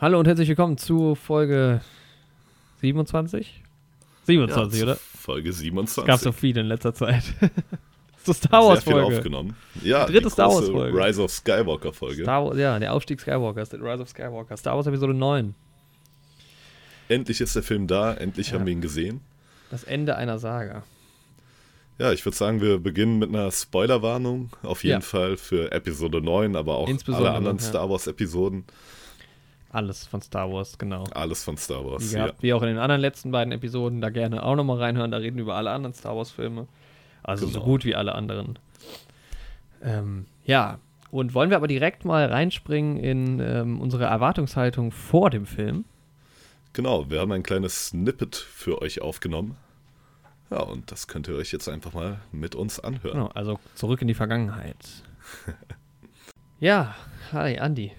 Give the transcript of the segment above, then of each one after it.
Hallo und herzlich willkommen zu Folge 27? 27, Ja, oder? Folge 27. Es gab so viele in letzter Zeit. so Star Sehr Wars viel Folge. aufgenommen. Ja, Die dritte die Star Wars Folge. Rise of Skywalker Folge. Star ja, der Aufstieg Skywalkers, der Rise of Skywalker. Star Wars Episode 9. endlich ist der Film da, endlich Ja. haben wir ihn gesehen. Das Ende einer Saga. Ja, ich würde sagen, wir beginnen mit einer Spoilerwarnung. Auf jeden Ja. Fall für Episode 9, aber auch alle anderen. Star Wars Episoden. Alles von Star Wars, genau. Alles von Star Wars. Ja. gehabt, wie auch in den anderen letzten beiden Episoden, da gerne auch nochmal reinhören. Da reden wir über alle anderen Star Wars Filme. Also so Genau. gut wie alle anderen. Ähm, ja, und wollen wir aber direkt mal reinspringen in ähm, unsere Erwartungshaltung vor dem Film. Genau, wir haben ein kleines Snippet für euch aufgenommen. Ja, und das könnt ihr euch jetzt einfach mal mit uns anhören. Genau, also zurück in die Vergangenheit. ja, hi Andi.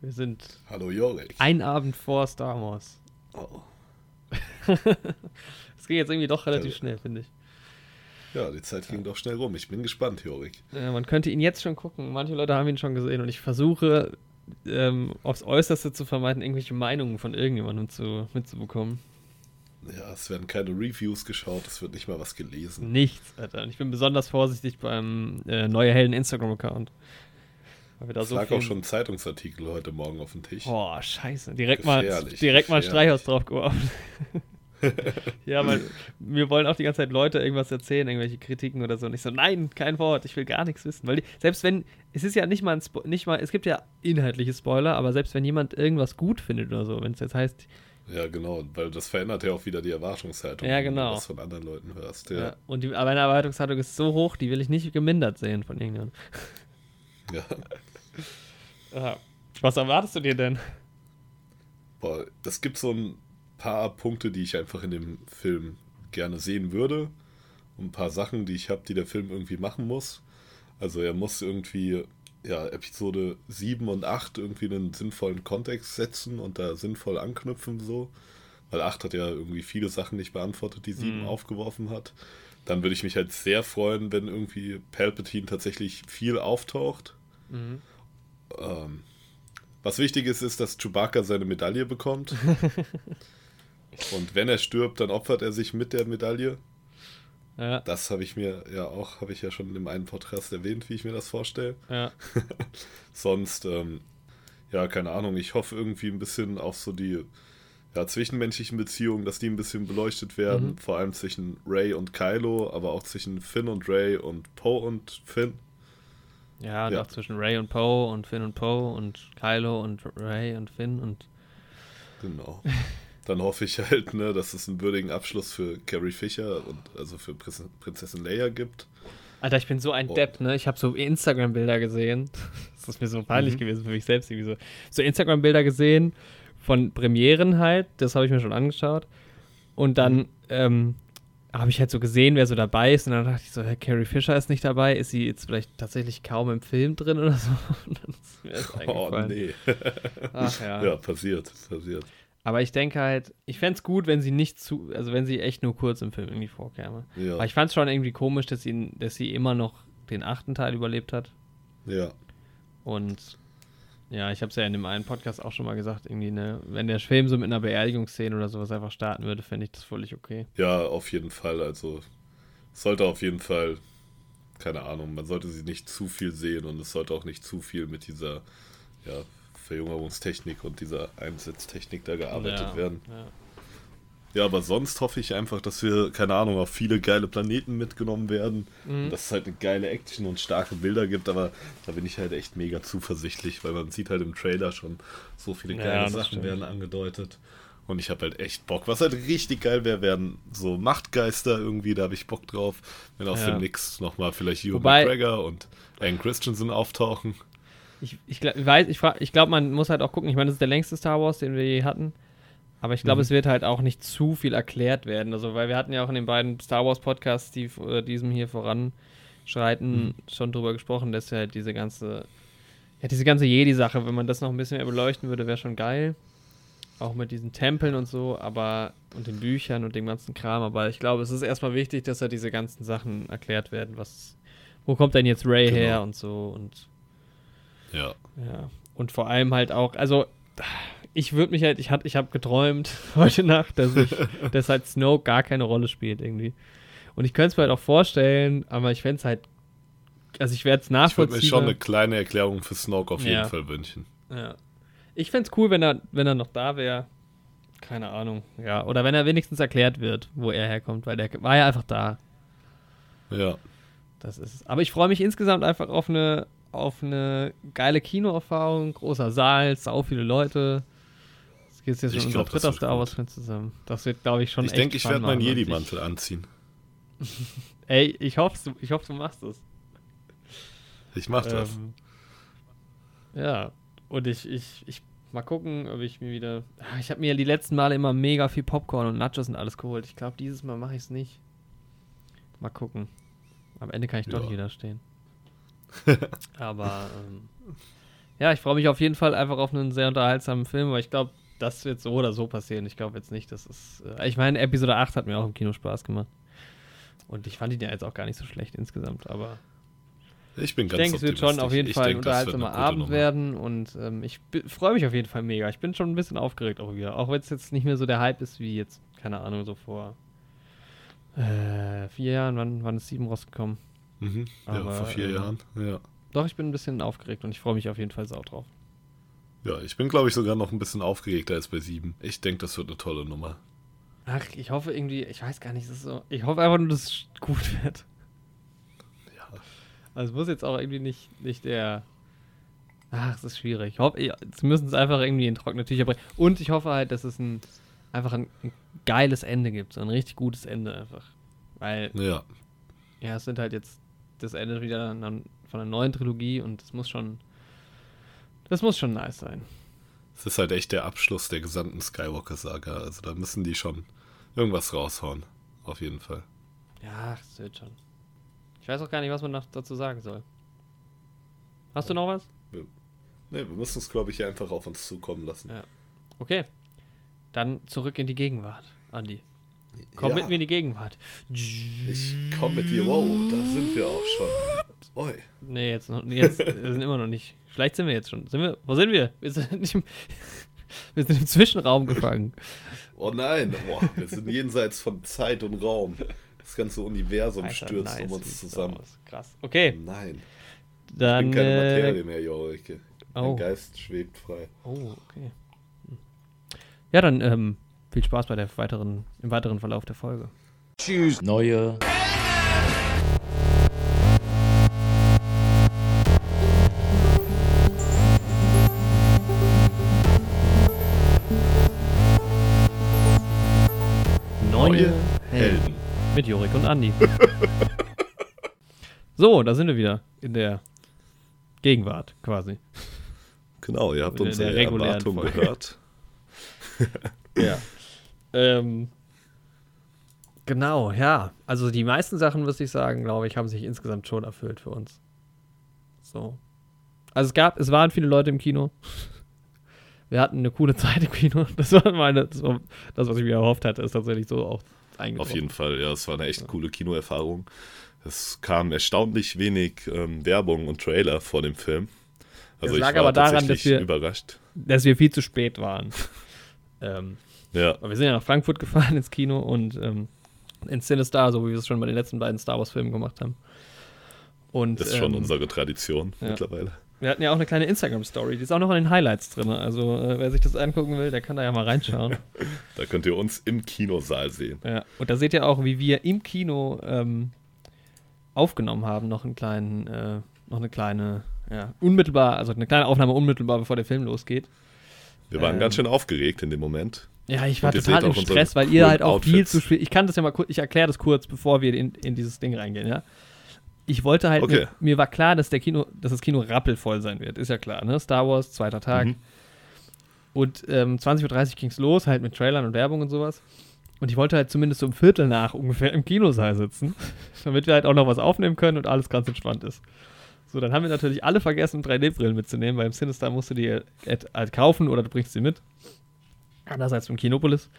Wir sind Hallo Jorik. ein Abend vor Star Wars. Oh. Das ging jetzt irgendwie doch relativ Ja. schnell, finde ich. Ja, die Zeit ging doch schnell rum. Ich bin gespannt, Jorik. Äh, man könnte ihn jetzt schon gucken. Manche Leute haben ihn schon gesehen und ich versuche ähm, aufs Äußerste zu vermeiden, irgendwelche Meinungen von irgendjemandem zu, mitzubekommen. Ja, es werden keine Reviews geschaut, es wird nicht mal was gelesen. Nichts, Alter. Und ich bin besonders vorsichtig beim äh, Neue Helden Instagram-Account. Weil wir da Es so lag viel- auch schon ein Zeitungsartikel heute Morgen auf dem Tisch. Boah, scheiße. Direkt mal, direkt mal. Streichholz drauf geworfen. ja, weil wir wollen auch die ganze Zeit Leute irgendwas erzählen, irgendwelche Kritiken oder so. Und ich so, nein, kein Wort, ich will gar nichts wissen. Weil die, selbst wenn, es ist ja nicht mal ein Spo nicht mal, es gibt ja inhaltliche Spoiler, aber selbst wenn jemand irgendwas gut findet oder so, wenn es jetzt heißt, Ja, genau, weil das verändert ja auch wieder die Erwartungshaltung, Ja, wenn du genau. was von anderen Leuten hörst. ja. Ja, und die, aber meine Erwartungshaltung ist so hoch, die will ich nicht gemindert sehen von irgendjemandem. Ja. Was erwartest du dir denn? Boah, es gibt so ein paar Punkte, die ich einfach in dem Film gerne sehen würde. Und ein paar Sachen, die ich habe, die der Film irgendwie machen muss. Also er muss irgendwie, ja, Episode 7 und 8 irgendwie einen sinnvollen Kontext setzen und da sinnvoll anknüpfen so. Weil 8 hat ja irgendwie viele Sachen nicht beantwortet, die 7 Mhm. aufgeworfen hat. Dann würde ich mich halt sehr freuen, wenn irgendwie Palpatine tatsächlich viel auftaucht. Mhm. Ähm, was wichtig ist, ist, dass Chewbacca seine Medaille bekommt. Und wenn er stirbt, dann opfert er sich mit der Medaille. Ja, Das habe ich mir ja auch, habe ich ja schon in dem einen Podcast erwähnt, wie ich mir das vorstelle. ja. Sonst, ähm, ja, keine Ahnung, ich hoffe irgendwie ein bisschen auf so die ja, zwischenmenschlichen Beziehungen, dass die ein bisschen beleuchtet werden. Mhm. Vor allem zwischen Ray und Kylo, aber auch zwischen Finn und Ray und Poe und Finn. Ja, und Ja. auch zwischen Ray und Poe und Finn und Poe und Kylo und Ray und Finn und Genau. Dann hoffe ich halt, ne, dass es einen würdigen Abschluss für Carrie Fisher und also für Prinz- Prinzessin Leia gibt. Alter, ich bin so ein Oh. Depp, ne? Ich habe so Instagram-Bilder gesehen. Das ist mir so peinlich Mhm. gewesen für mich selbst. Irgendwie so so Instagram-Bilder gesehen von Premieren halt. Das habe ich mir schon angeschaut. Und dann Mhm. ähm, habe ich halt so gesehen, wer so dabei ist. Und dann dachte ich so, hey, Carrie Fisher ist nicht dabei. Ist sie jetzt vielleicht tatsächlich kaum im Film drin oder so? Und dann ist mir das Oh, nee. Ach ja. Ja, passiert, passiert. Aber ich denke halt, ich fände es gut, wenn sie nicht zu, also wenn sie echt nur kurz im Film irgendwie vorkäme. Ja, Aber ich fand es schon irgendwie komisch, dass sie, dass sie immer noch den achten Teil überlebt hat. ja, Und ja, ich habe es ja in dem einen Podcast auch schon mal gesagt, irgendwie, ne, wenn der Film so mit einer Beerdigungsszene oder sowas einfach starten würde, fände ich das völlig okay. ja, auf jeden Fall. Also es sollte auf jeden Fall, keine Ahnung, man sollte sie nicht zu viel sehen und es sollte auch nicht zu viel mit dieser ja, Verjüngerungstechnik und dieser Einsetztechnik da gearbeitet ja, werden. Ja. Ja, aber sonst hoffe ich einfach, dass wir, keine Ahnung, auf viele geile Planeten mitgenommen werden. Mhm. Und dass es halt eine geile Action und starke Bilder gibt, aber da bin ich halt echt mega zuversichtlich, weil man sieht halt im Trailer schon, so viele Ja, geile das Sachen stimmt. werden angedeutet. Und ich habe halt echt Bock. Was halt richtig geil wäre, wären so Machtgeister irgendwie, da habe ich Bock drauf. Wenn aus Ja. dem Nix nochmal vielleicht Hugh Wobei- McGregor und Alan Christensen auftauchen. Ich, ich, glaub, ich weiß, ich, frag- ich glaube, man muss halt auch gucken. Ich meine, das ist der längste Star Wars, den wir je hatten. Aber ich glaube, Mhm. es wird halt auch nicht zu viel erklärt werden. Also, weil wir hatten ja auch in den beiden Star Wars Podcasts, die äh, diesem hier voranschreiten, Mhm. schon drüber gesprochen, dass halt diese ganze, ja, diese ganze Jedi-Sache, wenn man das noch ein bisschen mehr beleuchten würde, wäre schon geil. Auch mit diesen Tempeln und so, aber und den Büchern und dem ganzen Kram. Aber ich glaube, es ist erstmal wichtig, dass halt diese ganzen Sachen erklärt werden. Was, wo kommt denn jetzt Ray Genau. her und so und Ja. ja. Und vor allem halt auch, also ich würde mich halt, ich, hat, ich habe geträumt heute Nacht, dass, ich, dass halt Snow gar keine Rolle spielt irgendwie. Und ich könnte es mir halt auch vorstellen, aber ich fände es halt, also ich werde es nachvollziehen. Ich würde mir schon eine kleine Erklärung für Snoke auf jeden ja. Fall wünschen. Ja. Ich fände es cool, wenn er, wenn er noch da wäre. Keine Ahnung, ja. Oder wenn er wenigstens erklärt wird, wo er herkommt, weil der war ja einfach da. Ja. Das ist es. Aber ich freue mich insgesamt einfach auf eine, auf eine geile Kinoerfahrung, großer Saal, sau viele Leute. Geht jetzt schon unser dritter Star Wars Film zusammen. Das wird, glaube ich, schon ich echt denk, Ich denke, ich werde meinen Jedi-Mantel anziehen. Ey, ich hoffe, ich hoffe, du machst es. Ich mach das. Ähm, ja, und ich, ich, ich mal gucken, ob ich mir wieder. Ah, ich habe mir die letzten Male immer mega viel Popcorn und Nachos und alles geholt. Ich glaube, dieses Mal mache ich es nicht. Mal gucken. Am Ende kann ich doch ja. wieder stehen. Aber ähm, ja, ich freue mich auf jeden Fall einfach auf einen sehr unterhaltsamen Film, weil ich glaube, das wird so oder so passieren. Ich glaube jetzt nicht, dass es. Äh, ich meine, Episode 8 hat mir auch im Kino Spaß gemacht. Und ich fand ihn ja jetzt auch gar nicht so schlecht insgesamt, aber. Ich bin ganz Ich denke, es wird schon auf jeden Fall ein unterhaltsamer Abend Nummer. werden und ähm, ich freue mich auf jeden Fall mega. Ich bin schon ein bisschen aufgeregt auch wieder. Auch wenn es jetzt nicht mehr so der Hype ist wie jetzt, keine Ahnung, so vor äh, vier Jahren. Wann, wann ist sieben rausgekommen? Mhm. Ja, Aber, vor vier ähm, Jahren, ja. Doch, ich bin ein bisschen aufgeregt und ich freue mich auf jeden Fall sau drauf. Ja, ich bin, glaube ich, sogar noch ein bisschen aufgeregter als bei sieben. Ich denke, das wird eine tolle Nummer. Ach, ich hoffe irgendwie, ich weiß gar nicht, so, ich hoffe einfach nur, dass es gut wird. Ja. Also es muss jetzt auch irgendwie nicht, nicht der. Ach, es ist schwierig. Ich hoffe, sie müssen es einfach irgendwie in trockene Tücher bringen. Und ich hoffe halt, dass es ein einfach ein, ein geiles Ende gibt, so ein richtig gutes Ende einfach. Weil. Ja. Ja, es sind halt jetzt das Ende wieder von einer neuen Trilogie und es muss schon. Das muss schon nice sein. Es ist halt echt der Abschluss der gesamten Skywalker-Saga. Also da müssen die schon irgendwas raushauen. Auf jeden Fall. Ja, das wird schon. Ich weiß auch gar nicht, was man noch dazu sagen soll. Hast du noch was? Ne, wir müssen es, glaube ich, einfach auf uns zukommen lassen. Ja. Okay. Dann zurück in die Gegenwart, Andi. Komm ja. mit mir in die Gegenwart. Ich komm mit dir. Wow, da sind wir auch schon. Oi. Nee, jetzt, noch, jetzt wir sind immer noch nicht. Vielleicht sind wir jetzt schon. Sind wir, wo sind wir? Wir sind, im, wir sind im Zwischenraum gefangen. Oh nein, boah, wir sind jenseits von Zeit und Raum. Das ganze Universum Alter, stürzt nice, um uns zusammen. Krass. Okay. Nein. Dann, ich bin keine äh, Materie mehr, Jorike. Mein oh. Geist schwebt frei. Oh, okay. Ja, dann ähm, viel Spaß bei der weiteren, im weiteren Verlauf der Folge. Tschüss. Neue. Neue und Andi. so, da sind wir wieder in der Gegenwart quasi. Genau, ihr habt unsere Erwartung Folge. gehört. ja. Ähm, genau, ja. Also die meisten Sachen, muss ich sagen, glaube ich, haben sich insgesamt schon erfüllt für uns. So. Also es gab, es waren viele Leute im Kino. Wir hatten eine coole Zeit im Kino. Das war meine, das, war das was ich mir erhofft hatte, ist tatsächlich so auch. Auf jeden Fall, ja, es war eine echt ja. coole Kinoerfahrung. Es kam erstaunlich wenig ähm, Werbung und Trailer vor dem Film. Also das lag ich war aber daran, dass wir, überrascht. dass wir viel zu spät waren. ähm, ja. wir sind ja nach Frankfurt gefahren ins Kino und ähm, in Cinestar, so wie wir es schon bei den letzten beiden Star Wars-Filmen gemacht haben. Und, das ist schon ähm, unsere Tradition ja. mittlerweile. Wir hatten ja auch eine kleine Instagram-Story, die ist auch noch in den Highlights drin. Also, äh, wer sich das angucken will, der kann da ja mal reinschauen. da könnt ihr uns im Kinosaal sehen. Ja, und da seht ihr auch, wie wir im Kino ähm, aufgenommen haben, noch einen kleinen, äh, noch eine kleine, ja, unmittelbar, also eine kleine Aufnahme unmittelbar, bevor der Film losgeht. Wir waren ähm, ganz schön aufgeregt in dem Moment. Ja, ich war total im Stress, weil ihr halt auch Outfits. viel zu spät. Ich kann das ja mal kurz, ich erkläre das kurz, bevor wir in, in dieses Ding reingehen, ja. Ich wollte halt, okay. mir, mir, war klar, dass der Kino, dass das Kino rappelvoll sein wird, ist ja klar, ne? Star Wars, zweiter Tag. Mhm. Und ähm, 20.30 Uhr ging es los, halt mit Trailern und Werbung und sowas. Und ich wollte halt zumindest so um Viertel nach ungefähr im Kinosaal sitzen, damit wir halt auch noch was aufnehmen können und alles ganz entspannt ist. So, dann haben wir natürlich alle vergessen, 3D-Brillen mitzunehmen, weil im Sinister musst du die halt kaufen oder du bringst sie mit. Anders als im Kinopolis.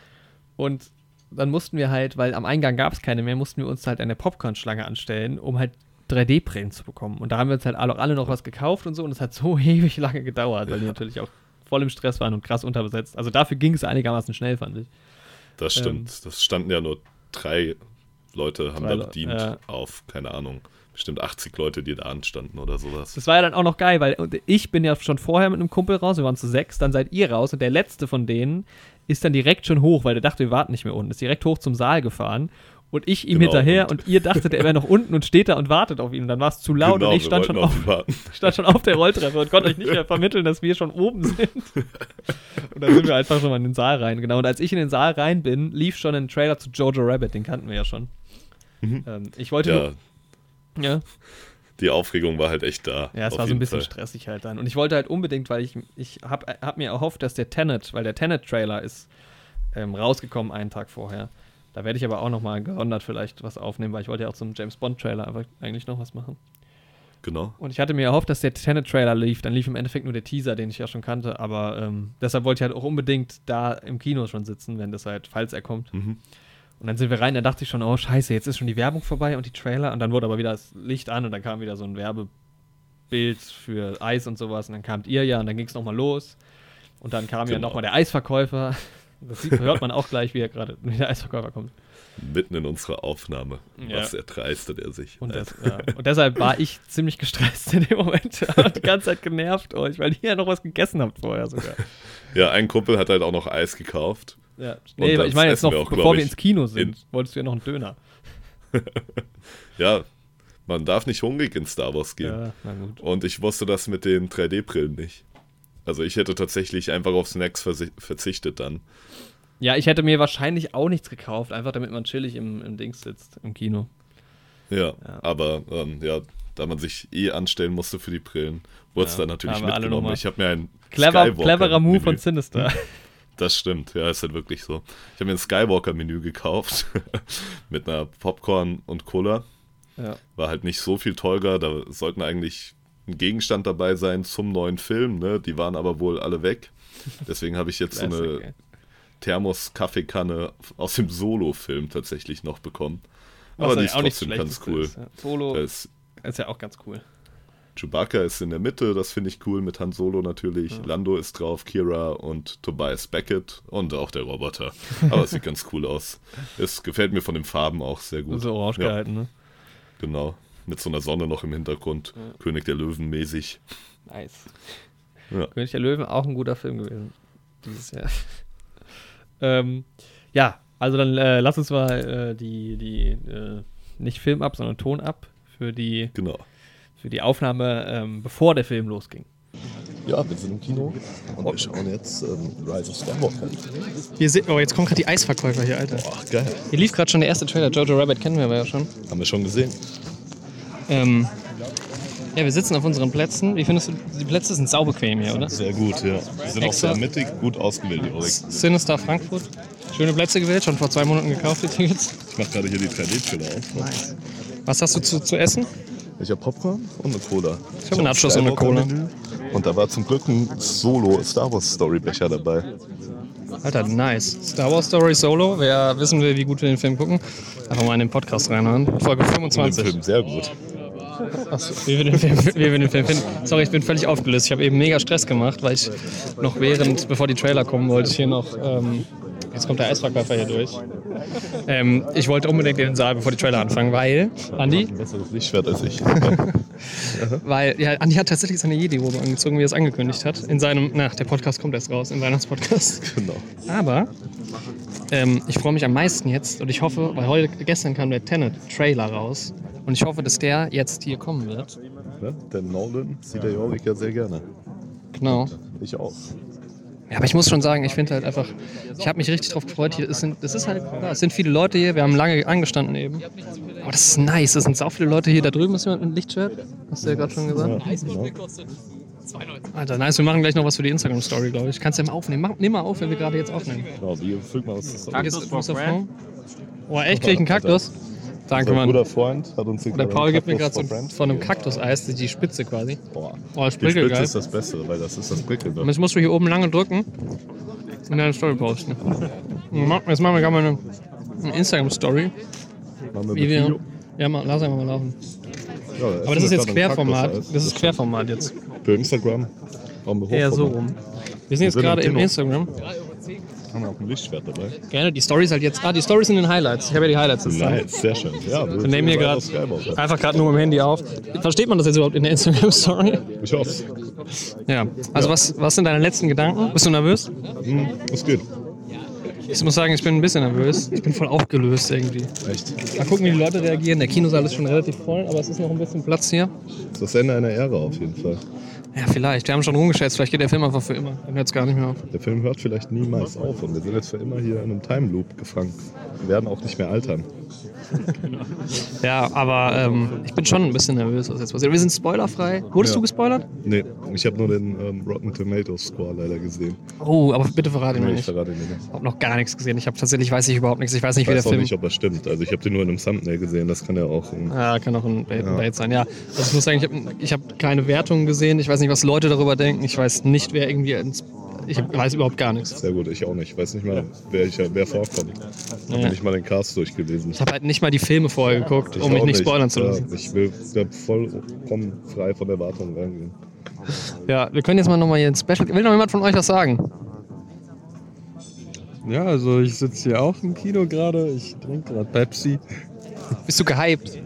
Und dann mussten wir halt, weil am Eingang gab es keine mehr, mussten wir uns halt eine Popcorn-Schlange anstellen, um halt 3D-Brillen zu bekommen. Und da haben wir uns halt alle, alle noch was gekauft und so. Und es hat so ewig lange gedauert, weil die natürlich auch voll im Stress waren und krass unterbesetzt. Also dafür ging es einigermaßen schnell, fand ich. Das stimmt. das standen ja nur drei Leute, haben Ähm. Drei da bedient ja. auf, keine Ahnung, bestimmt 80 Leute, die da anstanden oder sowas. Das war ja dann auch noch geil, weil ich bin ja schon vorher mit einem Kumpel raus, wir waren zu sechs, dann seid ihr raus und der letzte von denen ist dann direkt schon hoch, weil der dachte, wir warten nicht mehr unten, ist direkt hoch zum Saal gefahren und ich ihm Genau, hinterher und- und, ihr dachtet, er wäre noch unten und steht da und wartet auf ihn. Dann war es zu laut Genau, und ich stand schon, auf, stand schon auf der Rolltreppe und konnte euch nicht mehr vermitteln, dass wir schon oben sind. Und dann sind wir einfach schon mal in den Saal rein. Genau. Und als ich in den Saal rein bin, lief schon ein Trailer zu Jojo Rabbit, den kannten wir ja schon. Ähm, ich wollte Ja, nur, ja, die Aufregung war halt echt da. Ja, es war so ein bisschen Fall. stressig halt dann. Und ich wollte halt unbedingt, weil ich, ich habe hab mir erhofft, dass der Tenet, weil der Tenet-Trailer ist ähm, rausgekommen einen Tag vorher. Da werde ich aber auch nochmal gesondert vielleicht was aufnehmen, weil ich wollte ja auch zum James Bond-Trailer eigentlich noch was machen. Genau. Und ich hatte mir erhofft, dass der Tenet-Trailer lief. Dann lief im Endeffekt nur der Teaser, den ich ja schon kannte. Aber ähm, deshalb wollte ich halt auch unbedingt da im Kino schon sitzen, wenn das halt, falls er kommt. Mhm. Und dann sind wir rein, da dachte ich schon, oh scheiße, jetzt ist schon die Werbung vorbei und die Trailer. Und dann wurde aber wieder das Licht an und dann kam wieder so ein Werbebild für Eis und sowas. Und dann kamt ihr ja und dann ging es nochmal los. Und dann kam ja Genau. nochmal der Eisverkäufer. Das sieht, hört man auch gleich, wie er gerade, wie der Eisverkäufer kommt. Mitten in unserer Aufnahme. Ja. Was erdreistet er sich. Und, das, ja. und deshalb war ich ziemlich gestresst in dem Moment die ganze Zeit genervt euch, weil ihr ja noch was gegessen habt vorher sogar. ja, ein Kumpel hat halt auch noch Eis gekauft. Ja. Nee, ich meine jetzt noch, wir auch, bevor wir ins Kino sind, in- wolltest du ja noch einen Döner. Ja, man darf nicht hungrig in Star Wars gehen. Ja. Und ich wusste das mit den 3D-Brillen nicht. Also ich hätte tatsächlich einfach auf Snacks verzichtet dann. Ja, ich hätte mir wahrscheinlich auch nichts gekauft, einfach damit man chillig im, im Dings sitzt, im Kino. Ja, Ja. aber ähm, ja, da man sich eh anstellen musste für die Brillen, wurde es Ja, dann natürlich mitgenommen. Ich habe mir ein Clever, Skywalker cleverer Move Menü- von Sinister. Das stimmt, ja, ist halt wirklich so. Ich habe mir ein Skywalker-Menü gekauft mit einer Popcorn und Cola. ja. War halt nicht so viel teurer, da sollten eigentlich ein Gegenstand dabei sein zum neuen Film, ne? Die waren aber wohl alle weg. Deswegen habe ich jetzt so eine. Thermos-Kaffeekanne aus dem Solo-Film tatsächlich noch bekommen. Aber die ja ist trotzdem ganz cool. ist, ja. Solo Da ist ist ja auch ganz cool. Chewbacca ist in der Mitte, das finde ich cool, mit Han Solo natürlich. Lando ist drauf, Kira und Tobias Beckett und auch der Roboter. Aber es sieht ganz cool aus. Es gefällt mir von den Farben auch sehr gut. So orange ja, gehalten, ne? Genau. Mit so einer Sonne noch im Hintergrund. König der Löwen mäßig. Nice. Ja. König der Löwen auch ein guter Film gewesen. Dieses Jahr. ähm, ja, also dann äh, lass uns mal äh, die, die äh, nicht Film ab, sondern Ton ab für die, Genau. für die Aufnahme, ähm, bevor der Film losging. Ja, wir sind im Kino und wir schauen jetzt ähm, Rise of Skywalker. Wir sind, oh, jetzt kommen gerade die Eisverkäufer hier, Alter. Boah, geil. Hier lief gerade schon der erste Trailer. Jojo Rabbit kennen wir aber ja schon. Haben wir schon gesehen. Ähm, ja, wir sitzen auf unseren Plätzen. Wie findest du, die Plätze sind saubequem hier, oder? Sehr gut, ja. Die sind auch Extra. sehr mittig, gut ausgewählt übrigens. Sinister Frankfurt. Schöne Plätze gewählt, schon vor zwei Monaten gekauft, die Tickets. Ich mache gerade hier die 3D-Trailer auf. Nice. Was hast du zu, zu essen? Ich habe Popcorn und eine Cola. Ich hab Nachos und eine Cola. Und da war zum Glück ein Solo Star Wars Storybecher dabei. Alter, nice. Star Wars Story Solo. Wer wissen will, wie gut wir den Film gucken, einfach mal in den Podcast reinhören. Folge Den 25. Film sehr gut. Wie wir, den Film, wie wir den Film finden. Sorry, ich bin völlig aufgelöst. Ich habe eben mega Stress gemacht, weil ich noch während, bevor die Trailer kommen, wollte ich hier noch. Ähm, jetzt kommt der Eisverkäufer hier durch. Ähm, ich wollte unbedingt in den Saal, bevor die Trailer anfangen, weil. Andi? Ein besseres Lichtschwert als ich. Weil, ja, Andi hat tatsächlich seine Jedi-Robe angezogen, wie er es angekündigt hat. In seinem, na, der Podcast kommt erst raus, im Weihnachtspodcast. genau. Aber ähm, ich freue mich am meisten jetzt und ich hoffe, weil heute, gestern kam der Tenet-Trailer raus und ich hoffe, dass der jetzt hier kommen wird. Ja, denn Nolan sieht der Jorvik ja sehr gerne. Genau. Ich auch. Ja, aber ich muss schon sagen, ich finde halt einfach, ich habe mich richtig drauf gefreut. Hier, es, sind, es ist halt, ja, es sind viele Leute hier, wir haben lange angestanden eben. Aber das ist nice, es sind sau viele Leute hier. Da drüben ist jemand mit einem Lichtschwert, hast du ja gerade schon gesagt. Genau. Alter, nice, wir machen gleich noch was für die Instagram-Story, glaube ich. Kannst du ja mal aufnehmen. Mach, nimm mal auf, wenn wir gerade jetzt aufnehmen. genau wie fügt man was das Kaktus for friend. Oh, echt? Krieg ich einen Kaktus? Danke, Unser guter Mann. Freund hat uns Der Paul gibt mir gerade so von einem. Kaktuseis die- die Spitze quasi. Boah. Oh, das Die Spitze geil. ist das Beste, weil das ist das Prickel. Und jetzt musst du hier oben lange drücken und deine Story posten. Jetzt machen wir gerade mal eine, eine Instagram-Story. Machen wir Wie wir, ja, mal, lass einfach mal laufen. Ja, Aber das ist jetzt Querformat. Das ist Querformat jetzt. Für Instagram. Eher so rum. Wir sind jetzt gerade im. Instagram. Haben wir auch ein Lichtschwert dabei. Gerne, die Stories halt jetzt. Ah, die Stories sind in den Highlights. Ich habe ja die Highlights jetzt. Nice, sehr schön. Ja, wir nehmen hier gerade einfach gerade nur mit dem Handy auf. Versteht man das jetzt überhaupt in der Instagram-Story? Ich hoffe Ja. Also was, was sind deine letzten Gedanken? Bist du nervös? hm, Es geht. Ich muss sagen, ich bin ein bisschen nervös. Ich bin voll aufgelöst irgendwie. Echt. Mal gucken, wie die Leute reagieren. Der Kinosaal ist schon relativ voll, aber es ist noch ein bisschen Platz hier. Das ist das Ende einer Ära auf jeden Fall. Ja, vielleicht. Wir haben schon rumgeschätzt. Vielleicht geht der Film einfach für immer. Dann hört es gar nicht mehr auf. Der Film hört vielleicht niemals auf und wir sind jetzt für immer hier in einem Time Loop gefangen. Wir werden auch nicht mehr altern. Ja, aber ähm, ich bin schon ein bisschen nervös, was jetzt passiert. Wir sind spoilerfrei. Wurdest Ja. du gespoilert? Nee, ich habe nur den ähm, Rotten Tomatoes Score leider gesehen. Oh, aber bitte verrate mir Nee, ich nicht. verrate ihn nicht. Ich habe noch gar nichts gesehen. Ich habe tatsächlich, weiß ich überhaupt nichts. Ich weiß nicht, Ich wie der weiß auch Film. nicht, ob er stimmt. Also ich habe den nur in einem Thumbnail gesehen. Das kann ja auch ein Ja, kann auch ein Bait, Ja. Bait sein. Ja, also ich muss sagen, ich habe ich hab keine Wertungen gesehen. Ich weiß nicht, was Leute darüber denken. Ich weiß nicht, wer irgendwie ins. Ich weiß überhaupt gar nichts. Sehr gut, ich auch nicht. Ich weiß nicht mal, wer, ich, wer vorkommt. Ich habe Ja. nicht mal den Cast durchgelesen. Ich habe halt nicht mal die Filme vorher geguckt, Ich um mich nicht spoilern zu Ja, lassen. ich will da vollkommen frei von Erwartungen reingehen. Ja, wir können jetzt mal nochmal hier ins Special. Will noch jemand von euch was sagen? Ja, also ich sitze hier auch im Kino gerade. Ich trinke gerade Pepsi. Bist du gehypt?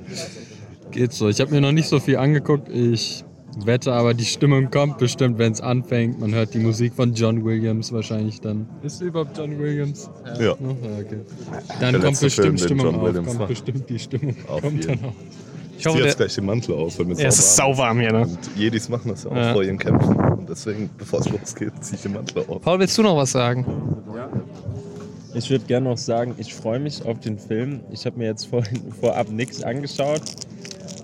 Geht so. Ich habe mir noch nicht so viel angeguckt. Ich wette aber, die Stimmung kommt bestimmt, wenn es anfängt. Man hört die Musik von John Williams wahrscheinlich dann. Ist überhaupt John Williams? Ja. Ja, okay. Dann Der kommt bestimmt Film, Stimmung auf. Williams Kommt macht. bestimmt die Stimmung. Auf kommt jeden. dann auf. Ich Ich ziehe hoffe, jetzt gleich den Mantel aus, weil mir ja, es ist sauwarm hier, ne? Und Jedis machen das ja auch Ja. vor ihren Kämpfen. Und deswegen, bevor es losgeht, ziehe ich den Mantel auf. Paul, willst du noch was sagen? Ich würde gerne noch sagen, ich freue mich auf den Film. Ich habe mir jetzt vorhin, vorab nichts angeschaut,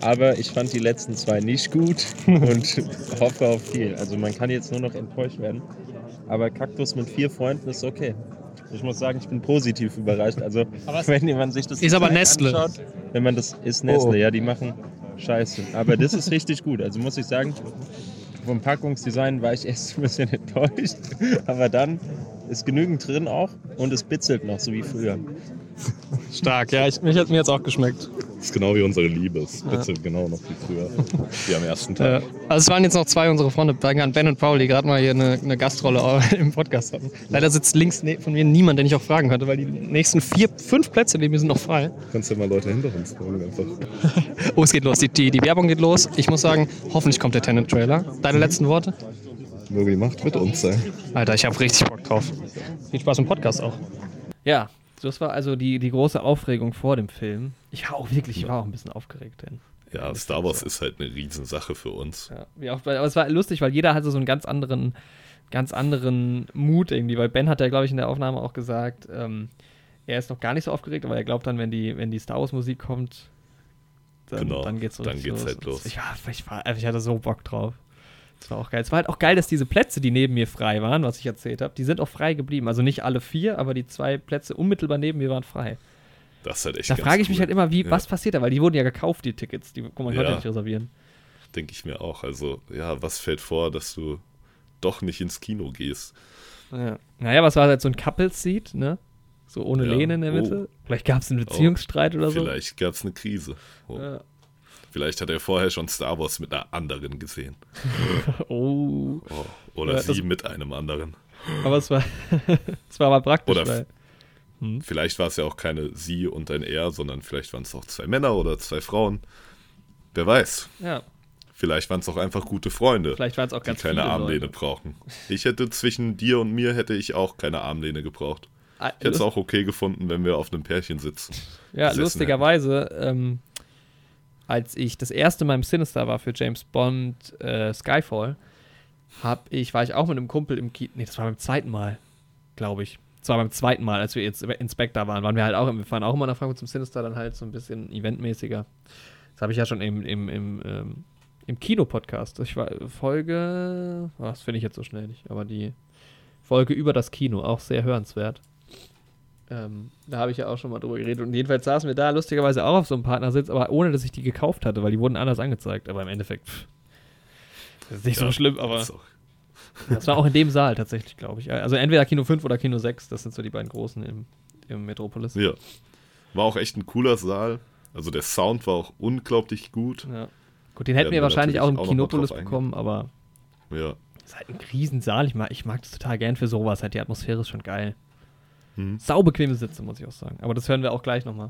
aber ich fand die letzten zwei nicht gut und hoffe auf viel. Also man kann jetzt nur noch enttäuscht werden. Aber Kaktus mit vier Freunden ist okay. Ich muss sagen, ich bin positiv überrascht. Also wenn man sich das Ist aber Nestle. anschaut, wenn man das ist Nestle, Oh. ja, die machen Scheiße. Aber das ist richtig gut. Also muss ich sagen, vom Packungsdesign war ich erst ein bisschen enttäuscht. Aber dann ist genügend drin auch und es bitzelt noch, so wie früher. Stark, ja. Ich, mich hat mir jetzt auch geschmeckt. Das ist genau wie unsere Liebe. Es bitzelt genau noch wie früher. Wie am ersten Tag. Äh, also es waren jetzt noch zwei unserer Freunde, Ben und Paul, die gerade mal hier eine, eine Gastrolle im Podcast hatten. Leider sitzt links ne- von mir niemand, den ich auch fragen könnte, weil die nächsten vier, fünf Plätze neben mir sind noch frei. Du kannst ja mal Leute hinter uns fragen einfach. Oh, es geht los. Die, die, die Werbung geht los. Ich muss sagen, hoffentlich kommt der Tenet-Trailer. Deine letzten Worte? Möge die Macht mit uns sein. Alter, ich habe richtig Bock drauf. Viel Spaß im Podcast auch. Ja, das war also die, die große Aufregung vor dem Film. Ich war auch wirklich, ich war auch ein bisschen aufgeregt. Denn, Ja, Star Wars ist halt eine Riesensache für uns. ja, wie auch, aber es war lustig, weil jeder hatte so einen ganz anderen, ganz anderen Mut irgendwie. Weil Ben hat ja, glaube ich, in der Aufnahme auch gesagt, ähm, er ist noch gar nicht so aufgeregt, aber er glaubt dann, wenn die, wenn die Star Wars Musik kommt, dann, Genau, dann geht's dann geht's halt los. Ich, war, ich, war, ich hatte so Bock drauf. Das war auch geil. Es war halt auch geil, dass diese Plätze, die neben mir frei waren, was ich erzählt habe, die sind auch frei geblieben. Also nicht alle vier, aber die zwei Plätze unmittelbar neben mir waren frei. Das ist halt echt Da frage ich mich cool. halt immer, wie, Ja. was passiert da? Weil die wurden ja gekauft, die Tickets. Die kann man heute Ja. nicht reservieren. Denke ich mir auch. Also, ja, was fällt vor, dass du doch nicht ins Kino gehst? Ja. Naja, was war halt so ein Couple-Seat, ne? So ohne Ja. Lehne in der Mitte. Oh. Vielleicht gab es einen Beziehungsstreit oder so. Vielleicht gab es eine Krise. Oh. Ja. Vielleicht hat er vorher schon Star Wars mit einer anderen gesehen. Oh. Oh. Oder Ja, sie mit einem anderen. Aber es war, es war aber praktisch, Oder weil. Vielleicht war es ja auch keine sie und ein er, sondern vielleicht waren es auch zwei Männer oder zwei Frauen. Wer weiß. Ja, Vielleicht waren es auch einfach gute Freunde, vielleicht waren es auch die ganz keine viele Armlehne Leute. brauchen. Ich hätte zwischen dir und mir hätte ich auch keine Armlehne gebraucht. Ah, Ich hätte es auch okay gefunden, wenn wir auf einem Pärchen sitzen. Ja, lustigerweise, ähm, als ich das erste Mal im Sinister war für James Bond äh, Skyfall, hab ich, war ich auch mit einem Kumpel im Kino. Nee, das war beim zweiten Mal, glaube ich. Das war beim zweiten Mal, als wir jetzt Inspector waren, waren wir halt auch, wir fahren auch immer nach Frankfurt zum Sinister, dann halt so ein bisschen eventmäßiger. Das habe ich ja schon im, im, im, ähm, im Kino-Podcast. Ich war Folge, oh, das finde ich jetzt so schnell nicht, aber die Folge über das Kino, auch sehr hörenswert. Ähm, da habe ich ja auch schon mal drüber geredet. Und jedenfalls saßen wir da lustigerweise auch auf so einem Partnersitz, aber ohne, dass ich die gekauft hatte, weil die wurden anders angezeigt. Aber im Endeffekt, pff, das ist nicht so Ja, schlimm, aber ist auch- das war auch in dem Saal tatsächlich, glaube ich. Also entweder Kino 5 oder Kino 6, das sind so die beiden großen im, im Metropolis. Ja. War auch echt ein cooler Saal. Also der Sound war auch unglaublich gut. Ja. Gut, den hätten wir wir wahrscheinlich auch im auch Kinopolis bekommen, aber Ja. ist halt ein Riesensaal. Ich mag, ich mag das total gern für sowas. Halt, die Atmosphäre ist schon geil. Hm. Saubequeme Sitze, muss ich auch sagen. Aber das hören wir auch gleich nochmal.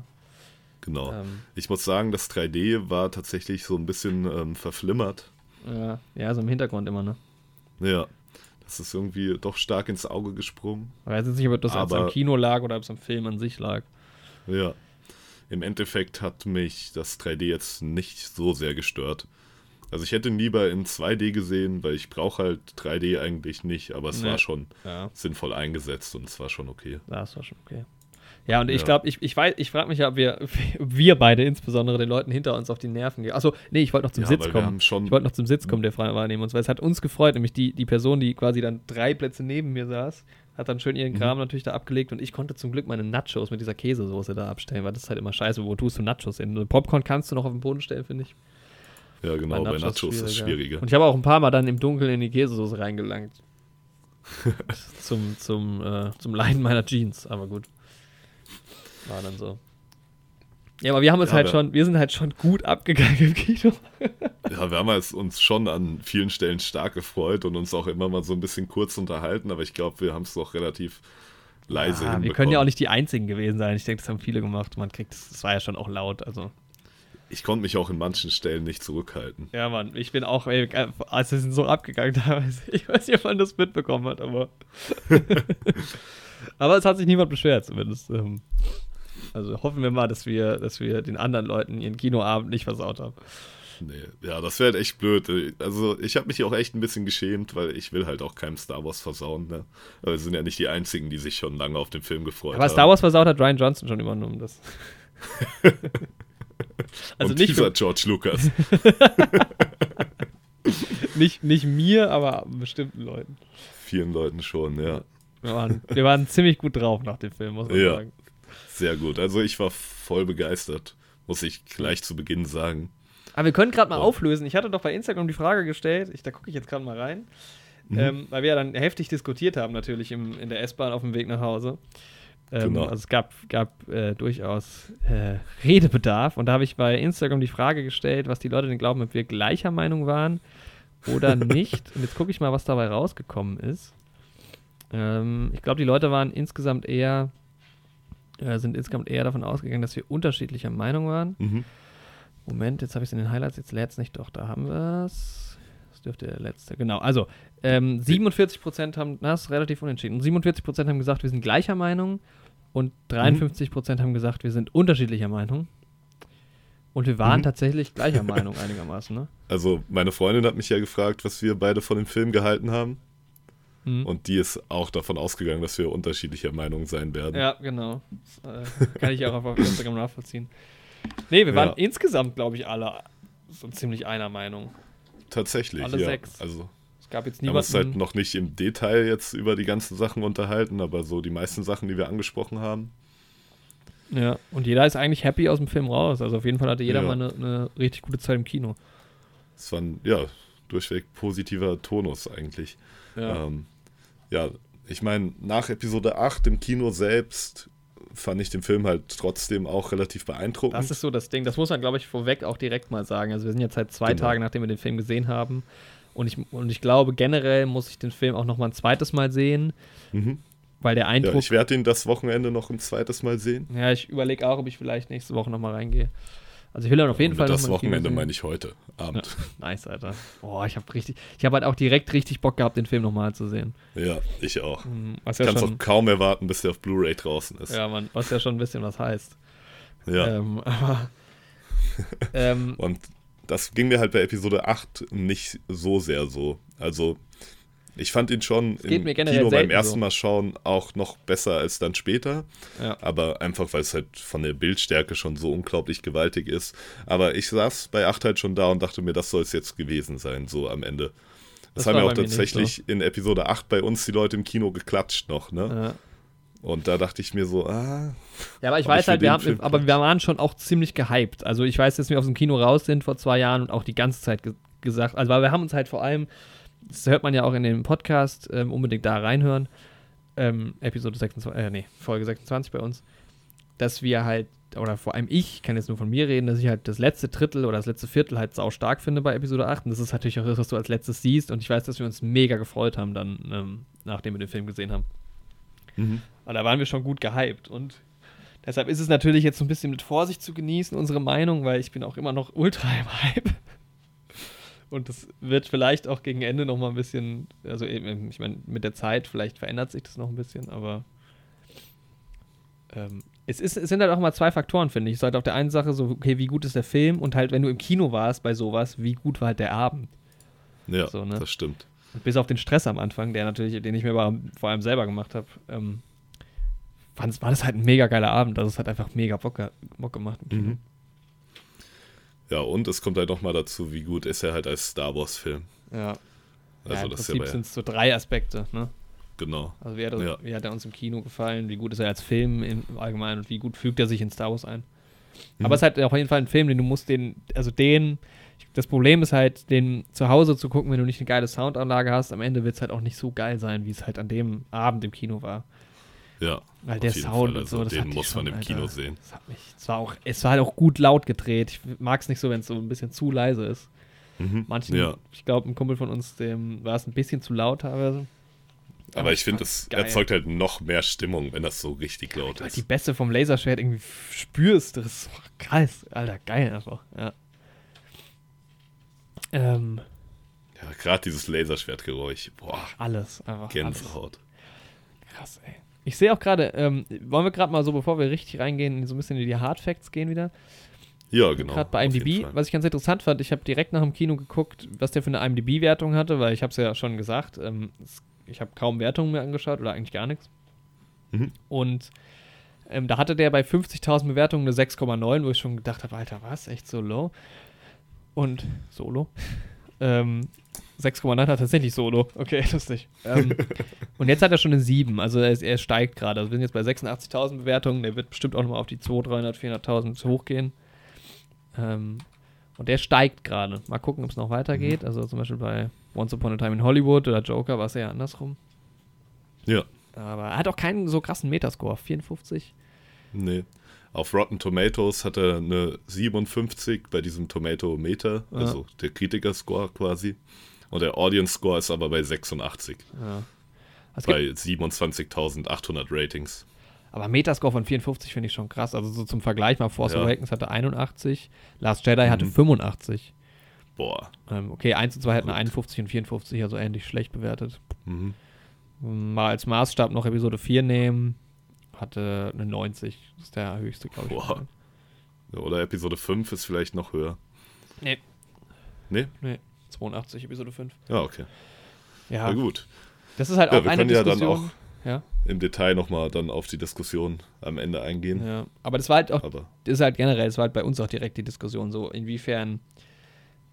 Genau. Ähm, Ich muss sagen, das 3D war tatsächlich so ein bisschen ähm, verflimmert. ja, ja, so im Hintergrund immer, ne? Ja. Das ist irgendwie doch stark ins Auge gesprungen. Ich weiß jetzt nicht, ob das Aber- am Kino lag oder ob es am Film an sich lag. Ja. Im Endeffekt hat mich das 3D jetzt nicht so sehr gestört. Also ich hätte ihn lieber in 2D gesehen, weil ich brauche halt 3D eigentlich nicht, aber es Nee. war schon Ja. sinnvoll eingesetzt und es war schon okay. Das war schon okay. Ja, und ich Ja. glaube, ich, ich weiß, ich frage mich ja, ob wir, wir beide insbesondere den Leuten hinter uns auf die Nerven gehen. Achso, nee, ich wollte noch zum Ja, Sitz kommen. Ich wollte noch zum Sitz kommen, der frei wahrnehmen uns, weil es hat uns gefreut, nämlich die, die Person, die quasi dann drei Plätze neben mir saß, hat dann schön ihren Mhm. Kram natürlich da abgelegt und ich konnte zum Glück meine Nachos mit dieser Käsesoße da abstellen, weil das ist halt immer scheiße, wo tust du Nachos hin? Popcorn kannst du noch auf den Boden stellen, finde ich. Ja, genau, bei Nachos ist es schwieriger. Und ich habe auch ein paar Mal dann im Dunkeln in die Käsesoße reingelangt. zum, zum, äh, zum Leiden meiner Jeans, aber gut. War dann so. Ja, aber wir haben uns Ja, halt aber- schon, wir sind halt schon gut abgegangen im Kino. Ja, wir haben halt uns schon an vielen Stellen stark gefreut und uns auch immer mal so ein bisschen kurz unterhalten, aber ich glaube, wir haben es doch relativ leise Ah, wir können ja auch nicht die Einzigen gewesen sein. Ich denke, das haben viele gemacht. Man kriegt, das war ja schon auch laut. Also, Ich konnte mich auch in manchen Stellen nicht zurückhalten. ja, Mann, ich bin auch, ey, äh, also wir sind so abgegangen teilweise. Ich weiß nicht, ob man das mitbekommen hat, aber. aber es hat sich niemand beschwert, zumindest. Ähm, also hoffen wir mal, dass wir, dass wir den anderen Leuten ihren Kinoabend nicht versaut haben. Nee, ja, das wäre halt echt blöd. Also ich habe mich auch echt ein bisschen geschämt, weil ich will halt auch keinem Star Wars versauen. Ne? Aber wir sind ja nicht die Einzigen, die sich schon lange auf den Film gefreut Aber haben. Star Wars versaut hat Ryan Johnson schon übernommen. Das. also Und nicht, dieser George Lucas. nicht, nicht mir, aber bestimmten Leuten. Vielen Leuten schon, ja. Wir waren, wir waren ziemlich gut drauf nach dem Film, muss man Ja. sagen. Sehr gut. Also ich war voll begeistert, muss ich gleich zu Beginn sagen. Aber wir können gerade mal Oh. auflösen. Ich hatte doch bei Instagram die Frage gestellt, ich, da gucke ich jetzt gerade mal rein, Mhm. ähm, weil wir ja dann heftig diskutiert haben, natürlich im, in der S-Bahn auf dem Weg nach Hause. Ähm, Genau. Also es gab, gab äh, durchaus äh, Redebedarf und da habe ich bei Instagram die Frage gestellt, was die Leute denn glauben, ob wir gleicher Meinung waren oder nicht. und jetzt gucke ich mal, was dabei rausgekommen ist. Ähm, ich glaube, die Leute waren insgesamt eher, äh, sind insgesamt eher davon ausgegangen, dass wir unterschiedlicher Meinung waren. Mhm. Moment, jetzt habe ich es in den Highlights, jetzt lädt es nicht. Doch, da haben wir es. Das dürfte der letzte. Genau, also ähm, 47% haben, das ist relativ unentschieden. 47% haben gesagt, wir sind gleicher Meinung und 53% haben gesagt, wir sind unterschiedlicher Meinung. Und wir waren Mhm. tatsächlich gleicher Meinung einigermaßen, ne? Also meine Freundin hat mich ja gefragt, was wir beide von dem Film gehalten haben. Mhm. Und die ist auch davon ausgegangen, dass wir unterschiedlicher Meinung sein werden. Ja, genau. Das, äh, kann ich auch auf Instagram nachvollziehen. Nee, wir waren Ja. insgesamt, glaube ich, alle so ziemlich einer Meinung. Tatsächlich, Alle ja. sechs. Also Es gab jetzt wir haben uns halt niemanden. noch nicht im Detail jetzt über die ganzen Sachen unterhalten, aber so die meisten Sachen, die wir angesprochen haben. Ja, und jeder ist eigentlich happy aus dem Film raus. Also auf jeden Fall hatte jeder Ja. mal eine, eine richtig gute Zeit im Kino. Es war ein, ja, durchweg positiver Tonus eigentlich. Ja, ähm, ja ich meine, nach Episode 8 im Kino selbst fand ich den Film halt trotzdem auch relativ beeindruckend. Das ist so das Ding. Das muss man, glaube ich, vorweg auch direkt mal sagen. Also wir sind jetzt seit zwei Genau. Tagen, nachdem wir den Film gesehen haben. Und ich, und ich glaube, generell muss ich den Film auch noch mal ein zweites Mal sehen, mhm. weil der Ja, Eindruck. ich werde ihn das Wochenende noch ein zweites Mal sehen. Ja, ich überlege auch, ob ich vielleicht nächste Woche noch mal reingehe. Also ich will dann auf jeden Und Fall noch das Wochenende meine ich heute Abend. Nice, Alter. Boah, ich habe richtig, ich habe halt auch direkt richtig Bock gehabt, den Film noch mal zu sehen. Ja, ich auch. Mhm, Was Ich ja kann es auch kaum erwarten, bis der auf Blu-ray draußen ist. ja, man, was ja schon ein bisschen was heißt. Ja. Ähm, aber ähm, Und das ging mir halt bei Episode 8 nicht so sehr so. Also, ich fand ihn schon im Kino beim ersten so. Mal schauen auch noch besser als dann später. ja. Aber einfach, weil es halt von der Bildstärke schon so unglaublich gewaltig ist. Aber ich saß bei 8 halt schon da und dachte mir, das soll es jetzt gewesen sein, so am Ende. Das, Das haben ja auch tatsächlich in Episode 8 bei uns die Leute im Kino geklatscht noch, ne? Ja. Und da dachte ich mir so, ah, Ja, aber ich ich weiß für halt, wir haben, Film aber wir waren schon auch ziemlich gehypt. Also ich weiß, dass wir aus dem Kino raus sind vor zwei Jahren und auch die ganze Zeit ge gesagt, also weil wir haben uns halt vor allem, das hört man ja auch in dem Podcast, ähm, unbedingt da reinhören, ähm, Episode 26, äh, nee, Folge 26 bei uns. dass wir halt, oder vor allem ich, kann jetzt nur von mir reden, dass ich halt das letzte Drittel oder das letzte Viertel halt sau stark finde bei Episode 8. Und das ist natürlich auch das, was du als letztes siehst. Und ich weiß, dass wir uns mega gefreut haben dann, ähm, nachdem wir den Film gesehen haben. Mhm. Und da waren wir schon gut gehypt. Und deshalb ist es natürlich jetzt so ein bisschen mit Vorsicht zu genießen, unsere Meinung, weil ich bin auch immer noch ultra im Hype. Und das wird vielleicht auch gegen Ende noch mal ein bisschen, also eben, ich meine, mit der Zeit, vielleicht verändert sich das noch ein bisschen, aber ähm, es, ist, es sind halt auch mal zwei Faktoren, finde ich. Es ist halt auf der einen Sache so, okay, wie gut ist der Film und halt, wenn du im Kino warst bei sowas, wie gut war halt der Abend. Ja, So, ne? das stimmt. Und bis auf den Stress am Anfang, der natürlich, den ich mir aber vor allem selber gemacht habe, ähm, war das halt ein mega geiler Abend. Also es hat einfach mega Bock, Bock gemacht. Mhm. Ja, und es kommt halt noch mal dazu, wie gut ist er halt als Star Wars-Film. Ja. Also ja, Im das ist ja Prinzip sind es so drei Aspekte. Ne? genau. Also wie hat, er, Ja. wie hat er uns im Kino gefallen, wie gut ist er als Film im Allgemeinen und wie gut fügt er sich in Star Wars ein. Aber es ist halt auf jeden Fall ein Film, den du musst den, also den, das Problem ist halt, den zu Hause zu gucken, wenn du nicht eine geile Soundanlage hast, am Ende wird es halt auch nicht so geil sein, wie es halt an dem Abend im Kino war. Ja. Weil der Sound Fall. und Also so, das den muss man schon, im Kino Alter. sehen. Das hat mich, es war auch, es war halt auch gut laut gedreht. Ich mag es nicht so, wenn es so ein bisschen zu leise ist. Mhm. Manchen, Ja. ich glaube, ein Kumpel von uns, dem war es ein bisschen zu laut teilweise. Aber ich finde, es erzeugt halt noch mehr Stimmung, wenn das so richtig laut Weil ist. die Bässe vom Laserschwert irgendwie spürst. Das ist so krass. Alter, geil einfach. Ja. Ähm, Ja, gerade dieses Laserschwertgeräusch. Boah, alles. Einfach alles. Gänsehaut. Krass, ey. Ich sehe auch gerade, ähm, wollen wir gerade mal so, bevor wir richtig reingehen, so ein bisschen in die Hard Facts gehen wieder. Ja, genau. Gerade bei IMDb, was ich ganz interessant fand, ich habe direkt nach dem Kino geguckt, was der für eine IMDb-Wertung hatte, weil ich habe es ja schon gesagt, ähm, ich habe kaum Wertungen mehr angeschaut oder eigentlich gar nichts. Mhm. Und ähm, da hatte der bei 50.000 Bewertungen eine 6,9, wo ich schon gedacht habe, Alter, was, echt so low? Und Solo. ähm, 6,9 hat tatsächlich Solo. Okay, lustig. Ähm, und jetzt hat er schon eine 7, also er, ist- er steigt gerade. Also wir sind jetzt bei 86.000 Bewertungen, der wird bestimmt auch nochmal auf die 200.000, 300.000, 400.000 hochgehen. Ähm, und der steigt gerade. Mal gucken, ob es noch weitergeht. Also zum Beispiel bei Once Upon a Time in Hollywood oder Joker war es eher andersrum. Ja, Aber er hat auch keinen so krassen Metascore. 54. nee. Auf Rotten Tomatoes hat er eine 57 bei diesem Tomato-Meter, Ja. also der Kritiker-Score quasi. Und der Audience-Score ist aber bei 86, Ja. Bei 27.800 Ratings. aber Metascore von 54 finde ich schon krass. Also so zum Vergleich mal Force Ja. Awakens hatte 81, Last Jedi hatte Mhm. 85. Boah. Ähm, okay, 1 und 2 hatten Gut. 51 und 54, also ähnlich schlecht bewertet. Mhm. Mal als Maßstab noch Episode 4 nehmen, hatte eine 90. Das ist der höchste, glaube ich. Boah. Oder Episode 5 ist vielleicht noch höher. Nee. Nee? Nee, 82, Episode 5. Ja, okay. Ja, Na gut. das ist halt Ja, auch wir eine können ja dann Diskussion. auch ja, im Detail nochmal dann auf die Diskussion am Ende eingehen. ja. Aber das war halt auch Aber das ist halt generell, das war halt bei uns auch direkt die Diskussion so, inwiefern,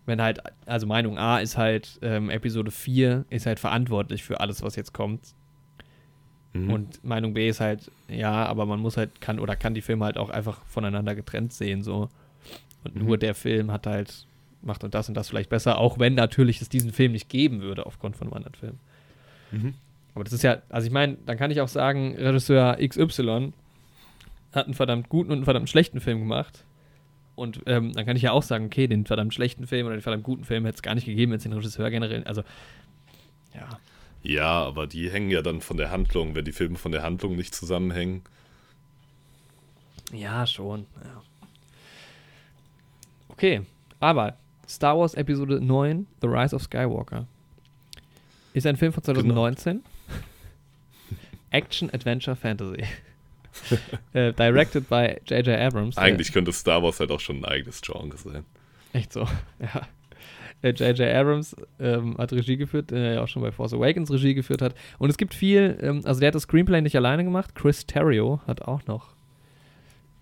wenn halt, also Meinung A ist halt, ähm, Episode 4 ist halt verantwortlich für alles, was jetzt kommt. mhm. Und Meinung B ist halt, ja, aber man muss halt, kann oder kann die Filme halt auch einfach voneinander getrennt sehen, so. Und Mhm. nur der Film hat halt, macht und das und das vielleicht besser, auch wenn natürlich es diesen Film nicht geben würde aufgrund von einem anderen Film. Mhm. Aber das ist ja, also ich meine, dann kann ich auch sagen, Regisseur XY hat einen verdammt guten und einen verdammt schlechten Film gemacht. Und ähm, dann kann ich ja auch sagen, okay, den verdammt schlechten Film oder den verdammt guten Film hätte es gar nicht gegeben, wenn es den Regisseur generell, also ja, Ja, aber die hängen ja dann von der Handlung, wenn die Filme von der Handlung nicht zusammenhängen. ja, schon. Ja. Okay, aber Star Wars Episode 9, The Rise of Skywalker, ist ein Film von 2019. Action, Adventure, Fantasy. äh, directed by J.J. Abrams. Eigentlich könnte Star Wars halt auch schon ein eigenes Genre sein. Echt so, ja. Äh, J.J. Abrams ähm, hat Regie geführt, der ja auch schon bei Force Awakens Regie geführt hat. Und es gibt viel, ähm, also der hat das Screenplay nicht alleine gemacht. Chris Terrio hat auch noch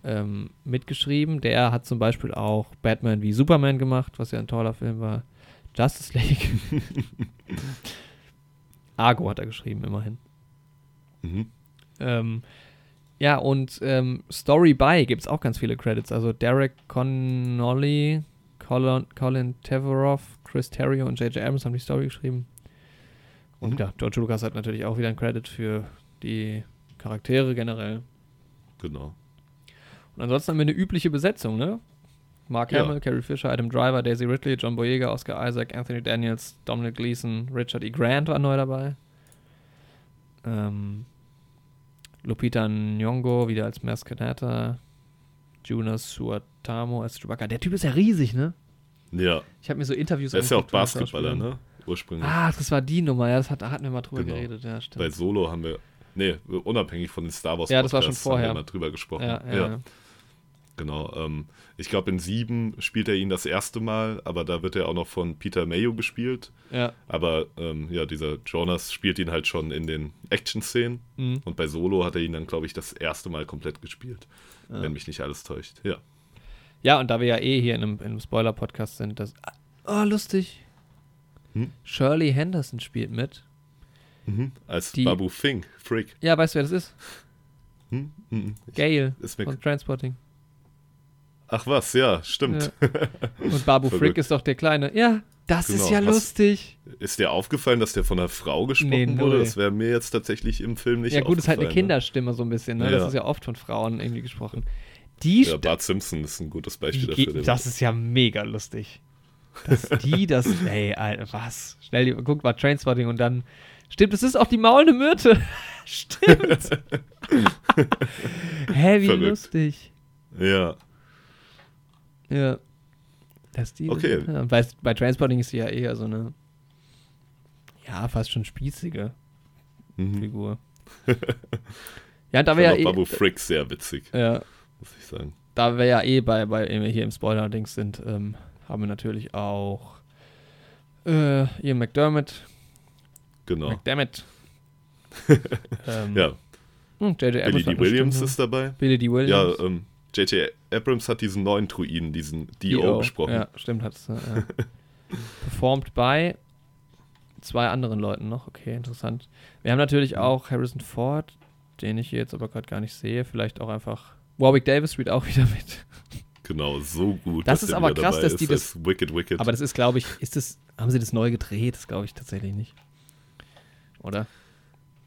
ähm, mitgeschrieben. Der hat zum Beispiel auch Batman wie Superman gemacht, was ja ein toller Film war. Justice League. Argo hat er geschrieben, immerhin. Mhm. Ähm, ja, und ähm, Story by gibt es auch ganz viele Credits. Also Derek Connolly, Colin, Colin Teveroff, Chris Terrio und J.J. Abrams haben die Story geschrieben. Und Mhm. ja, George Lucas hat natürlich auch wieder einen Credit für die Charaktere generell. Genau. Und ansonsten haben wir eine übliche Besetzung, ne? Mark Ja. Hamill, Carrie Fisher, Adam Driver, Daisy Ridley, John Boyega, Oscar Isaac, Anthony Daniels, Dominic Gleason, Richard E. Grant war neu dabei. Ähm, Lupita Nyong'o wieder als Maskenata. Jonas Suatamo als Chewbacca. Der Typ ist ja riesig, ne? Ja, Ich habe mir so Interviews der ist ja auch Basketballer, ne? Ursprünglich. Ah, das war die Nummer, ja, das hat, da hatten wir mal drüber Genau. geredet, ja, stimmt. Bei Solo haben wir, nee, unabhängig von den Star Wars Ja, das war schon vorher. haben wir mal drüber gesprochen. ja, ja, ja. Genau. Ähm, ich glaube, in sieben spielt er ihn das erste Mal, aber da wird er auch noch von Peter Mayo gespielt. ja. Aber ähm, ja, dieser Jonas spielt ihn halt schon in den Action-Szenen. Mhm. Und bei Solo hat er ihn dann, glaube ich, das erste Mal komplett gespielt. Ja. Wenn mich nicht alles täuscht. Ja. Ja, und da wir ja eh hier in einem, in einem Spoiler-Podcast sind, das. Oh, lustig. Hm? Shirley Henderson spielt mit. Mhm. Als Die- Babu Fink, Freak. Ja, weißt du, wer das ist? Hm? Ich- Gail von Transporting. Ach was, ja, stimmt. Und Babu. Frick ist doch der Kleine. Ja, das ist Genau, ja was- lustig. Ist dir aufgefallen, dass der von einer Frau gesprochen Nee, wurde? Das wäre mir jetzt tatsächlich im Film nicht ja, gut, ist halt eine aufgefallen, ne? Kinderstimme so ein bisschen, ne? Das Ja. ist ja oft von Frauen irgendwie gesprochen. Die, Ja, Bart Simpson ist ein gutes Beispiel dafür. geht, das ist ja mega lustig. Dass die das, ey, Alter, was? Schnell, guck mal, Trainspotting und dann, stimmt, es ist auch die maulende Myrte. stimmt. Hä, wie Verrückt. lustig. ja, Ja. Das die, Okay. Ja, bei, bei Transporting ist sie ja eher so eine, ja, fast schon spießige mhm. Figur. ja, da wir ja eh, Babu Frick sehr witzig, ja, muss ich sagen. da wir ja eh bei, bei hier im Spoiler-Dings sind, ähm, haben wir natürlich auch äh, Ian McDermott. Genau. McDermott. ähm, Ja, J.J. Billy D. Williams Stimme. ist dabei. Billy D. Williams. Ja, ähm, J.J. Abrams hat diesen neuen Druiden, diesen Dio, gesprochen. Ja, stimmt, hat es. Ja. Performt bei zwei anderen Leuten noch. Okay, interessant. Wir haben Mhm. natürlich auch Harrison Ford, den ich hier jetzt aber gerade gar nicht sehe. Vielleicht auch einfach. Warwick Davis spielt auch wieder mit. Genau, so gut. Das ist aber krass, dass die das- als Wicked Wicked. Aber das ist, glaube ich, ist das. Haben sie das neu gedreht? Das glaube ich tatsächlich nicht. Oder?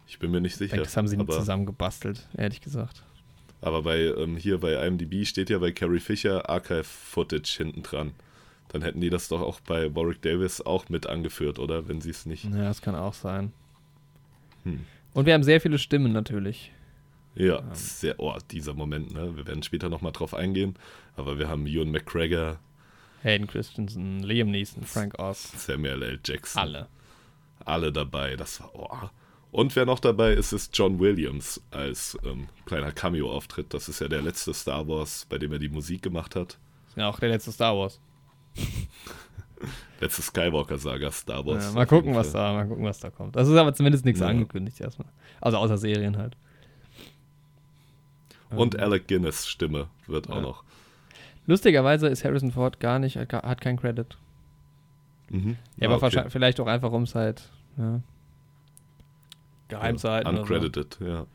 ich bin mir nicht Ich sicher. denke, das haben sie zusammen gebastelt, ehrlich gesagt. Aber bei ähm, hier bei IMDb steht ja bei Carrie Fisher Archive Footage hinten dran. Dann hätten die das doch auch bei Warwick Davis auch mit angeführt, oder? Wenn sie es nicht. Ja, das kann auch sein. Hm. Und wir haben sehr viele Stimmen natürlich. Ja, sehr, oh, dieser Moment, ne? Wir werden später nochmal drauf eingehen. Aber wir haben Ewan McGregor, Hayden Christensen, Liam Neeson, Frank Oz. Samuel L. Jackson. Alle. alle dabei. Das war, oh. Und wer noch dabei ist, ist John Williams als ähm, kleiner Cameo-Auftritt. Das ist ja der letzte Star Wars, bei dem er die Musik gemacht hat. Ja, auch der letzte Star Wars. Letzte Skywalker-Saga Star Wars. Ja, mal gucken, was da, mal gucken, was da kommt. Das ist aber zumindest nichts Ja. angekündigt erstmal. Also außer Serien halt. Und Ähm, Alec Guinness Stimme wird auch Ja. noch. Lustigerweise ist Harrison Ford gar nicht, hat, keinen Credit. Mhm. Ja, Ah, aber okay. vielleicht auch einfach um es halt ja, geheim zu Ja, oder so. Uncredited, ja.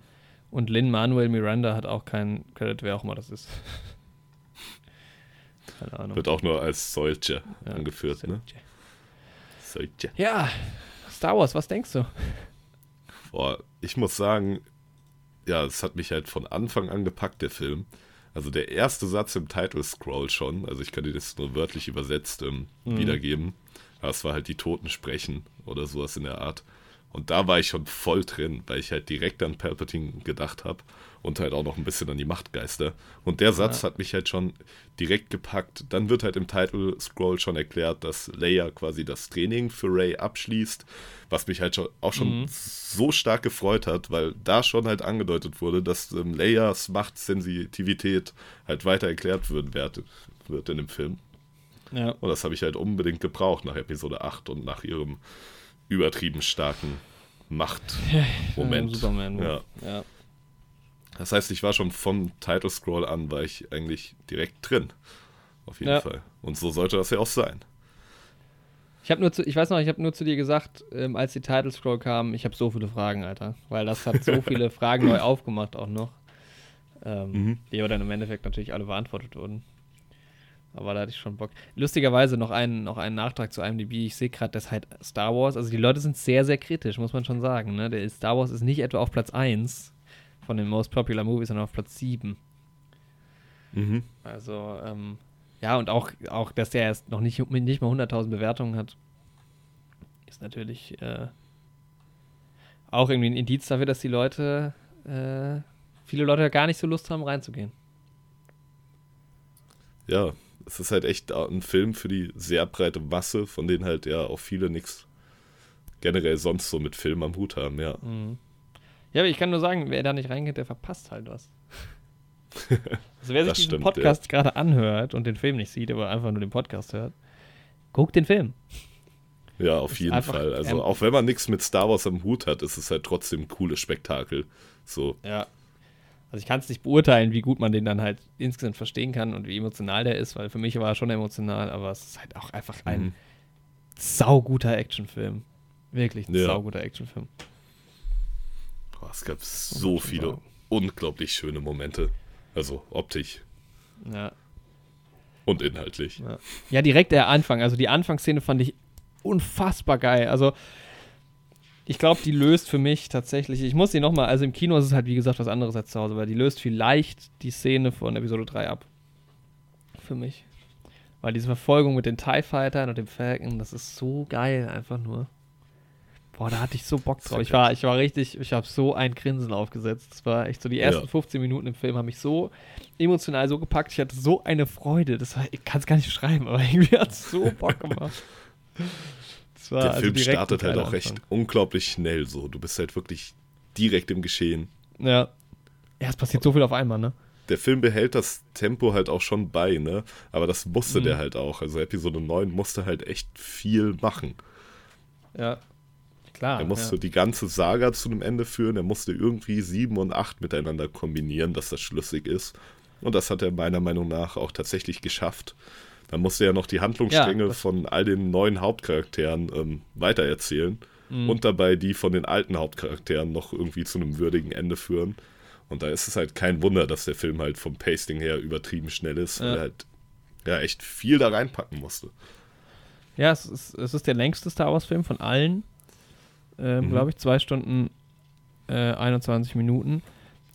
Und Lin Manuel Miranda hat auch keinen Credit, wer auch immer das ist. Keine Ahnung. Wird auch nur als solche Ja, angeführt, ne? Solche. Ja, Star Wars, was denkst du? Boah, ich muss sagen, ja, es hat mich halt von Anfang an gepackt, der Film. Also der erste Satz im Title Scroll schon, also ich kann dir das nur wörtlich übersetzt ähm, Mhm. wiedergeben. Aber es war halt die Toten sprechen oder sowas in der Art. Und da war ich schon voll drin, weil ich halt direkt an Palpatine gedacht habe und halt auch noch ein bisschen an die Machtgeister. Und der Satz hat mich halt schon direkt gepackt. Dann wird halt im Title Scroll schon erklärt, dass Leia quasi das Training für Rey abschließt, was mich halt schon, auch schon so stark gefreut hat, weil da schon halt angedeutet wurde, dass ähm, Leias Machtsensitivität halt weiter erklärt wird, wird, wird in dem Film. Ja. Und das habe ich halt unbedingt gebraucht nach Episode 8 und nach ihrem übertrieben starken Machtmoment. Ja. ja. Das heißt, ich war schon vom Title Scroll an, war ich eigentlich direkt drin. Auf jeden Ja. Fall. Und so sollte das ja auch sein. Ich habe nur zu, ich weiß noch, ich habe nur zu dir gesagt, ähm, als die Title Scroll kam, ich habe so viele Fragen, Alter, weil das hat so viele Fragen neu aufgemacht auch noch, ähm, Mhm. die aber dann im Endeffekt natürlich alle beantwortet wurden. Aber da hatte ich schon Bock. Lustigerweise noch einen, noch einen Nachtrag zu IMDb. Ich sehe gerade, dass halt Star Wars, also die Leute sind sehr, sehr kritisch, muss man schon sagen. Ne? Der Star Wars ist nicht etwa auf Platz 1 von den Most Popular Movies, sondern auf Platz 7. Mhm. Also, ähm, ja, und auch, auch, dass der erst noch nicht, nicht mal 100.000 Bewertungen hat, ist natürlich äh, auch irgendwie ein Indiz dafür, dass die Leute, äh, viele Leute gar nicht so Lust haben, reinzugehen. Ja, es ist halt echt ein Film für die sehr breite Masse, von denen halt ja auch viele nichts generell sonst so mit Film am Hut haben, ja. Mhm. Ja, aber ich kann nur sagen, wer da nicht reingeht, der verpasst halt was. Also wer sich diesen stimmt, Podcast gerade anhört und den Film nicht sieht, aber einfach nur den Podcast hört, guckt den Film. Ja, auf Ist jeden einfach- Fall. Also ähm, auch wenn man nichts mit Star Wars am Hut hat, ist es halt trotzdem ein cooles Spektakel. So, Ja. Also ich kann es nicht beurteilen, wie gut man den dann halt insgesamt verstehen kann und wie emotional der ist, weil für mich war er schon emotional, aber es ist halt auch einfach ein Mhm. sauguter Actionfilm. Wirklich ein Ja. sauguter Actionfilm. boah, es gab so viele sagen. unglaublich schöne Momente. Also optisch Ja. und inhaltlich. Ja. ja, direkt der Anfang. Also die Anfangsszene fand ich unfassbar geil. Also ich glaube, die löst für mich tatsächlich, ich muss sie nochmal, also im Kino ist es halt wie gesagt was anderes als zu Hause, weil die löst vielleicht die Szene von Episode 3 ab. Für mich. Weil diese Verfolgung mit den TIE Fightern und dem Falcon, das ist so geil einfach nur. Boah, da hatte ich so Bock drauf. Ich war, ich war richtig, ich habe so ein Grinsen aufgesetzt. Das war echt so, die ersten Ja. 15 Minuten im Film haben mich so emotional so gepackt. Ich hatte so eine Freude. Das war, ich kann es gar nicht schreiben, aber irgendwie hat es so Bock gemacht. Der also Film startet halt auch echt Anfang. unglaublich schnell so. Du bist halt wirklich direkt im Geschehen. Ja. Ja, es passiert so viel auf einmal, ne? Der Film behält das Tempo halt auch schon bei, ne? Aber das musste Mhm. der halt auch. Also Episode 9 musste halt echt viel machen. Ja. Klar. Er musste ja. die ganze Saga zu einem Ende führen. Er musste irgendwie 7 und 8 miteinander kombinieren, dass das schlüssig ist. Und das hat er meiner Meinung nach auch tatsächlich geschafft. Dann musste er noch die Handlungsstränge Ja, von all den neuen Hauptcharakteren ähm, weitererzählen Mhm. und dabei die von den alten Hauptcharakteren noch irgendwie zu einem würdigen Ende führen. Und da ist es halt kein Wunder, dass der Film halt vom Pasting her übertrieben schnell ist, weil Ja. er halt ja echt viel da reinpacken musste. Ja, es ist, es ist der längste Star Wars-Film von allen. Ähm, Mhm. Glaube ich, zwei Stunden äh, 21 Minuten.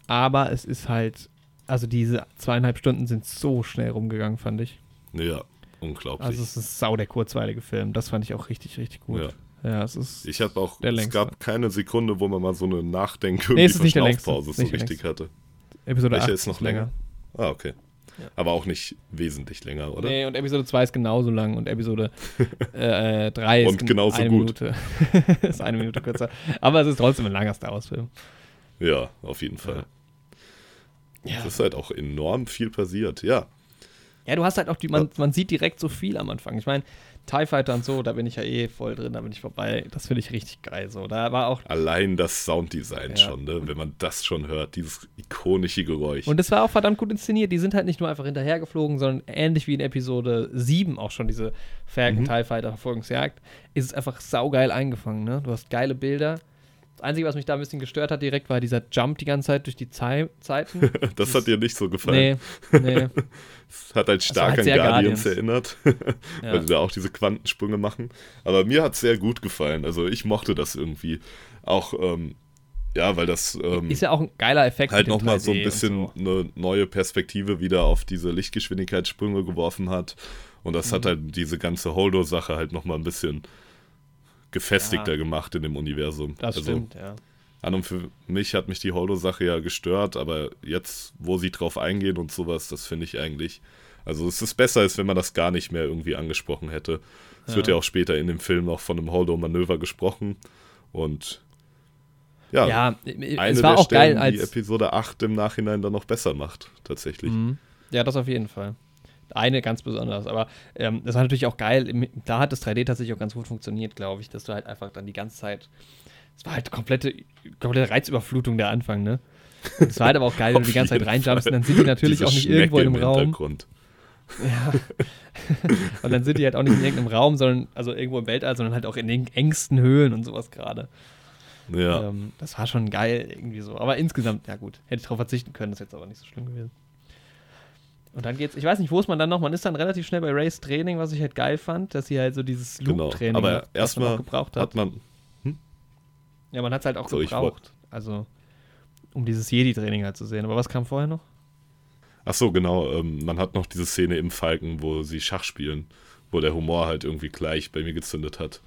Aber es ist halt, also diese zweieinhalb Stunden sind so schnell rumgegangen, fand ich. Ja, unglaublich. Also es ist sau der kurzweilige Film. Das fand ich auch richtig, richtig gut. Ja. Ja, es ist. Ich habe auch, es längste. gab keine Sekunde, wo man mal so eine Nachdenke Nee, längste. Verschnaufpause so richtig hatte. Episode Welcher 8 ist noch länger? Ah, okay. Aber auch nicht wesentlich länger, oder? Nee, und Episode 2 ist genauso lang und Episode 3 äh, ist Und genauso eine gut. Minute. ist eine Minute kürzer. Aber es ist trotzdem ein langer Star Wars-Film. Ja, auf jeden Fall. Ja. Es ist halt auch enorm viel passiert, ja. Ja, du hast halt auch die, man, man sieht direkt so viel am Anfang. Ich meine, TIE Fighter und so, da bin ich ja eh voll drin, da bin ich vorbei. Das finde ich richtig geil. So, da war auch. Allein das Sounddesign Ja. schon, ne? wenn man das schon hört, dieses ikonische Geräusch. Und es war auch verdammt gut inszeniert. Die sind halt nicht nur einfach hinterhergeflogen, sondern ähnlich wie in Episode 7 auch schon diese Falcon TIE Fighter Verfolgungsjagd, ist es einfach saugeil eingefangen. Ne? Du hast geile Bilder. Das Einzige, was mich da ein bisschen gestört hat direkt, war dieser Jump die ganze Zeit durch die Zei Zeiten. das hat dir nicht so gefallen. nee, nee. Es hat halt stark halt an Guardians, Guardians. erinnert, Ja. weil die da auch diese Quantensprünge machen. Aber mir hat es sehr gut gefallen. Also ich mochte das irgendwie. Auch, ähm, ja, weil das ähm, Ist ja auch ein geiler Effekt. halt nochmal so 3D ein bisschen eine neue Perspektive wieder auf diese Lichtgeschwindigkeitssprünge geworfen hat. Und das Mhm. hat halt diese ganze Holdo-Sache halt nochmal ein bisschen gefestigter Ja. gemacht in dem Universum. Das also, stimmt, ja. An und für mich hat mich die Holdo-Sache ja gestört, aber jetzt, wo sie drauf eingehen und sowas, das finde ich eigentlich. Also es ist besser, als wenn man das gar nicht mehr irgendwie angesprochen hätte. Es wird Ja. ja auch später in dem Film noch von einem Holdo-Manöver gesprochen. Und ja, Ja, eine es war der auch Stellen, geil die. Episode 8 im Nachhinein dann noch besser macht, tatsächlich. Mhm. Ja, das auf jeden Fall. Eine ganz besonders. Aber ähm, das war natürlich auch geil. Im- Da hat das 3D tatsächlich auch ganz gut funktioniert, glaube ich, dass du halt einfach dann die ganze Zeit. Es war halt komplette, komplette Reizüberflutung der Anfang, ne? Es war halt aber auch geil, wenn du die ganze Zeit reinjumpst und dann sind die natürlich Diese auch nicht Schnecke irgendwo in einem im Raum. Ja. und dann sind die halt auch nicht in irgendeinem Raum, sondern also irgendwo im Weltall, sondern halt auch in den engsten Höhlen und sowas gerade. Ja, Ähm, das war schon geil irgendwie so. Aber insgesamt, ja gut, hätte ich darauf verzichten können, ist jetzt aber nicht so schlimm gewesen. Und dann geht's, ich weiß nicht, wo ist man dann noch? Man ist dann relativ schnell bei Rays Training, was ich halt geil fand, dass sie halt so dieses genau. Loop-Training Aber man auch erstmal gebraucht hat. hat man. Ja, man hat es halt auch So, gebraucht. Also, um dieses Jedi-Training halt zu sehen. Aber was kam vorher noch? Ach so, genau. Ähm, man hat noch diese Szene im Falken, wo sie Schach spielen, wo der Humor halt irgendwie gleich bei mir gezündet hat.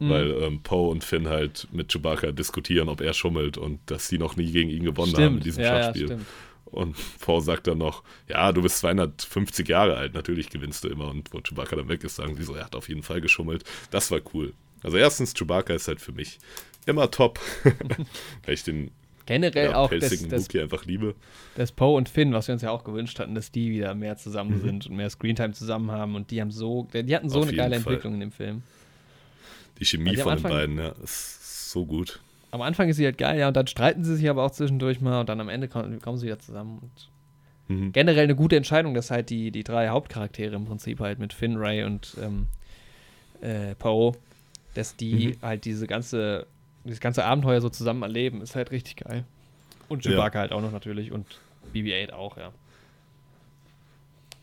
Mhm. Weil ähm, Poe und Finn halt mit Chewbacca diskutieren, ob er schummelt und dass sie noch nie gegen ihn gewonnen haben in Stimmt, diesem ja, ja, Schachspiel. stimmt. Und Poe sagt dann noch, ja, du bist 250 Jahre alt, natürlich gewinnst du immer. Und wo Chewbacca dann weg ist, sagen die so, er hat auf jeden Fall geschummelt. Das war cool. Also erstens, Chewbacca ist halt für mich immer top, weil ich den Generell ja, auch das, pelzigen das, einfach liebe. das Poe und Finn, was wir uns ja auch gewünscht hatten, dass die wieder mehr Mhm. zusammen sind und mehr Screentime zusammen haben und die haben so, die hatten so Auf eine geile Fall. Entwicklung in dem Film. Die Chemie Also von den beiden, ja, ist so gut. Am Anfang ist sie halt geil, ja, und dann streiten sie sich aber auch zwischendurch mal und dann am Ende kommen, kommen sie wieder zusammen. Und Mhm. generell eine gute Entscheidung, dass halt die, die drei Hauptcharaktere im Prinzip halt mit Finn, Ray und ähm, äh, Poe, dass die Mhm. halt diese ganze, dieses ganze Abenteuer so zusammen erleben, ist halt richtig geil. Und Ja. Chewbacca halt auch noch natürlich und BB-8 auch, ja.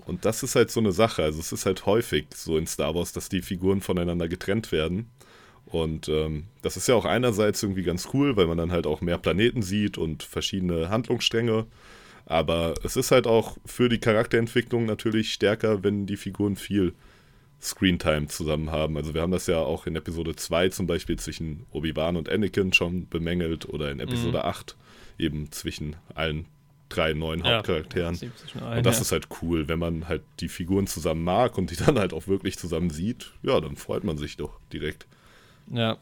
Und das ist halt so eine Sache. Also es ist halt häufig so in Star Wars, dass die Figuren voneinander getrennt werden. Und ähm, das ist ja auch einerseits irgendwie ganz cool, weil man dann halt auch mehr Planeten sieht und verschiedene Handlungsstränge. Aber es ist halt auch für die Charakterentwicklung natürlich stärker, wenn die Figuren viel Screentime zusammen haben. Also wir haben das ja auch in Episode 2 zum Beispiel zwischen Obi-Wan und Anakin schon bemängelt oder in Episode 8 eben zwischen allen drei neuen Hauptcharakteren. Ja, Und allen, das ja. ist halt cool, wenn man halt die Figuren zusammen mag und die dann halt auch wirklich zusammen sieht. Ja, dann freut man sich doch direkt. Ja.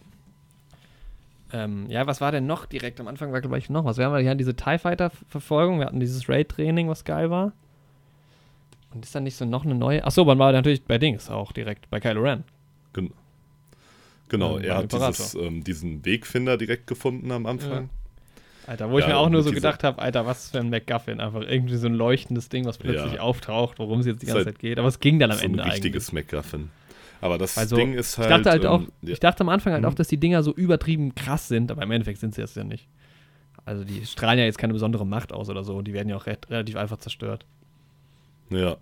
Ähm, ja, was war denn noch direkt am Anfang? War, glaube ich, noch was. Wir haben ja diese TIE Fighter-Verfolgung, wir hatten dieses Raid-Training, was geil war. Und ist dann nicht so noch eine neue? Achso, man war natürlich bei Dings auch direkt, bei Kylo Ren. Gen genau, Ähm, er hat dieses, ähm, diesen Wegfinder direkt gefunden am Anfang. Alter, wo ich Ja, mir auch nur so gedacht habe, Alter, was für ein MacGuffin. Einfach irgendwie so ein leuchtendes Ding, was plötzlich Ja. auftaucht, worum es jetzt die ganze halt Zeit geht. Aber es ging dann am so Ende ein richtiges eigentlich. MacGuffin. Aber das Also, Ding ist halt. ich dachte halt ähm, auch, ja, ich dachte am Anfang halt Mhm. auch, dass die Dinger so übertrieben krass sind, aber im Endeffekt sind sie es ja nicht. Also die strahlen ja jetzt keine besondere Macht aus oder so und die werden ja auch recht, relativ einfach zerstört. ja.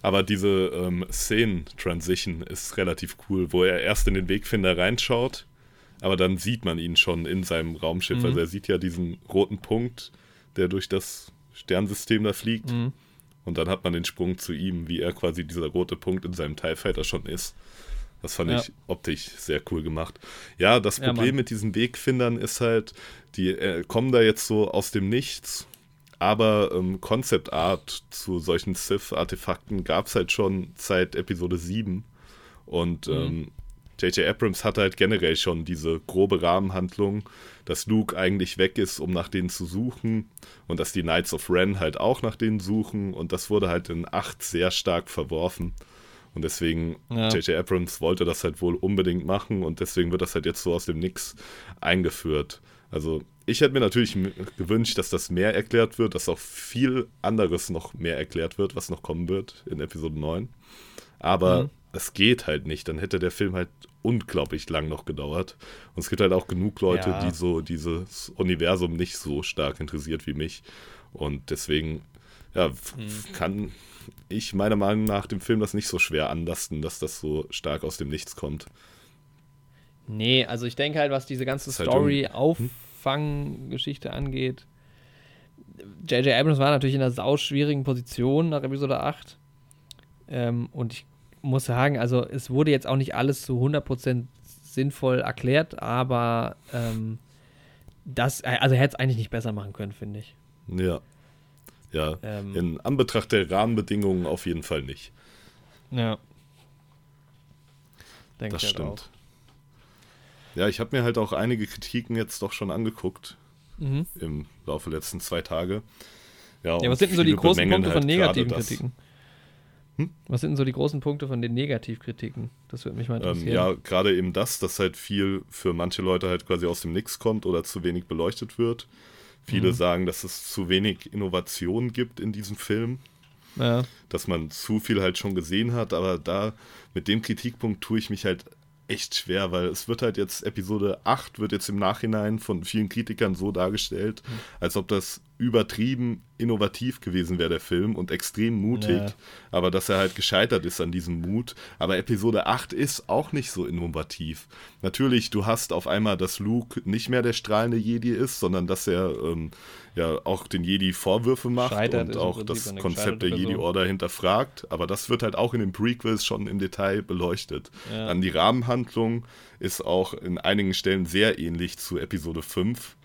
Aber diese ähm, Szenen-Transition ist relativ cool, wo er erst in den Wegfinder reinschaut, aber dann sieht man ihn schon in seinem Raumschiff. Mhm. Also er sieht ja diesen roten Punkt, der durch das Sternsystem da fliegt. Mhm. Und dann hat man den Sprung zu ihm, wie er quasi dieser rote Punkt in seinem TIE Fighter schon ist. Das fand Ja. ich optisch sehr cool gemacht. Ja, das Ja, Problem Mann. mit diesen Wegfindern ist halt, die äh, kommen da jetzt so aus dem Nichts, aber ähm, Concept Art zu solchen Sith-Artefakten gab es halt schon seit Episode 7. Und Mhm. ähm, J.J. Abrams hat halt generell schon diese grobe Rahmenhandlung, dass Luke eigentlich weg ist, um nach denen zu suchen und dass die Knights of Ren halt auch nach denen suchen und das wurde halt in 8 sehr stark verworfen. Und deswegen, Ja. J.J. Abrams wollte das halt wohl unbedingt machen und deswegen wird das halt jetzt so aus dem Nix eingeführt. Also ich hätte mir natürlich gewünscht, dass das mehr erklärt wird, dass auch viel anderes noch mehr erklärt wird, was noch kommen wird in Episode 9. Aber Mhm. Es geht halt nicht. Dann hätte der Film halt unglaublich lang noch gedauert. Und es gibt halt auch genug Leute, Ja. die so dieses Universum nicht so stark interessiert wie mich. Und deswegen, ja, Mhm. kann ich meiner Meinung nach dem Film das nicht so schwer anlasten, dass das so stark aus dem Nichts kommt. Nee, also ich denke halt, was diese ganze halt Story-Auffanggeschichte angeht, J.J. Abrams war natürlich in einer sauschwierigen Position nach Episode 8. Ähm, und ich muss sagen, also es wurde jetzt auch nicht alles zu 100% sinnvoll erklärt, aber ähm, das, also er hätte es eigentlich nicht besser machen können, finde ich. Ja. Ja, Ähm, in Anbetracht der Rahmenbedingungen auf jeden Fall nicht. Ja. Denke Das ich halt stimmt. auch. Ja, ich habe mir halt auch einige Kritiken jetzt doch schon angeguckt Mhm. im Laufe der letzten zwei Tage. Ja, Ja, was sind denn so die großen Punkte von halt gerade negativen das. Hm? Was sind denn so die großen Punkte von den Negativkritiken? Das würde mich mal Ähm, interessieren. ja, gerade eben das, dass halt viel für manche Leute halt quasi aus dem Nix kommt oder zu wenig beleuchtet wird. Viele Mhm. sagen, dass es zu wenig Innovation gibt in diesem Film, ja. dass man zu viel halt schon gesehen hat, aber da mit dem Kritikpunkt tue ich mich halt echt schwer, weil es wird halt jetzt Episode 8 wird jetzt im Nachhinein von vielen Kritikern so dargestellt, als ob das übertrieben innovativ gewesen wäre, der Film, und extrem mutig, Ja. aber dass er halt gescheitert ist an diesem Mut. Aber Episode 8 ist auch nicht so innovativ. Natürlich, du hast auf einmal, dass Luke nicht mehr der strahlende Jedi ist, sondern dass er ähm, ja auch den Jedi Vorwürfe macht Scheitert und auch das Konzept der Jedi. Order hinterfragt. Aber das wird halt auch in den Prequels schon im Detail beleuchtet. Ja. Dann die Rahmenhandlung ist auch in einigen Stellen sehr ähnlich zu Episode 5.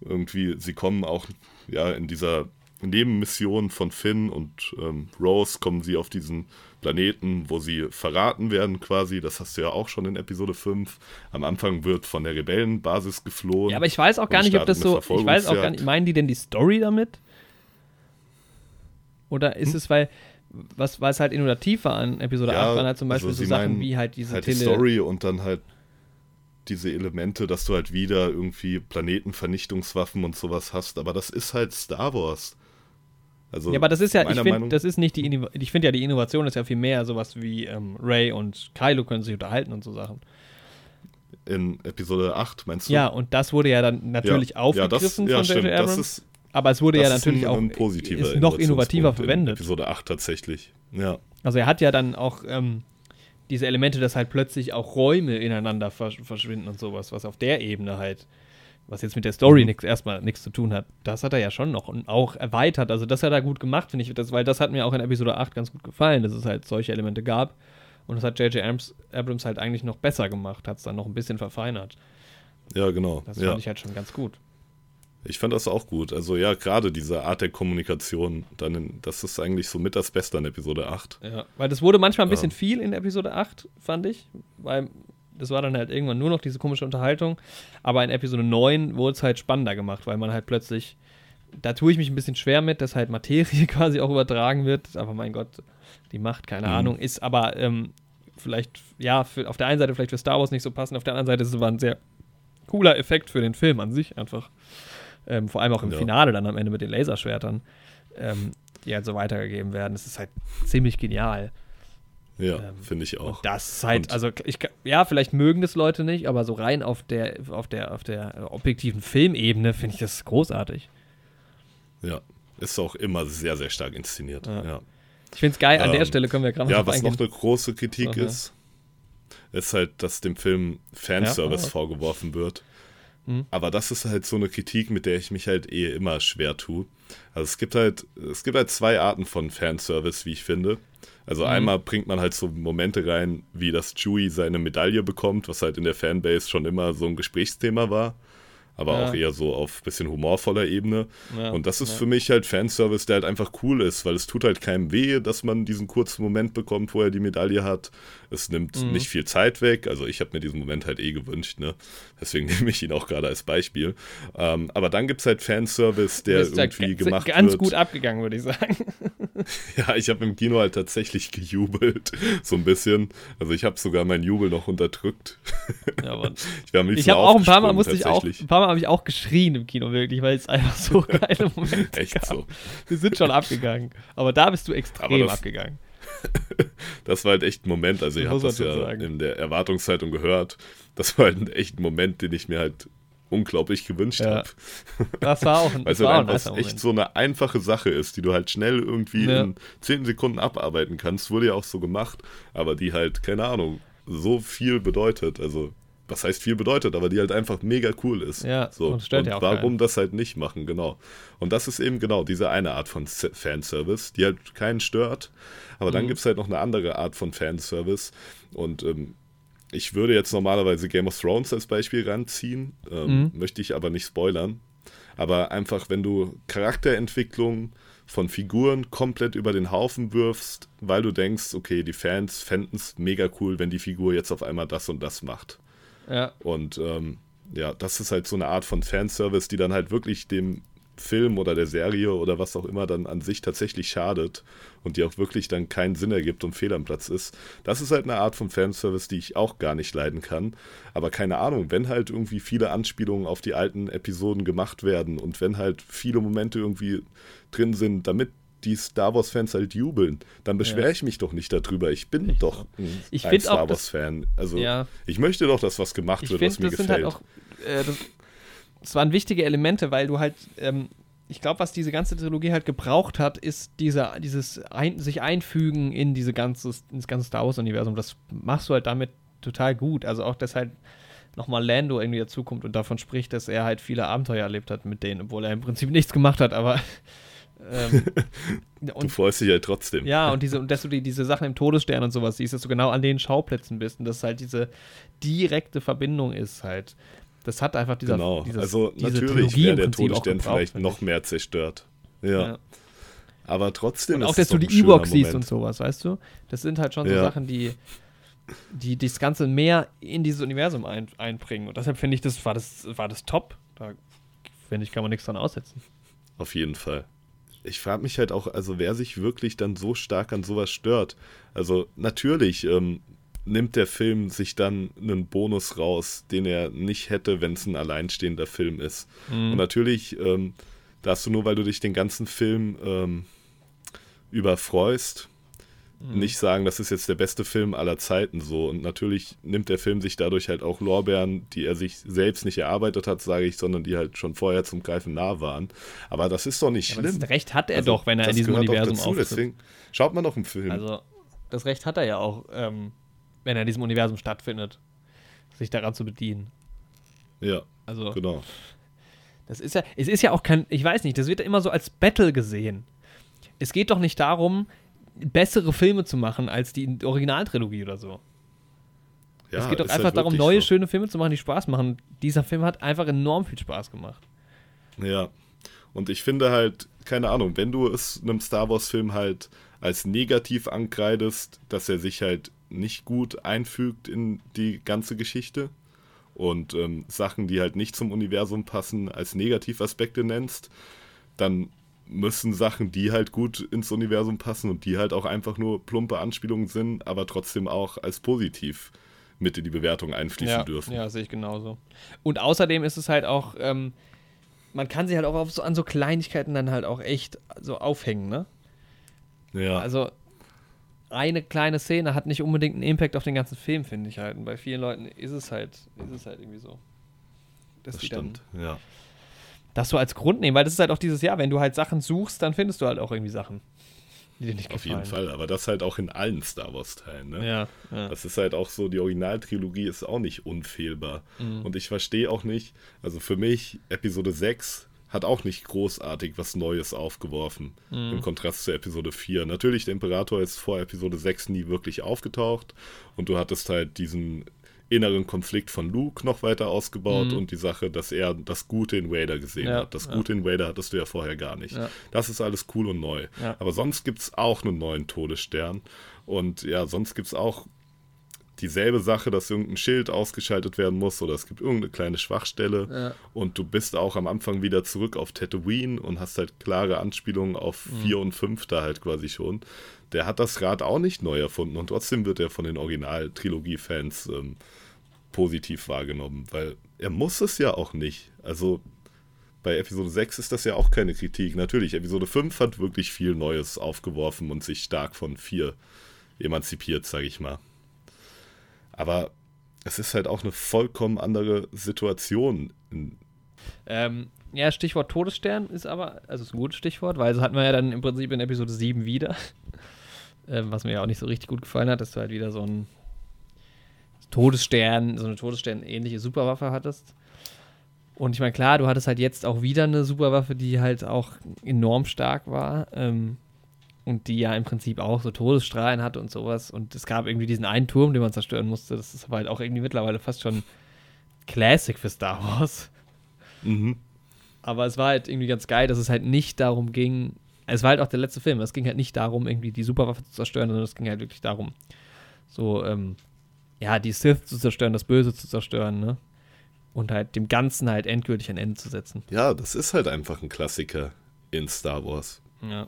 Irgendwie, sie kommen auch ja in dieser Nebenmission von Finn und ähm, Rose kommen sie auf diesen Planeten, wo sie verraten werden quasi. Das hast du ja auch schon in Episode 5. Am Anfang wird von der Rebellenbasis geflohen. Ja, aber ich weiß auch gar nicht, ob das so. Ich weiß auch gar nicht. Meinen die denn die Story damit? Oder Hm? ist es, weil. Was, es halt innovativ war an Episode 8, waren halt zum Beispiel also so Sachen meinen wie halt diese halt die Tele. Story und dann halt diese Elemente, dass du halt wieder irgendwie Planetenvernichtungswaffen und sowas hast. Aber das ist halt Star Wars. Also Ja, aber das ist ja, ich finde, das ist nicht die, Inno- ich finde ja, die Innovation ist ja viel mehr sowas wie ähm, Ray und Kylo können sich unterhalten und so Sachen. in Episode 8, meinst du? Ja, und das wurde ja dann natürlich ja, aufgegriffen ja, das, ja, von. J.J. Abrams. Das ist, aber es wurde ja natürlich auch noch innovativer Innovationspunkt in verwendet. Episode 8 tatsächlich. Ja. Also er hat ja dann auch ähm, diese Elemente, dass halt plötzlich auch Räume ineinander versch verschwinden und sowas, was auf der Ebene halt, was jetzt mit der Story Mhm. nix, erstmal nichts zu tun hat, das hat er ja schon noch und auch erweitert. Also das hat er gut gemacht, finde ich, das, weil das hat mir auch in Episode 8 ganz gut gefallen, dass es halt solche Elemente gab. Und das hat J.J. Abrams, halt eigentlich noch besser gemacht, hat es dann noch ein bisschen verfeinert. ja, genau. Das ja. fand ich halt schon ganz gut. Ich fand das auch gut. Also ja, gerade diese Art der Kommunikation, dann in, das ist eigentlich so mit das Beste an Episode 8. Ja, weil das wurde manchmal ein bisschen Ja. viel in Episode 8, fand ich. Weil das war dann halt irgendwann nur noch diese komische Unterhaltung. Aber in Episode 9 wurde es halt spannender gemacht, weil man halt plötzlich. Da tue ich mich ein bisschen schwer mit, dass halt Materie quasi auch übertragen wird. Aber mein Gott, die Macht, keine Mhm. Ahnung, ist aber ähm, vielleicht, ja, für, auf der einen Seite vielleicht für Star Wars nicht so passend, auf der anderen Seite ist es aber ein sehr cooler Effekt für den Film an sich einfach. Ähm, vor allem auch im Ja. Finale dann am Ende mit den Laserschwertern, ähm, die halt so weitergegeben werden. Das ist halt ziemlich genial. Ja, Ähm, finde ich auch. Das ist halt, Und- also ich, ja, vielleicht mögen das Leute nicht, aber so rein auf der, auf der, auf der objektiven Filmebene finde ich das großartig. Ja, ist auch immer sehr, sehr stark inszeniert. Ja. Ja, Ich finde es geil, an der Ähm, Stelle können wir gerade ja was noch eine große Kritik Okay. ist, ist halt, dass dem Film Fanservice Ja, vorgeworfen wird. Mhm. Aber das ist halt so eine Kritik, mit der ich mich halt eh immer schwer tue. Also es gibt halt, es gibt halt zwei Arten von Fanservice, wie ich finde. Mhm. Also einmal bringt man halt so Momente rein, wie dass Chewie seine Medaille bekommt, was halt in der Fanbase schon immer so ein Gesprächsthema war. Aber Ja. auch eher so auf bisschen humorvoller Ebene. Ja, Und das ist ja. für mich halt Fanservice, der halt einfach cool ist, weil es tut halt keinem weh, dass man diesen kurzen Moment bekommt, wo er die Medaille hat. Es nimmt Mhm. nicht viel Zeit weg. Also ich habe mir diesen Moment halt eh gewünscht, ne? Deswegen nehme ich ihn auch gerade als Beispiel. Ähm, aber dann gibt es halt Fanservice, der irgendwie gemacht ganz wird. gut abgegangen, würde ich sagen. Ja, ich habe im Kino halt tatsächlich gejubelt, so ein bisschen. Also ich habe sogar meinen Jubel noch unterdrückt. Ja, aber Ich, ich habe auch ein paar Mal musste ich auch, ein paar Mal habe ich auch geschrien im Kino wirklich, weil es einfach so geile Momente Echt gab. so. Wir sind schon abgegangen, aber da bist du extrem abgegangen. Das war halt echt ein Moment, also ihr habt das ja sagen. in der Erwartungszeitung gehört. Das war halt ein echt ein Moment, den ich mir halt unglaublich gewünscht Ja. habe. Das war auch ein, Weil es halt einfach echt so eine einfache Sache ist, die du halt schnell irgendwie Ja. in 10 Sekunden abarbeiten kannst. Wurde ja auch so gemacht, aber die halt, keine Ahnung, so viel bedeutet. Also, was heißt viel bedeutet, aber die halt einfach mega cool ist. Ja, so. und stört ja auch warum keinen. das halt nicht machen, genau. Und das ist eben genau diese eine Art von S- Fanservice, die halt keinen stört. Aber dann Mhm. gibt es halt noch eine andere Art von Fanservice. Und ähm, ich würde jetzt normalerweise Game of Thrones als Beispiel ranziehen, ähm, Mhm. möchte ich aber nicht spoilern. Aber einfach, wenn du Charakterentwicklung von Figuren komplett über den Haufen wirfst, weil du denkst, okay, die Fans fänden es mega cool, wenn die Figur jetzt auf einmal das und das macht. Ja, Und ähm, ja, das ist halt so eine Art von Fanservice, die dann halt wirklich dem Film oder der Serie oder was auch immer dann an sich tatsächlich schadet und die auch wirklich dann keinen Sinn ergibt und fehl am Platz ist. Das ist halt eine Art von Fanservice, die ich auch gar nicht leiden kann. Aber keine Ahnung, wenn halt irgendwie viele Anspielungen auf die alten Episoden gemacht werden und wenn halt viele Momente irgendwie drin sind, damit die Star Wars-Fans halt jubeln, dann beschwere Ja. ich mich doch nicht darüber. Ich bin Ich doch ein, Ich ein find Star das- Wars-Fan. Also ja. ich möchte doch, dass was gemacht ich wird, was finde, mir das gefällt. sind halt auch, äh, das, das waren wichtige Elemente, weil du halt, ähm, ich glaube, was diese ganze Trilogie halt gebraucht hat, ist diese, dieses ein, sich einfügen in diese ganze, ins ganze Star Wars-Universum. Das machst du halt damit total gut. Also auch, dass halt nochmal Lando irgendwie dazukommt und davon spricht, dass er halt viele Abenteuer erlebt hat mit denen, obwohl er im Prinzip nichts gemacht hat, aber ähm, du freust dich halt trotzdem. Ja, und, diese, und dass du die, diese Sachen im Todesstern und sowas siehst, dass du genau an den Schauplätzen bist und dass halt diese direkte Verbindung ist halt. Das hat einfach dieser Genau, dieses, also diese natürlich wäre im der Todesstern vielleicht noch mehr zerstört. Ja. Ja. Aber trotzdem Und auch, dass du die Ewoks siehst und sowas, weißt du? Das sind halt schon so Ja. Sachen, die, die das Ganze mehr in dieses Universum ein, einbringen. Und deshalb finde ich, das war das, war das top. Da finde ich, kann man nichts dran aussetzen. Auf jeden Fall. Ich frage mich halt auch, also wer sich wirklich dann so stark an sowas stört. Also natürlich ähm, nimmt der Film sich dann einen Bonus raus, den er nicht hätte, wenn es ein alleinstehender Film ist. Und natürlich ähm, darfst du nur, weil du dich den ganzen Film ähm, überfreust, nicht sagen, das ist jetzt der beste Film aller Zeiten so. Und natürlich nimmt der Film sich dadurch halt auch Lorbeeren, die er sich selbst nicht erarbeitet hat, sage ich, sondern die halt schon vorher zum Greifen nah waren. Aber das ist doch nicht Aber schlimm. das Recht hat er Also, doch, wenn er in diesem Universum dazu, auftritt. Deswegen schaut man doch im Film. Also, das Recht hat er ja auch, ähm, wenn er in diesem Universum stattfindet, sich daran zu bedienen. ja, Also, genau. das ist ja, es ist ja auch kein, ich weiß nicht, das wird ja immer so als Battle gesehen. Es geht doch nicht darum, bessere Filme zu machen als die Originaltrilogie oder so. Ja, es geht doch einfach halt darum, neue, so. schöne Filme zu machen, die Spaß machen. Dieser Film hat einfach enorm viel Spaß gemacht. Ja. Und ich finde halt, keine Ahnung, wenn du es einem Star Wars-Film halt als negativ ankreidest, dass er sich halt nicht gut einfügt in die ganze Geschichte und ähm, Sachen, die halt nicht zum Universum passen, als Negativaspekte nennst, dann müssen Sachen, die halt gut ins Universum passen und die halt auch einfach nur plumpe Anspielungen sind, aber trotzdem auch als positiv mit in die Bewertung einfließen ja, dürfen. Ja, sehe ich genauso. Und außerdem ist es halt auch, ähm, man kann sich halt auch auf so, an so Kleinigkeiten dann halt auch echt so aufhängen, ne? Ja. Also eine kleine Szene hat nicht unbedingt einen Impact auf den ganzen Film, finde ich halt. Und bei vielen Leuten ist es halt, ist es halt irgendwie so. Das die dann stimmt. Ja. Das so als Grund nehmen, weil das ist halt auch dieses Jahr, wenn du halt Sachen suchst, dann findest du halt auch irgendwie Sachen, die dir nicht Auf gefallen. jeden Fall, aber das halt auch in allen Star Wars-Teilen. Ne? Ja, ja. Das ist halt auch so, die Originaltrilogie ist auch nicht unfehlbar. Mhm. Und ich verstehe auch nicht, also für mich, Episode 6 hat auch nicht großartig was Neues aufgeworfen, Mhm. im Kontrast zu Episode 4. Natürlich, der Imperator ist vor Episode 6 nie wirklich aufgetaucht und du hattest halt diesen inneren Konflikt von Luke noch weiter ausgebaut und die Sache, dass er das Gute in Vader gesehen Mhm. Ja, hat. Das ja. Gute in Vader hattest du ja vorher gar nicht. Ja. Das ist alles cool und neu. Aber sonst gibt es auch einen neuen Todesstern. Und ja, sonst gibt es auch dieselbe Sache, dass irgendein Schild ausgeschaltet werden muss oder es gibt irgendeine kleine Schwachstelle. Ja. Und du bist auch am Anfang wieder zurück auf Tatooine und hast halt klare Anspielungen auf Mhm. 4 und 5 da halt quasi schon. Der hat das Rad auch nicht neu erfunden und trotzdem wird er von den Original-Trilogie-Fans ähm, positiv wahrgenommen, weil er muss es ja auch nicht. Also bei Episode 6 ist das ja auch keine Kritik. Natürlich, Episode 5 hat wirklich viel Neues aufgeworfen und sich stark von 4 emanzipiert, sage ich mal. Aber es ist halt auch eine vollkommen andere Situation. Ähm, ja, Stichwort Todesstern ist aber, also ist ein gutes Stichwort, weil das hatten wir ja dann im Prinzip in Episode 7 wieder. ähm, was mir ja auch nicht so richtig gut gefallen hat, dass du halt wieder so ein Todesstern, so eine Todesstern-ähnliche Superwaffe hattest. Und ich meine, klar, du hattest halt jetzt auch wieder eine Superwaffe, die halt auch enorm stark war. Ähm, und die ja im Prinzip auch so Todesstrahlen hatte und sowas. Und es gab irgendwie diesen einen Turm, den man zerstören musste. Das ist aber halt auch irgendwie mittlerweile fast schon Classic für Star Wars. mhm. Aber es war halt irgendwie ganz geil, dass es halt nicht darum ging. Es war halt auch der letzte Film. Es ging halt nicht darum, irgendwie die Superwaffe zu zerstören, sondern es ging halt wirklich darum, so, ähm, ja, die Sith zu zerstören, das Böse zu zerstören, ne? Und halt dem Ganzen halt endgültig ein Ende zu setzen. Ja, das ist halt einfach ein Klassiker in Star Wars. Ja.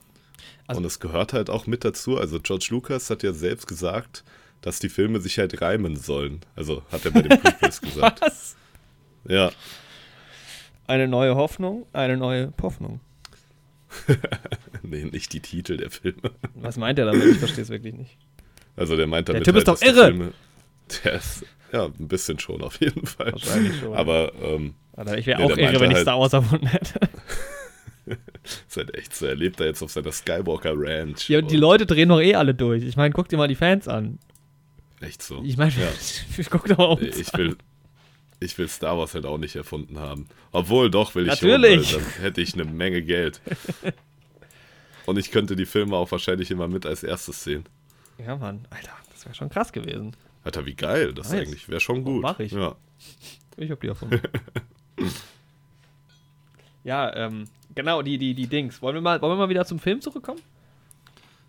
Also- und es gehört halt auch mit dazu. Also George Lucas hat ja selbst gesagt, dass die Filme sich halt reimen sollen. Also hat er bei den Prequels gesagt. Was? Ja, Eine neue Hoffnung, eine neue Hoffnung. nee, nicht die Titel der Filme. Was meint er damit? Ich verstehe es wirklich nicht. Also der meint damit Typ ist halt, doch dass die irre! Filme, der ist, ja, ein bisschen schon auf jeden Fall. Wahrscheinlich schon. Aber ähm, Alter, ich wäre Nee, auch irre, wenn ich halt- Star Wars erfunden hätte. ist halt echt so. Er lebt da jetzt auf seiner Skywalker Ranch. Ja, und die Leute drehen doch eh alle durch. Ich meine, guck dir mal die Fans an. Echt so. Ich meine, Ja. guck doch uns Ich will, ich will Star Wars halt auch nicht erfunden haben. Obwohl, doch, will ich Natürlich. Schon, dann hätte ich eine Menge Geld. Und ich könnte die Filme auch wahrscheinlich immer mit als erstes sehen. Ja, Mann, Alter, das wäre schon krass gewesen. Alter, wie geil. Das Nice. eigentlich wäre schon gut. mach ich. Ja. Ich hab die erfunden. ja, ähm, genau, die, die, die Dings. Wollen wir, mal, wollen wir mal wieder zum Film zurückkommen?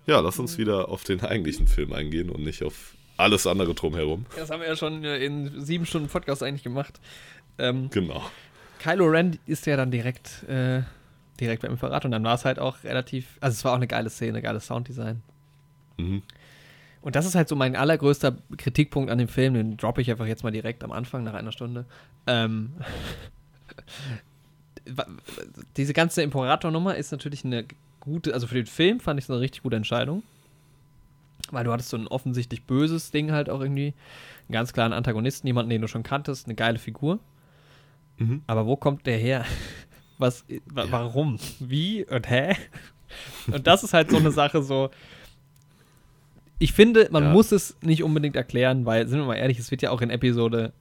ja, lass uns wieder auf den eigentlichen Film eingehen und nicht auf alles andere drumherum. Das haben wir ja schon äh, in sieben Stunden Podcast eigentlich gemacht. Ähm, Genau. Kylo Ren ist ja dann direkt, äh, direkt beim Imperator und dann war es halt auch relativ, also es war auch eine geile Szene, geiles Sounddesign. Mhm. Und das ist halt so mein allergrößter Kritikpunkt an dem Film, den droppe ich einfach jetzt mal direkt am Anfang nach einer Stunde. Ähm, diese ganze Imperator-Nummer ist natürlich eine gute, also für den Film fand ich es eine richtig gute Entscheidung. Weil du hattest so ein offensichtlich böses Ding halt auch irgendwie. Einen ganz klaren Antagonisten, jemanden, den du schon kanntest, eine geile Figur. Mhm. Aber wo kommt der her? Was, wa warum? Wie und hä? Und das ist halt so eine Sache, so. Ich finde, man Ja. muss es nicht unbedingt erklären, weil, sind wir mal ehrlich, es wird ja auch in Episode.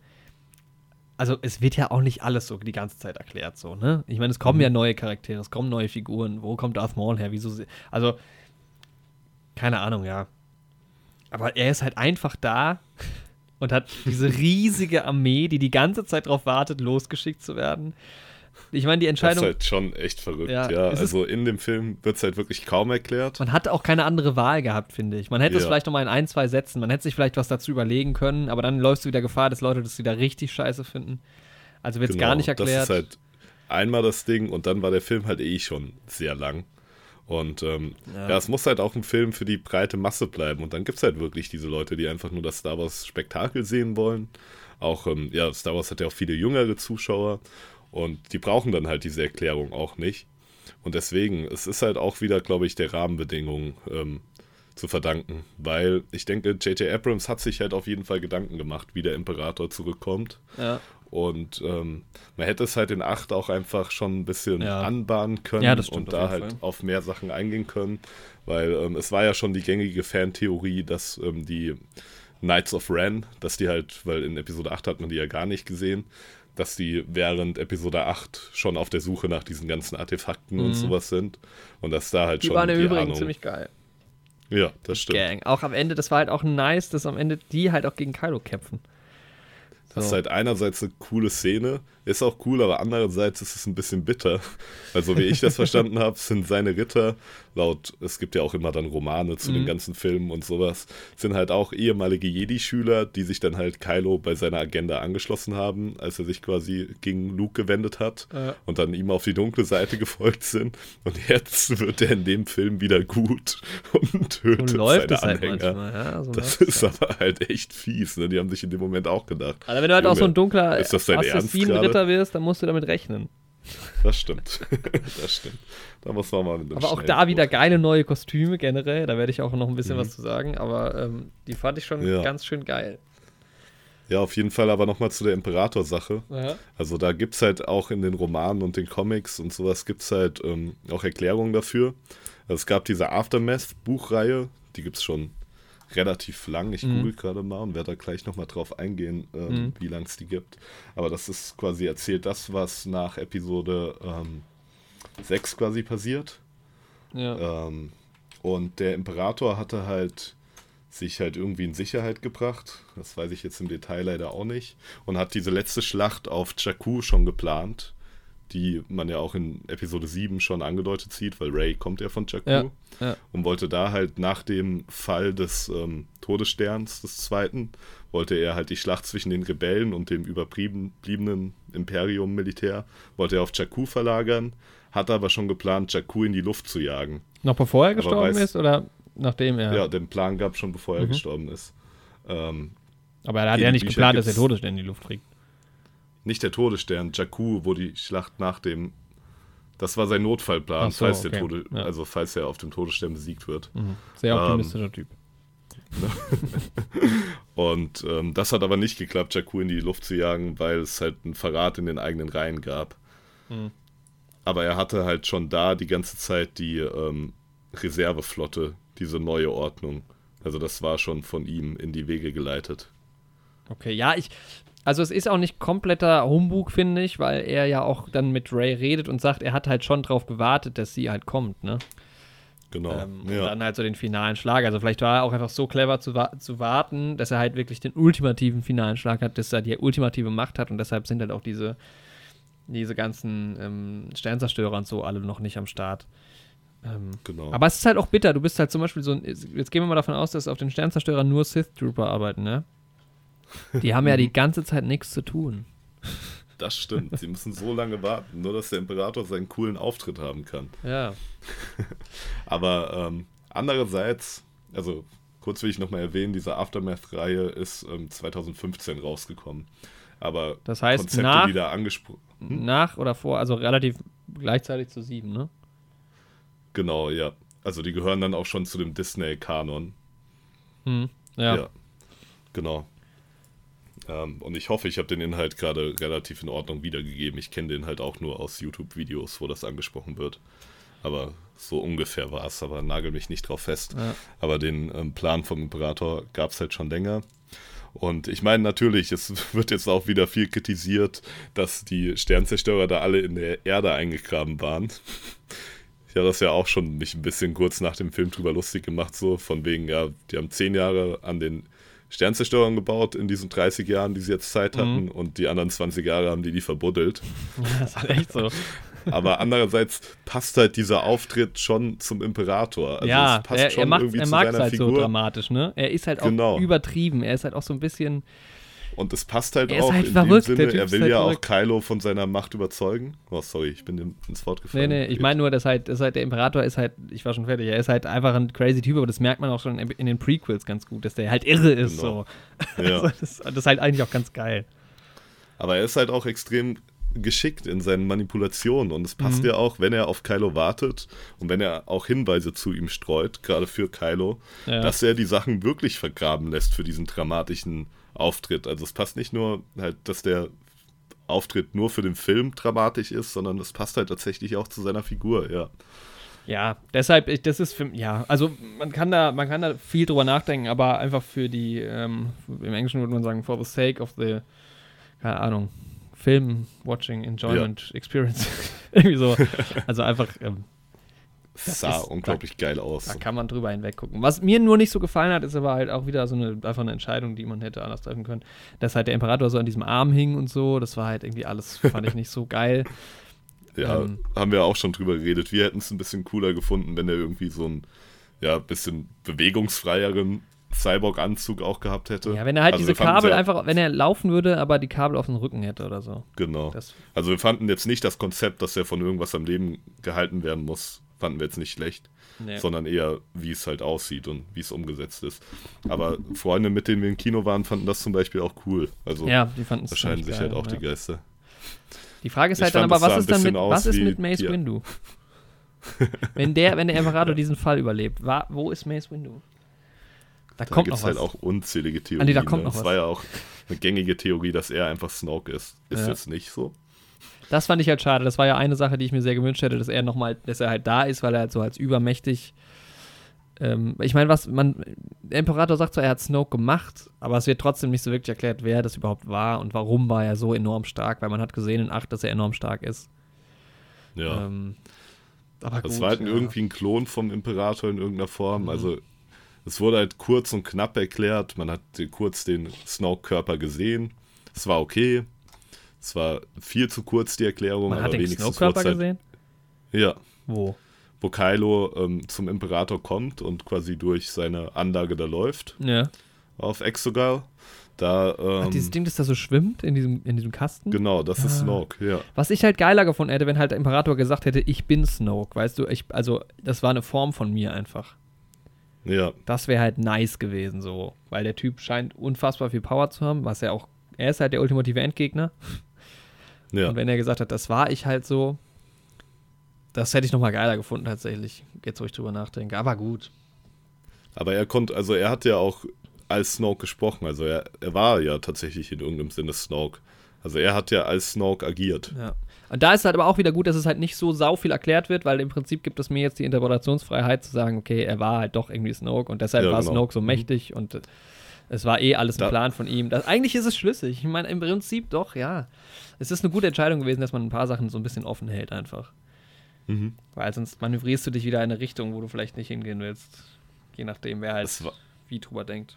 Also, es wird ja auch nicht alles so die ganze Zeit erklärt, so, ne? Ich meine, es kommen ja neue Charaktere, es kommen neue Figuren. Wo kommt Darth Maul her? Wieso? Also, keine Ahnung, ja. Aber er ist halt einfach da und hat diese riesige Armee, die die ganze Zeit darauf wartet, losgeschickt zu werden. Ich meine, die Das Entscheidung. ist halt schon echt verrückt. Ja, Ja, es also in dem Film wird es halt wirklich kaum erklärt. Man hatte auch keine andere Wahl gehabt, finde ich. Man hätte es Ja. vielleicht noch mal in ein, zwei Sätzen, man hätte sich vielleicht was dazu überlegen können, aber dann läufst du wieder Gefahr, dass Leute das wieder richtig scheiße finden. Also wird es gar nicht erklärt. Genau, Das ist halt einmal das Ding und dann war der Film halt eh schon sehr lang. Und ähm, Ja. ja. es muss halt auch ein Film für die breite Masse bleiben. Und dann gibt es halt wirklich diese Leute, die einfach nur das Star Wars Spektakel sehen wollen. Auch, ähm, ja, Star Wars hat ja auch viele jüngere Zuschauer und die brauchen dann halt diese Erklärung auch nicht. Und deswegen, es ist halt auch wieder, glaube ich, der Rahmenbedingungen ähm, zu verdanken. Weil ich denke, J.J. Abrams hat sich halt auf jeden Fall Gedanken gemacht, wie der Imperator zurückkommt. ja. Und ähm, man hätte es halt in 8 auch einfach schon ein bisschen Ja. anbahnen können Ja, das und da halt Fall. auf mehr Sachen eingehen können. Weil ähm, es war ja schon die gängige Fantheorie, dass ähm, die Knights of Ren, dass die halt, weil in Episode 8 hat man die ja gar nicht gesehen, dass die während Episode 8 schon auf der Suche nach diesen ganzen Artefakten und sowas sind. Und dass da halt Mhm. Die schon waren im die Übrigen Ahnung. ziemlich geil. Ja, das stimmt. Gang. Auch am Ende, das war halt auch nice, dass am Ende die halt auch gegen Kylo kämpfen. Das ist So. halt einerseits eine coole Szene, ist auch cool, aber andererseits ist es ein bisschen bitter. Also wie ich das verstanden habe, sind seine Ritter, laut, es gibt ja auch immer dann Romane zu Mhm. den ganzen Filmen und sowas, sind halt auch ehemalige Jedi-Schüler, die sich dann halt Kylo bei seiner Agenda angeschlossen haben, als er sich quasi gegen Luke gewendet hat Ja. und dann ihm auf die dunkle Seite gefolgt sind. Und jetzt wird er in dem Film wieder gut und tötet So läuft seine halt Anhänger. manchmal. Ja, so Das ist aber halt echt fies. Ne? Die haben sich in dem Moment auch gedacht. Also wenn du halt auch so ein Junge, dunkler ist das dein Ernst Assassinenritter wirst, dann musst du damit rechnen. Das stimmt. das stimmt. Da muss man mal mit einem Aber auch da wieder geile neue Kostüme generell. Da werde ich auch noch ein bisschen Mhm. was zu sagen. Aber ähm, die fand ich schon Ja. ganz schön geil. Ja, auf jeden Fall aber nochmal zu der Imperator-Sache. Ja. Also da gibt es halt auch in den Romanen und den Comics und sowas gibt es halt ähm, auch Erklärungen dafür. Also es gab diese Aftermath-Buchreihe, die gibt es schon relativ lang. Ich Mhm. google gerade mal und werde da gleich nochmal drauf eingehen, ähm, Mhm. wie lang es die gibt. Aber das ist quasi erzählt das, was nach Episode ähm, 6 quasi passiert. Ja. Ähm, und der Imperator hatte halt sich halt irgendwie in Sicherheit gebracht. Das weiß ich jetzt im Detail leider auch nicht. Und hat diese letzte Schlacht auf Jakku schon geplant, die man ja auch in Episode 7 schon angedeutet sieht, weil Ray kommt ja von Jakku. Ja, ja. Und wollte da halt nach dem Fall des ähm, Todessterns, des zweiten, wollte er halt die Schlacht zwischen den Rebellen und dem überbliebenen Imperium-Militär, wollte er auf Jakku verlagern, hat aber schon geplant, Jakku in die Luft zu jagen. Noch bevor er gestorben weiß- ist oder nachdem er? Ja, den Plan gab schon, bevor er Mhm. gestorben ist. Ähm, Aber er hat ja nicht geplant, dass er Todesstern in die Luft fliegt. Nicht der Todesstern, Jakku, wo die Schlacht nach dem. Das war sein Notfallplan, so, falls der okay. Tode, Ja. also falls er auf dem Todesstern besiegt wird. Mhm. Sehr Ähm, optimistischer Typ. Und ähm, das hat aber nicht geklappt, Jakku in die Luft zu jagen, weil es halt einen Verrat in den eigenen Reihen gab. Mhm. aber er hatte halt schon da die ganze Zeit die ähm, Reserveflotte, diese neue Ordnung. Also das war schon von ihm in die Wege geleitet. Okay, ja, ich. Also es ist auch nicht kompletter Humbug, finde ich, weil er ja auch dann mit Ray redet und sagt, er hat halt schon drauf gewartet, dass sie halt kommt, ne? Genau. Ähm, Und ja. dann halt so den finalen Schlag. Also vielleicht war er auch einfach so clever zu, wa zu warten, dass er halt wirklich den ultimativen finalen Schlag hat, dass er die ultimative Macht hat und deshalb sind halt auch diese, diese ganzen ähm, Sternzerstörer und so alle noch nicht am Start. Ähm, genau. aber es ist halt auch bitter. Du bist halt zum Beispiel so ein. Jetzt gehen wir mal davon aus, dass auf den Sternzerstörern nur Sith Trooper arbeiten, ne? Die haben ja die ganze Zeit nichts zu tun. das stimmt. Sie müssen so lange warten, nur dass der Imperator seinen coolen Auftritt haben kann. Ja. Aber ähm, andererseits, also kurz will ich nochmal erwähnen, diese Aftermath-Reihe ist ähm, 2015 rausgekommen. Aber Das heißt, Konzepte, nach- die da angesprochen Nach oder vor, also relativ gleichzeitig zu sieben, ne? Genau, ja. Also die gehören dann auch schon zu dem Disney-Kanon. Hm. Ja. Genau. Ähm, und ich hoffe, ich habe den Inhalt gerade relativ in Ordnung wiedergegeben. Ich kenne den halt auch nur aus YouTube-Videos, wo das angesprochen wird. Aber so ungefähr war es, aber nagel mich nicht drauf fest. Ja. Aber den ähm, Plan vom Imperator gab es halt schon länger. Und ich meine natürlich, es wird jetzt auch wieder viel kritisiert, dass die Sternzerstörer da alle in der Erde eingegraben waren. Ich habe das ja auch schon mich ein bisschen kurz nach dem Film drüber lustig gemacht, so von wegen, ja, die haben zehn Jahre an den Sternzerstörern gebaut in diesen 30 Jahren, die sie jetzt Zeit hatten, und die anderen 20 Jahre haben die die verbuddelt. Das ist halt echt so. Aber andererseits passt halt dieser Auftritt schon zum Imperator. Also ja, es passt er, schon er, macht, irgendwie er zu mag es seiner halt so Figur. dramatisch, ne? Er ist halt auch Genau. übertrieben. Er ist halt auch so ein bisschen. Und es passt halt Er auch halt in verrückt, dem Sinne, er will halt ja verrückt. auch Kylo von seiner Macht überzeugen. Oh, sorry, ich bin ins Wort Nee, gefallen. nee, ich meine nur, dass halt, dass halt der Imperator ist halt, ich war schon fertig, er ist halt einfach ein crazy Typ, aber das merkt man auch schon in, in den Prequels ganz gut, dass der halt irre ist. Genau. So. Ja. Also das, das ist halt eigentlich auch ganz geil. Aber er ist halt auch extrem geschickt in seinen Manipulationen und es passt Mhm. ja auch, wenn er auf Kylo wartet und wenn er auch Hinweise zu ihm streut, gerade für Kylo, Ja. dass er die Sachen wirklich vergraben lässt für diesen dramatischen Auftritt. Also es passt nicht nur halt, dass der Auftritt nur für den Film dramatisch ist, sondern es passt halt tatsächlich auch zu seiner Figur, ja. Ja, deshalb, ich- das ist für, ja, also man kann da, man kann da viel drüber nachdenken, aber einfach für die, ähm, im Englischen würde man sagen, for the sake of the, keine Ahnung, Film Watching Enjoyment Experience. Irgendwie so. Also einfach, ähm, Es sah ist- unglaublich geil aus. da kann man drüber hinweggucken. Was mir nur nicht so gefallen hat, ist aber halt auch wieder so eine, einfach eine Entscheidung, die man hätte anders treffen können. Dass halt der Imperator so an diesem Arm hing und so, das war halt irgendwie alles, fand ich nicht so geil. Ja, Ähm, haben wir auch schon drüber geredet. Wir hätten es ein bisschen cooler gefunden, wenn er irgendwie so einen, ja, bisschen bewegungsfreieren Cyborg-Anzug auch gehabt hätte. Ja, wenn er halt Also diese Kabel einfach, wenn er laufen würde, aber die Kabel auf dem Rücken hätte oder so. Genau. Das, Also wir fanden jetzt nicht das Konzept, dass er von irgendwas am Leben gehalten werden muss, fanden wir jetzt nicht schlecht, nee. sondern eher, wie es halt aussieht und wie es umgesetzt ist. Aber Freunde, mit denen wir im Kino waren, fanden das zum Beispiel auch cool. Also ja, die fanden es ziemlich sich geil, halt auch ja. die Geister. Die Frage ist Ich halt dann aber, was ist dann mit, was ist mit Mace ja. Windu? wenn der, wenn der Imperator diesen Fall überlebt, wa- wo ist Mace Windu? Da, Da kommt gibt noch es was. halt auch unzählige Theorien. Ah, nee, da kommt ne? noch Es was. war ja auch eine gängige Theorie, dass er einfach Snoke ist. Ist Ja. jetzt nicht so. Das fand ich halt schade. Das war ja eine Sache, die ich mir sehr gewünscht hätte, dass er noch mal, dass er halt da ist, weil er halt so als übermächtig. Ähm, ich meine, was man, der Imperator sagt zwar, er hat Snoke gemacht, aber es wird trotzdem nicht so wirklich erklärt, wer das überhaupt war und warum war er so enorm stark, weil man hat gesehen in 8, dass er enorm stark ist. Ja. Ähm, aber Das gut, war halt ja. irgendwie ein Klon vom Imperator in irgendeiner Form. Mhm. Also es wurde halt kurz und knapp erklärt. Man hat kurz den Snoke-Körper gesehen. Es war okay. Es war viel zu kurz, die Erklärung, Man aber hat den wenigstens Snoke-Körper wurd's halt, gesehen? Ja, Wo? wo Kylo ähm, zum Imperator kommt und quasi durch seine Anlage da läuft Ja. auf Exogal. Da, Ach, ähm, dieses Ding, das da so schwimmt in diesem, in diesem Kasten? genau, das ist Ah. Snoke, ja. Was ich halt geiler gefunden hätte, wenn halt der Imperator gesagt hätte, ich bin Snoke, weißt du, ich, also das war eine Form von mir einfach. Ja, Das wäre halt nice gewesen, so. Weil der Typ scheint unfassbar viel Power zu haben, was er auch, er ist halt der ultimative Endgegner. Ja. Und wenn er gesagt hat, das war ich halt so, das hätte ich nochmal geiler gefunden tatsächlich, jetzt wo ich drüber nachdenke. Aber gut. Aber er konnte, also er hat ja auch als Snoke gesprochen. Also er, er war ja tatsächlich in irgendeinem Sinne Snoke. Also er hat ja als Snoke agiert. Ja. Und da ist halt aber auch wieder gut, dass es halt nicht so sau viel erklärt wird, weil im Prinzip gibt es mir jetzt die Interpretationsfreiheit zu sagen, okay, er war halt doch irgendwie Snoke und deshalb Ja, war genau. Snoke so Mhm. mächtig und äh, es war eh alles ein Da- Plan von ihm. Das, eigentlich ist es schlüssig. Ich meine, im Prinzip doch, ja. Es ist eine gute Entscheidung gewesen, dass man ein paar Sachen so ein bisschen offen hält einfach. Mhm. Weil sonst manövrierst du dich wieder in eine Richtung, wo du vielleicht nicht hingehen willst. Je nachdem, wer halt wie drüber denkt.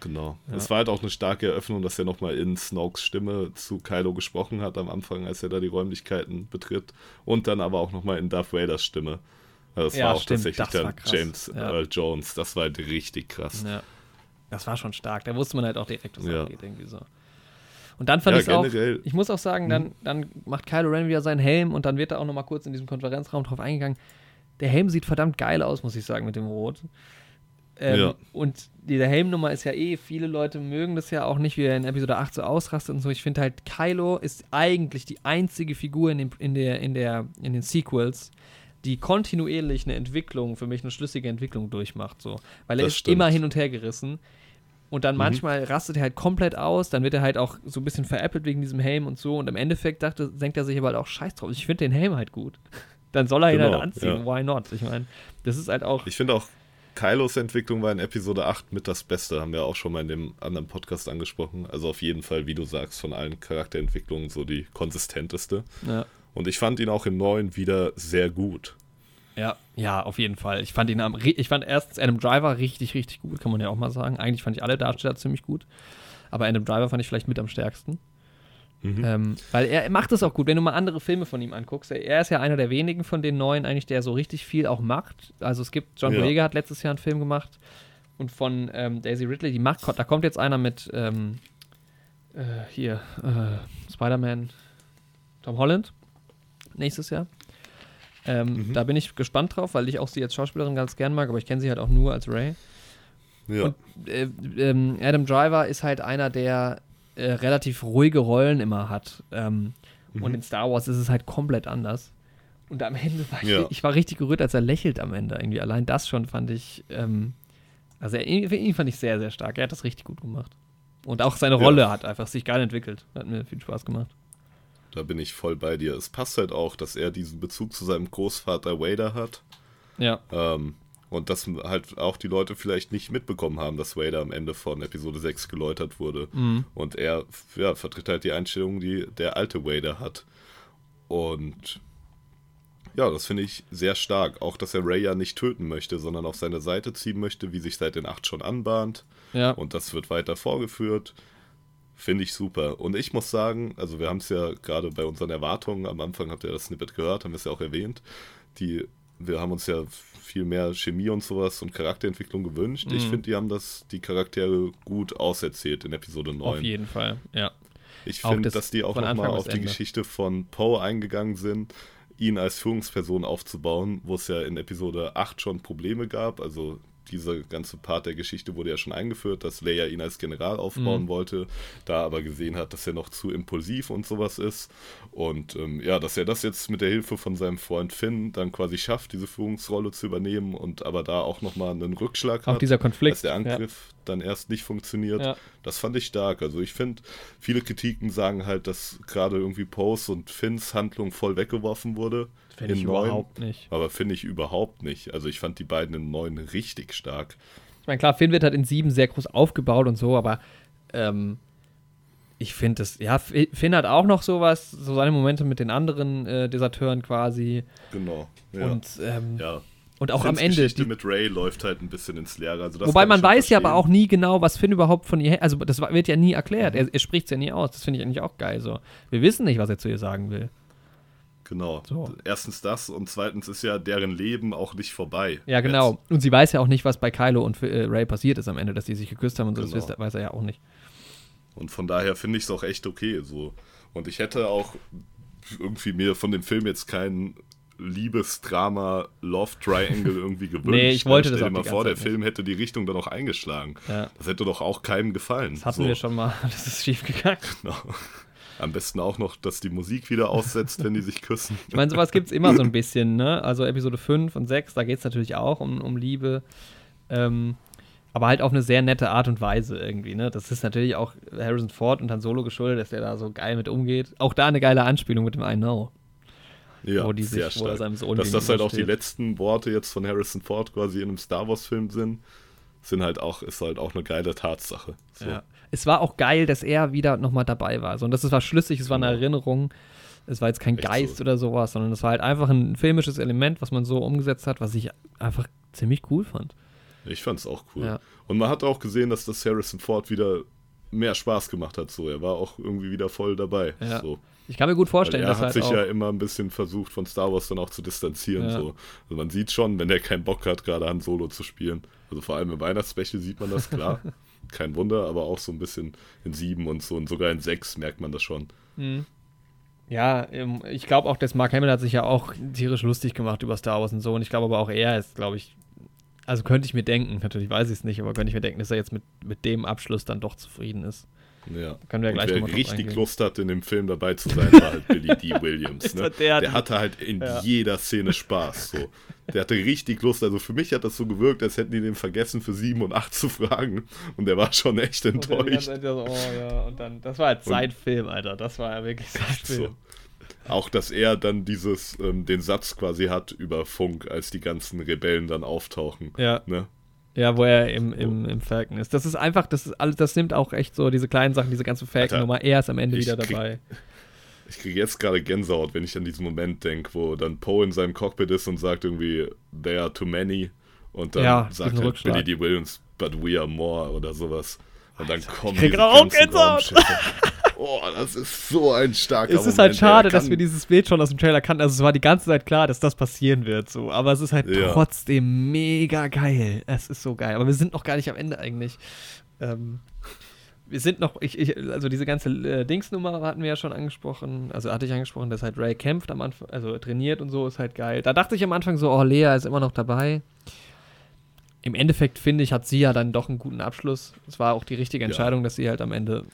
genau. Ja. Es war halt auch eine starke Eröffnung, dass er nochmal in Snokes Stimme zu Kylo gesprochen hat am Anfang, als er da die Räumlichkeiten betritt. Und dann aber auch nochmal in Darth Vaders Stimme. Also das Ja, war auch stimmt, tatsächlich das dann. James Ja. Earl Jones. Das war halt richtig krass. Ja. Das war schon stark. Da wusste man halt auch direkt, was Ja. abgeht, irgendwie so. Und dann fand Ja, ich es auch, ich muss auch sagen, dann, dann macht Kylo Ren wieder seinen Helm und dann wird da auch nochmal kurz in diesem Konferenzraum drauf eingegangen. Der Helm sieht verdammt geil aus, muss ich sagen, mit dem Rot. Ähm, Ja. Und diese Helmnummer ist ja eh, viele Leute mögen das ja auch nicht, wie er in Episode 8 so ausrastet und so. Ich finde halt, Kylo ist eigentlich die einzige Figur in, dem, in, der, in, der, in den Sequels, die kontinuierlich eine Entwicklung, für mich eine schlüssige Entwicklung durchmacht. So. Weil er Das ist stimmt. immer hin und her gerissen. Und dann manchmal rastet er halt komplett aus, dann wird er halt auch so ein bisschen veräppelt wegen diesem Helm und so. Und im Endeffekt dachte, denkt er sich aber halt auch Scheiß drauf. Ich finde den Helm halt gut. Dann soll er ihn Genau, halt anziehen. ja. Why not? Ich meine, das ist halt auch. Ich finde auch, Kylos Entwicklung war in Episode 8 mit das Beste, haben wir auch schon mal in dem anderen Podcast angesprochen. Also auf jeden Fall, wie du sagst, von allen Charakterentwicklungen so die konsistenteste. Ja. Und ich fand ihn auch im neuen wieder sehr gut. Ja, ja, auf jeden Fall. Ich fand ihn am, ich fand erstens Adam Driver richtig, richtig gut, kann man ja auch mal sagen. Eigentlich fand ich alle Darsteller ziemlich gut. Aber Adam Driver fand ich vielleicht mit am stärksten. Mhm. Ähm, weil er macht es auch gut, wenn du mal andere Filme von ihm anguckst. Er, er ist ja einer der wenigen von den neuen, eigentlich, der so richtig viel auch macht. Also es gibt, John Ja. Boyega hat letztes Jahr einen Film gemacht und von ähm, Daisy Ridley, die macht, da kommt jetzt einer mit ähm, äh, hier, äh, Spider-Man Tom Holland nächstes Jahr. Ähm, Mhm. Da bin ich gespannt drauf, weil ich auch sie als Schauspielerin ganz gern mag, aber ich kenne sie halt auch nur als Ray. Ja. Und äh, ähm, Adam Driver ist halt einer, der äh, relativ ruhige Rollen immer hat. Ähm, Mhm. Und in Star Wars ist es halt komplett anders. Und am Ende war ich, Ja. ich war richtig gerührt, als er lächelt am Ende. Irgendwie allein das schon fand ich, ähm, also er, ihn, fand ich sehr, sehr stark. Er hat das richtig gut gemacht. Und auch seine Ja. Rolle hat einfach sich geil entwickelt. Hat mir viel Spaß gemacht. Da bin ich voll bei dir. Es passt halt auch, dass er diesen Bezug zu seinem Großvater Vader hat. Ja. Ähm, und dass halt auch die Leute vielleicht nicht mitbekommen haben, dass Vader am Ende von Episode 6 geläutert wurde. Mhm. Und er ja, vertritt halt die Einstellung, die der alte Vader hat. Und ja, das finde ich sehr stark. Auch, dass er Ray ja nicht töten möchte, sondern auf seine Seite ziehen möchte, wie sich seit den 8 schon anbahnt. Ja. Und das wird weiter vorgeführt. Finde ich super. Und ich muss sagen, also wir haben es ja gerade bei unseren Erwartungen, am Anfang habt ihr das Snippet gehört, haben wir es ja auch erwähnt, die, wir haben uns ja viel mehr Chemie und sowas und Charakterentwicklung gewünscht. Ich Mhm. finde, die haben das, die Charaktere gut auserzählt in Episode 9. Auf jeden Fall, ja. Ich finde, das dass die auch nochmal auf die Ende. Geschichte von Poe eingegangen sind, ihn als Führungsperson aufzubauen, wo es ja in Episode 8 schon Probleme gab. Also dieser ganze Part der Geschichte wurde ja schon eingeführt, dass Leia ihn als General aufbauen Mhm. wollte, da aber gesehen hat, dass er noch zu impulsiv und sowas ist. Und ähm, ja, dass er das jetzt mit der Hilfe von seinem Freund Finn dann quasi schafft, diese Führungsrolle zu übernehmen und aber da auch nochmal einen Rückschlag Auch hat. dieser Konflikt. Dass der Angriff dann erst nicht funktioniert. Ja. Das fand ich stark. Also ich finde, viele Kritiken sagen halt, dass gerade irgendwie Poes und Finns Handlung voll weggeworfen wurde. Finde ich in neun. überhaupt nicht. Aber finde ich überhaupt nicht. Also ich fand die beiden in neun richtig stark. Ich meine, klar, Finn wird halt in sieben sehr groß aufgebaut und so, aber ähm, ich finde es, ja, Finn hat auch noch sowas, so seine Momente mit den anderen äh, Deserteuren quasi. Genau. Ja. Und, ähm, ja. und auch am Finns Ende. Geschichte Die, mit Ray läuft halt ein bisschen ins Leere. Also wobei man weiß ja aber auch nie genau, was Finn überhaupt von ihr, also das wird ja nie erklärt. Er, er spricht es ja nie aus. Das finde ich eigentlich auch geil. So. Wir wissen nicht, was er zu ihr sagen will. Genau. So. Erstens das und zweitens ist ja deren Leben auch nicht vorbei. Ja, genau. Jetzt. Und sie weiß ja auch nicht, was bei Kylo und äh, Ray passiert ist am Ende, dass die sich geküsst haben und so. Das Genau. weiß er ja auch nicht. Und von daher finde ich es auch echt okay so. Und ich hätte auch irgendwie mir von dem Film jetzt keinen Liebesdrama Love Triangle irgendwie gewünscht. Nee, ich wollte Stell das dir auch mal vor, der Zeit Film hätte die Richtung dann auch eingeschlagen. Ja. Das hätte doch auch keinem gefallen. Das hatten So, wir schon mal. Das ist schief gegangen. Genau. Am besten auch noch, dass die Musik wieder aussetzt, wenn die sich küssen. Ich meine, sowas gibt es immer so ein bisschen, ne? Also Episode 5 und 6, da geht es natürlich auch um, um Liebe. Ähm, Aber halt auf eine sehr nette Art und Weise irgendwie, ne? Das ist natürlich auch Harrison Ford und Han Solo geschuldet, dass der da so geil mit umgeht. Auch da eine geile Anspielung mit dem I Know. Ja, Wo die sich- sehr stark. seinem Sohn Dass das halt auch die letzten Worte jetzt von Harrison Ford quasi in einem Star Wars-Film sind, sind halt auch, ist halt auch eine geile Tatsache. So. Ja. Es war auch geil, dass er wieder nochmal dabei war. So, und das war schlüssig, es war eine Genau. Erinnerung. Es war jetzt kein Echt Geist so. oder sowas, sondern es war halt einfach ein filmisches Element, was man so umgesetzt hat, was ich einfach ziemlich cool fand. Ich fand's auch cool. Ja. Und man hat auch gesehen, dass das Harrison Ford wieder mehr Spaß gemacht hat. So, er war auch irgendwie wieder voll dabei. Ja. So. Ich kann mir gut Weil vorstellen, er dass hat halt sich ja immer ein bisschen versucht, von Star Wars dann auch zu distanzieren. Ja. So. Also man sieht schon, wenn er keinen Bock hat, gerade Han Solo zu spielen. Also vor allem im Weihnachtsspecial sieht man das klar. Kein Wunder, aber auch so ein bisschen in sieben und so und sogar in sechs merkt man das schon. ja, ähm, ich glaube auch, dass Mark Hamill hat sich ja auch tierisch lustig gemacht über Star Wars und so. Und ich glaube aber auch er ist, glaube ich, also könnte ich mir denken, natürlich weiß ich es nicht, aber könnte ich mir denken, dass er jetzt mit, mit dem Abschluss dann doch zufrieden ist. Ja. Können wir und gleich wer mal drauf richtig. Lust hatte, in dem Film dabei zu sein, war halt Billy D. Williams. Ne? Der Der, hat- hatte halt in Ja. jeder Szene Spaß. So. Der hatte richtig Lust. Also für mich hat das so gewirkt, als hätten die den vergessen, für sieben und acht zu fragen. Und der war schon echt Und enttäuscht. Zeit so, oh ja, und dann, das war halt sein Film, Alter. Das war ja wirklich sein Film. So. Auch, dass er dann dieses, ähm, den Satz quasi hat über Funk, als die ganzen Rebellen dann auftauchen. Ja. Ne? Ja, wo er im, im, im Falcon ist. Das ist einfach, das ist alles, das nimmt auch echt so diese kleinen Sachen, diese ganze Falcon-Nummer. Er ist am Ende ich wieder krieg- dabei. Ich kriege jetzt gerade Gänsehaut, wenn ich an diesen Moment denke, wo dann Poe in seinem Cockpit ist und sagt irgendwie, there are too many. Und dann Ja, sagt halt Rückschlag. Billy D. Williams, but we are more oder sowas. Und dann kommen krieg diese auch ganzen Gänsehaut. Oh, das ist so ein starker Es ist Moment. halt schade, dass wir dieses Bild schon aus dem Trailer kannten. Also es war die ganze Zeit klar, dass das passieren wird, so. Aber es ist halt Ja. trotzdem mega geil. Es ist so geil. Aber wir sind noch gar nicht am Ende eigentlich. Ähm, wir sind noch, ich, ich, also diese ganze äh, Dingsnummer hatten wir ja schon angesprochen. Also hatte ich angesprochen, dass halt Ray kämpft am Anfang, also trainiert und so, ist halt geil. Da dachte ich am Anfang so, oh, Lea ist immer noch dabei. Im Endeffekt finde ich, hat sie ja dann doch einen guten Abschluss. Es war auch die richtige Ja. Entscheidung, dass sie halt am Ende,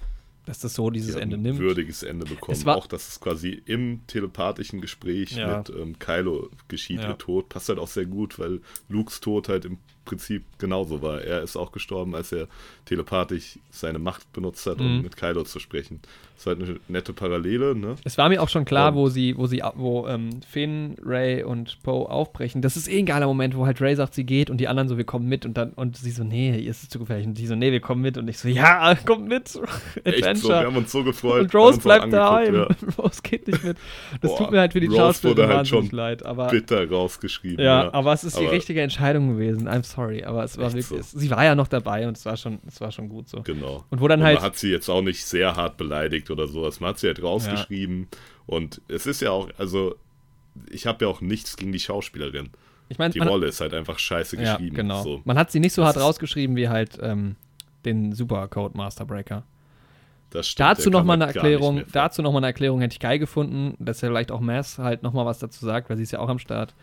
dass das so dieses die hat Ende ein nimmt. würdiges Ende bekommen. War- auch, dass es quasi im telepathischen Gespräch Ja. mit ähm, Kylo geschieht, Ja. ihr Tod. Passt halt auch sehr gut, weil Lukes Tod halt im Prinzip genauso war. Er ist auch gestorben, als er telepathisch seine Macht benutzt hat, um Mhm. mit Kylo zu sprechen. Das ist halt eine nette Parallele, ne? Es war mir auch schon klar, Ja. wo sie, wo sie, wo ähm, Finn, Ray und Poe aufbrechen. Das ist eh ein geiler Moment, wo halt Ray sagt, sie geht und die anderen so, wir kommen mit und dann und sie so, nee, ihr ist es zu gefährlich und die so, nee, wir kommen mit und ich so, ja, kommt mit, Echt so, wir haben uns so gefreut. und Rose bleibt daheim. angeguckt, Rose geht nicht mit. Das Boah, tut mir halt für die Schauspieler wurde halt schon leid, aber Ja. Bitter rausgeschrieben. ja, aber es ist die Aber- richtige Entscheidung gewesen. I'm sorry, aber es war Echt wirklich, so. sie war ja noch dabei und es war schon, es war schon gut so. Genau. Und wo dann und halt- man hat sie jetzt auch nicht sehr hart beleidigt oder sowas. Man hat sie halt rausgeschrieben. Und es ist ja auch, also, ich habe ja auch nichts gegen die Schauspielerin. Ich meine, Die Rolle ist halt einfach scheiße ja, geschrieben. genau. So. Man hat sie nicht so Das hart rausgeschrieben wie halt ähm, den Super Code Master Breaker. Das stimmt, Dazu nochmal eine Erklärung, dazu noch mal eine Erklärung hätte ich geil gefunden, dass er vielleicht auch Mass halt nochmal was dazu sagt, weil sie ist ja auch am Start.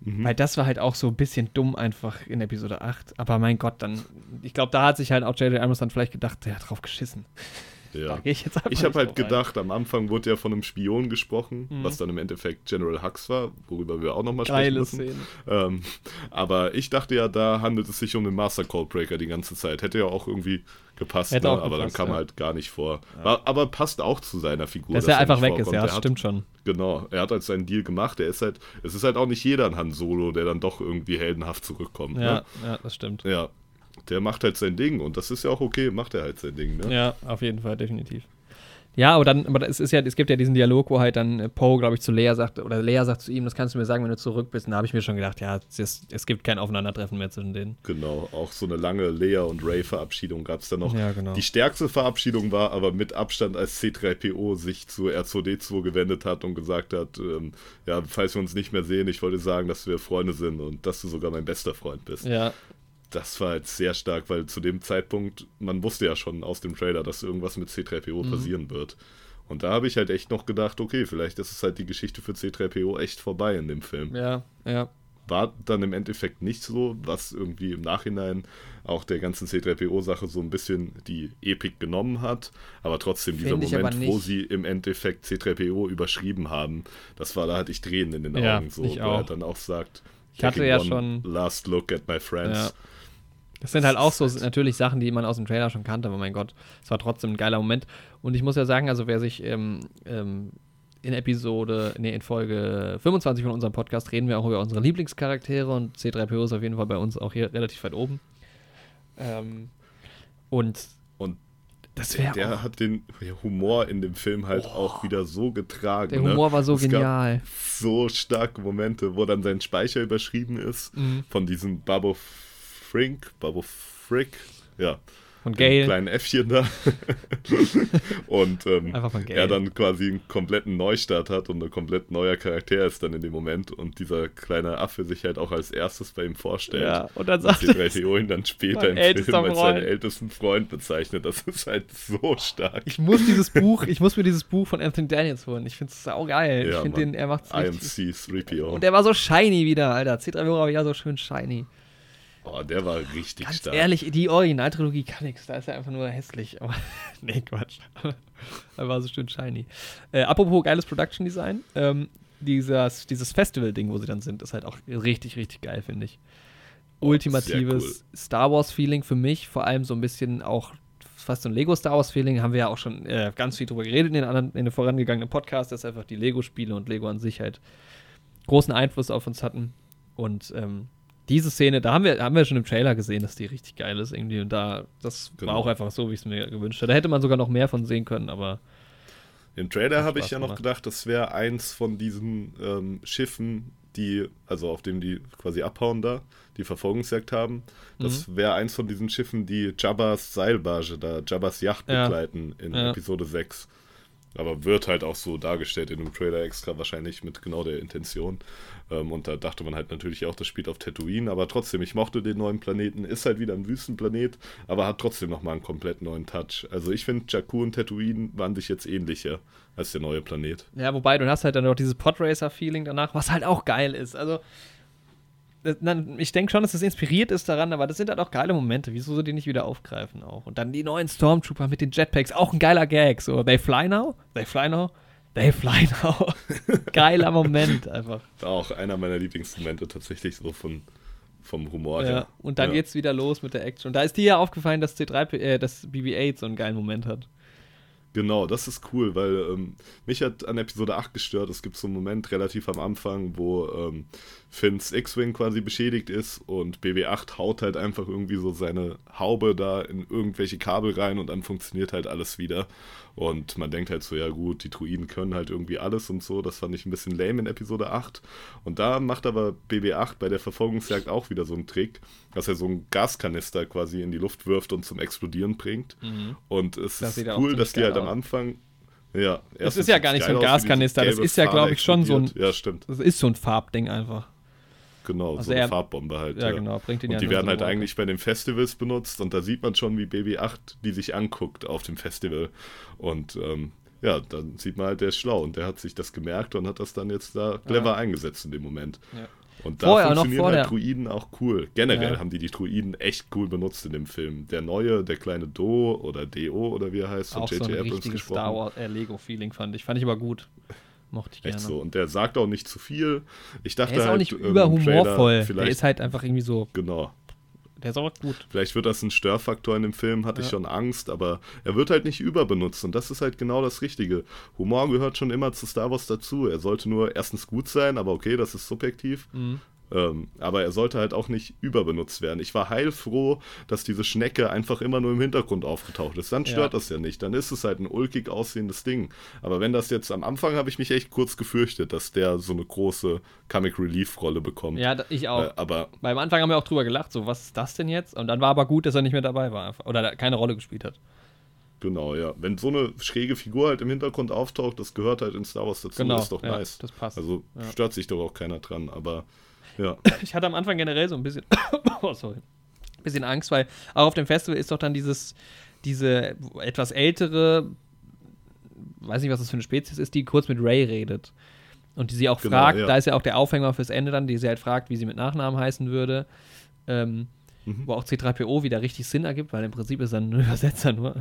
Mhm. Weil das war halt auch so ein bisschen dumm einfach in Episode 8. Aber mein Gott, dann, ich glaube, da hat sich halt auch J.J. Abrams dann vielleicht gedacht, der hat drauf geschissen. Da Ja. gehe ich jetzt einfach Ich habe halt drauf ein. gedacht, am Anfang wurde ja von einem Spion gesprochen, Mhm. was dann im Endeffekt General Hux war, worüber wir auch nochmal sprechen müssen. Szene. Ähm, aber ich dachte ja, da handelt es sich um den Master Codebreaker die ganze Zeit. Hätte ja auch irgendwie gepasst, ne? auch aber dann kam ja. halt gar nicht vor. War, aber passt auch zu seiner Figur. Dass er einfach weg ist, vorkommt. ja, Er das hat- stimmt schon. Genau, er hat halt seinen Deal gemacht. Er ist halt, es ist halt auch nicht jeder ein Han Solo, der dann doch irgendwie heldenhaft zurückkommt. Ja, Ne? ja, das stimmt. ja. Der macht halt sein Ding und das ist ja auch okay, macht er halt sein Ding. Ne? Ja, auf jeden Fall, definitiv. Ja, aber dann, aber es ist ja, es gibt ja diesen Dialog, wo halt dann äh, Poe, glaube ich, zu Lea sagt, oder Lea sagt zu ihm, das kannst du mir sagen, wenn du zurück bist. Und da habe ich mir schon gedacht, ja, es, es gibt kein Aufeinandertreffen mehr zwischen denen. Genau, auch so eine lange Lea und Ray Verabschiedung gab es da noch. Ja, genau. Die stärkste Verabschiedung war aber mit Abstand, als C3PO sich zu R2D2 gewendet hat und gesagt hat, ähm, ja, falls wir uns nicht mehr sehen, ich wollte sagen, dass wir Freunde sind und dass du sogar mein bester Freund bist. Ja, Das war halt sehr stark, weil zu dem Zeitpunkt, man wusste ja schon aus dem Trailer, dass irgendwas mit C3PO Mhm. passieren wird. Und da habe ich halt echt noch gedacht, okay, vielleicht ist es halt die Geschichte für C3PO echt vorbei in dem Film. ja, ja. War dann im Endeffekt nicht so, was irgendwie im Nachhinein auch der ganzen C3PO-Sache so ein bisschen die Epik genommen hat. Aber trotzdem dieser ich aber Moment, wo sie im Endeffekt C3PO überschrieben haben, das war, da hatte ich Tränen in den Ja, Augen. So, ich wo er dann auch sagt, Ich hatte "Taking ja schon- Last look at my friends. Ja. Das sind halt auch so natürlich Sachen, die man aus dem Trailer schon kannte, aber mein Gott, es war trotzdem ein geiler Moment. Und ich muss ja sagen, also wer sich ähm, ähm, in Episode, nee, in Folge 25 von unserem Podcast reden wir auch über unsere Lieblingscharaktere und C3PO ist auf jeden Fall bei uns auch hier relativ weit oben. Ähm, und, Und das Der, wäre der hat den Humor in dem Film halt auch wieder so getragen. Der ne? Humor war so Es genial. So starke Momente, wo dann sein Speicher überschrieben ist Mhm. von diesem Babo Frink, Babo Frick, ja. von dem Gail. kleinen Äffchen da. und ähm, Einfach von Gail. er dann quasi einen kompletten Neustart hat und ein komplett neuer Charakter ist dann in dem Moment und dieser kleine Affe sich halt auch als erstes bei ihm vorstellt. Ja, und dann sagt er, C3PO ihn dann später im Film als seinen ältesten Freund bezeichnet. Das ist halt so stark. ich muss dieses Buch, ich muss mir dieses Buch von Anthony Daniels holen. Ich finde es saugeil. ich Ja, finde Mann. den, er macht's richtig. IMC 3PO. Und der war so shiny wieder, Alter. C3PO war wieder so schön shiny. Oh, der war richtig Ganz stark. ehrlich, die Originaltrilogie kann nichts. Da ist er einfach nur hässlich. Aber nee, Quatsch. er war so schön shiny. Äh, apropos geiles Production Design. Ähm, dieses, dieses Festival-Ding, wo sie dann sind, ist halt auch richtig, richtig geil, finde ich. Ultimatives Star Wars-Feeling für mich. Vor allem so ein bisschen auch fast so ein Lego-Star Wars-Feeling. Haben wir ja auch schon äh, ganz viel drüber geredet in den, anderen, in den vorangegangenen Podcasts, dass einfach die Lego-Spiele und Lego an sich halt großen Einfluss auf uns hatten. Und ähm, diese Szene, da haben wir, haben wir schon im Trailer gesehen, dass die richtig geil ist irgendwie. Und da, das Genau. war auch einfach so, wie ich es mir gewünscht hätte. Da hätte man sogar noch mehr von sehen können, aber Im Trailer habe ich ja noch gedacht, das wäre eins von diesen ähm, Schiffen, die, also auf dem die quasi abhauen da, die Verfolgungsjagd haben. Das Mhm. wäre eins von diesen Schiffen, die Jabbas Seilbarge da, Jabbas Yacht Ja. begleiten in Ja. Episode 6. Aber wird halt auch so dargestellt in dem Trailer extra wahrscheinlich mit genau der Intention. Ähm, und da dachte man halt natürlich auch, das spielt auf Tatooine. Aber trotzdem, ich mochte den neuen Planeten. Ist halt wieder ein Wüstenplanet, aber hat trotzdem nochmal einen komplett neuen Touch. Also ich finde, Jakku und Tatooine waren sich jetzt ähnlicher als der neue Planet. Ja, wobei du hast halt dann noch dieses Podracer-Feeling danach, was halt auch geil ist. Also, ich denke schon, dass das inspiriert ist daran, aber das sind halt auch geile Momente. Wieso so die nicht wieder aufgreifen auch? Und dann die neuen Stormtrooper mit den Jetpacks, auch ein geiler Gag. So, they fly now? They fly now? They fly now. Geiler Moment einfach. Auch einer meiner Lieblingsmomente tatsächlich so von, vom Humor Ja. her. Und dann ja. geht's wieder los mit der Action. Und da ist dir ja aufgefallen, dass C3, äh, dass BB-8 so einen geilen Moment hat. Genau, das ist cool, weil ähm, mich hat an Episode 8 gestört. Es gibt so einen Moment relativ am Anfang, wo ähm, Finns X-Wing quasi beschädigt ist und BB-8 haut halt einfach irgendwie so seine Haube da in irgendwelche Kabel rein und dann funktioniert halt alles wieder. Und man denkt halt so, ja gut, die Druiden können halt irgendwie alles und so. Das fand ich ein bisschen lame in Episode 8. Und da macht aber BB-8 bei der Verfolgungsjagd auch wieder so einen Trick, dass er so einen Gaskanister quasi in die Luft wirft und zum Explodieren bringt. Und es Das ist cool, dass die halt am. Anfang. Ja, Das ist ja gar nicht so ein Gaskanister, das ist ja, Fahne glaub ich, schon so ein-. Ja, stimmt. Das ist so ein Farbding einfach. Genau, Also so eine er- Farbbombe halt. Ja, genau, bringt ihn Und ja die werden so halt runter. eigentlich bei den Festivals benutzt und da sieht man schon, wie BB-8 die sich anguckt auf dem Festival. Und ähm, ja, dann sieht man halt, der ist schlau und der hat sich das gemerkt und hat das dann jetzt da clever eingesetzt in dem Moment. Ja. Und da Vorher, funktionieren halt der- Druiden auch cool. Generell Ja. haben die die Druiden echt cool benutzt in dem Film. Der neue, der kleine Do oder Do oder wie er heißt, von so J.J. ein Abrams gesprochen. Star Wars äh, Lego-Feeling fand ich. Fand ich aber gut. Mochte ich gerne. Echt so. Und der sagt auch nicht zu viel. Ich dachte Er ist auch halt, nicht ähm, überhumorvoll. Der ist halt einfach irgendwie so. genau. Der ist auch gut. Vielleicht wird das ein Störfaktor in dem Film, hatte ich Ja. schon Angst, aber er wird halt nicht überbenutzt und das ist halt genau das Richtige. Humor gehört schon immer zu Star Wars dazu. Er sollte nur erstens gut sein, aber okay, das ist subjektiv. Mhm. Ähm, aber er sollte halt auch nicht überbenutzt werden. Ich war heilfroh, dass diese Schnecke einfach immer nur im Hintergrund aufgetaucht ist. Dann stört Ja. das ja nicht. Dann ist es halt ein ulkig aussehendes Ding. Aber wenn das jetzt am Anfang habe ich mich echt kurz gefürchtet, dass der so eine große Comic Relief Rolle bekommt. Ja, ich auch. Äh, aber Beim Anfang haben wir auch drüber gelacht, so, was ist das denn jetzt? Und dann war aber gut, dass er nicht mehr dabei war. Oder keine Rolle gespielt hat. Genau, ja. Wenn so eine schräge Figur halt im Hintergrund auftaucht, das gehört halt in Star Wars dazu, Genau, ist doch ja, nice. das passt. Also Ja. stört sich doch auch keiner dran, aber ja. Ich hatte am Anfang generell so ein bisschen. oh, sorry. Ein bisschen Angst, weil auch auf dem Festival ist doch dann dieses, diese etwas ältere, weiß nicht, was das für eine Spezies ist, die kurz mit Ray redet. Und die sie auch Genau, fragt, ja. da ist ja auch der Aufhänger fürs Ende dann, die sie halt fragt, wie sie mit Nachnamen heißen würde. Ähm, Mhm. Wo auch C3PO wieder richtig Sinn ergibt, weil im Prinzip ist er ein Übersetzer nur.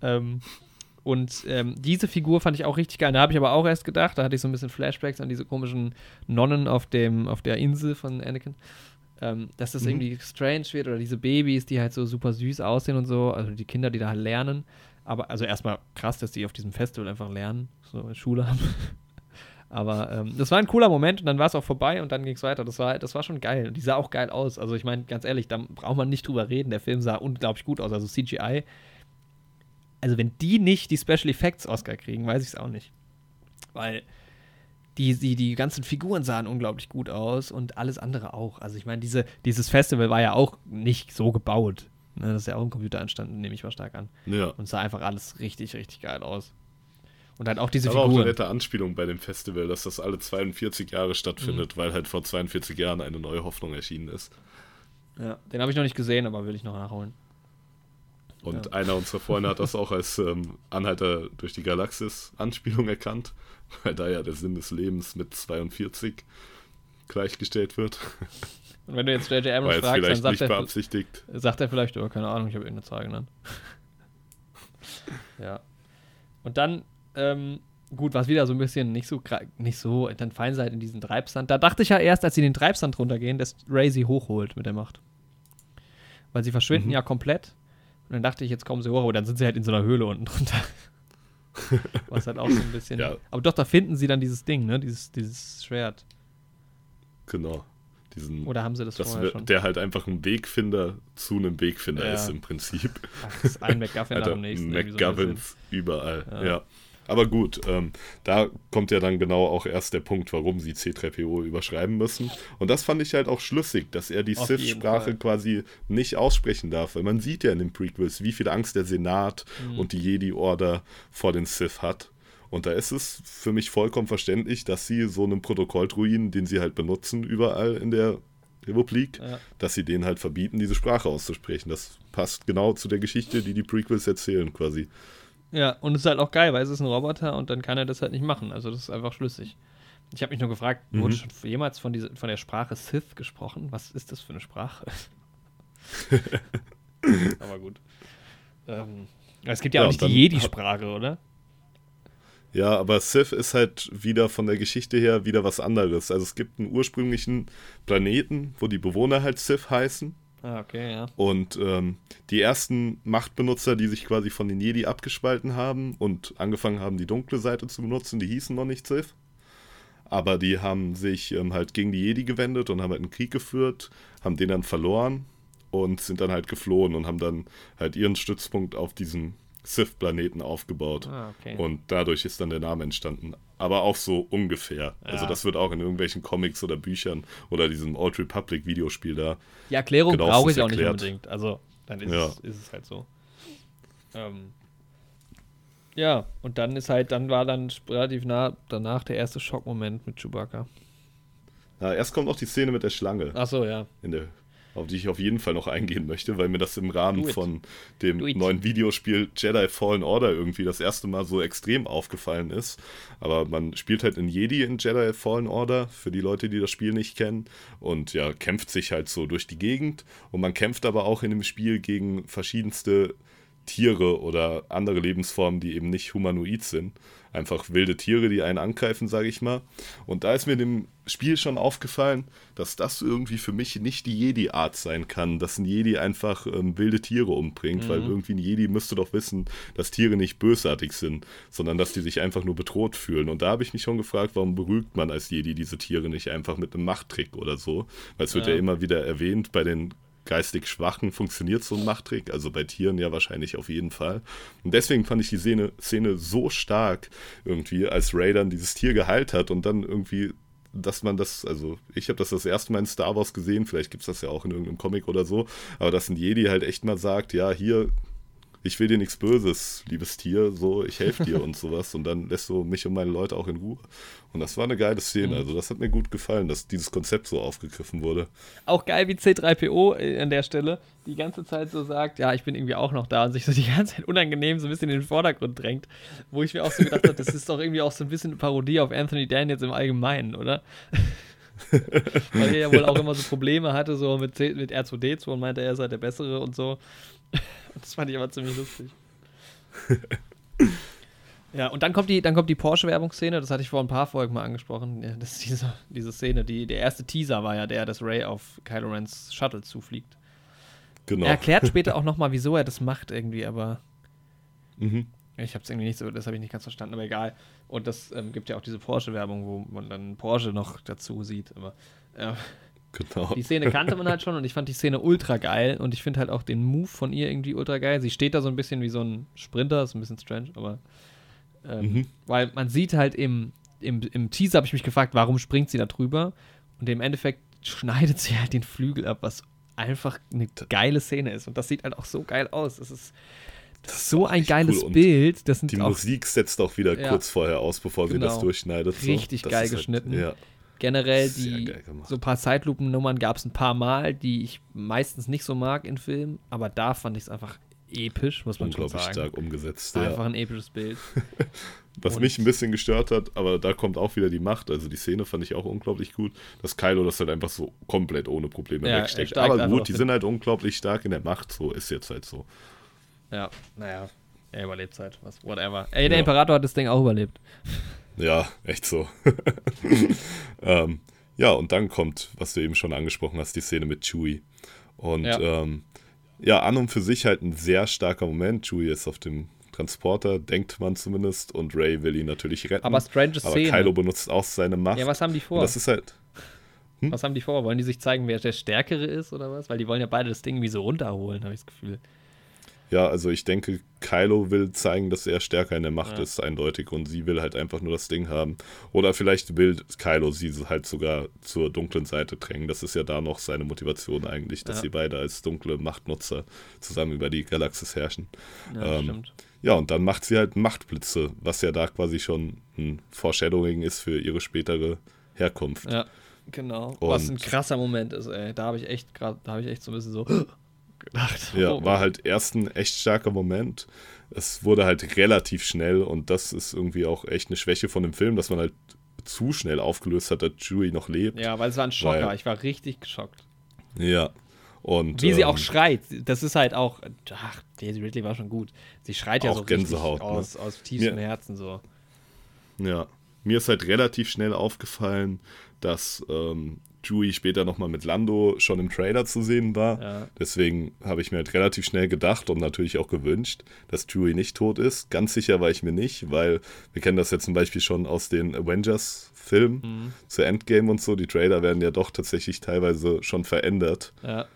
ähm, und ähm, diese Figur fand ich auch richtig geil. Da habe ich aber auch erst gedacht, da hatte ich so ein bisschen Flashbacks an diese komischen Nonnen auf, dem, auf der Insel von Anakin. ähm, dass das Mhm. irgendwie strange wird oder diese Babys, die halt so super süß aussehen und so, also die Kinder, die da halt lernen. Aber also erstmal krass, dass die auf diesem Festival einfach lernen, so in Schule haben. Aber ähm, das war ein cooler Moment und dann war es auch vorbei und dann ging es weiter. Das war, das war schon geil. Und die sah auch geil aus. Also ich meine, ganz ehrlich, da braucht man nicht drüber reden. Der Film sah unglaublich gut aus. Also CGI. Also wenn die nicht die Special Effects Oscar kriegen, weiß ich es auch nicht. Weil die, die, die ganzen Figuren sahen unglaublich gut aus und alles andere auch. Also ich meine, diese, dieses Festival war ja auch nicht so gebaut. Ne, das ist ja auch im Computer entstanden, nehme ich mal stark an. Ja. Und sah einfach alles richtig, richtig geil aus. Und halt auch diese Das war auch eine Figuren. nette Anspielung bei dem Festival, dass das alle 42 Jahre stattfindet, Mhm. weil halt vor 42 Jahren eine neue Hoffnung erschienen ist. Ja, den habe ich noch nicht gesehen, aber will ich noch nachholen. Und Ja. einer unserer Freunde hat das auch als ähm, Anhalter durch die Galaxis Anspielung erkannt, weil da ja der Sinn des Lebens mit 42 gleichgestellt wird. Und wenn du jetzt J.J. War Abrams fragst, dann sagt nicht er, beabsichtigt. sagt er vielleicht, oh, keine Ahnung, ich habe irgendeine Zahl genannt. ja. Und dann, ähm, gut, was wieder so ein bisschen nicht so, nicht so, dann fallen sie halt in diesen Treibsand. Da dachte ich ja erst, als sie in den Treibsand runtergehen, dass Ray sie hochholt mit der Macht. Weil sie verschwinden Mhm. ja komplett. Und dann dachte ich, jetzt kommen sie hoch, aber dann sind sie halt in so einer Höhle unten drunter. Was halt auch so ein bisschen. Ja. Aber doch, da finden sie dann dieses Ding, ne? Dieses, dieses Schwert. Genau. Diesen, Oder haben sie das, das vorher schon? der halt einfach ein Wegfinder zu einem Wegfinder Ja. ist im Prinzip. Ach, das ist ein McGuffin nach dem nächsten. irgendwie so überall. Ja. Ja. Aber gut, ähm, da kommt ja dann genau auch erst der Punkt, warum sie C3PO überschreiben müssen. Und das fand ich halt auch schlüssig, dass er die Sith-Sprache quasi nicht aussprechen darf. Weil man sieht ja in den Prequels, wie viel Angst der Senat Mhm. und die Jedi-Order vor den Sith hat. Und da ist es für mich vollkommen verständlich, dass sie so einen Protokolldruiden, den sie halt benutzen überall in der Republik, Ja. dass sie denen halt verbieten, diese Sprache auszusprechen. Das passt genau zu der Geschichte, die die Prequels erzählen quasi. Ja, und es ist halt auch geil, weil es ist ein Roboter und dann kann er das halt nicht machen. Also das ist einfach schlüssig. Ich habe mich nur gefragt, Mhm. wurde schon jemals von, dieser, von der Sprache Sith gesprochen? Was ist das für eine Sprache? Aber gut. Ähm, es gibt ja, Ja, auch nicht die Jedi-Sprache, oder? Ja, aber Sith ist halt wieder von der Geschichte her wieder was anderes. Also es gibt einen ursprünglichen Planeten, wo die Bewohner halt Sith heißen. Ah, okay, ja. Und ähm, die ersten Machtbenutzer, die sich quasi von den Jedi abgespalten haben und angefangen haben, die dunkle Seite zu benutzen, die hießen noch nicht Sith. Aber die haben sich ähm, halt gegen die Jedi gewendet und haben halt einen Krieg geführt, haben den dann verloren und sind dann halt geflohen und haben dann halt ihren Stützpunkt auf diesem Sith-Planeten aufgebaut. Ah, okay. Und dadurch ist dann der Name entstanden. Aber auch so ungefähr. Also Ja. das wird auch in irgendwelchen Comics oder Büchern oder diesem Old Republic Videospiel da. Die Erklärung brauche ich auch nicht erklärt. unbedingt. Also, dann ist, Ja. es, ist es halt so. Ähm, ja, und dann ist halt, dann war dann relativ nah danach der erste Schockmoment mit Chewbacca. Ja, erst kommt auch die Szene mit der Schlange. Achso, ja. in der, auf die ich auf jeden Fall noch eingehen möchte, weil mir das im Rahmen von dem neuen Videospiel Jedi Fallen Order irgendwie das erste Mal so extrem aufgefallen ist. Aber man spielt halt in Jedi in Jedi Fallen Order, für die Leute, die das Spiel nicht kennen. Und ja, kämpft sich halt so durch die Gegend. Und man kämpft aber auch in dem Spiel gegen verschiedenste Tiere oder andere Lebensformen, die eben nicht humanoid sind. Einfach wilde Tiere, die einen angreifen, sage ich mal. Und da ist mir in dem Spiel schon aufgefallen, dass das irgendwie für mich nicht die Jedi-Art sein kann, dass ein Jedi einfach ähm, wilde Tiere umbringt, weil irgendwie ein Jedi müsste doch wissen, dass Tiere nicht bösartig sind, sondern dass die sich einfach nur bedroht fühlen. Und da habe ich mich schon gefragt, warum beruhigt man als Jedi diese Tiere nicht einfach mit einem Machttrick oder so? Weil es wird Ja. ja immer wieder erwähnt, bei den geistig Schwachen funktioniert so ein Machttrick, also bei Tieren ja wahrscheinlich auf jeden Fall. Und deswegen fand ich die Szene, Szene so stark irgendwie, als Ray dann dieses Tier geheilt hat und dann irgendwie, dass man das, also ich habe das das erste Mal in Star Wars gesehen, vielleicht gibt es das ja auch in irgendeinem Comic oder so, aber dass ein Jedi halt echt mal sagt, ja, hier, ich will dir nichts Böses, liebes Tier, so, ich helfe dir und sowas und dann lässt du mich und meine Leute auch in Ruhe. Und das war eine geile Szene, also das hat mir gut gefallen, dass dieses Konzept so aufgegriffen wurde. Auch geil, wie C3PO äh, an der Stelle die ganze Zeit so sagt, ja, ich bin irgendwie auch noch da und sich so die ganze Zeit unangenehm so ein bisschen in den Vordergrund drängt. Wo ich mir auch so gedacht habe, das ist doch irgendwie auch so ein bisschen eine Parodie auf Anthony Daniels im Allgemeinen, oder? Weil er ja wohl auch immer so Probleme hatte, so mit, C mit R2D2 und meinte, er sei der Bessere und so. Das fand ich aber ziemlich lustig. Ja, und dann kommt die, dann kommt die Porsche-Werbungsszene, das hatte ich vor ein paar Folgen mal angesprochen. Ja, das ist diese, diese Szene, die, der erste Teaser war ja der, dass Ray auf Kylo Rens Shuttle zufliegt. Genau. Er erklärt später auch nochmal, wieso er das macht irgendwie, aber Mhm. ich habe es irgendwie nicht so, das habe ich nicht ganz verstanden, aber egal. Und das ähm, gibt ja auch diese Porsche-Werbung, wo man dann Porsche noch dazu sieht, aber äh, Genau. die Szene kannte man halt schon und ich fand die Szene ultra geil und ich finde halt auch den Move von ihr irgendwie ultra geil. Sie steht da so ein bisschen wie so ein Sprinter, ist ein bisschen strange, aber ähm, Mhm. weil man sieht halt im, im, im Teaser habe ich mich gefragt, warum springt sie da drüber und im Endeffekt schneidet sie halt den Flügel ab, was einfach eine geile Szene ist und das sieht halt auch so geil aus. Das ist, das ist so ein geiles cool Bild. Das sind Die auch Musik setzt auch wieder Ja. kurz vorher aus, bevor sie das Genau. durchschneidet. So. Richtig Das geil halt- geschnitten. ja. Generell die so ein paar Zeitlupennummern gab es ein paar Mal, die ich meistens nicht so mag in Filmen, aber da fand ich es einfach episch, muss man schon Unglaublich sagen. stark umgesetzt. Einfach Ja. ein episches Bild. Was Und- mich ein bisschen gestört hat, aber da kommt auch wieder die Macht. Also die Szene fand ich auch unglaublich gut, dass Kylo das halt einfach so komplett ohne Probleme Ja, wegsteckt. Aber gut, die sind halt unglaublich stark in der Macht. So ist jetzt halt so. Ja, naja, er überlebt halt, was, whatever. Ey, der Ja. Imperator hat das Ding auch überlebt. Ja, echt so. ähm, ja, und dann kommt, was du eben schon angesprochen hast, die Szene mit Chewie. Und Ja. ähm, ja an und für sich halt ein sehr starker Moment. Chewie ist auf dem Transporter, denkt man zumindest, und Ray will ihn natürlich retten. Aber strange aber Szene. Kylo benutzt auch seine Macht. Ja, was haben die vor? Und das ist halt, Was haben die vor? Wollen die sich zeigen, wer der Stärkere ist oder was? Weil die wollen ja beide das Ding wie so runterholen, habe ich das Gefühl. Ja, also ich denke, Kylo will zeigen, dass er stärker in der Macht Ja. ist, eindeutig, und sie will halt einfach nur das Ding haben. Oder vielleicht will Kylo sie halt sogar zur dunklen Seite drängen. Das ist ja da noch seine Motivation eigentlich, dass Ja. sie beide als dunkle Machtnutzer zusammen über die Galaxis herrschen. Ja, Ähm, stimmt. Ja, und dann macht sie halt Machtblitze, was ja da quasi schon ein Foreshadowing ist für ihre spätere Herkunft. Ja, genau. was ein Und- krasser Moment ist, ey. Da habe ich echt gerade, da habe ich echt so ein bisschen so gedacht. Ja, oh, war halt erst ein echt starker Moment. Es wurde halt relativ schnell und das ist irgendwie auch echt eine Schwäche von dem Film, dass man halt zu schnell aufgelöst hat, dass Chewie noch lebt. Ja, weil es war ein Schocker. Weil- ich war richtig geschockt. Ja. Und, Wie sie ähm, auch schreit, das ist halt auch, ach, Daisy Ridley war schon gut. Sie schreit ja Auch so Gänsehaut, ne? aus, aus tiefstem Mir- Herzen so. Ja. Mir ist halt relativ schnell aufgefallen, dass ähm, Chewie später nochmal mit Lando schon im Trailer zu sehen war. Ja. Deswegen habe ich mir halt relativ schnell gedacht und natürlich auch gewünscht, dass Chewie nicht tot ist. Ganz sicher war ich mir nicht, weil wir kennen das ja zum Beispiel schon aus den Avengers-Filmen Mhm. zu Endgame und so. Die Trailer werden ja doch tatsächlich teilweise schon verändert Ja.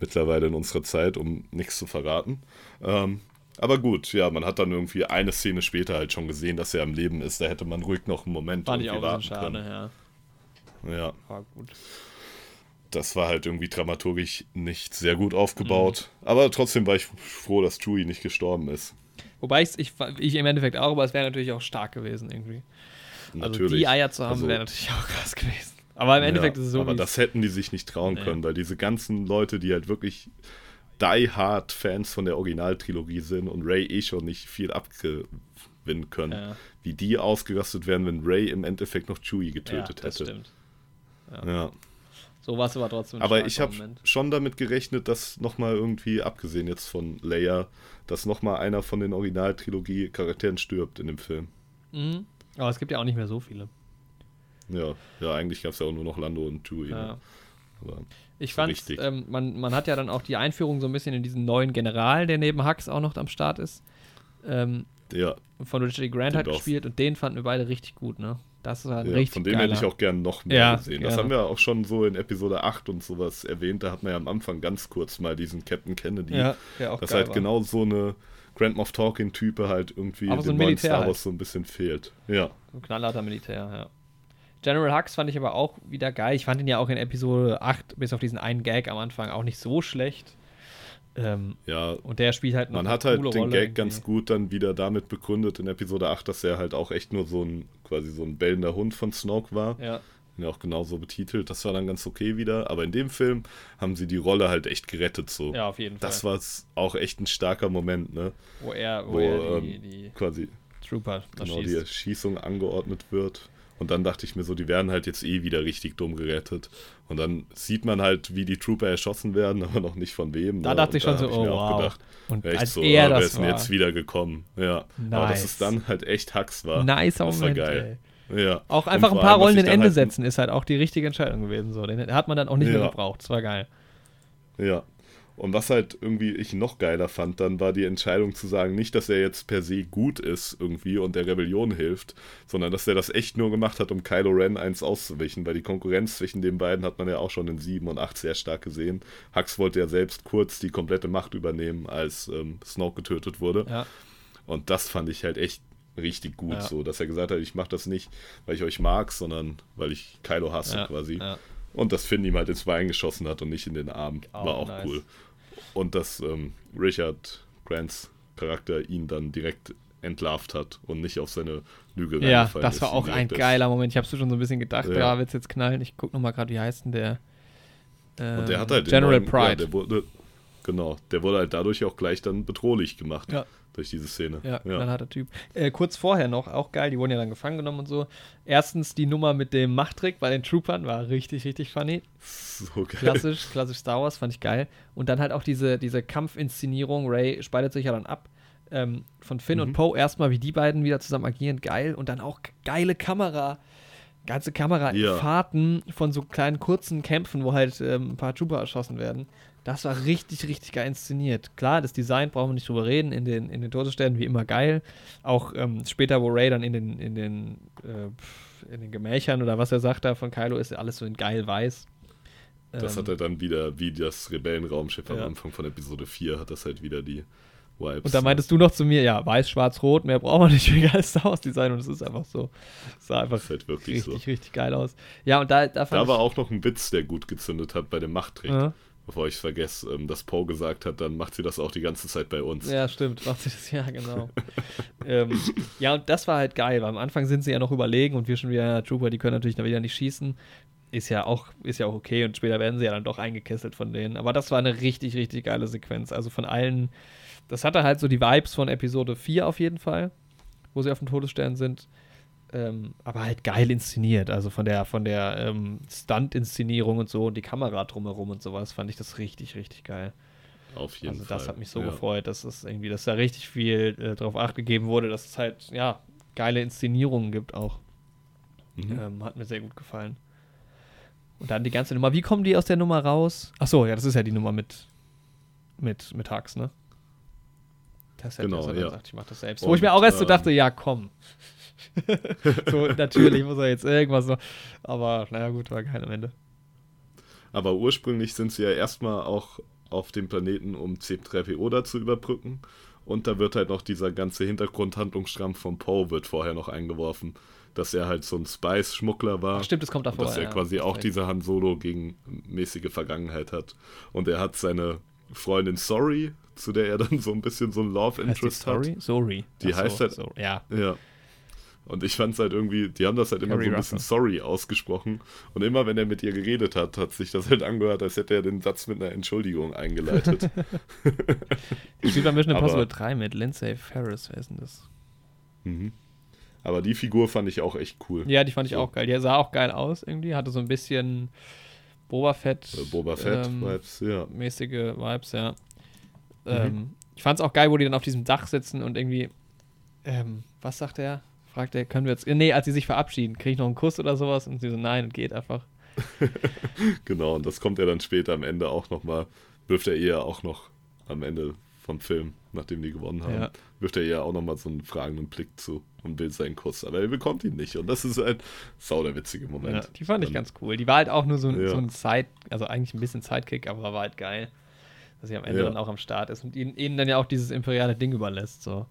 mittlerweile in unserer Zeit, um nichts zu verraten. Ähm, aber gut, ja, man hat dann irgendwie eine Szene später halt schon gesehen, dass er am Leben ist. Da hätte man ruhig noch einen Moment Fand ich auch warten schade, können. Ja, War gut. das war halt irgendwie dramaturgisch nicht sehr gut aufgebaut. Mhm. Aber trotzdem war ich froh, dass Chewie nicht gestorben ist. Wobei ich's- ich, ich im Endeffekt auch, aber es wäre natürlich auch stark gewesen irgendwie. Also Natürlich. die Eier zu haben, Also- wäre natürlich auch krass gewesen. Aber im Endeffekt ja, ist es so, Aber das hätten die sich nicht trauen Nee. können, weil diese ganzen Leute, die halt wirklich die-hard-Fans von der Originaltrilogie sind und Ray eh schon nicht viel abgewinnen können, Ja. wie die ausgerastet wären, wenn Ray im Endeffekt noch Chewie ja, getötet das hätte. stimmt. Ja. So war es aber trotzdem Aber ich habe schon damit gerechnet, dass nochmal irgendwie, abgesehen jetzt von Leia, dass nochmal einer von den Originaltrilogie-Charakteren stirbt in dem Film. Mhm. Aber es gibt ja auch nicht mehr so viele. Ja, ja eigentlich gab es ja auch nur noch Lando und Chewie. Ja. Ne? Aber, Ich fand, ähm, man, man hat ja dann auch die Einführung so ein bisschen in diesen neuen General, der neben Hux auch noch am Start ist. Ähm, ja, von Richard E. Grant Den hat gespielt und den fanden wir beide richtig gut, ne? Das war ein ja richtig von dem geiler. hätte ich auch gern noch mehr Ja, gesehen. Das gerne. haben wir auch schon so in Episode 8 und sowas erwähnt. Da hat man ja am Anfang ganz kurz mal diesen Captain Kennedy. ja, der auch dass geil halt war. genau so eine Grand Moff Talking-Type halt irgendwie Aber in so ein neuen Star halt. Wars so ein bisschen fehlt. Ja. Ein knallharter Militär, ja. General Hux fand ich aber auch wieder geil. Ich fand ihn ja auch in Episode 8, bis auf diesen einen Gag am Anfang, auch nicht so schlecht. Ähm, Ja, und der spielt halt noch Man hat halt den Rolle Gag irgendwie. ganz gut dann wieder damit begründet in Episode 8, dass er halt auch echt nur so ein, quasi so ein bellender Hund von Snoke war. Ja, Ja, auch genauso betitelt. Das war dann ganz okay wieder. Aber in dem Film haben sie die Rolle halt echt gerettet so. ja, auf jeden Fall. Das war auch echt ein starker Moment, ne? wo er, wo Wo er die, ähm, die quasi Trooper genau die erschießt. Erschießung angeordnet wird. Und dann dachte ich mir so, die werden halt jetzt eh wieder richtig dumm gerettet. Und dann sieht man halt, wie die Trooper erschossen werden, aber noch nicht von wem. Da ne? dachte Und ich schon so, ich oh wow. gedacht, Und echt als so, er wer das ist war. jetzt wieder gekommen? Ja. Aber dass Nice. es dann halt echt Hacks war. Nicer das war geil. Ja. Auch einfach ein paar allem, Rollen in Ende halt- setzen, ist halt auch die richtige Entscheidung gewesen. So. Den hat man dann auch nicht mehr Ja. gebraucht. Das war geil. Ja. Und was halt irgendwie ich noch geiler fand, dann war die Entscheidung zu sagen, nicht, dass er jetzt per se gut ist irgendwie und der Rebellion hilft, sondern dass er das echt nur gemacht hat, um Kylo Ren eins auszuwischen, weil die Konkurrenz zwischen den beiden hat man ja auch schon in 7 und 8 sehr stark gesehen. Hux wollte ja selbst kurz die komplette Macht übernehmen, als ähm, Snoke getötet wurde. Ja. Und das fand ich halt echt richtig gut, Ja. so, dass er gesagt hat, ich mache das nicht, weil ich euch mag, sondern weil ich Kylo hasse Ja, quasi. Und dass Finn ihm halt ins Bein geschossen hat und nicht in den Arm. Auch war auch nice. cool. Und dass ähm, Richard Grants Charakter ihn dann direkt entlarvt hat und nicht auf seine Lüge Ja, das war auch ein geiler Moment. Ich hab's schon so ein bisschen gedacht, Ja. ja, wird's jetzt knallen. Ich guck nochmal gerade, wie heißt denn der? Und der Ähm, hat halt General neuen- Pride. Ja, der wurde, genau, der wurde halt dadurch auch gleich dann bedrohlich gemacht. Ja. Durch diese Szene. Ja, knallharter Typ. Äh, kurz vorher noch, auch geil, die wurden ja dann gefangen genommen und so. Erstens die Nummer mit dem Machttrick bei den Troopern war richtig, richtig funny. So geil. Klassisch, klassisch Star Wars, fand ich geil. Und dann halt auch diese, diese Kampfinszenierung, Ray spaltet sich ja dann ab. Ähm, von Finn Mhm. und Poe erstmal, wie die beiden wieder zusammen agieren, geil. Und dann auch geile Kamera, ganze Kamera Ja. Fahrten von so kleinen kurzen Kämpfen, wo halt ähm, ein paar Trooper erschossen werden. Das war richtig, richtig geil inszeniert. Klar, das Design brauchen wir nicht drüber reden, in den, in den Todessternen wie immer geil. Auch ähm, später, wo Ray dann in den, in den, äh, in den Gemächern oder was er sagt da von Kylo ist, alles so in geil weiß. Das Ähm, hat er dann wieder, wie das Rebellenraumschiff am Ja. Anfang von Episode 4, hat das halt wieder die Vibes. Und da meintest du noch zu mir, ja, weiß, schwarz, rot, mehr braucht man nicht für ein geiles Star Wars Design und es ist einfach so. Es sah einfach Das ist halt wirklich richtig, so. richtig geil aus. Ja, und da, da Da war ich, auch noch ein Witz, der gut gezündet hat bei dem Machttrick. Ja. Bevor ich es vergesse, ähm, dass Poe gesagt hat, dann macht sie das auch die ganze Zeit bei uns. Ja, stimmt, macht sie das, ja, genau. ähm, ja, und das war halt geil, weil am Anfang sind sie ja noch überlegen und wir schon wieder, Trooper, die können natürlich dann wieder nicht schießen. Ist ja auch, ist ja auch okay und später werden sie ja dann doch eingekesselt von denen. Aber das war eine richtig, richtig geile Sequenz. Also von allen, das hatte halt so die Vibes von Episode 4 auf jeden Fall, wo sie auf dem Todesstern sind. Ähm, aber halt geil inszeniert. Also von der, von der ähm, Stunt-Inszenierung und so und die Kamera drumherum und sowas fand ich das richtig, richtig geil. Auf jeden Also Fall. das hat mich so Ja. gefreut, dass es irgendwie, dass da richtig viel äh, drauf acht gegeben wurde, dass es halt, ja, geile Inszenierungen gibt auch. Mhm. Ähm, hat mir sehr gut gefallen. Und dann die ganze Nummer. Wie kommen die aus der Nummer raus? Ach so, ja, das ist ja die Nummer mit mit mit Hux, ne? Das hätte Genau, er ja. gesagt, ich mach das selbst. Wo ich Und, mir auch erst so ähm, dachte, ja, komm. so, natürlich muss er jetzt irgendwas noch. Aber naja, gut, war kein am Ende. Aber ursprünglich sind sie ja erstmal auch auf dem Planeten, um C3PO da zu überbrücken. Und da wird halt noch dieser ganze Hintergrundhandlungsstrang von Poe wird vorher noch eingeworfen, dass er halt so ein Spice-Schmuggler war. Ach, stimmt, das kommt davor. dass er ja, quasi auch diese Han Solo gegen mäßige Vergangenheit hat. Und er hat seine Freundin Sorry, zu der er dann so ein bisschen so ein Love Heißt die Interest hat. Sorry? Sorry. Die Ach so, heißt halt- so, ja. Ja. Und ich fand es halt irgendwie, die haben das halt immer Carrie so ein bisschen sorry ausgesprochen. Und immer wenn er mit ihr geredet hat, hat sich das halt angehört, als hätte er den Satz mit einer Entschuldigung eingeleitet. Die spielt bei Mission Impossible 3 mit Lindsay Ferris, wer ist denn das? mhm. Aber die Figur fand ich auch echt cool. Ja, die fand ich So. auch geil. Die sah auch geil aus irgendwie, hatte so ein bisschen Boba Fett. Äh, Boba Fett ähm, Vibes, ja. mäßige Vibes, ja. Mhm. Ähm, ich fand's auch geil, wo die dann auf diesem Dach sitzen und irgendwie, ähm, was sagt er? Fragt er, können wir jetzt, nee, als sie sich verabschieden, kriege ich noch einen Kuss oder sowas? Und sie so, nein, und geht einfach. Genau, und das kommt ja dann später am Ende auch nochmal, wirft er ihr auch noch am Ende vom Film, nachdem die gewonnen haben, Ja. wirft er ihr auch nochmal so einen fragenden Blick zu und will seinen Kuss. Aber er bekommt ihn nicht. Und das ist ein sau der witzige Moment. Ja, die fand ich Dann- ganz cool. Die war halt auch nur so, ein- Ja. so ein Side, also eigentlich ein bisschen Sidekick, aber war halt geil, dass sie am Ende dann auch am Start ist und ihnen, ihnen dann ja auch dieses imperiale Ding überlässt, so.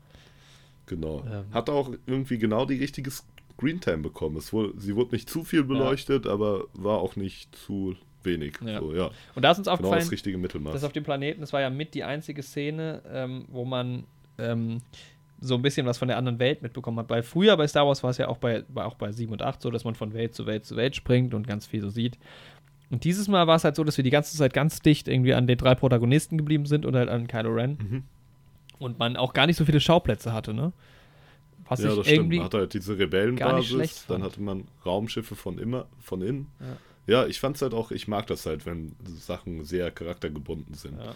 Genau. Ähm. Hat auch irgendwie genau die richtige Screentime bekommen. Es wurde, sie wurde nicht zu viel beleuchtet, aber war auch nicht zu wenig. Ja. So, ja. Und da ist uns Genau aufgefallen, das richtige Mittelmaß. das auf dem Planeten, das war ja mit die einzige Szene, ähm, wo man ähm, so ein bisschen was von der anderen Welt mitbekommen hat. Weil früher bei Star Wars war es ja auch bei, auch bei 7 und 8 so, dass man von Welt zu Welt zu Welt springt und ganz viel so sieht. Und dieses Mal war es halt so, dass wir die ganze Zeit ganz dicht irgendwie an den drei Protagonisten geblieben sind und halt an Kylo Ren. Mhm. Und man auch gar nicht so viele Schauplätze hatte, ne? Was ja, ich das stimmt. irgendwie Man hatte halt diese Rebellenbasis, dann hatte man Raumschiffe von immer, von innen. Ja, ich fand's halt auch, ich mag das halt, wenn Sachen sehr charaktergebunden sind. Ja.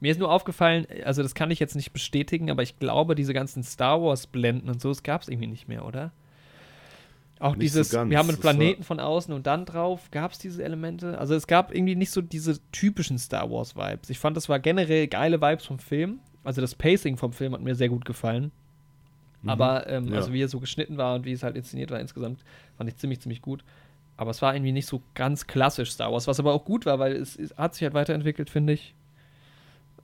Mir ist nur aufgefallen, also das kann ich jetzt nicht bestätigen, aber ich glaube, diese ganzen Star Wars-Blenden und so, das gab es irgendwie nicht mehr, oder? Auch Nicht so dieses, ganz. wir haben einen Planeten von außen und dann drauf, gab es diese Elemente? Also es gab irgendwie nicht so diese typischen Star Wars-Vibes. Ich fand, das war generell geile Vibes vom Film. Also das Pacing vom Film hat mir sehr gut gefallen. Aber ähm, Mhm. Ja. also wie er so geschnitten war und wie es halt inszeniert war insgesamt, fand ich ziemlich, ziemlich gut. Aber es war irgendwie nicht so ganz klassisch Star Wars, was aber auch gut war, weil es, es hat sich halt weiterentwickelt, finde ich.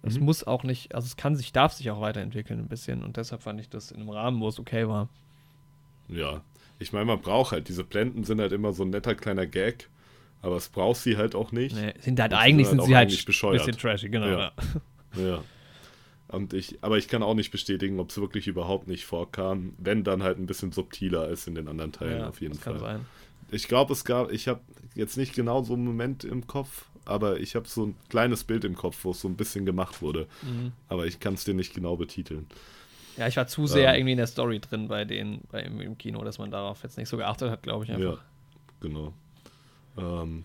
Es Mhm. muss auch nicht, also es kann sich, darf sich auch weiterentwickeln ein bisschen und deshalb fand ich das in einem Rahmen, wo es okay war. Ja, ich meine, man braucht halt, diese Blenden sind halt immer so ein netter kleiner Gag, aber es braucht sie halt auch nicht. Nee, sind halt eigentlich sind sind halt sie auch halt ein bisschen trashy, genau. Ja. Ja. Ja. Und ich, aber ich kann auch nicht bestätigen, ob es wirklich überhaupt nicht vorkam, wenn dann halt ein bisschen subtiler als in den anderen Teilen Ja, auf jeden das Fall. kann sein. Ich glaube, es gab, ich habe jetzt nicht genau so einen Moment im Kopf, aber ich habe so ein kleines Bild im Kopf, wo es so ein bisschen gemacht wurde. Mhm. Aber ich kann es dir nicht genau betiteln. Ja, ich war zu sehr Ähm. irgendwie in der Story drin bei denen, bei im, Kino, dass man darauf jetzt nicht so geachtet hat, glaube ich Ja, einfach. genau. Ähm,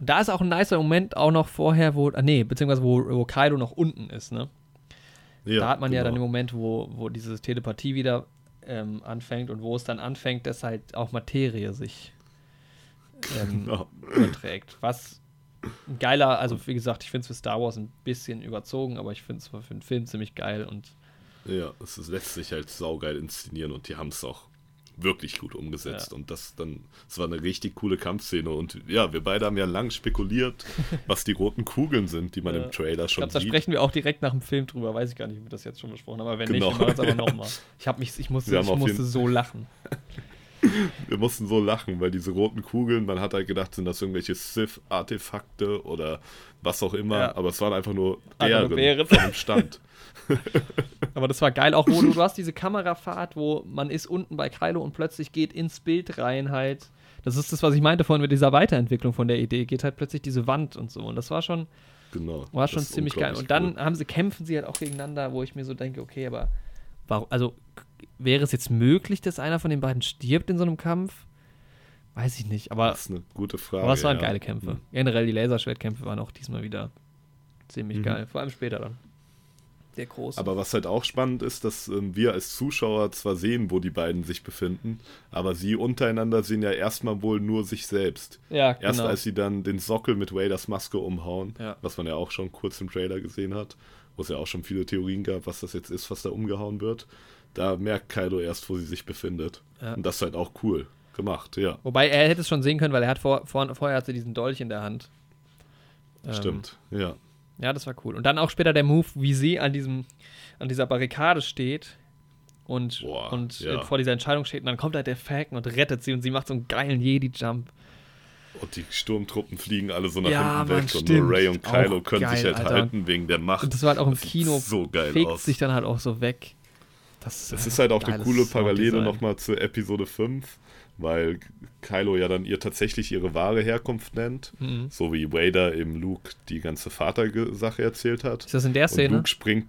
da ist auch ein nicer Moment auch noch vorher, wo, ah, nee, beziehungsweise wo, wo Kaido noch unten ist, ne? Ja, da hat man ja dann den genau. Moment, wo, wo diese Telepathie wieder ähm, anfängt und wo es dann anfängt, dass halt auch Materie sich ähm, Ja. überträgt. Was ein geiler, also wie gesagt, ich finde es für Star Wars ein bisschen überzogen, aber ich finde es für den Film ziemlich geil und Ja, es lässt sich halt saugeil inszenieren und die haben es auch wirklich gut umgesetzt. Ja. Und das dann, es war eine richtig coole Kampfszene. Und ja, wir beide haben ja lang spekuliert, was die roten Kugeln sind, die man Ja. im Trailer ich schon glaube, da sieht. sprechen wir auch direkt nach dem Film drüber. Weiß ich gar nicht, ob wir das jetzt schon besprochen haben, aber wenn Genau. nicht, wir machen es aber nochmal. Ich, hab mich, ich musste, Wir ich musste so lachen. Wir mussten so lachen, weil diese roten Kugeln, man hat halt gedacht, sind das irgendwelche Sith-Artefakte oder was auch immer, Ja. aber es waren einfach nur Bären, Bären. von dem Stand. Aber das war geil, auch wo du, du hast diese Kamerafahrt, wo man ist unten bei Kylo und plötzlich geht ins Bild rein halt. Das ist das, was ich meinte vorhin mit dieser Weiterentwicklung von der Idee. Geht halt plötzlich diese Wand und so. Und das war schon, Genau. war schon ziemlich geil. Und dann cool. haben sie, kämpfen sie halt auch gegeneinander, wo ich mir so denke, okay, aber warum, also wäre es jetzt möglich, dass einer von den beiden stirbt in so einem Kampf? Weiß ich nicht, aber, Das ist eine gute Frage. aber es waren ja. geile Kämpfe. Mhm. Generell die Laserschwertkämpfe waren auch diesmal wieder ziemlich Mhm. geil. Vor allem später dann. Sehr groß. Aber was halt auch spannend ist, dass ähm, wir als Zuschauer zwar sehen, wo die beiden sich befinden, aber sie untereinander sehen ja erstmal wohl nur sich selbst. ja, Erst genau. als sie dann den Sockel mit Waders Maske umhauen, Ja. was man ja auch schon kurz im Trailer gesehen hat, wo es ja auch schon viele Theorien gab, was das jetzt ist, was da umgehauen wird, da merkt Kaido erst, wo sie sich befindet. Ja. Und das ist halt auch cool gemacht, ja. Wobei er hätte es schon sehen können, weil er hat vor, vor, vorher hatte diesen Dolch in der Hand. Ähm, Stimmt, ja. Ja, das war cool. Und dann auch später der Move, wie sie an diesem, an dieser Barrikade steht und, Boah, und ja. vor dieser Entscheidung steht und dann kommt halt der Falcon und rettet sie und sie macht so einen geilen Jedi-Jump. Und die Sturmtruppen fliegen alle so nach Ja, hinten Mann, weg und stimmt. nur Ray und Kylo Auch können geil, sich halt Alter. halten wegen der Macht. Und das war halt auch im Das Kino, so geil fegt aus. sich dann halt auch so weg. Das, Das ist halt auch eine coole Parallele nochmal zu Episode 5, weil Kylo ja dann ihr tatsächlich ihre wahre Herkunft nennt, Mhm. so wie Vader im Luke die ganze Vatersache erzählt hat. Ist das in der Und Szene? Luke springt,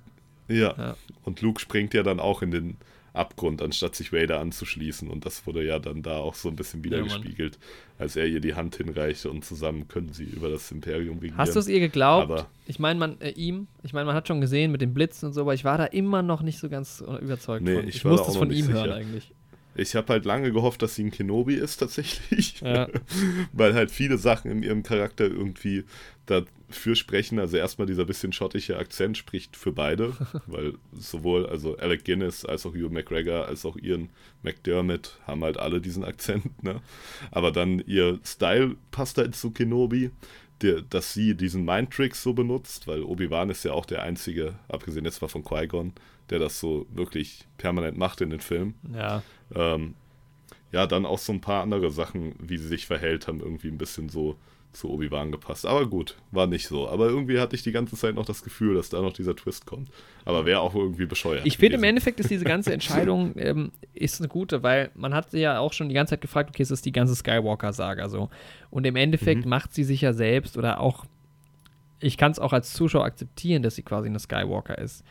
ja, Ja. und Luke springt ja dann auch in den Abgrund, anstatt sich Vader anzuschließen. Und das wurde ja dann da auch so ein bisschen wieder Ja, als er ihr die Hand hinreichte und zusammen können sie über das Imperium regieren. Hast du es ihr geglaubt? Aber- ich meine, man, äh, ihm, ich meine, man hat schon gesehen mit dem Blitz und so, aber ich war da immer noch nicht so ganz äh, überzeugt Nee, von. ich Ich, war muss da auch das noch von ihm hören sicher. eigentlich. Ich habe halt lange gehofft, dass sie ein Kenobi ist tatsächlich. Ja. Weil halt viele Sachen in ihrem Charakter irgendwie dafür sprechen. Also erstmal dieser bisschen schottische Akzent spricht für beide, weil sowohl also Alec Guinness als auch Hugh McGregor als auch Ian McDermott haben halt alle diesen Akzent. Ne? Aber dann ihr Style passt halt zu Kenobi. Der, dass sie diesen Mind-Trick so benutzt, weil Obi-Wan ist ja auch der einzige, abgesehen jetzt mal von Qui-Gon, der das so wirklich permanent macht in den Filmen. Ja. Ähm, ja, dann auch so ein paar andere Sachen, wie sie sich verhält, haben irgendwie ein bisschen so zu Obi-Wan gepasst. Aber gut, war nicht so. Aber irgendwie hatte ich die ganze Zeit noch das Gefühl, dass da noch dieser Twist kommt. Aber wäre auch irgendwie bescheuert. Ich finde im. Endeffekt ist diese ganze Entscheidung ähm, ist eine gute, weil man hat sie ja auch schon die ganze Zeit gefragt, okay, es ist die ganze Skywalker-Saga so. Und im Endeffekt Mhm. macht sie sich ja selbst oder auch, ich kann es auch als Zuschauer akzeptieren, dass sie quasi eine Skywalker ist.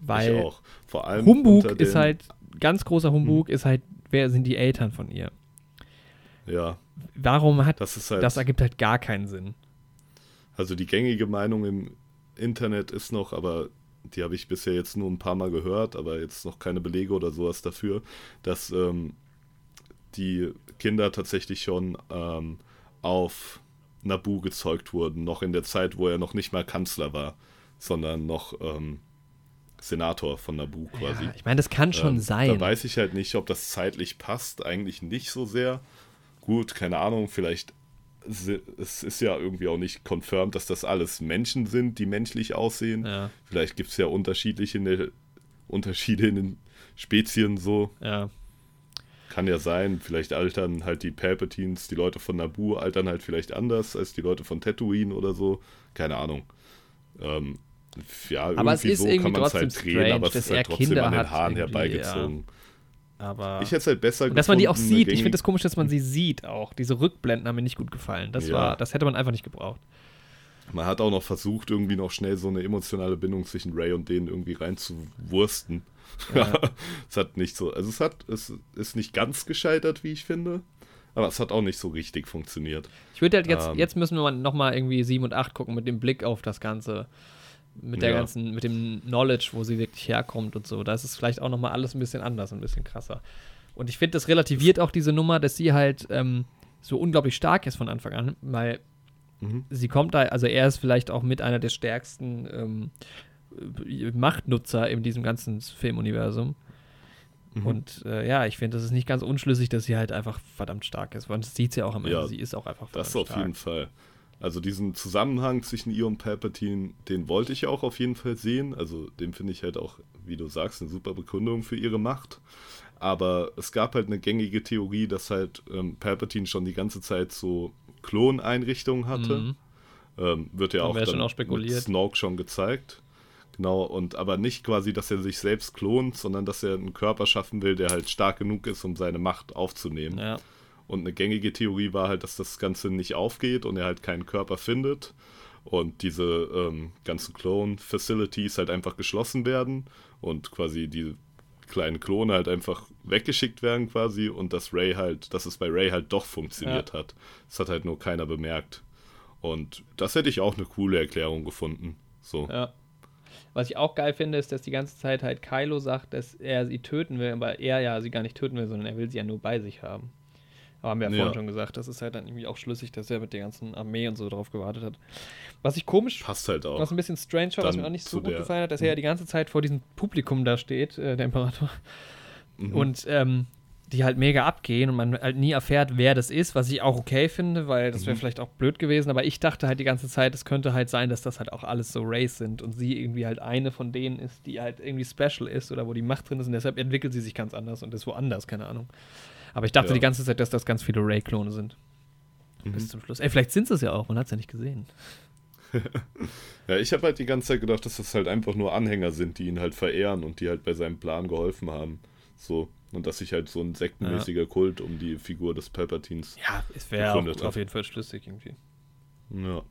Weil ich auch. Vor allem Humbug ist halt ganz großer Humbug ist halt, wer sind die Eltern von ihr? Ja, Warum hat das halt. das ergibt halt gar keinen Sinn. Also die gängige Meinung im Internet ist noch, aber die habe ich bisher jetzt nur ein paar Mal gehört, aber jetzt noch keine Belege oder sowas dafür, dass ähm, die Kinder tatsächlich schon ähm, auf Nabu gezeugt wurden, noch in der Zeit, wo er noch nicht mal Kanzler war, sondern noch ähm, Senator von Nabu quasi. Ja, ich meine, das kann schon Ähm, sein. Da weiß ich halt nicht, ob das zeitlich passt. Eigentlich nicht so sehr. Gut, keine Ahnung, vielleicht. Es ist ja irgendwie auch nicht confirmed, dass das alles Menschen sind, die menschlich aussehen. ja, Vielleicht gibt es ja unterschiedliche Unterschiede in den Spezien so. ja. Kann ja sein. Vielleicht altern halt die Palpatines, die Leute von Naboo altern halt vielleicht anders als die Leute von Tatooine oder so. Keine Ahnung. Ähm, ja, Aber es irgendwie ist so irgendwie kann man es halt drehen, aber es ist halt trotzdem Kinder an den Haaren herbeigezogen. Aber. Ich hätte es halt besser Und dass man die auch gefunden, sieht. Ich finde es komisch, dass man sie sieht auch. Diese Rückblenden haben mir nicht gut gefallen. Das Ja. war, das hätte man einfach nicht gebraucht. Man hat auch noch versucht, irgendwie noch schnell so eine emotionale Bindung zwischen Ray und denen irgendwie reinzuwursten. Ja. es hat nicht so, also es hat, es ist nicht ganz gescheitert, wie ich finde, aber es hat auch nicht so richtig funktioniert. Ich würde halt jetzt, Ähm. jetzt müssen wir mal nochmal irgendwie 7 und 8 gucken mit dem Blick auf das Ganze. Mit der Ja. ganzen, mit dem Knowledge, wo sie wirklich herkommt und so. Da ist es vielleicht auch nochmal alles ein bisschen anders, ein bisschen krasser. Und ich finde, das relativiert auch diese Nummer, dass sie halt ähm, so unglaublich stark ist von Anfang an, weil Mhm. sie kommt da, also er ist vielleicht auch mit einer der stärksten ähm, äh, Machtnutzer in diesem ganzen Filmuniversum. Mhm. Und äh, ja, ich finde, das ist nicht ganz unschlüssig, dass sie halt einfach verdammt stark ist. Man sieht sie ja auch am Ende, Ja, sie ist auch einfach verdammt Das auf stark. jeden Fall. Also diesen Zusammenhang zwischen ihr und Palpatine, den wollte ich auch auf jeden Fall sehen. Also den finde ich halt auch, wie du sagst, eine super Begründung für ihre Macht. Aber es gab halt eine gängige Theorie, dass halt ähm, Palpatine schon die ganze Zeit so Kloneinrichtungen hatte. Mhm. Ähm, wird ja Haben auch, dann schon auch spekuliert. mit Snoke schon gezeigt. Genau, und aber nicht quasi, dass er sich selbst klont, sondern dass er einen Körper schaffen will, der halt stark genug ist, um seine Macht aufzunehmen. Ja. Und eine gängige Theorie war halt, dass das Ganze nicht aufgeht und er halt keinen Körper findet. Und diese ähm, ganzen Clone-Facilities halt einfach geschlossen werden und quasi die kleinen Klone halt einfach weggeschickt werden quasi und dass Ray halt, dass es bei Ray halt doch funktioniert hat. Das hat halt nur keiner bemerkt. Und das hätte ich auch eine coole Erklärung gefunden. So. Ja. Was ich auch geil finde, ist, dass die ganze Zeit halt Kylo sagt, dass er sie töten will, aber er ja sie gar nicht töten will, sondern er will sie ja nur bei sich haben. Aber haben wir ja, Ja. vorhin schon gesagt, das ist halt dann irgendwie auch schlüssig, dass er mit der ganzen Armee und so drauf gewartet hat. Was ich komisch, Passt halt auch. was ein bisschen strange war, was mir auch nicht so gut der- gefallen hat, dass er ja die ganze Zeit vor diesem Publikum da steht, äh, der Imperator, Mhm. und ähm, die halt mega abgehen und man halt nie erfährt, wer das ist, was ich auch okay finde, weil das wäre Mhm. vielleicht auch blöd gewesen, aber ich dachte halt die ganze Zeit, es könnte halt sein, dass das halt auch alles so Race sind und sie irgendwie halt eine von denen ist, die halt irgendwie special ist oder wo die Macht drin ist und deshalb entwickelt sie sich ganz anders und ist woanders, keine Ahnung. Aber ich dachte Ja. die ganze Zeit, dass das ganz viele Ray-Klone sind. Mhm. Bis zum Schluss. Ey, vielleicht sind es ja auch, man hat es ja nicht gesehen. Ja, ich habe halt die ganze Zeit gedacht, dass das halt einfach nur Anhänger sind, die ihn halt verehren und die halt bei seinem Plan geholfen haben. So. Und dass sich halt so ein sektenmäßiger Kult um die Figur des Palpatines. Ja, es wäre auf jeden Fall schlüssig irgendwie. Ja.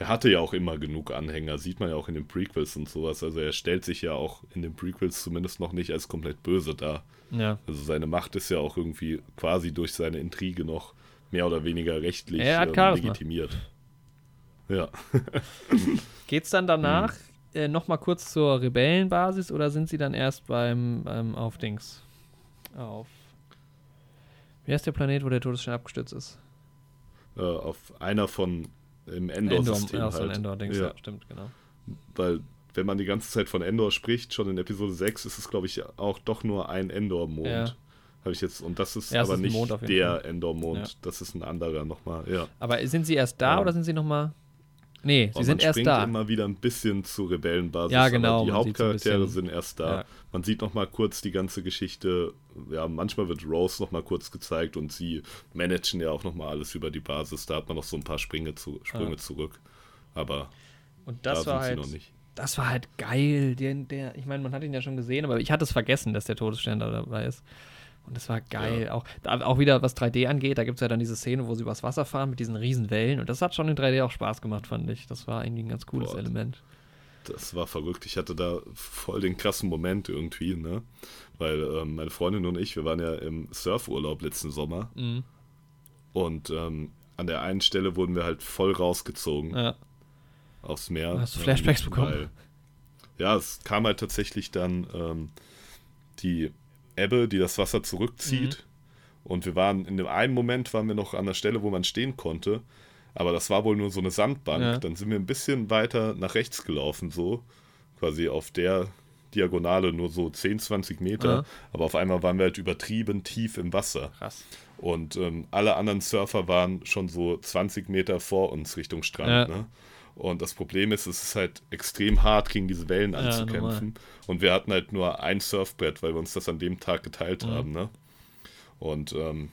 Er hatte ja auch immer genug Anhänger, sieht man ja auch in den Prequels und sowas. Also er stellt sich ja auch in den Prequels zumindest noch nicht als komplett böse dar. Ja. Also seine Macht ist ja auch irgendwie quasi durch seine Intrige noch mehr oder weniger rechtlich Er hat ähm, legitimiert. Ja. Geht's dann danach äh, noch mal kurz zur Rebellenbasis oder sind sie dann erst beim ähm, auf Dings auf wie heißt der Planet, wo der Todesstern abgestürzt ist? Äh, auf einer von im Endor, Endor-System ein halt. Endor-Dings, ja. ja. stimmt, genau. weil wenn man die ganze Zeit von Endor spricht, schon in Episode 6 ist es, glaube ich, auch doch nur ein Endor-Mond. Ja. Habe ich jetzt, und das ist Ja, aber ist nicht der. Endor-Mond, das ist ein anderer nochmal, ja. Aber sind sie erst da oder sind sie noch mal Nee, sie sind man erst springt da. immer wieder ein bisschen zu Rebellenbasis, Ja, genau, die man Hauptcharaktere sind erst da. Ja. Man sieht nochmal kurz die ganze Geschichte, ja, manchmal wird Rose nochmal kurz gezeigt und sie managen ja auch nochmal alles über die Basis, da hat man noch so ein paar Sprünge, zu, Sprünge Ja. zurück, aber Und das da war sind halt sie noch nicht. das war halt geil. Der, der, ich meine, man hat ihn ja schon gesehen, aber ich hatte es vergessen, dass der Todesstern da dabei ist. Und das war geil. Auch, da, auch wieder, was 3D angeht, da gibt es ja dann diese Szene, wo sie übers Wasser fahren mit diesen riesen Wellen. Und das hat schon in 3D auch Spaß gemacht, fand ich. Das war irgendwie ein ganz cooles Boah. Element. das war verrückt. Ich hatte da voll den krassen Moment irgendwie, ne? Weil ähm, meine Freundin und ich, wir waren ja im Surfurlaub letzten Sommer. Mhm. Und ähm, an der einen Stelle wurden wir halt voll rausgezogen Ja. aufs Meer. Hast du Flashbacks bekommen? weil- ja, es kam halt tatsächlich dann ähm, die Ebbe, die das Wasser zurückzieht. Mhm. Und wir waren, in dem einen Moment waren wir noch an der Stelle, wo man stehen konnte. Aber das war wohl nur so eine Sandbank. Ja. Dann sind wir ein bisschen weiter nach rechts gelaufen, so. Quasi auf der Diagonale nur so 10, 20 Meter. Ja. Aber auf einmal waren wir halt übertrieben tief im Wasser. Krass. Und ähm, alle anderen Surfer waren schon so 20 Meter vor uns Richtung Strand. Ja. Ne? Und das Problem ist, es ist halt extrem hart, gegen diese Wellen Ja, anzukämpfen. und wir hatten halt nur ein Surfbrett, weil wir uns das an dem Tag geteilt Mhm. haben. Ne? Und ähm,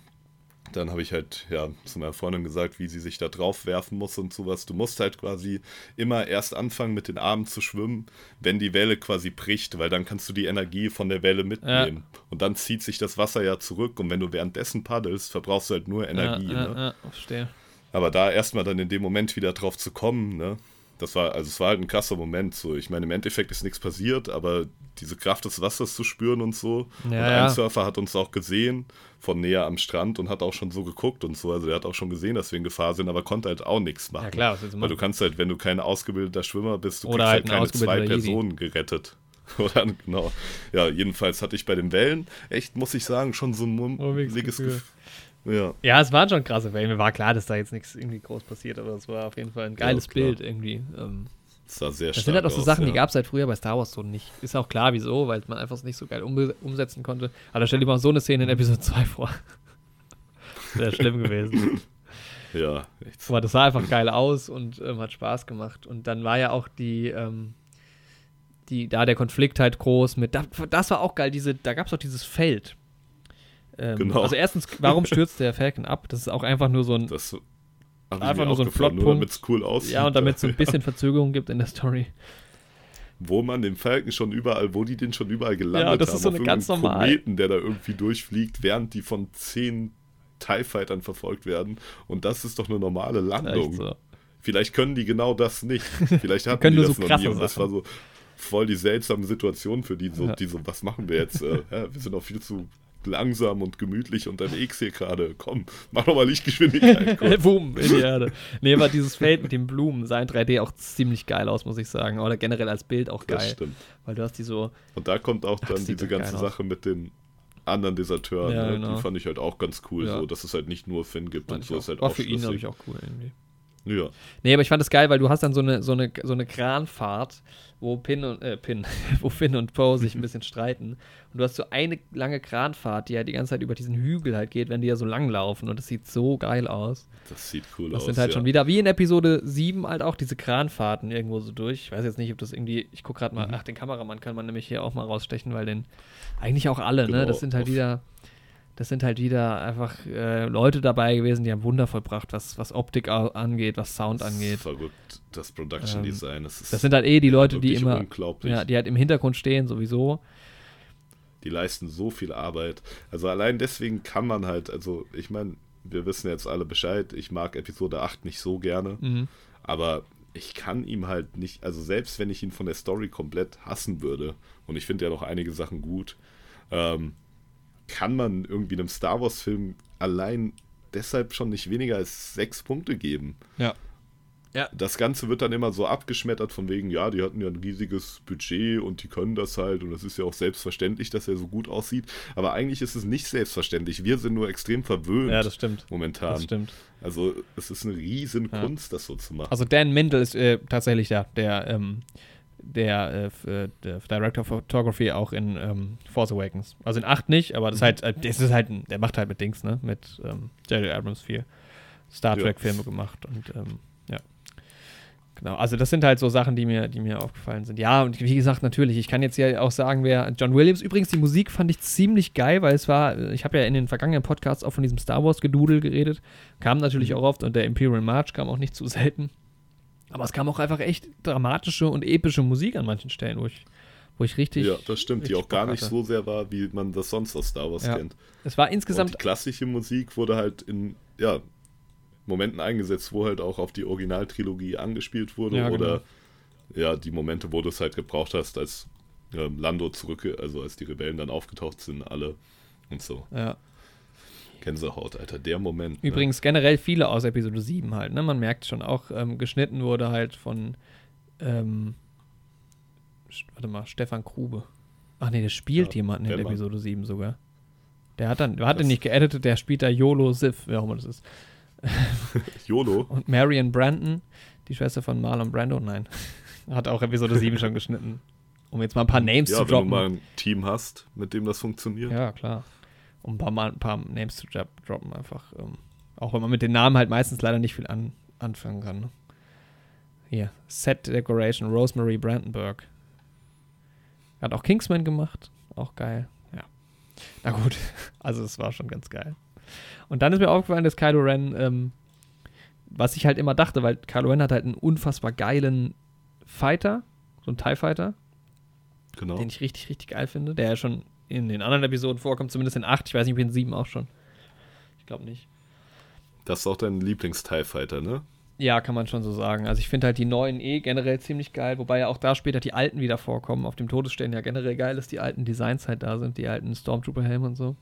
dann habe ich halt ja zu meiner Freundin gesagt, wie sie sich da drauf werfen muss und sowas. Du musst halt quasi immer erst anfangen mit den Armen zu schwimmen, wenn die Welle quasi bricht, weil dann kannst du die Energie von der Welle mitnehmen. Und dann zieht sich das Wasser ja zurück und wenn du währenddessen paddelst, verbrauchst du halt nur Energie. Ja, ja, ne? ja, verstehe. Aber da erstmal dann in dem Moment wieder drauf zu kommen, ne? Das war, also es war halt ein krasser Moment. So, ich meine, im Endeffekt ist nichts passiert, aber diese Kraft des Wassers zu spüren und so. Ja, und ja. ein Surfer hat uns auch gesehen von näher am Strand und hat auch schon so geguckt und so. Also er hat auch schon gesehen, dass wir in Gefahr sind, aber konnte halt auch nichts machen. Ja, klar, was willst du Weil du machen? kannst halt, wenn du kein ausgebildeter Schwimmer bist, du Oder kriegst halt halt ein keine zwei. Personen gerettet. Oder genau. Ja, jedenfalls hatte ich bei den Wellen echt, muss ich sagen, schon so ein Mulmiges mulmiges Gefühl. Gefühl. Ja. Ja, es waren schon krasse Wellen. Mir war klar, dass da jetzt nichts irgendwie groß passiert, aber es war auf jeden Fall ein geiles klar. Bild irgendwie. Ähm, Es sah sehr das sind halt auch so aus, Sachen, ja. die gab es halt früher bei Star Wars so nicht. Ist auch klar, wieso, weil man einfach nicht so geil umge- umsetzen konnte. Aber da stell dir mal so eine Szene in Episode 2 vor. Sehr schlimm gewesen. Ja, echt. Aber das sah einfach geil aus und ähm, hat Spaß gemacht. Und dann war ja auch die, ähm, die, da der Konflikt halt groß mit, da, das war auch geil, diese, da gab es auch dieses Feld. Ähm, Genau. Also erstens, warum stürzt der Falcon ab? Das ist auch einfach nur so ein, Das Einfach nur so ein Plotpunkt. damit es cool aussieht. ja, und damit es so ein bisschen Verzögerung gibt in der Story. Wo man den Falken schon überall, wo die den schon überall gelandet Ja, das haben. ist so eine ganz normal- Kometen, der da irgendwie durchfliegt, während die von zehn TIE Fightern verfolgt werden. Und das ist doch eine normale Landung. So. Vielleicht können die genau das nicht. Vielleicht hatten die nur das so noch nie. Und das war so voll die seltsame Situation für die. So, Ja. die so, was machen wir jetzt? Äh, ja, wir sind auch viel zu langsam und gemütlich unterwegs hier gerade. Komm, mach doch mal Lichtgeschwindigkeit. Boom, in die Erde. Nee, aber dieses Feld mit den Blumen sah in 3D auch ziemlich geil aus, muss ich sagen. Oder generell als Bild auch Das geil. stimmt. Weil du hast die so, Und da kommt auch dann das diese ganze geil aus. Sache mit den anderen Deserteuren. Ja, ne? genau. Die fand ich halt auch ganz cool, Ja. so, dass es halt nicht nur Finn gibt fand und so auch, ist halt war auch für ihn, glaube ich, auch cool irgendwie. Ja, Nee, aber ich fand das geil, weil du hast dann so eine, so eine, so eine Kranfahrt, wo Pin und, äh, Pin, wo Finn und Poe sich ein bisschen streiten. Und du hast so eine lange Kranfahrt, die ja die ganze Zeit über diesen Hügel halt geht, wenn die ja so lang laufen. Und das sieht so geil aus. das sieht cool Das aus. sind halt ja. schon wieder, wie in Episode 7 halt auch diese Kranfahrten irgendwo so durch. Ich weiß jetzt nicht, ob das irgendwie, ich gucke gerade Mhm. mal, ach, den Kameramann kann man nämlich hier auch mal rausstechen, weil den, eigentlich auch alle, ne? Genau, Das sind halt auf- wieder, das sind halt wieder einfach äh, Leute dabei gewesen, die haben Wunder vollbracht, was, was Optik angeht, was Sound angeht. Verrückt, das Production Ähm, Design. Das, ist, Das sind halt eh die Leute, die immer, ja, die halt im Hintergrund stehen sowieso. die leisten so viel Arbeit. Also allein deswegen kann man halt, also ich meine, wir wissen jetzt alle Bescheid, ich mag Episode 8 nicht so gerne, Mhm. aber ich kann ihm halt nicht, also selbst wenn ich ihn von der Story komplett hassen würde, und ich finde ja noch einige Sachen gut, ähm, kann man irgendwie einem Star Wars-Film allein deshalb schon nicht weniger als sechs Punkte geben. Ja. Ja. Das Ganze wird dann immer so abgeschmettert von wegen, ja, die hatten ja ein riesiges Budget und die können das halt und es ist ja auch selbstverständlich, dass er so gut aussieht. Aber eigentlich ist es nicht selbstverständlich. Wir sind nur extrem verwöhnt Ja, das stimmt. momentan. Das stimmt. Also es ist eine riesen Ja. Kunst, das so zu machen. Also Dan Mendel ist äh, tatsächlich ja der, ähm, der, äh, äh, der Director of Photography auch in ähm, Force Awakens. Also in 8 nicht, aber Mhm. das ist halt, äh, das ist halt, der macht halt mit Dings, ne? Mit ähm, J.J. Abrams viel Star Ja. Trek-Filme gemacht und ähm, ja. Genau, also das sind halt so Sachen, die mir, die mir aufgefallen sind. Ja, und wie gesagt, natürlich, ich kann jetzt ja auch sagen, wer John Williams, übrigens, die Musik fand ich ziemlich geil, weil es war, ich habe ja in den vergangenen Podcasts auch von diesem Star Wars-Gedudel geredet, kam natürlich auch oft und der Imperial March kam auch nicht zu selten. Aber es kam auch einfach echt dramatische und epische Musik an manchen Stellen, wo ich, wo ich richtig. ja, das stimmt, die auch gar nicht hatte. so sehr war, wie man das sonst aus Star Wars Ja. kennt. Es war Und die insgesamt. klassische Musik wurde halt in, ja, Momenten eingesetzt, wo halt auch auf die Originaltrilogie angespielt wurde Ja, oder genau. ja, die Momente, wo du es halt gebraucht hast, als ähm, Lando zurück, also als die Rebellen dann aufgetaucht sind, alle und so. Ja. Gänsehaut, Alter, der Moment. ne? Übrigens generell viele aus Episode 7 halt, ne? Man merkt schon auch, ähm, geschnitten wurde halt von, ähm, warte mal, Stefan Krube. Ach nee, der spielt Ja, jemanden in. Episode 7 sogar. Der hat dann, der hat den nicht geeditet, der spielt da YOLO Sif, wer auch immer das ist. Ne? YOLO. Und Marion Brandon, die Schwester von Marlon Brando, nein, hat auch Episode 7 schon geschnitten. Um jetzt mal ein paar Names Ja, zu wenn du droppen. mal ein Team hast, mit dem das funktioniert. Ja, klar. Um ein paar, mal, ein paar Names zu dro- droppen, einfach. Ähm, auch wenn man mit den Namen halt meistens leider nicht viel an, anfangen kann. Ne? Hier, Set Decoration, Rosemary Brandenburg. Hat auch Kingsman gemacht. Auch geil. Ja. Na gut, also es war schon ganz geil. Und dann ist mir aufgefallen, dass Kylo Ren, ähm, was ich halt immer dachte, weil Kylo Ren hat halt einen unfassbar geilen Fighter, so einen TIE Fighter Genau. den ich richtig, richtig geil finde, der ja schon in den anderen Episoden vorkommt, zumindest in 8, ich weiß nicht, ob in 7 auch schon. Ich glaube nicht. Das ist auch dein Lieblings-TIE Fighter, ne? Ja, kann man schon so sagen. Also ich finde halt die neuen eh generell ziemlich geil, wobei ja auch da später die alten wieder vorkommen. Auf dem Todesstern ja generell geil, dass die alten Designs halt da sind, die alten Stormtrooper-Helme und so.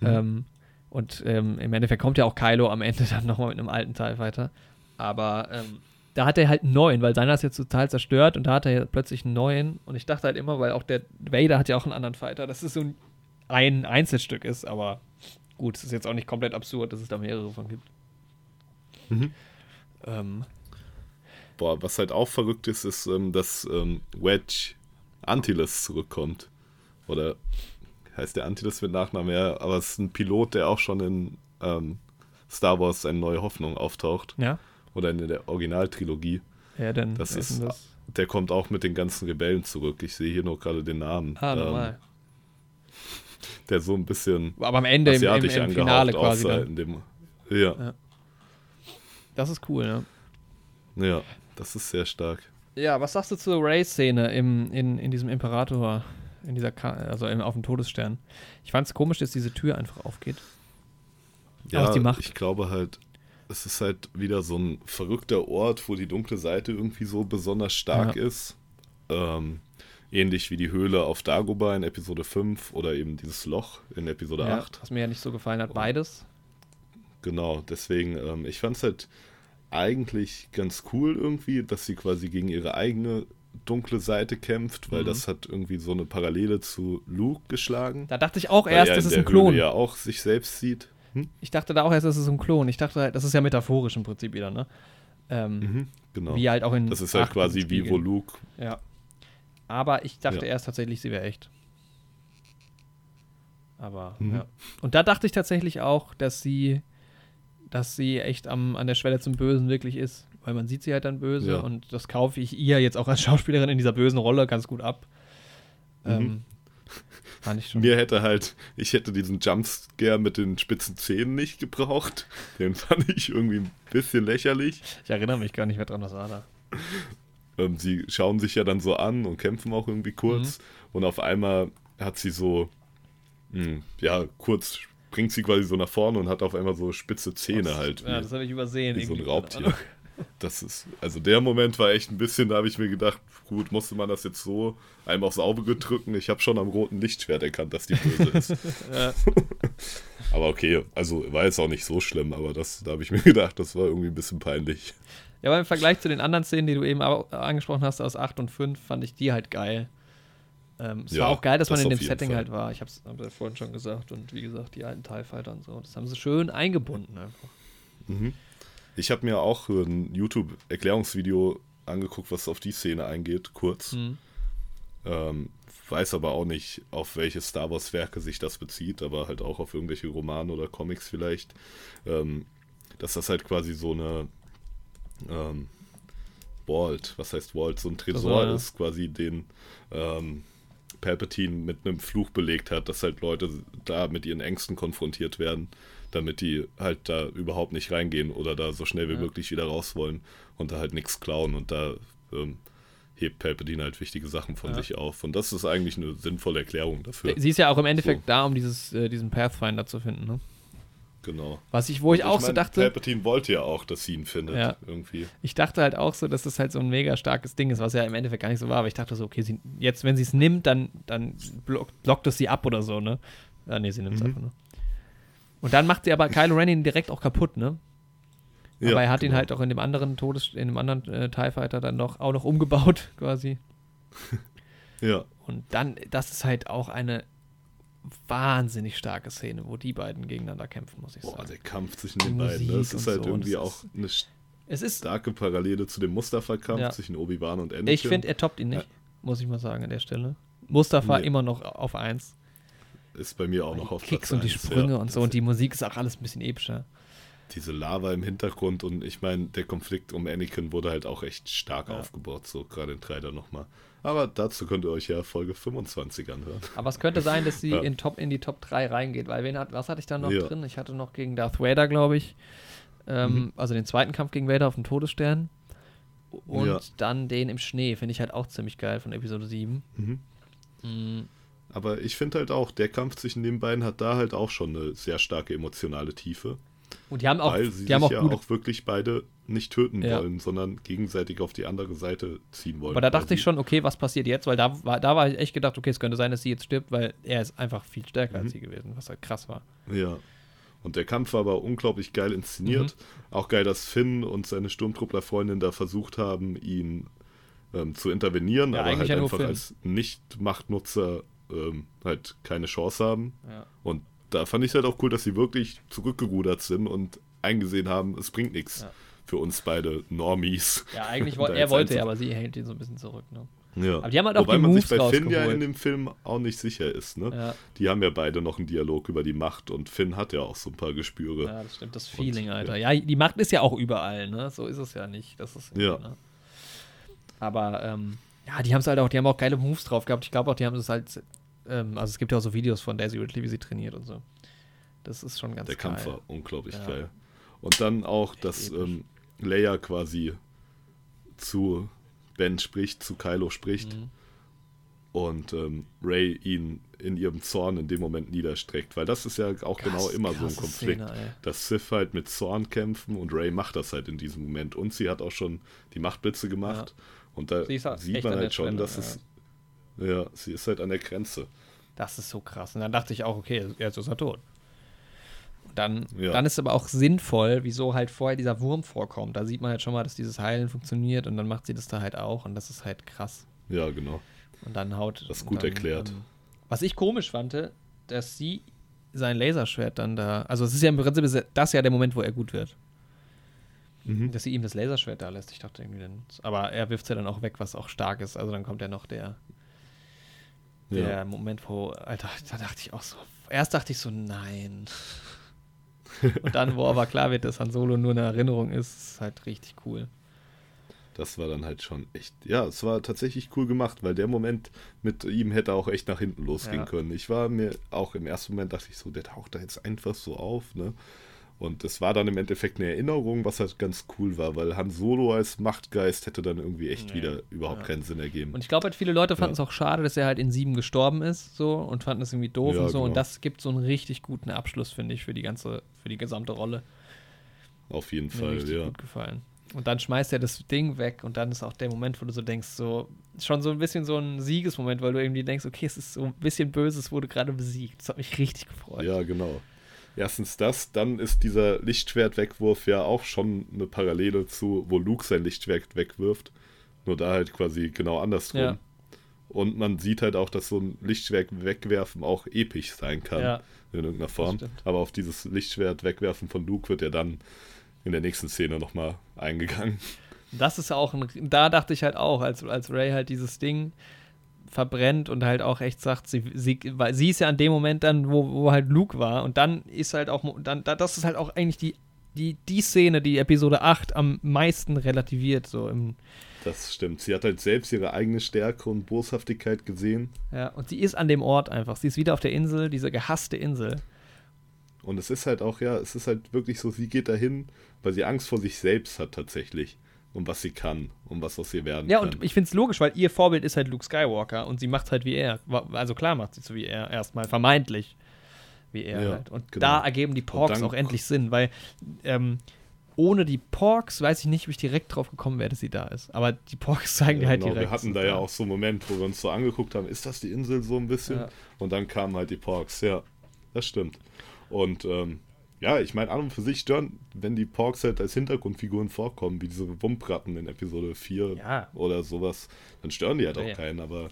Mhm. Ähm, und ähm, im Endeffekt kommt ja auch Kylo am Ende dann nochmal mit einem alten TIE Fighter. Aber ähm, da hat er halt einen neuen, weil seiner ist jetzt total zerstört und da hat er ja plötzlich einen neuen. Und ich dachte halt immer, weil auch der Vader hat ja auch einen anderen Fighter, dass es so ein, ein Einzelstück ist, aber gut, es ist jetzt auch nicht komplett absurd, dass es da mehrere von gibt. Mhm. Ähm, Boah, was halt auch verrückt ist, ist, ähm, dass ähm, Wedge Antilles zurückkommt. Oder heißt der Antilles mit Nachnamen? Ja, aber es ist ein Pilot, der auch schon in ähm, Star Wars eine neue Hoffnung auftaucht. ja. Oder in der Originaltrilogie. Ja, dann Das ist, denn das? der kommt auch mit den ganzen Rebellen zurück. Ich sehe hier nur gerade den Namen. Ah, Ähm, normal. der so ein bisschen Aber am Ende im, im, im Finale quasi dann. in dem. Ja, Ja. Das ist cool, ne? ja, das ist sehr stark. Ja, was sagst du zur Ray-Szene in, in diesem Imperator, in dieser, Ka also im, auf dem Todesstern? Ich fand es komisch, dass diese Tür einfach aufgeht. Ja, die macht. ich glaube halt, es ist halt wieder so ein verrückter Ort, wo die dunkle Seite irgendwie so besonders stark Ja. ist. Ähm, ähnlich wie die Höhle auf Dagobah in Episode 5 oder eben dieses Loch in Episode Ja, 8. was mir ja nicht so gefallen hat, beides. Genau, deswegen, ähm, ich fand es halt eigentlich ganz cool irgendwie, dass sie quasi gegen ihre eigene dunkle Seite kämpft, weil Mhm. das hat irgendwie so eine Parallele zu Luke geschlagen. Da dachte ich auch erst, er das in ist ein Klon. Höhle ja auch sich selbst sieht. Hm? Ich dachte da auch erst, das ist ein Klon. Ich dachte halt, das ist ja metaphorisch im Prinzip wieder, ne? Ähm, Mhm, genau. Wie halt auch in Das ist halt 8 quasi wie. Luke Ja. Aber ich dachte Ja. erst tatsächlich, sie wäre echt. Aber, Mhm. ja. Und da dachte ich tatsächlich auch, dass sie, dass sie echt am, an der Schwelle zum Bösen wirklich ist. Weil man sieht sie halt dann böse Ja. und das kaufe ich ihr jetzt auch als Schauspielerin in dieser bösen Rolle ganz gut ab. Mhm. Ähm, fand ich schon. Mir hätte halt, ich hätte diesen Jumpscare mit den spitzen Zähnen nicht gebraucht. Den fand ich irgendwie ein bisschen lächerlich. Ich erinnere mich gar nicht mehr dran, was war da. Ähm, sie schauen sich ja dann so an und kämpfen auch irgendwie kurz. Mhm. Und auf einmal hat sie so, mh, ja, kurz springt sie quasi so nach vorne und hat auf einmal so spitze Zähne Das- halt. Ja, wie- das habe ich übersehen. wie so ein Raubtier. Das ist, also der Moment war echt ein bisschen, da habe ich mir gedacht, gut, musste man das jetzt so einem aufs Auge gedrücken. Ich habe schon am roten Lichtschwert erkannt, dass die böse ist. Ja. aber okay, also war jetzt auch nicht so schlimm, aber das, da habe ich mir gedacht, das war irgendwie ein bisschen peinlich. Ja, aber im Vergleich zu den anderen Szenen, die du eben angesprochen hast, aus 8 und 5, fand ich die halt geil. Ähm, es Ja, war auch geil, dass man das in dem Setting Fall. halt war. Ich hab's hab ja vorhin schon gesagt. Und wie gesagt, die alten TIE Fighter und so. Das haben sie schön eingebunden einfach. Mhm. Ich habe mir auch ein YouTube-Erklärungsvideo angeguckt, was auf die Szene eingeht, kurz. Mhm. Ähm, weiß aber auch nicht, auf welche Star Wars-Werke sich das bezieht, aber halt auch auf irgendwelche Romane oder Comics vielleicht. Ähm, dass das halt quasi so eine ähm, Vault, was heißt Vault, so ein Tresor Tresor, ja. ist, quasi den ähm, Palpatine mit einem Fluch belegt hat, dass halt Leute da mit ihren Ängsten konfrontiert werden, damit die halt da überhaupt nicht reingehen oder da so schnell wie Ja. möglich wieder raus wollen und da halt nichts klauen und da ähm, hebt Palpatine halt wichtige Sachen von Ja. sich auf. Und das ist eigentlich eine sinnvolle Erklärung dafür. Sie ist ja auch im Endeffekt da, um dieses, äh, diesen Pathfinder zu finden, ne? genau. Was ich, wo ich auch so mein, dachte, Palpatine wollte ja auch, dass sie ihn findet, Ja. irgendwie. ich dachte halt auch so, dass das halt so ein mega starkes Ding ist, was ja im Endeffekt gar nicht so war, aber ich dachte so, okay, sie, jetzt, wenn sie es nimmt, dann, dann blockt, blockt es sie ab oder so, ne? Ja, nee, sie nimmt es Mhm. einfach, ne? Und dann macht sie aber Kylo Ren ihn direkt auch kaputt, ne? aber er hat ihn genau. halt auch in dem anderen Todes, in dem anderen äh, TIE Fighter dann noch auch noch umgebaut, quasi. Ja, Und dann, das ist halt auch eine wahnsinnig starke Szene, wo die beiden gegeneinander kämpfen, muss ich boah, sagen. der Kampf zwischen den beiden, ne? Musik das ist halt so, irgendwie auch eine ist, starke Parallele zu dem Mustafa-Kampf Ja. zwischen Obi-Wan und Anakin. ich finde, er toppt ihn nicht, muss ich mal sagen, an der Stelle. Mustafa Nee. immer noch auf 1. ist bei mir auch noch auf die Kicks Platz und die Sprünge ja. und so und die Musik ist auch alles ein bisschen epischer. diese Lava im Hintergrund und ich meine, der Konflikt um Anakin wurde halt auch echt stark Ja. aufgebaut, so gerade in Trailer nochmal. Aber dazu könnt ihr euch ja Folge 25 anhören. Aber es könnte sein, dass sie Ja. in, Top, in die Top 3 reingeht, weil wen hat, was hatte ich da noch drin? Ich hatte noch gegen Darth Vader, glaube ich. Ähm, Mhm. Also den zweiten Kampf gegen Vader auf dem Todesstern. Und dann den im Schnee, finde ich halt auch ziemlich geil von Episode 7. Mhm. Mhm. Aber ich finde halt auch, der Kampf zwischen den beiden hat da halt auch schon eine sehr starke emotionale Tiefe. Und die haben auch, weil sie die haben sich auch ja auch wirklich beide nicht töten Ja. wollen, sondern gegenseitig auf die andere Seite ziehen wollen. Aber da dachte quasi. ich schon, okay, was passiert jetzt? Weil da war, da war ich echt gedacht, okay, es könnte sein, dass sie jetzt stirbt, weil er ist einfach viel stärker Mhm. als sie gewesen, was halt krass war. Ja. Und der Kampf war aber unglaublich geil inszeniert. Mhm. Auch geil, dass Finn und seine Sturmtruppler-Freundin da versucht haben, ihn ähm, zu intervenieren, Ja, aber halt ja einfach Finn. als Nicht-Machtnutzer ähm, halt keine Chance haben. Ja. Und da fand ich es halt auch cool, dass sie wirklich zurückgerudert sind und eingesehen haben, es bringt nichts Ja. für uns beide Normies. Ja, eigentlich wollte er wollte ja, aber sie hält ihn so ein bisschen zurück, ne? Ja. Aber die haben halt auch Wobei die man sich Moves bei Finn ja in dem Film auch nicht sicher ist. Ne? Ja. Die haben ja beide noch einen Dialog über die Macht und Finn hat ja auch so ein paar Gespüre. Ja, das stimmt, das Und, Feeling, Alter. Ja. die Macht ist ja auch überall, ne? So ist es ja nicht. Das ist Ja. Ne? Aber, ähm, ja, die haben es halt auch, die haben auch geile Moves drauf gehabt. Ich glaube auch, die haben es halt, ähm, also es gibt ja auch so Videos von Daisy Ridley, wie sie trainiert und so. Das ist schon ganz Der geil. Kampf war unglaublich Ja. geil. Und dann auch, dass ähm, Leia quasi zu Ben spricht, zu Kylo spricht Mhm. und ähm, Ray ihn in ihrem Zorn in dem Moment niederstreckt. Weil das ist ja auch Krass, genau immer so ein Konflikt. Szene, dass Sith halt mit Zorn kämpfen und Ray macht das halt in diesem Moment. Und sie hat auch schon die Machtblitze gemacht. Und da halt sieht man halt schon, Schwelle, dass es. Ja, sie ist halt an der Grenze. Das ist so krass. Und dann dachte ich auch, okay, jetzt ist er tot. Und dann, Ja. dann ist aber auch sinnvoll, wieso halt vorher dieser Wurm vorkommt. Da sieht man halt schon mal, dass dieses Heilen funktioniert und dann macht sie das da halt auch und das ist halt krass. Ja, genau. Und dann haut. Das ist gut dann, erklärt. ähm, was ich komisch fand, dass sie sein Laserschwert dann da. Also, es ist ja im Prinzip das ja der Moment, wo er gut wird. Mhm. Dass sie ihm das Laserschwert da lässt. Ich dachte irgendwie dann. Aber er wirft es ja dann auch weg, was auch stark ist. Also, dann kommt ja noch der, der Ja. Moment, wo. Alter, da dachte ich auch so. Erst dachte ich so, nein. Und dann, wo aber klar wird, dass Han Solo nur eine Erinnerung ist, ist halt richtig cool. Das war dann halt schon echt. Ja, es war tatsächlich cool gemacht, weil der Moment mit ihm hätte auch echt nach hinten losgehen Ja. können. Ich war mir auch im ersten Moment dachte ich so, der taucht da jetzt einfach so auf, ne? Und es war dann im Endeffekt eine Erinnerung, was halt ganz cool war, weil Han Solo als Machtgeist hätte dann irgendwie echt Nee. wieder überhaupt Ja. keinen Sinn ergeben. Und ich glaube halt, viele Leute fanden es Ja. auch schade, dass er halt in sieben gestorben ist, so und fanden es irgendwie doof Ja, und so. Und genau. das gibt so einen richtig guten Abschluss, finde ich, für die ganze, für die gesamte Rolle. Auf jeden Mir Fall, ja. gut gefallen. Und dann schmeißt er das Ding weg und dann ist auch der Moment, wo du so denkst, so, schon so ein bisschen so ein Siegesmoment, weil du irgendwie denkst, okay, es ist so ein bisschen böse, es wurde gerade besiegt. Das hat mich richtig gefreut. Ja, genau. Erstens das, dann ist dieser Lichtschwertwegwurf ja auch schon eine Parallele zu, wo Luke sein Lichtschwert wegwirft. Nur da halt quasi genau andersrum. Ja. Und man sieht halt auch, dass so ein Lichtschwert wegwerfen auch episch sein kann. Ja. In irgendeiner Form. Aber auf dieses Lichtschwert wegwerfen von Luke wird ja dann in der nächsten Szene nochmal eingegangen. Das ist auch ein, da dachte ich halt auch, als, als Ray halt dieses Ding verbrennt und halt auch echt sagt, sie, sie, weil sie ist ja an dem Moment dann, wo, wo halt Luke war und dann ist halt auch, dann, da- das ist halt auch eigentlich die, die, die Szene, die Episode 8 am meisten relativiert, so im, Das stimmt. Sie hat halt selbst ihre eigene Stärke und Boshaftigkeit gesehen. ja, und sie ist an dem Ort einfach, sie ist wieder auf der Insel, diese gehasste Insel. Und es ist halt auch, ja, es ist halt wirklich so, sie geht dahin, weil sie Angst vor sich selbst hat tatsächlich. Und was sie kann und was aus ihr werden Ja, kann. und ich finde es logisch, weil ihr Vorbild ist halt Luke Skywalker und sie macht halt wie er. Also klar macht sie so wie er erstmal, vermeintlich. wie er Ja, halt. Und genau. da ergeben die Porks auch endlich Sinn, weil ähm, ohne die Porks weiß ich nicht, wie ich direkt drauf gekommen wäre, dass sie da ist. Aber die Porks zeigen dir Ja, halt genau, direkt. wir hatten da ja auch so einen Moment, wo wir uns so angeguckt haben, ist das die Insel so ein bisschen? Ja. Und dann kamen halt die Porks, ja, das stimmt. Und ähm, ja, ich meine, an und für sich stören, wenn die Porks halt als Hintergrundfiguren vorkommen, wie diese Wumpratten in Episode 4 Ja. oder sowas, dann stören die halt auch Ja. keinen, aber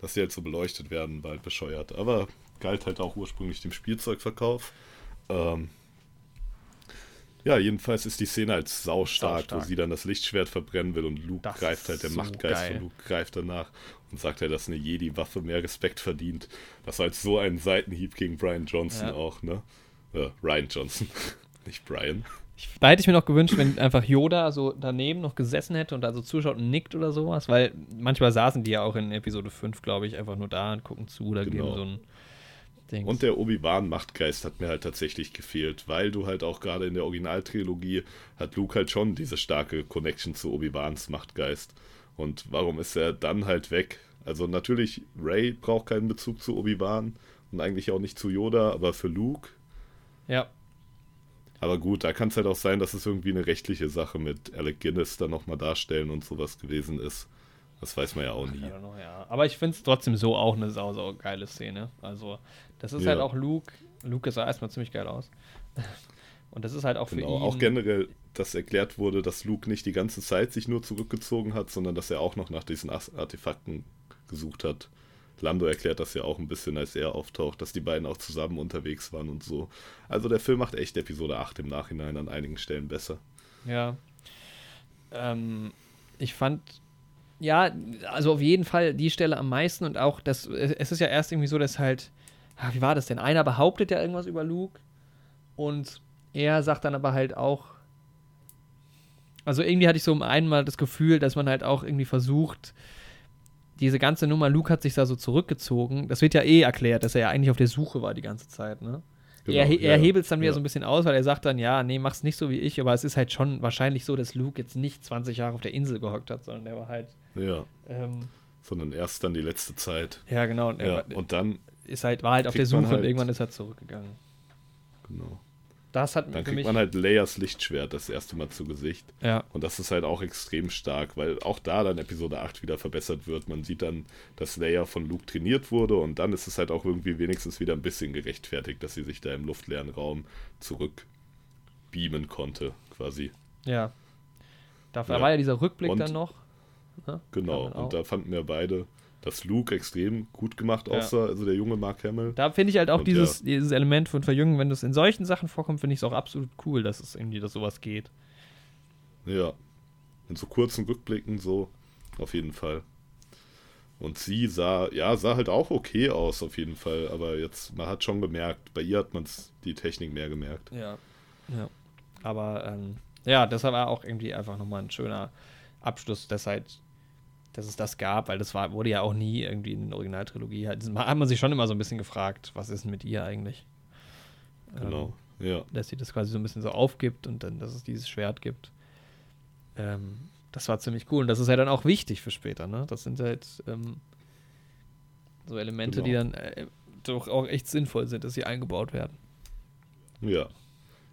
dass sie halt so beleuchtet werden, war halt bescheuert. Aber galt halt auch ursprünglich dem Spielzeugverkauf. Ähm, ja, jedenfalls ist die Szene halt saustark, Saustark. wo sie dann das Lichtschwert verbrennen will und Luke Das greift halt, der so Machtgeist geil. von Luke greift danach und sagt halt, dass eine Jedi-Waffe mehr Respekt verdient. Das war halt so ein Seitenhieb gegen Brian Johnson Ja. auch, ne? Äh, Ryan Johnson, nicht Brian. Ich, da hätte ich mir noch gewünscht, wenn einfach Yoda so daneben noch gesessen hätte und da so zuschaut und nickt oder sowas, weil manchmal saßen die ja auch in Episode 5, glaube ich, einfach nur da und gucken zu oder Genau. geben so ein Ding. Und der Obi-Wan-Machtgeist hat mir halt tatsächlich gefehlt, weil du halt auch gerade in der Originaltrilogie hat Luke halt schon diese starke Connection zu Obi-Wans Machtgeist. Und warum ist er dann halt weg? Also natürlich, Ray braucht keinen Bezug zu Obi-Wan und eigentlich auch nicht zu Yoda, aber für Luke. Ja, Aber gut, da kann es halt auch sein, dass es irgendwie eine rechtliche Sache mit Alec Guinness dann nochmal darstellen und sowas gewesen ist. Das weiß man ja auch nie. Know, ja. Aber ich finde es trotzdem so auch eine sau, sau geile Szene. Also, das ist Ja. halt auch Luke. Luke sah erstmal ziemlich geil aus. Und das ist halt auch für Genau, ihn. auch generell, dass erklärt wurde, dass Luke nicht die ganze Zeit sich nur zurückgezogen hat, sondern dass er auch noch nach diesen Artefakten gesucht hat. Lando erklärt das ja auch ein bisschen, als er auftaucht, dass die beiden auch zusammen unterwegs waren und so. Also der Film macht echt Episode 8 im Nachhinein an einigen Stellen besser. Ja. Ähm, ich fand, ja, also auf jeden Fall die Stelle am meisten und auch das, es ist ja erst irgendwie so, dass halt, ah, wie war das denn? Einer behauptet ja irgendwas über Luke und er sagt dann aber halt auch, also irgendwie hatte ich so einmal das Gefühl, dass man halt auch irgendwie versucht, diese ganze Nummer, Luke hat sich da so zurückgezogen, das wird ja eh erklärt, dass er ja eigentlich auf der Suche war die ganze Zeit, ne? er he Genau, ja, er hebelt es dann wieder Ja. so ein bisschen aus, weil er sagt dann, ja, nee, mach's nicht so wie ich, aber es ist halt schon wahrscheinlich so, dass Luke jetzt nicht 20 Jahre auf der Insel gehockt hat, sondern der war halt, Ja, ähm, sondern erst dann die letzte Zeit. ja genau, und er Ja, war, und dann, ist halt, war halt auf der Suche und halt- irgendwann ist er zurückgegangen. genau. Das hat Dann kriegt man halt Leias Lichtschwert das erste Mal zu Gesicht. ja, Und das ist halt auch extrem stark, weil auch da dann Episode 8 wieder verbessert wird. Man sieht dann, dass Leia von Luke trainiert wurde und dann ist es halt auch irgendwie wenigstens wieder ein bisschen gerechtfertigt, dass sie sich da im luftleeren Raum zurück beamen konnte, quasi. ja. Da Ja. war ja dieser Rückblick Und- dann noch. ne? Genau. Und da fanden wir beide, dass Luke extrem gut gemacht Ja. aussah, also der junge Mark Hamill. Da finde ich halt auch Und dieses, dieses Element von Verjüngen, wenn das in solchen Sachen vorkommt, finde ich es auch absolut cool, dass es irgendwie, dass sowas geht. Ja. In so kurzen Rückblicken so, auf jeden Fall. Und sie sah, ja, sah halt auch okay aus, auf jeden Fall. Aber jetzt, man hat schon gemerkt, bei ihr hat man die Technik mehr gemerkt. Ja. Ja. Aber ähm, ja, das war auch irgendwie einfach nochmal ein schöner Abschluss, dass halt, dass es das gab, weil das war, wurde ja auch nie irgendwie in der Originaltrilogie. Halt, hat man sich schon immer so ein bisschen gefragt, was ist denn mit ihr eigentlich? Genau. Ähm, Ja. dass sie das quasi so ein bisschen so aufgibt und dann, dass es dieses Schwert gibt. Ähm, das war ziemlich cool. Und das ist ja dann auch wichtig für später, ne? Das sind halt ähm, so Elemente, die Genau. dann äh, doch auch echt sinnvoll sind, dass sie eingebaut werden. Ja.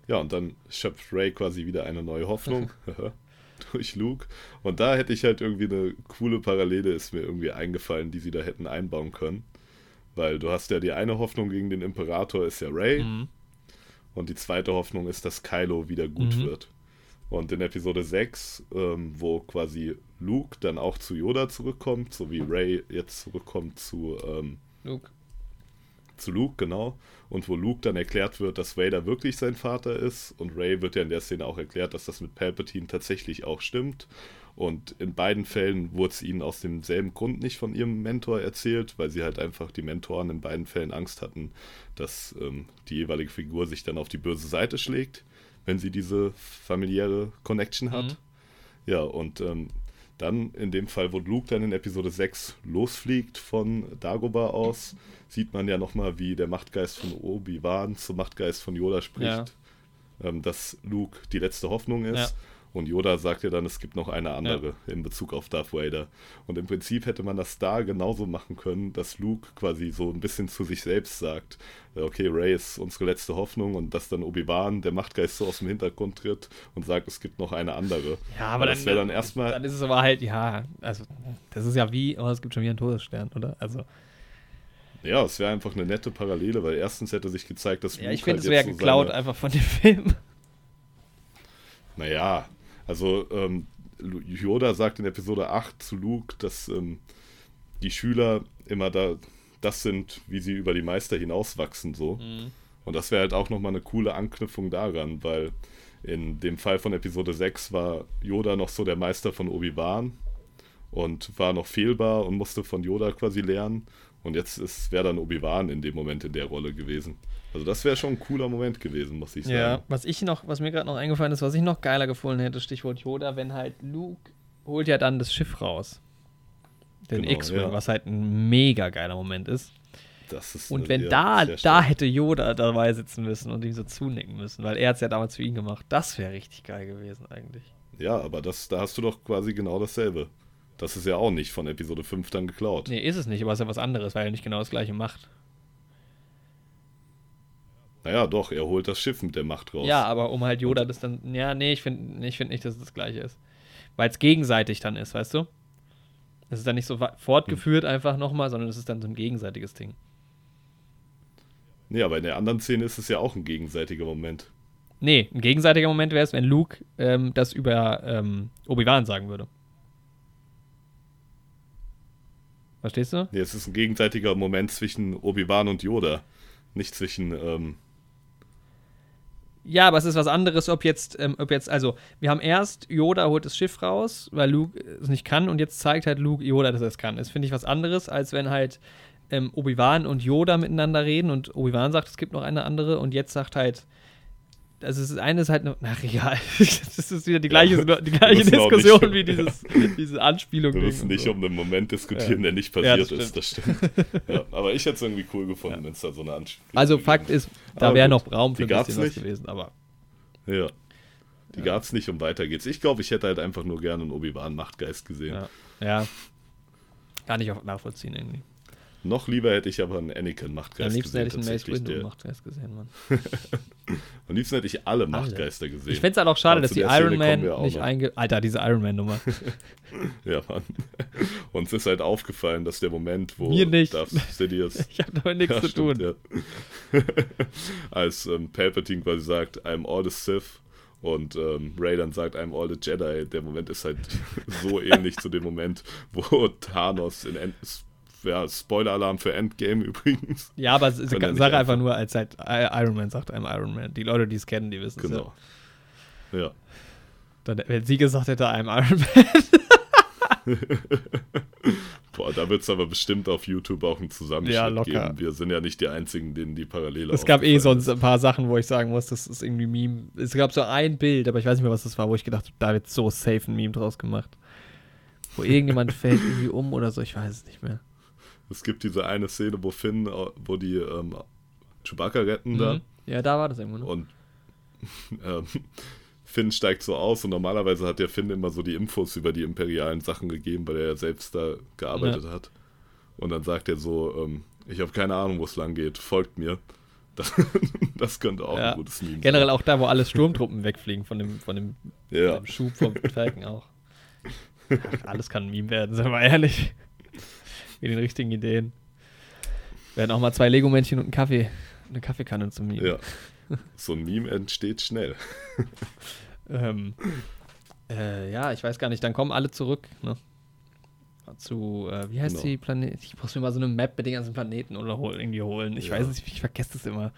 Ja, und dann schöpft Ray quasi wieder eine neue Hoffnung durch Luke. Und da hätte ich halt irgendwie eine coole Parallele, ist mir irgendwie eingefallen, die sie da hätten einbauen können. Weil du hast ja die eine Hoffnung gegen den Imperator ist ja Ray. Mhm. Und die zweite Hoffnung ist, dass Kylo wieder gut Mhm. wird. Und in Episode 6, ähm, wo quasi Luke dann auch zu Yoda zurückkommt, so wie Ray jetzt zurückkommt zu, ähm, Luke. Zu Luke, genau. Und wo Luke dann erklärt wird, dass Vader wirklich sein Vater ist. Und Ray wird ja in der Szene auch erklärt, dass das mit Palpatine tatsächlich auch stimmt. Und in beiden Fällen wurde es ihnen aus demselben Grund nicht von ihrem Mentor erzählt, weil sie halt einfach die Mentoren in beiden Fällen Angst hatten, dass ähm, die jeweilige Figur sich dann auf die böse Seite schlägt, wenn sie diese familiäre Connection hat. Mhm. Ja, und ähm, dann in dem Fall, wo Luke dann in Episode 6 losfliegt von Dagobah aus, sieht man ja nochmal, wie der Machtgeist von Obi-Wan zum Machtgeist von Yoda spricht. Ja. Ähm, dass Luke die letzte Hoffnung ist. Ja. Und Yoda sagt ja dann, es gibt noch eine andere in Bezug auf Darth Vader. Und im Prinzip hätte man das da genauso machen können, dass Luke quasi so ein bisschen zu sich selbst sagt, okay, Ray ist unsere letzte Hoffnung und dass dann Obi-Wan, der Machtgeist, so aus dem Hintergrund tritt und sagt, es gibt noch eine andere. Ja, aber das wäre dann erstmal. Dann ist es aber halt, ja, also, das ist ja wie, oh, es gibt schon wieder einen Todesstern, oder? Also. Ja, es wäre einfach eine nette Parallele, weil erstens hätte sich gezeigt, dass Ja, Luke ich finde, halt es wäre so geklaut seine- einfach von dem Film. Naja, also ähm, Yoda sagt in Episode 8 zu Luke, dass ähm, die Schüler immer da das sind, wie sie über die Meister hinauswachsen so. Und das wäre halt auch nochmal eine coole Anknüpfung daran, weil in dem Fall von Episode 6 war Yoda noch so der Meister von Obi-Wan und war noch fehlbar und musste von Yoda quasi lernen. Und jetzt wäre dann Obi-Wan in dem Moment in der Rolle gewesen. Also das wäre schon ein cooler Moment gewesen, muss ich sagen. Ja, was ich noch, was mir gerade noch eingefallen ist, was ich noch geiler gefunden hätte, Stichwort Yoda, wenn halt Luke holt ja dann das Schiff raus. Den Genau, X-Wing, ja. was halt ein mega geiler Moment ist. Das ist Und eine- wenn da, da hätte Yoda dabei sitzen müssen und ihm so zunicken müssen, weil er hat es ja damals für ihn gemacht. Das wäre richtig geil gewesen eigentlich. Ja, aber das, da hast du doch quasi genau dasselbe. Das ist ja auch nicht von Episode 5 dann geklaut. Nee, ist es nicht, aber es ist ja was anderes, weil er nicht genau das gleiche macht. Naja, doch, er holt das Schiff mit der Macht raus. Ja, aber um halt Yoda das dann. Ja, nee, ich finde ich find nicht, dass es das gleiche ist. Weil es gegenseitig dann ist, weißt du? Es ist dann nicht so fortgeführt einfach nochmal, sondern es ist dann so ein gegenseitiges Ding. Nee, aber in der anderen Szene ist es ja auch ein gegenseitiger Moment. Nee, ein gegenseitiger Moment wäre es, wenn Luke ähm, das über ähm, Obi-Wan sagen würde. Verstehst du? Nee, es ist ein gegenseitiger Moment zwischen Obi-Wan und Yoda. Nicht zwischen, ähm, Ja, aber es ist was anderes, ob jetzt, ähm, ob jetzt, also, wir haben erst, Yoda holt das Schiff raus, weil Luke es nicht kann und jetzt zeigt halt Luke Yoda, dass er es kann. Das finde ich was anderes, als wenn halt ähm, Obi-Wan und Yoda miteinander reden und Obi-Wan sagt, es gibt noch eine andere und jetzt sagt halt, also es ist eine ist halt eine, ach egal, das ist wieder die gleiche, Ja, die gleiche Diskussion nicht- wie dieses, diese Anspielung. wir müssen und nicht so. um einen Moment diskutieren, Ja. der nicht Ja, passiert das ist, das stimmt. ja, aber ich hätte es irgendwie cool gefunden, wenn es da so eine Anspielung Also Fakt ist, da wäre noch Raum für die ein bisschen was nicht. gewesen, aber Ja. Die gab es nicht, um weiter geht's. Ich glaube, ich hätte halt einfach nur gerne einen Obi-Wan-Machtgeist gesehen. ja. ja. Kann ich auch nachvollziehen irgendwie. Noch lieber hätte ich aber einen Am Anakin-Machtgeist liebsten hätte ich einen Mace tatsächlich, Windu der- gemacht, wer es gesehen, Mann. Am liebsten hätte ich alle Machtgeister gesehen. Ich fände es halt auch schade, Aber dass die Iron Man nicht einge... Alter, diese Iron Man-Nummer. Ja, Mann. Uns ist halt aufgefallen, dass der Moment, wo Mir nicht. Darth Sidious Ich habe damit nichts Ja, zu tun. stimmt, ja. als ähm, Palpatine quasi sagt, I'm all the Sith und ähm, Ray dann sagt, I'm all the Jedi, der Moment ist halt so ähnlich zu dem Moment, wo Thanos in End ja, Spoiler-Alarm für Endgame übrigens. Ja, aber s- Kann sag er nicht einfach einfach- nur, als halt Iron Man sagt, I'm Iron Man. Die Leute, die es kennen, die wissen es Genau. Ja. ja. Dann, wenn sie gesagt hätte, I'm Iron Man. Boah, da wird es aber bestimmt auf YouTube auch einen Zusammenschnitt Ja, geben. Wir sind ja nicht die Einzigen, denen die Parallele Es gab eh sonst ein paar Sachen, wo ich sagen muss, das ist irgendwie Meme. Es gab so ein Bild, aber ich weiß nicht mehr, was das war, wo ich gedacht habe, da wird so safe ein Meme draus gemacht. Wo irgendjemand fällt irgendwie um oder so, ich weiß es nicht mehr. Es gibt diese eine Szene, wo Finn, äh, wo die ähm, Chewbacca retten da Mhm. Ja, da war das irgendwo noch. und ähm, Finn steigt so aus und normalerweise hat der Finn immer so die Infos über die imperialen Sachen gegeben, weil er ja selbst da gearbeitet hat. Und dann sagt er so, ähm, ich habe keine Ahnung, wo es lang geht, folgt mir. Das, das könnte auch Ja. ein gutes Meme Generell sein. auch da, wo alle Sturmtruppen wegfliegen von dem, von dem, Ja. von dem Schub vom Falken auch. Ach, alles kann ein Meme werden, sind wir ehrlich. Mit den richtigen Ideen. Werden auch mal zwei Lego-Männchen und ein Kaffee, eine Kaffeekanne zum Meme. Ja. So ein Meme entsteht schnell. Ähm, äh, ja, ich weiß gar nicht, dann kommen alle zurück, ne? Zu, äh, wie heißt Genau. die Planet? Ich muss mir mal so eine Map mit den ganzen Planeten oder hol irgendwie holen. Ich Ja. weiß nicht, ich vergesse das immer.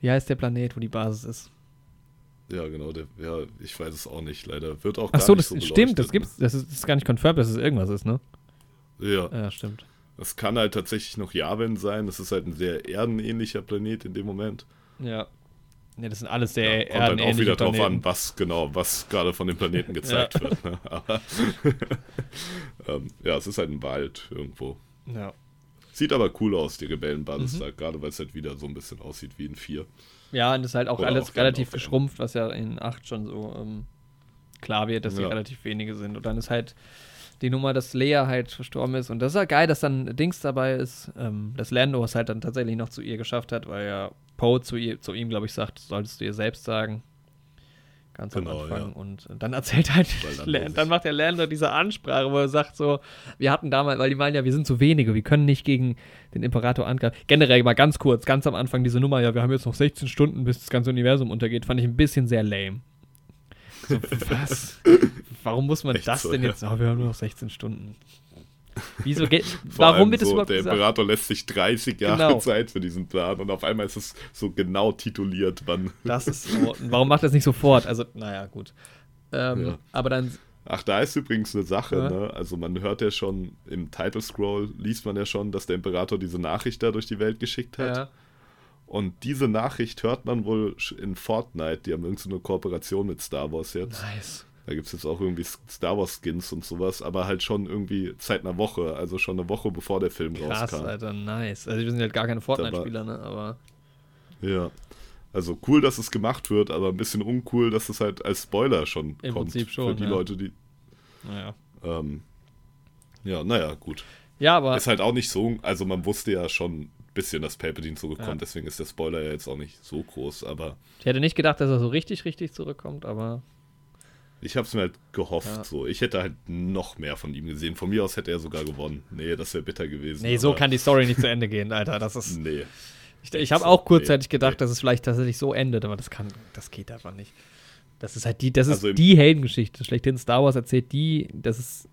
Wie heißt der Planet, wo die Basis ist? Ja, genau. Der, ja, ich weiß es auch nicht, leider. Wird auch Ach so, das so stimmt, das gibt's, das ist, das ist gar nicht confirmed, dass es irgendwas ist, ne? Ja, Ja, stimmt. es kann halt tatsächlich noch Yavin sein. Das ist halt ein sehr erdenähnlicher Planet in dem Moment. Ja. Ne, das sind alles sehr Ja, kommt halt auch erdenähnliche wieder drauf Planeten. an, was genau, was gerade von den Planeten gezeigt wird. Ne? Aber ähm, ja, es ist halt ein Wald irgendwo. Ja. Sieht aber cool aus, die Rebellenbasis Mhm. gerade weil es halt wieder so ein bisschen aussieht wie ein 4. ja, und das ist halt auch Oder alles auch relativ geschrumpft, was ja in 8 schon so ähm, klar wird, dass die Ja. relativ wenige sind. Und dann ist halt die Nummer, dass Lea halt verstorben ist. Und das ist ja geil, dass dann Dings dabei ist, ähm, dass Lando es halt dann tatsächlich noch zu ihr geschafft hat, weil ja Poe zu, ihr, zu ihm, glaube ich, sagt, solltest du ihr selbst sagen. Ganz Genau, am Anfang. ja. Und dann erzählt halt, sich- dann macht der Lando diese Ansprache, wo er sagt so, wir hatten damals, weil die meinen ja, wir sind zu wenige, wir können nicht gegen den Imperator angreifen. Generell mal ganz kurz, ganz am Anfang diese Nummer, ja, wir haben jetzt noch 16 Stunden, bis das ganze Universum untergeht, fand ich ein bisschen sehr lame. So, was? Warum muss man Echt das so, denn jetzt? Oh, wir haben nur noch 16 Stunden. Wieso geht. Warum wird es so, überhaupt Der gesagt? Imperator lässt sich 30 Jahre Genau. Zeit für diesen Plan und auf einmal ist es so genau tituliert, wann. Das ist so. Warum macht er es nicht sofort? Also, naja, gut. Ähm, Ja. Aber dann. Ach, da ist übrigens eine Sache, Ja. ne? Also man hört ja schon, im Title Scroll liest man ja schon, dass der Imperator diese Nachricht da durch die Welt geschickt hat. Ja, Und diese Nachricht hört man wohl in Fortnite. Die haben irgendwie so eine Kooperation mit Star Wars jetzt. nice. Da gibt es jetzt auch irgendwie Star Wars Skins und sowas, aber halt schon irgendwie seit einer Woche, also schon eine Woche bevor der Film Krass, rauskam. Alter, nice. Also, wir sind halt gar keine Fortnite-Spieler, ne? Aber. Ja. Also cool, dass es gemacht wird, aber ein bisschen uncool, dass es halt als Spoiler schon Im kommt. Prinzip schon, Für die ja. Leute, die. Naja. Ähm, ja, naja, gut. Ja, aber. Ist halt auch nicht so, also man wusste ja schon bisschen, dass Palpatine zurückkommt, Ja. deswegen ist der Spoiler ja jetzt auch nicht so groß, aber Ich hätte nicht gedacht, dass er so richtig, richtig zurückkommt, aber. ich hab's mir halt gehofft, Ja. so. Ich hätte halt noch mehr von ihm gesehen. Von mir aus hätte er sogar gewonnen. Nee, das wäre bitter gewesen. Nee, so kann die Story nicht zu Ende gehen, Alter. Das ist. Nee. Ich, ich habe auch kurzzeitig Nee, gedacht, nee. dass es vielleicht tatsächlich so endet, aber das kann, das geht einfach nicht. Das ist halt die, das ist Also die Heldengeschichte. Schlechthin Star Wars erzählt die, das ist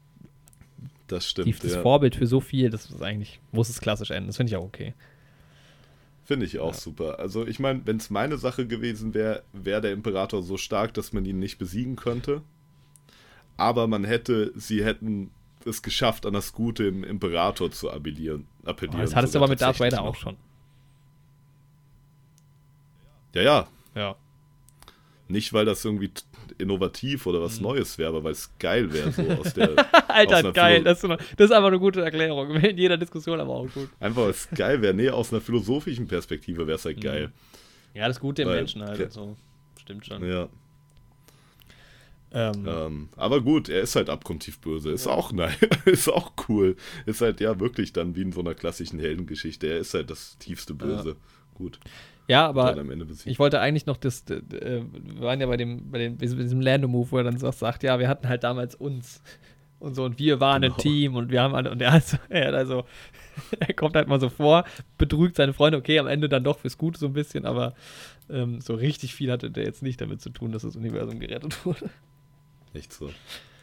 Das die, stimmt. das ja. Vorbild für so viel, das ist eigentlich, muss es klassisch enden. Das finde ich auch okay. Finde ich auch super. Also ich meine, wenn es meine Sache gewesen wäre, wäre der Imperator so stark, dass man ihn nicht besiegen könnte. Aber man hätte, sie hätten es geschafft, an das Gute im Imperator zu appellieren. appellieren das hattest du aber mit Darth Vader auch schon. Ja, ja. Ja. Nicht, weil das irgendwie innovativ oder Mhm. was Neues wäre, aber weil es geil wäre, so aus der. aus Alter, einer geil. Das ist, eine- das ist einfach eine gute Erklärung. In jeder Diskussion aber auch gut. Einfach, weil es geil wäre. Nee, aus einer philosophischen Perspektive wäre es halt geil. Ja, das Gute im Weil- Menschen halt Ja. und so. Stimmt schon. Ja. Ähm, Ähm, aber gut, er ist halt abgrundtief böse. Ist auch nein, ist auch cool. Ist halt ja wirklich dann wie in so einer klassischen Heldengeschichte. Er ist halt das tiefste Böse. Gut. Ja, aber ich wollte eigentlich noch das, äh, wir waren ja bei dem, bei dem, diesem Lando-Move, wo er dann so sagt, ja, wir hatten halt damals uns und so und wir waren ein Genau. Team und wir haben alle, und er hat, so, er also, er kommt halt mal so vor, betrügt seine Freunde, okay, am Ende dann doch fürs Gute so ein bisschen, aber ähm, so richtig viel hatte der jetzt nicht damit zu tun, dass das Universum gerettet wurde. Nicht so.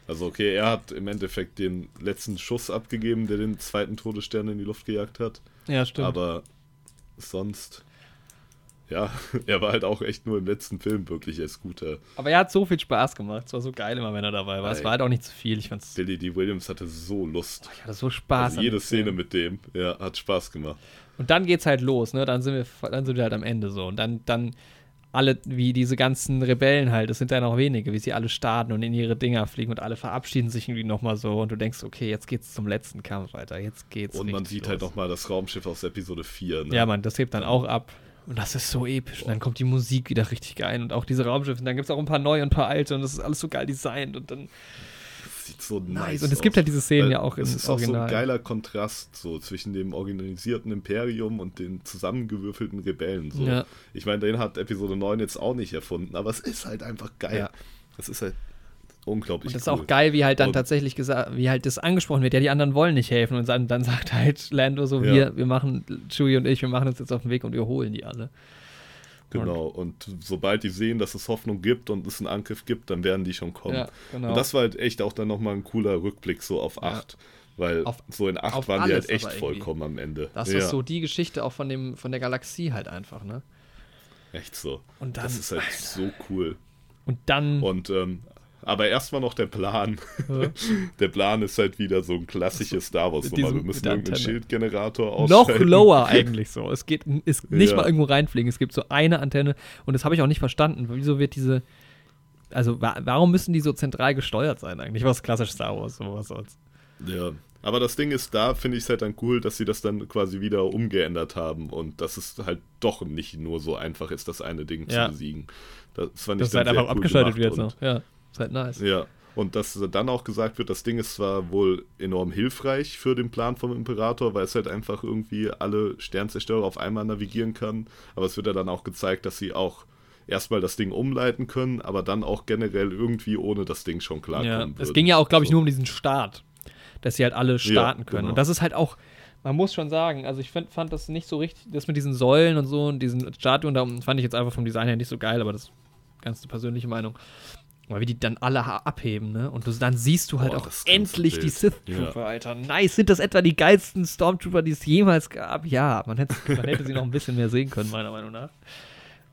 Also okay, er hat im Endeffekt den letzten Schuss abgegeben, der den zweiten Todesstern in die Luft gejagt hat. Ja, stimmt. Aber sonst, ja, er war halt auch echt nur im letzten Film wirklich als guter. Aber er hat so viel Spaß gemacht. Es war so geil immer, wenn er dabei war. Es Ey. war halt auch nicht zu viel. Ich fand's. Billy D. Williams hatte so Lust. Ich hatte so Spaß. Also jede dem Film. Szene mit dem, ja, hat Spaß gemacht. Und dann geht's halt los, ne? Dann sind wir, dann sind wir halt am Ende so. Und dann, dann alle, wie diese ganzen Rebellen halt, es sind ja noch wenige, wie sie alle starten und in ihre Dinger fliegen und alle verabschieden sich irgendwie nochmal so und du denkst, okay, jetzt geht's zum letzten Kampf weiter. Jetzt geht's. Und man sieht halt los. nochmal das Raumschiff aus Episode 4. Ne? Ja, Mann, das hebt dann auch ab. Und das ist so episch. Und dann kommt die Musik wieder richtig geil. Und auch diese Raumschiffe. Und dann gibt es auch ein paar neue und ein paar alte. Und das ist alles so geil designt. Und dann. Sieht so nice, Nice. Und es gibt halt diese Szenen ja auch im Es ist auch so Original. ein geiler Kontrast so zwischen dem organisierten Imperium und den zusammengewürfelten Rebellen. So. Ja. Ich meine, den hat Episode 9 jetzt auch nicht erfunden, aber es ist halt einfach geil. Ja. Es ist halt unglaublich Und das ist cool. auch geil, wie halt dann Und- tatsächlich gesagt, wie halt das angesprochen wird, ja, die anderen wollen nicht helfen. Und dann, dann sagt halt Lando so, Ja. wir, wir machen, Chewie und ich, wir machen uns jetzt auf den Weg und wir holen die alle. Genau, und sobald die sehen, dass es Hoffnung gibt und es einen Angriff gibt, dann werden die schon kommen. Ja, genau. Und das war halt echt auch dann nochmal ein cooler Rückblick so auf Ja. 8. Weil Auf- so in 8 auf waren die halt echt vollkommen am Ende. Das ja, ist so die Geschichte auch von, dem, von der Galaxie halt einfach, ne? echt so. Und dann, das ist halt so cool. und dann, Und ähm, aber erstmal noch der Plan. Der Plan ist halt wieder so ein klassisches Star Wars Nummer. Wir müssen irgendeinen. Schildgenerator noch ausschalten. lower eigentlich so. Es geht ist nicht Ja. mal irgendwo reinfliegen. Es gibt so eine Antenne und das habe ich auch nicht verstanden. Wieso wird diese. Also, wa warum müssen die so zentral gesteuert sein eigentlich? Was klassisch Star Wars, sowas soll's. Ja. Aber das Ding ist, da finde ich es halt dann cool, dass sie das dann quasi wieder umgeändert haben und dass es halt doch nicht nur so einfach ist, das eine Ding Ja. zu besiegen. Das fand Dass ich halt dann einfach sehr cool abgeschaltet wird. So. Ja. Ist halt nice. Ja. Und dass dann auch gesagt wird, das Ding ist zwar wohl enorm hilfreich für den Plan vom Imperator, weil es halt einfach irgendwie alle Sternzerstörer auf einmal navigieren kann, aber es wird ja dann auch gezeigt, dass sie auch erstmal das Ding umleiten können, aber dann auch generell irgendwie ohne das Ding schon klarkommen Ja, würden. es ging ja auch, glaube ich, So. nur um diesen Start, dass sie halt alle starten können. genau. Und das ist halt auch, man muss schon sagen, also ich find, fand das nicht so richtig, das mit diesen Säulen und so und diesen Statuen, da fand ich jetzt einfach vom Design her nicht so geil, aber das ist ganz eine persönliche Meinung. Aber wie die dann alle abheben, ne? Und du, dann siehst du halt Boah, auch endlich die Bild. Sith Trooper, Alter. Nice, sind das etwa die geilsten Stormtrooper, die es jemals gab? Ja, man hätte, man hätte sie noch ein bisschen mehr sehen können, meiner Meinung nach.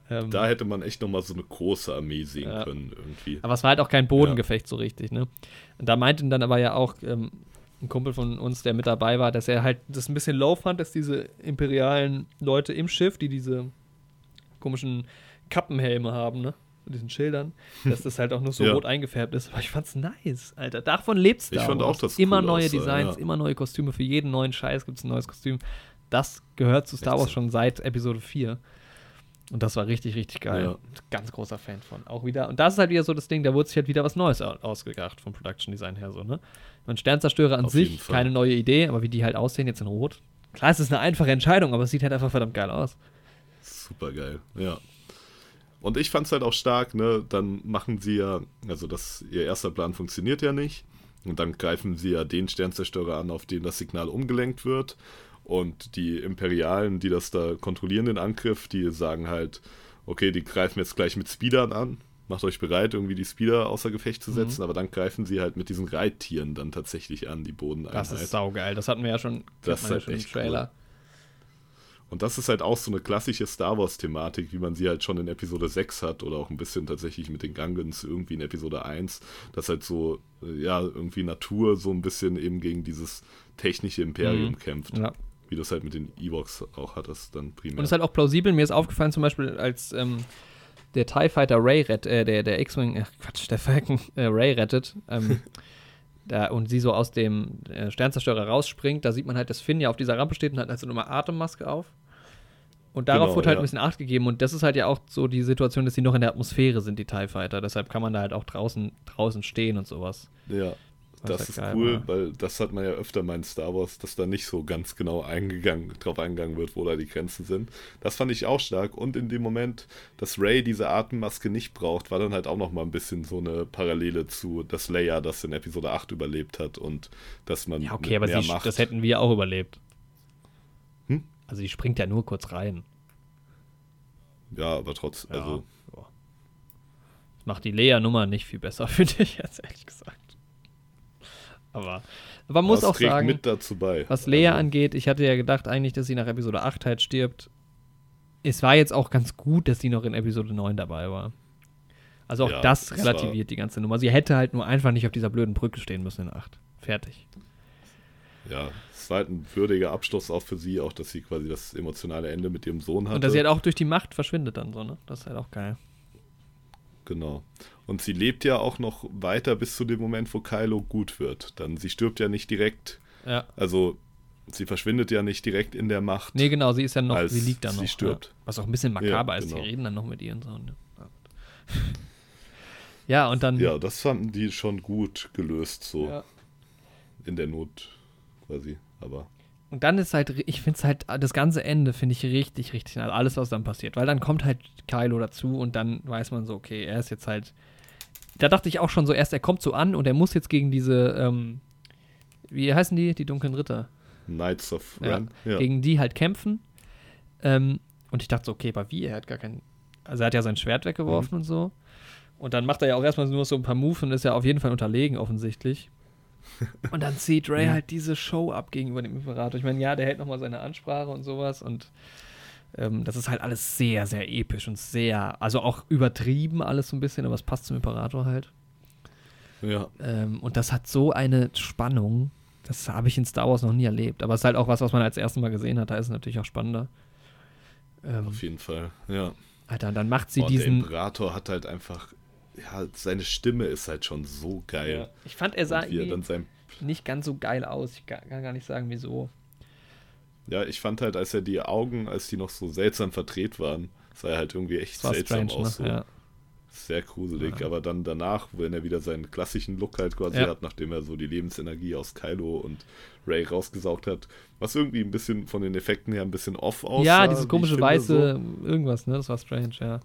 Ähm, Da hätte man echt nochmal so eine große Armee sehen Ja. können, irgendwie. Aber es war halt auch kein Bodengefecht so richtig, ne? Und da meinten dann aber ja auch ähm, ein Kumpel von uns, der mit dabei war, dass er halt das ein bisschen low fand, dass diese imperialen Leute im Schiff, die diese komischen Kappenhelme haben, ne? Mit diesen Schildern, dass das halt auch nur so Ja. rot eingefärbt ist. Aber ich fand's nice, Alter. Davon lebt's Ich da. fand auch, dass Immer cool neue aussah, Designs, ja. immer neue Kostüme. Für jeden neuen Scheiß gibt's ein neues Kostüm. Das gehört zu Star Wars schon seit Episode 4. Und das war richtig, richtig geil. Ja. Ganz großer Fan von. Auch wieder. Und das ist halt wieder so das Ding, da wurde sich halt wieder was Neues au- ausgedacht vom Production Design her. So, ne? Und Sternzerstörer an Auf sich, keine neue Idee, aber wie die halt aussehen jetzt in Rot. Klar, es ist eine einfache Entscheidung, aber es sieht halt einfach verdammt geil aus. Super geil, ja. Und ich fand's halt auch stark, ne? Dann machen sie ja, also das, ihr erster Plan funktioniert ja nicht. Und dann greifen sie ja den Sternzerstörer an, auf den das Signal umgelenkt wird. Und die Imperialen, die das da kontrollieren, den Angriff, die sagen halt, okay, die greifen jetzt gleich mit Speedern an. Macht euch bereit, irgendwie die Speeder außer Gefecht zu setzen, aber dann greifen sie halt mit diesen Reittieren dann tatsächlich an, die Bodeneinheit. Das ist saugeil. Das hatten wir ja schon, Das ist ja schon im Trailer. Und das ist halt auch so eine klassische Star Wars-Thematik, wie man sie halt schon in Episode 6 hat oder auch ein bisschen tatsächlich mit den Gungans irgendwie in Episode 1, dass halt so, äh, ja, irgendwie Natur so ein bisschen eben gegen dieses technische Imperium Mhm. kämpft. Ja. Wie du es halt mit den Evox auch hattest, dann primär. Und es ist halt auch plausibel. Mir ist aufgefallen, zum Beispiel, als ähm, der TIE Fighter Ray rettet, äh, der, der X-Wing, ach Quatsch, der Falcon äh, Ray rettet, ähm, da, und sie so aus dem äh, Sternzerstörer rausspringt, da sieht man halt, dass Finn ja auf dieser Rampe steht und hat also nochmal Atemmaske auf. Und darauf Genau, wurde halt ja. ein bisschen Acht gegeben. Und das ist halt ja auch so die Situation, dass sie noch in der Atmosphäre sind, die TIE Fighter. Deshalb kann man da halt auch draußen, draußen stehen und sowas. ja, Das ist geil cool, war. weil das hat man ja öfter mal in Star Wars, dass da nicht so ganz genau eingegangen, drauf eingegangen wird, wo da die Grenzen sind. Das fand ich auch stark. Und in dem Moment, dass Ray diese Atemmaske nicht braucht, war dann halt auch noch mal ein bisschen so eine Parallele zu das Leia, das in Episode 8 überlebt hat und dass man Ja, okay, aber sie, Macht. das hätten wir auch überlebt. Hm? Also die springt ja nur kurz rein. ja, aber trotz, Ja. also Das macht die Lea-Nummer nicht viel besser, finde ich jetzt ehrlich gesagt. Aber man muss auch sagen, mit dazu bei. was Lea also, angeht, ich hatte ja gedacht eigentlich, dass sie nach Episode 8 halt stirbt. Es war jetzt auch ganz gut, dass sie noch in Episode 9 dabei war. Also auch Ja, das relativiert die ganze Nummer. Sie hätte halt nur einfach nicht auf dieser blöden Brücke stehen müssen in 8. Fertig. Ja, es war halt ein würdiger Abschluss auch für sie, auch dass sie quasi das emotionale Ende mit ihrem Sohn hatte. Und dass sie halt auch durch die Macht verschwindet dann so, ne? Das ist halt auch geil. Genau. Und sie lebt ja auch noch weiter bis zu dem Moment, wo Kylo gut wird. Dann, sie stirbt ja nicht direkt, Ja. also sie verschwindet ja nicht direkt in der Macht. Nee, genau, sie ist ja noch, sie liegt da noch. sie stirbt. Ja. Was auch ein bisschen makaber Ja, ist, genau. die reden dann noch mit ihr und so. Ne? Ja. ja, und dann. Ja, das fanden die schon gut gelöst, so Ja. in der Not quasi. Aber Und dann ist halt, ich finde es halt, das ganze Ende finde ich richtig, richtig nice. Alles, was dann passiert. Weil dann kommt halt Kylo dazu und dann weiß man so, okay, er ist jetzt halt. Da dachte ich auch schon so, erst er kommt so an und er muss jetzt gegen diese, ähm, wie heißen die? Die dunklen Ritter. Knights of Ja, Ren, ja. Gegen die halt kämpfen. Ähm, und ich dachte so, okay, aber wie? Er hat gar kein. Also er hat ja sein Schwert weggeworfen Mhm. und so. Und dann macht er ja auch erstmal nur so ein paar Moves und ist ja auf jeden Fall unterlegen, offensichtlich. Und dann zieht Ray halt diese Show ab gegenüber dem Imperator. Ich meine, ja, der hält nochmal seine Ansprache und sowas und ähm, das ist halt alles sehr, sehr episch und sehr, also auch übertrieben alles so ein bisschen, aber es passt zum Imperator halt. ja. Ähm, und das hat so eine Spannung, das habe ich in Star Wars noch nie erlebt. Aber es ist halt auch was, was man als erstes Mal gesehen hat, da ist es natürlich auch spannender. Ähm, Auf jeden Fall, ja. Alter, und dann macht sie der diesen. Imperator hat halt einfach, ja, seine Stimme ist halt schon so geil. Ich fand, er sah er sein nicht ganz so geil aus. Ich kann, kann gar nicht sagen, wieso. Ja, ich fand halt, als er die Augen, als die noch so seltsam verdreht waren, sah er halt irgendwie echt seltsam strange, aus. ne? So. Ja. Sehr gruselig, aber dann danach, wenn er wieder seinen klassischen Look halt quasi Ja. hat, nachdem er so die Lebensenergie aus Kylo und Ray rausgesaugt hat, was irgendwie ein bisschen von den Effekten her ein bisschen off aussah. ja, dieses komische finde, weiße irgendwas, ne? Das war strange, ja.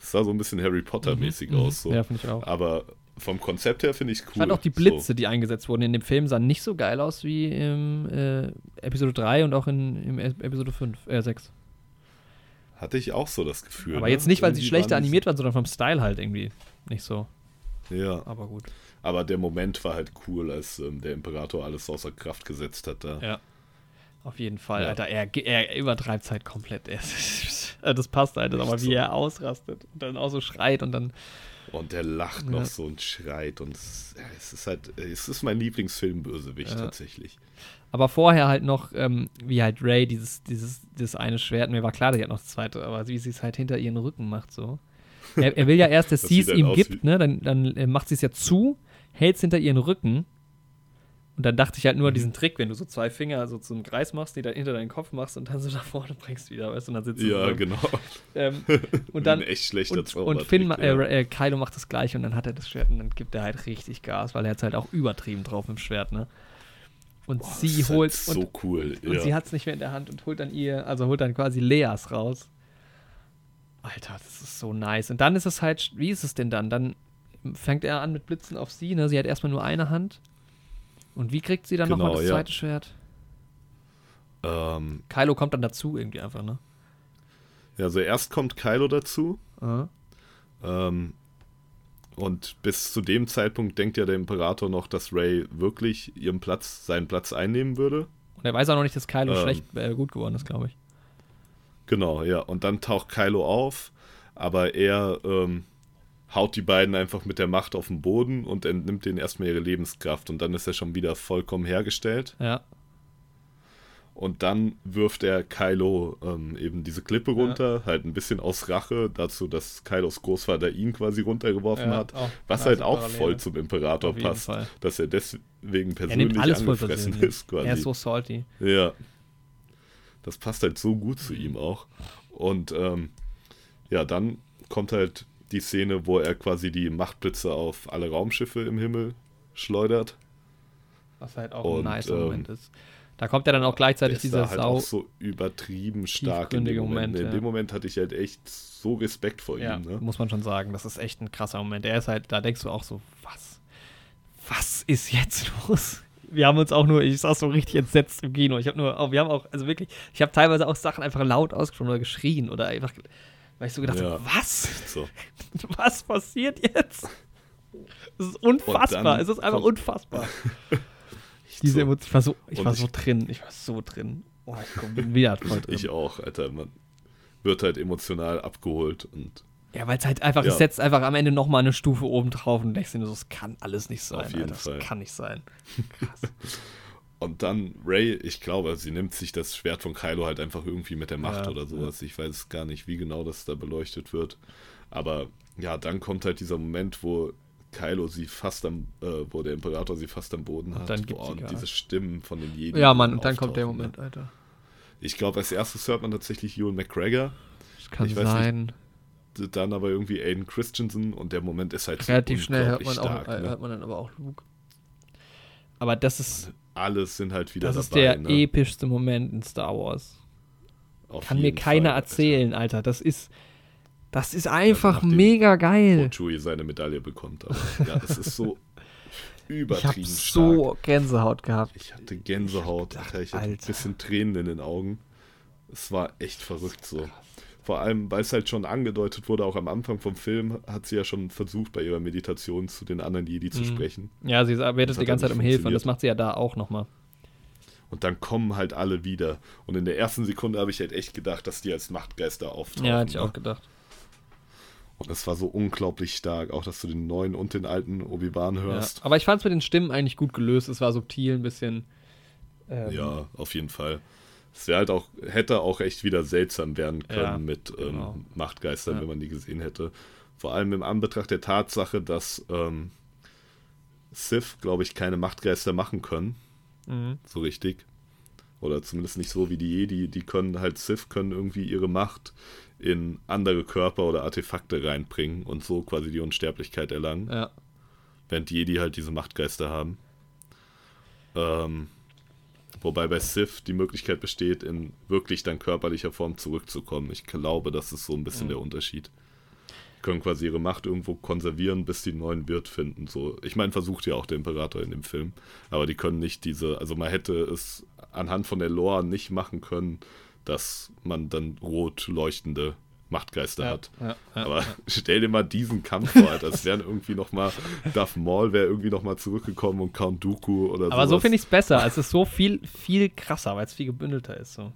Es sah so ein bisschen Harry Potter-mäßig aus. So. Mhm. Ja, finde ich auch. Aber vom Konzept her finde ich cool. Ich fand auch die Blitze, die eingesetzt wurden in dem Film, sahen nicht so geil aus wie im äh, Episode 3 und auch in, im Episode 5, äh, 6. So. Hatte ich auch so das Gefühl. Aber ne? jetzt nicht, weil sie schlechter waren animiert waren, sondern vom Style halt irgendwie nicht so. Ja, Aber gut. aber der Moment war halt cool, als ähm, der Imperator alles außer Kraft gesetzt hat da. Ja. Auf jeden Fall, Ja. Alter. Er, er übertreibt halt komplett. Er, das passt halt, aber wie so. er ausrastet und dann auch so schreit und dann. Und der lacht Ja. noch so und schreit und es, es ist halt, es ist mein Lieblingsfilm-Bösewicht Ja. tatsächlich. Aber vorher halt noch, ähm, wie halt Ray dieses, dieses, dieses eine Schwert, mir war klar, die hat noch das zweite, aber wie sie es halt hinter ihren Rücken macht, so. Er, er will ja erst, dass Das sie es halt ihm gibt, ne? Dann, dann äh, macht sie es ja zu, hält es hinter ihren Rücken. Und dann dachte ich halt nur Mhm. diesen Trick, wenn du so zwei Finger so zum Kreis machst, die dann hinter deinen Kopf machst und dann so nach vorne bringst wieder, weißt du, und dann sitzt du Ja, so. genau. Ähm, und Ein dann echt schlechter und, und Finn, ja. äh, äh, Kylo macht das gleiche und dann hat er das Schwert und dann gibt er halt richtig Gas, weil er hat halt auch übertrieben drauf mit dem Schwert, ne? Und Boah, das sie ist halt holt so und, cool. und ja. sie hat es nicht mehr in der Hand und holt dann ihr, also holt dann quasi Leas raus. Alter, das ist so nice. Und dann ist es halt, wie ist es denn dann? Dann fängt er an mit Blitzen auf sie, ne? Sie hat erstmal nur eine Hand. Und wie kriegt sie dann Genau, nochmal das ja. zweite Schwert? ähm, Kylo kommt dann dazu irgendwie einfach, ne? ja, also erst kommt Kylo dazu Aha. ähm, und bis zu dem Zeitpunkt denkt ja der Imperator noch, dass Ray wirklich ihren Platz, seinen Platz einnehmen würde. Und er weiß auch noch nicht, dass Kylo Ähm. schlecht äh, gut geworden ist, glaube ich. Genau, ja. Und dann taucht Kylo auf, aber er ähm, haut die beiden einfach mit der Macht auf den Boden und entnimmt denen erstmal ihre Lebenskraft und dann ist er schon wieder vollkommen hergestellt. Ja. Und dann wirft er Kylo ähm, eben diese Klippe runter, halt ein bisschen aus Rache dazu, dass Kylos Großvater ihn quasi runtergeworfen Ja, hat. Was halt auch Parallele. voll zum Imperator passt, Fall. dass er deswegen Er persönlich alles voll angefressen ist quasi. Er ist so salty. Ja. Das passt halt so gut zu ihm auch. Und ähm, ja, dann kommt halt die Szene, wo er quasi die Machtblitze auf alle Raumschiffe im Himmel schleudert. Was halt auch Und, ein nice ähm, Moment ist. Da kommt ja dann auch gleichzeitig dieser halt Sau. auch so übertrieben stark in dem Moment. Moment, in ja. dem Moment hatte ich halt echt so Respekt vor ja, ihm. Ne? muss man schon sagen. Das ist echt ein krasser Moment. Er ist halt, da denkst du auch so, was? Was ist jetzt los? Wir haben uns auch nur, ich saß so richtig entsetzt im Kino. Ich habe nur, auch, wir haben auch, also wirklich, ich habe teilweise auch Sachen einfach laut ausgesprochen oder geschrien oder einfach, weil ich so gedacht Ja. habe, was? So. Was passiert jetzt? Es ist unfassbar. Es ist einfach kommt- unfassbar. Diese so. Emotion, ich war so, ich Und war ich- so drin. Ich war so drin. Oh, ich komm, bin wieder voll drin. Ich auch, Alter. Man wird halt emotional abgeholt und Ja, weil es halt einfach, Ja. es setzt einfach am Ende nochmal eine Stufe oben drauf und denkst dir nur so, das kann alles nicht sein. Auf jeden Alter. Fall. Das kann nicht sein. Krass. Und dann Ray, ich glaube, sie nimmt sich das Schwert von Kylo halt einfach irgendwie mit der Macht Ja, oder sowas. Ich weiß gar nicht, wie genau das da beleuchtet wird. Aber ja, dann kommt halt dieser Moment, wo Kylo sie fast am, äh, wo der Imperator sie fast am Boden hat. dann gibt Boah, und diese Stimmen von den Jedi. ja, Mann, und dann kommt der auftauchen, Moment, Ne? Alter. Ich glaube, als erstes hört man tatsächlich Ewan McGregor, Das kann Ich weiß nicht, sein. dann aber irgendwie Aiden Christensen und der Moment ist halt so Relativ schnell hört man, unglaublich auch, stark, äh, ne? hört man dann aber auch Luke. Aber das ist, Alles sind halt wieder das ist dabei. der ne? epischste Moment in Star Wars. Auf Kann mir keiner Fall, erzählen, Alter. Das ist, das ist einfach nachdem- mega Alter, geil. Wo Chewie seine Medaille bekommt. Aber ja, das ist so Ich übertrieben hab stark. so Gänsehaut gehabt. Ich hatte Gänsehaut, Alter. Ich hatte ein Alter. bisschen Tränen in den Augen. Es war echt verrückt so. Vor allem, weil es halt schon angedeutet wurde, auch am Anfang vom Film hat sie ja schon versucht, bei ihrer Meditation zu den anderen Jedi zu Mhm. sprechen. Ja, sie betet die ganze Zeit um Hilfe und das macht sie ja da auch nochmal. Und dann kommen halt alle wieder. Und in der ersten Sekunde habe ich halt echt gedacht, dass die als Machtgeister auftauchen. Ja, hätte ich ne? auch gedacht. Und das war so unglaublich stark, auch dass du den neuen und den alten Obi-Wan Ja. hörst. Aber ich fand es mit den Stimmen eigentlich gut gelöst. Es war subtil ein bisschen. ähm, Ja, auf jeden Fall. Es wäre halt auch, hätte auch echt wieder seltsam werden können Ja, mit ähm, genau. Machtgeistern, Ja. wenn man die gesehen hätte. Vor allem im Anbetracht der Tatsache, dass ähm, Sith, glaube ich, keine Machtgeister machen können. Mhm. So richtig. Oder zumindest nicht so wie die Jedi. Die können halt, Sith können irgendwie ihre Macht in andere Körper oder Artefakte reinbringen und so quasi die Unsterblichkeit erlangen. Ja. Während die Jedi halt diese Machtgeister haben. Ähm, wobei bei Sith die Möglichkeit besteht, in wirklich dann körperlicher Form zurückzukommen. Ich glaube, das ist so ein bisschen Mhm. der Unterschied. Die können quasi ihre Macht irgendwo konservieren, bis die einen neuen Wirt finden. So, ich meine, versucht ja auch der Imperator in dem Film. Aber die können nicht diese, also man hätte es anhand von der Lore nicht machen können, dass man dann rot leuchtende Machtgeister hat. Ja, ja, Aber ja. stell dir mal diesen Kampf vor, Alter. Es wären irgendwie nochmal, Darth Maul wäre irgendwie nochmal zurückgekommen und Count Dooku oder so. Aber so finde ich es besser. Es ist so viel, viel krasser, weil es viel gebündelter ist. So.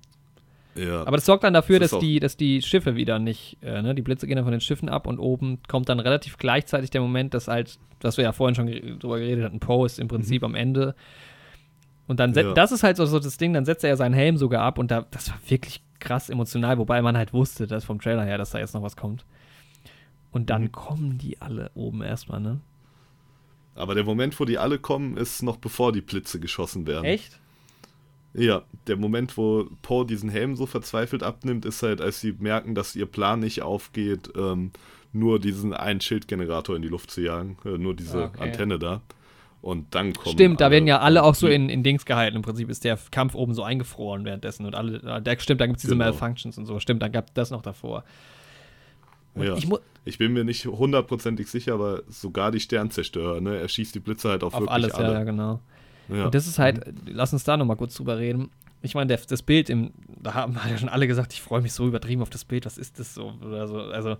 Ja. Aber das sorgt dann dafür, Das dass die, dass die Schiffe wieder nicht, äh, ne, die Blitze gehen dann von den Schiffen ab und oben kommt dann relativ gleichzeitig der Moment, dass halt, was wir ja vorhin schon drüber geredet hatten, Poe ist im Prinzip am Ende. Und dann, Ja. das ist halt so, so das Ding, dann setzt er ja seinen Helm sogar ab und da, das war wirklich krass emotional, wobei man halt wusste, dass vom Trailer her, dass da jetzt noch was kommt. Und dann Mhm. kommen die alle oben erstmal, ne? Aber der Moment, wo die alle kommen, ist noch bevor die Blitze geschossen werden. Echt? Ja, der Moment, wo Poe diesen Helm so verzweifelt abnimmt, ist halt, als sie merken, dass ihr Plan nicht aufgeht, ähm, nur diesen einen Schildgenerator in die Luft zu jagen, äh, nur diese Ah, Okay. Antenne da. Und dann kommen Stimmt, da werden ja alle auch so in, in Dings gehalten. Im Prinzip ist der Kampf oben so eingefroren währenddessen und alle, der, stimmt, da gibt es diese Genau. Malfunctions und so. Stimmt, dann gab das noch davor. Ja. ich Ich bin mir nicht hundertprozentig sicher, aber sogar die Sternzerstörer, ne? Er schießt die Blitze halt auf, auf wirklich alles, alle. ja, ja, genau. Ja. Und das ist halt, lass uns da nochmal kurz drüber reden. Ich meine, der- das Bild, im, da haben ja schon alle gesagt, ich freue mich so übertrieben auf das Bild, was ist das so? Oder so. Also,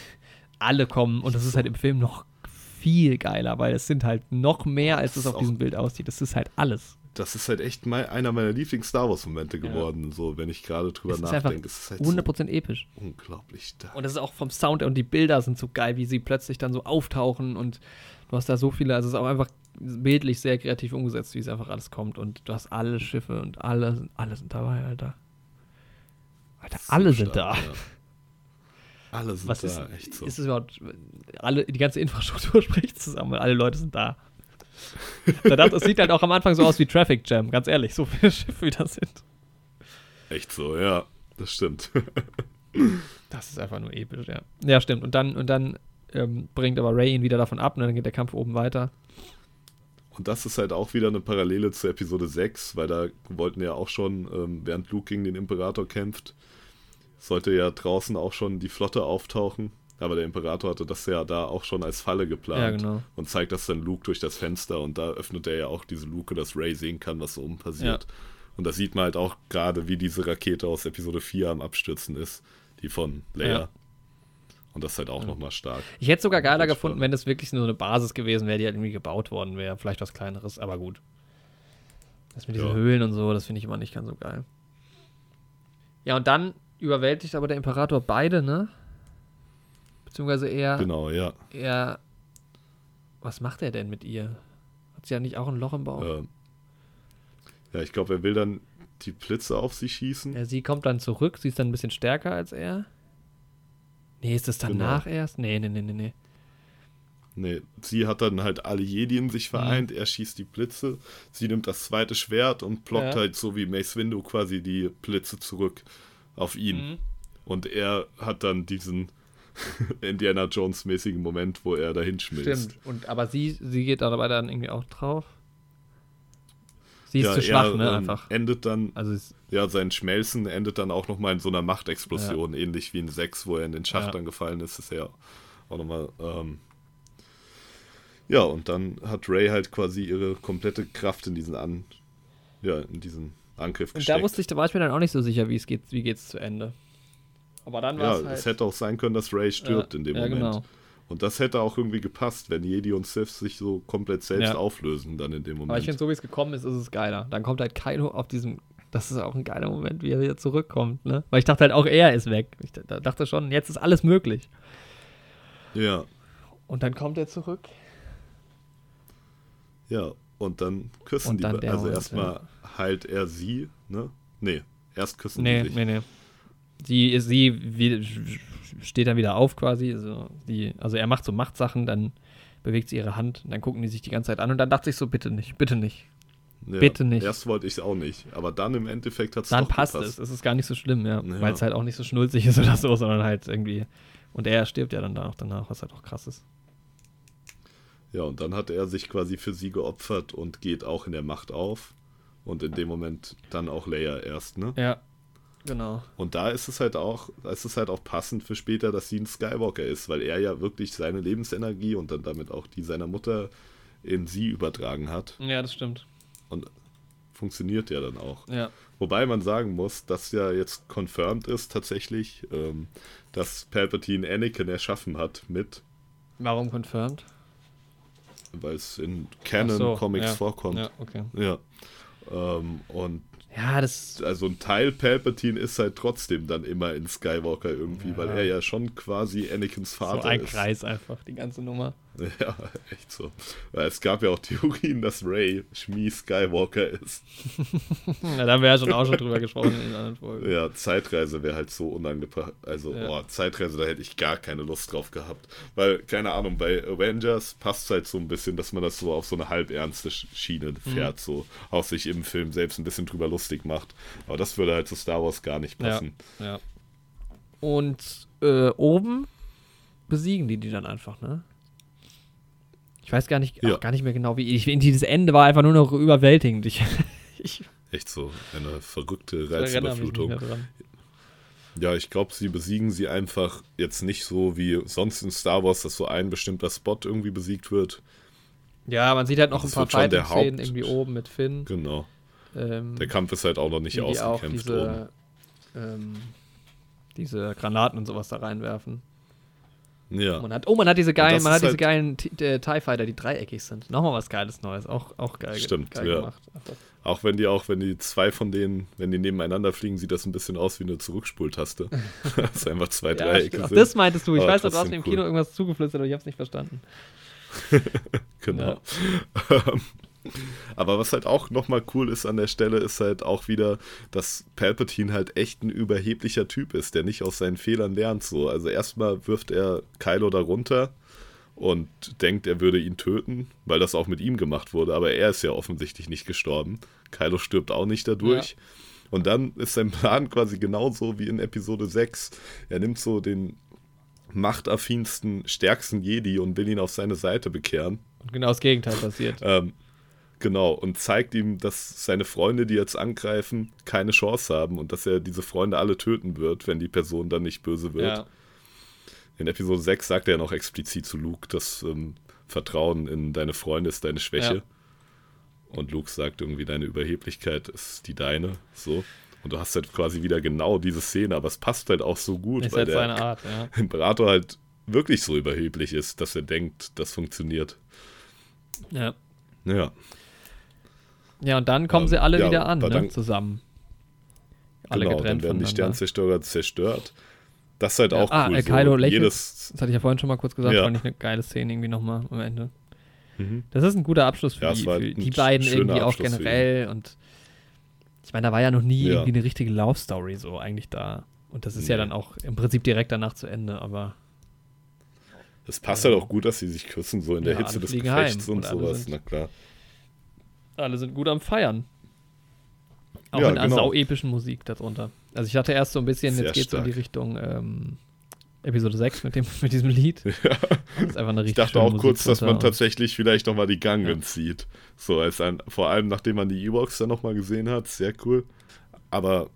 alle kommen und das ist halt im Film noch viel geiler, weil es sind halt noch mehr, als es auf diesem Bild aussieht. Das ist halt alles. das ist halt echt mein, einer meiner Lieblings-Star Wars-Momente geworden, so, wenn ich gerade drüber Es nachdenke. Es ist halt 100% episch. so unglaublich stark. Und das ist auch vom Sound und die Bilder sind so geil, wie sie plötzlich dann so auftauchen und du hast da so viele, also es ist auch einfach bildlich sehr kreativ umgesetzt, wie es einfach alles kommt und du hast alle Schiffe und alle, alle sind dabei, Alter. Alter, alle sind stark, da. ja. Alle sind Was da, ist, echt so. ist es überhaupt, alle, die ganze Infrastruktur spricht zusammen, alle Leute sind da. es sieht halt auch am Anfang so aus wie Traffic Jam, ganz ehrlich, so viele Schiffe wie das sind. Echt so, ja, das stimmt. Das ist einfach nur episch, ja. Ja, stimmt. Und dann, und dann ähm, bringt aber Ray ihn wieder davon ab und dann geht der Kampf oben weiter. Und das ist halt auch wieder eine Parallele zu Episode 6, weil da wollten ja auch schon, ähm, während Luke gegen den Imperator kämpft, sollte ja draußen auch schon die Flotte auftauchen. Aber der Imperator hatte das ja da auch schon als Falle geplant. Ja, genau. Und zeigt das dann Luke durch das Fenster und da öffnet er ja auch diese Luke, dass Ray sehen kann, was so oben passiert. Und da sieht man halt auch gerade, wie diese Rakete aus Episode 4 am Abstürzen ist, die von Leia. Ja. Und das ist halt auch Ja. nochmal stark. Ich hätte es sogar geiler gefunden, wenn das wirklich so eine Basis gewesen wäre, die halt irgendwie gebaut worden wäre. Vielleicht was kleineres, aber gut. Das mit diesen Ja. Höhlen und so, das finde ich immer nicht ganz so geil. Ja, und dann überwältigt aber der Imperator beide, ne? Beziehungsweise er, Genau, ja. er. Was macht er denn mit ihr? Hat sie ja nicht auch ein Loch im Bauch? Ähm, ja, ich glaube, er will dann die Blitze auf sie schießen. Ja, sie kommt dann zurück, sie ist dann ein bisschen stärker als er. Nee, ist das danach Genau. erst? Nee, nee, nee, nee, nee. Nee, sie hat dann halt alle Jedi in sich vereint, Mhm. er schießt die Blitze, sie nimmt das zweite Schwert und blockt Ja. halt so wie Mace Windu quasi die Blitze zurück auf ihn. Mhm. Und er hat dann diesen Indiana Jones-mäßigen Moment, wo er dahin schmilzt. Stimmt. Und, aber sie, sie geht dabei dann irgendwie auch drauf. Sie ist ja, zu schwach, er, ne? ähm, Einfach. Endet dann, Also ja, sein Schmelzen endet dann auch nochmal in so einer Machtexplosion, ähnlich wie in 6, wo er in den Schacht Ja. dann gefallen ist, ist er auch nochmal, ähm, ja, und dann hat Ray halt quasi ihre komplette Kraft in diesen An, ja, in diesen Angriff und gesteckt. da wusste ich, da war ich mir dann auch nicht so sicher, wie es geht, wie geht's zu Ende. Aber dann war ja, es halt. es hätte auch sein können, dass Ray stirbt Ja, in dem ja, Moment. genau. Und das hätte auch irgendwie gepasst, wenn Jedi und Sith sich so komplett selbst Ja. auflösen dann in dem Moment. Aber ich finde, so wie es gekommen ist, ist es geiler. Dann kommt halt Kylo auf diesem. Das ist auch ein geiler Moment, wie er wieder zurückkommt, ne? Weil ich dachte halt auch, er ist weg. Ich da- dachte schon, jetzt ist alles möglich. ja, Und dann kommt er zurück. ja. Und dann küssen Und die. dann also erstmal heilt er sie, ne? Nee, erst küssen Nee, die sich. nee, nee. Sie, ist- sie wie, steht dann wieder auf quasi. Also, die, also er macht so Machtsachen, dann bewegt sie ihre Hand dann gucken die sich die ganze Zeit an und dann dachte ich so, bitte nicht, bitte nicht. Ja, Bitte nicht. Erst wollte ich es auch nicht, aber dann im Endeffekt hat es Dann passt es. Es ist gar nicht so schlimm, ja. Weil es halt auch nicht so schnulzig ist oder so, sondern halt irgendwie. Und er stirbt ja dann da auch danach, was halt auch krass ist. Ja, und dann hat er sich quasi für sie geopfert und geht auch in der Macht auf. Und in dem Moment dann auch Leia erst, ne? Ja, genau. Und da ist es halt auch, da ist es halt auch passend für später, dass sie ein Skywalker ist, weil er ja wirklich seine Lebensenergie und dann damit auch die seiner Mutter in sie übertragen hat. Ja, das stimmt. Und funktioniert ja dann auch. Ja. Wobei man sagen muss, dass ja jetzt confirmed ist tatsächlich, ähm, dass Palpatine Anakin erschaffen hat mit, Warum confirmed? Weil es in Ach Canon so, Comics ja. vorkommt. Ja, okay. Ja. Ähm, und Ja, das. also ein Teil Palpatine ist halt trotzdem dann immer in Skywalker irgendwie, Ja. weil er ja schon quasi Anakins Vater so ein ist. Kreis einfach, die ganze Nummer. Ja, echt so. Weil es gab ja auch Theorien, dass Ray Shmi Skywalker ist. Ja, da haben wir ja schon auch schon drüber gesprochen in den anderen Folgen. Ja, Zeitreise wäre halt so unangebracht. Also, Ja. boah, Zeitreise, da hätte ich gar keine Lust drauf gehabt. Weil, keine Ahnung, bei Avengers passt es halt so ein bisschen, dass man das so auf so eine halbernste Sch- Schiene Mhm. fährt, so auch sich im Film selbst ein bisschen drüber lustig macht. Aber das würde halt zu Star Wars gar nicht Ja, passen. ja. Und äh, oben besiegen die die dann einfach, ne? Ich weiß gar nicht, Ja. gar nicht mehr genau, wie. Ich dieses Ende war einfach nur noch überwältigend. Ich, ich Echt so eine verrückte Reizüberflutung. Ja, ich glaube, sie besiegen sie einfach jetzt nicht so wie sonst in Star Wars, dass so ein bestimmter Spot irgendwie besiegt wird. Ja, man sieht halt noch Das ein paar Fighting-Szenen irgendwie oben mit Finn. Genau. Ähm, Der Kampf ist halt auch noch nicht ausgekämpft oben. diese, ähm, diese Granaten und sowas da reinwerfen. Ja. Man hat, oh, man hat diese geilen, man hat diese halt- geilen äh, TIE Fighter, die dreieckig sind. Nochmal was Geiles Neues. Auch, auch geil, ge- Stimmt, geil ja. gemacht. Einfach. Auch wenn die auch, wenn die zwei von denen, wenn die nebeneinander fliegen, sieht das ein bisschen aus wie eine Zurückspultaste. das ist einfach zwei Ja, Dreiecke sind. das meintest du. Ich Aber weiß, du hast mir im cool. Kino irgendwas zugeflüstert, aber ich hab's nicht verstanden. Genau. Aber was halt auch nochmal cool ist an der Stelle, ist halt auch wieder, dass Palpatine halt echt ein überheblicher Typ ist, der nicht aus seinen Fehlern lernt. So. Also erstmal wirft er Kylo da runter und denkt, er würde ihn töten, weil das auch mit ihm gemacht wurde, aber er ist ja offensichtlich nicht gestorben. Kylo stirbt auch nicht dadurch. Und dann ist sein Plan quasi genauso wie in Episode 6. Er nimmt so den machtaffinsten, stärksten Jedi und will ihn auf seine Seite bekehren. Und genau das Gegenteil passiert. Ähm, genau, und zeigt ihm, dass seine Freunde, die jetzt angreifen, keine Chance haben und dass er diese Freunde alle töten wird, wenn die Person dann nicht böse wird. ja. In Episode 6 sagt er noch explizit zu Luke, dass ähm, Vertrauen in deine Freunde ist deine Schwäche. Ja. Und Luke sagt irgendwie, deine Überheblichkeit ist die deine. So. Und du hast halt quasi wieder genau diese Szene, aber es passt halt auch so gut, Ist weil halt der seine Art, ja. Imperator halt wirklich so überheblich ist, dass er denkt, das funktioniert. ja. Ja. Ja, und dann kommen Ähm, sie alle ja, wieder an, ne? dann- zusammen. Alle genau, dann getrennt werden die. Sternzerstörer zerstört. Das ist halt Ja, auch ah, cool. äh, Kylo so lächelt. jedes, Das hatte ich ja vorhin schon mal kurz gesagt, Ja. fand ich eine geile Szene irgendwie nochmal am Ende. Mhm. Das ist ein guter Abschluss für, Ja, die, für die beiden irgendwie auch Abschluss generell und ich meine, da war ja noch nie Ja. irgendwie eine richtige Love Story so eigentlich da. Und das ist ja Nee. dann auch im Prinzip direkt danach zu Ende, aber Es passt halt auch gut, dass sie sich küssen, so in der Ja, Hitze des Gefechts heim und und sowas. Na klar. Alle sind gut am Feiern. Auch Ja, in einer genau. sau-epischen Musik darunter. Also ich dachte erst so ein bisschen, Sehr jetzt geht es in die. Richtung ähm, Episode 6 mit, dem, mit diesem Lied. Ja. Das ist einfach eine Ich dachte auch Musik kurz, dass man tatsächlich vielleicht nochmal die Gangen Ja. zieht. So, als ein, vor allem nachdem man die E-Box dann nochmal gesehen hat. Sehr cool. Aber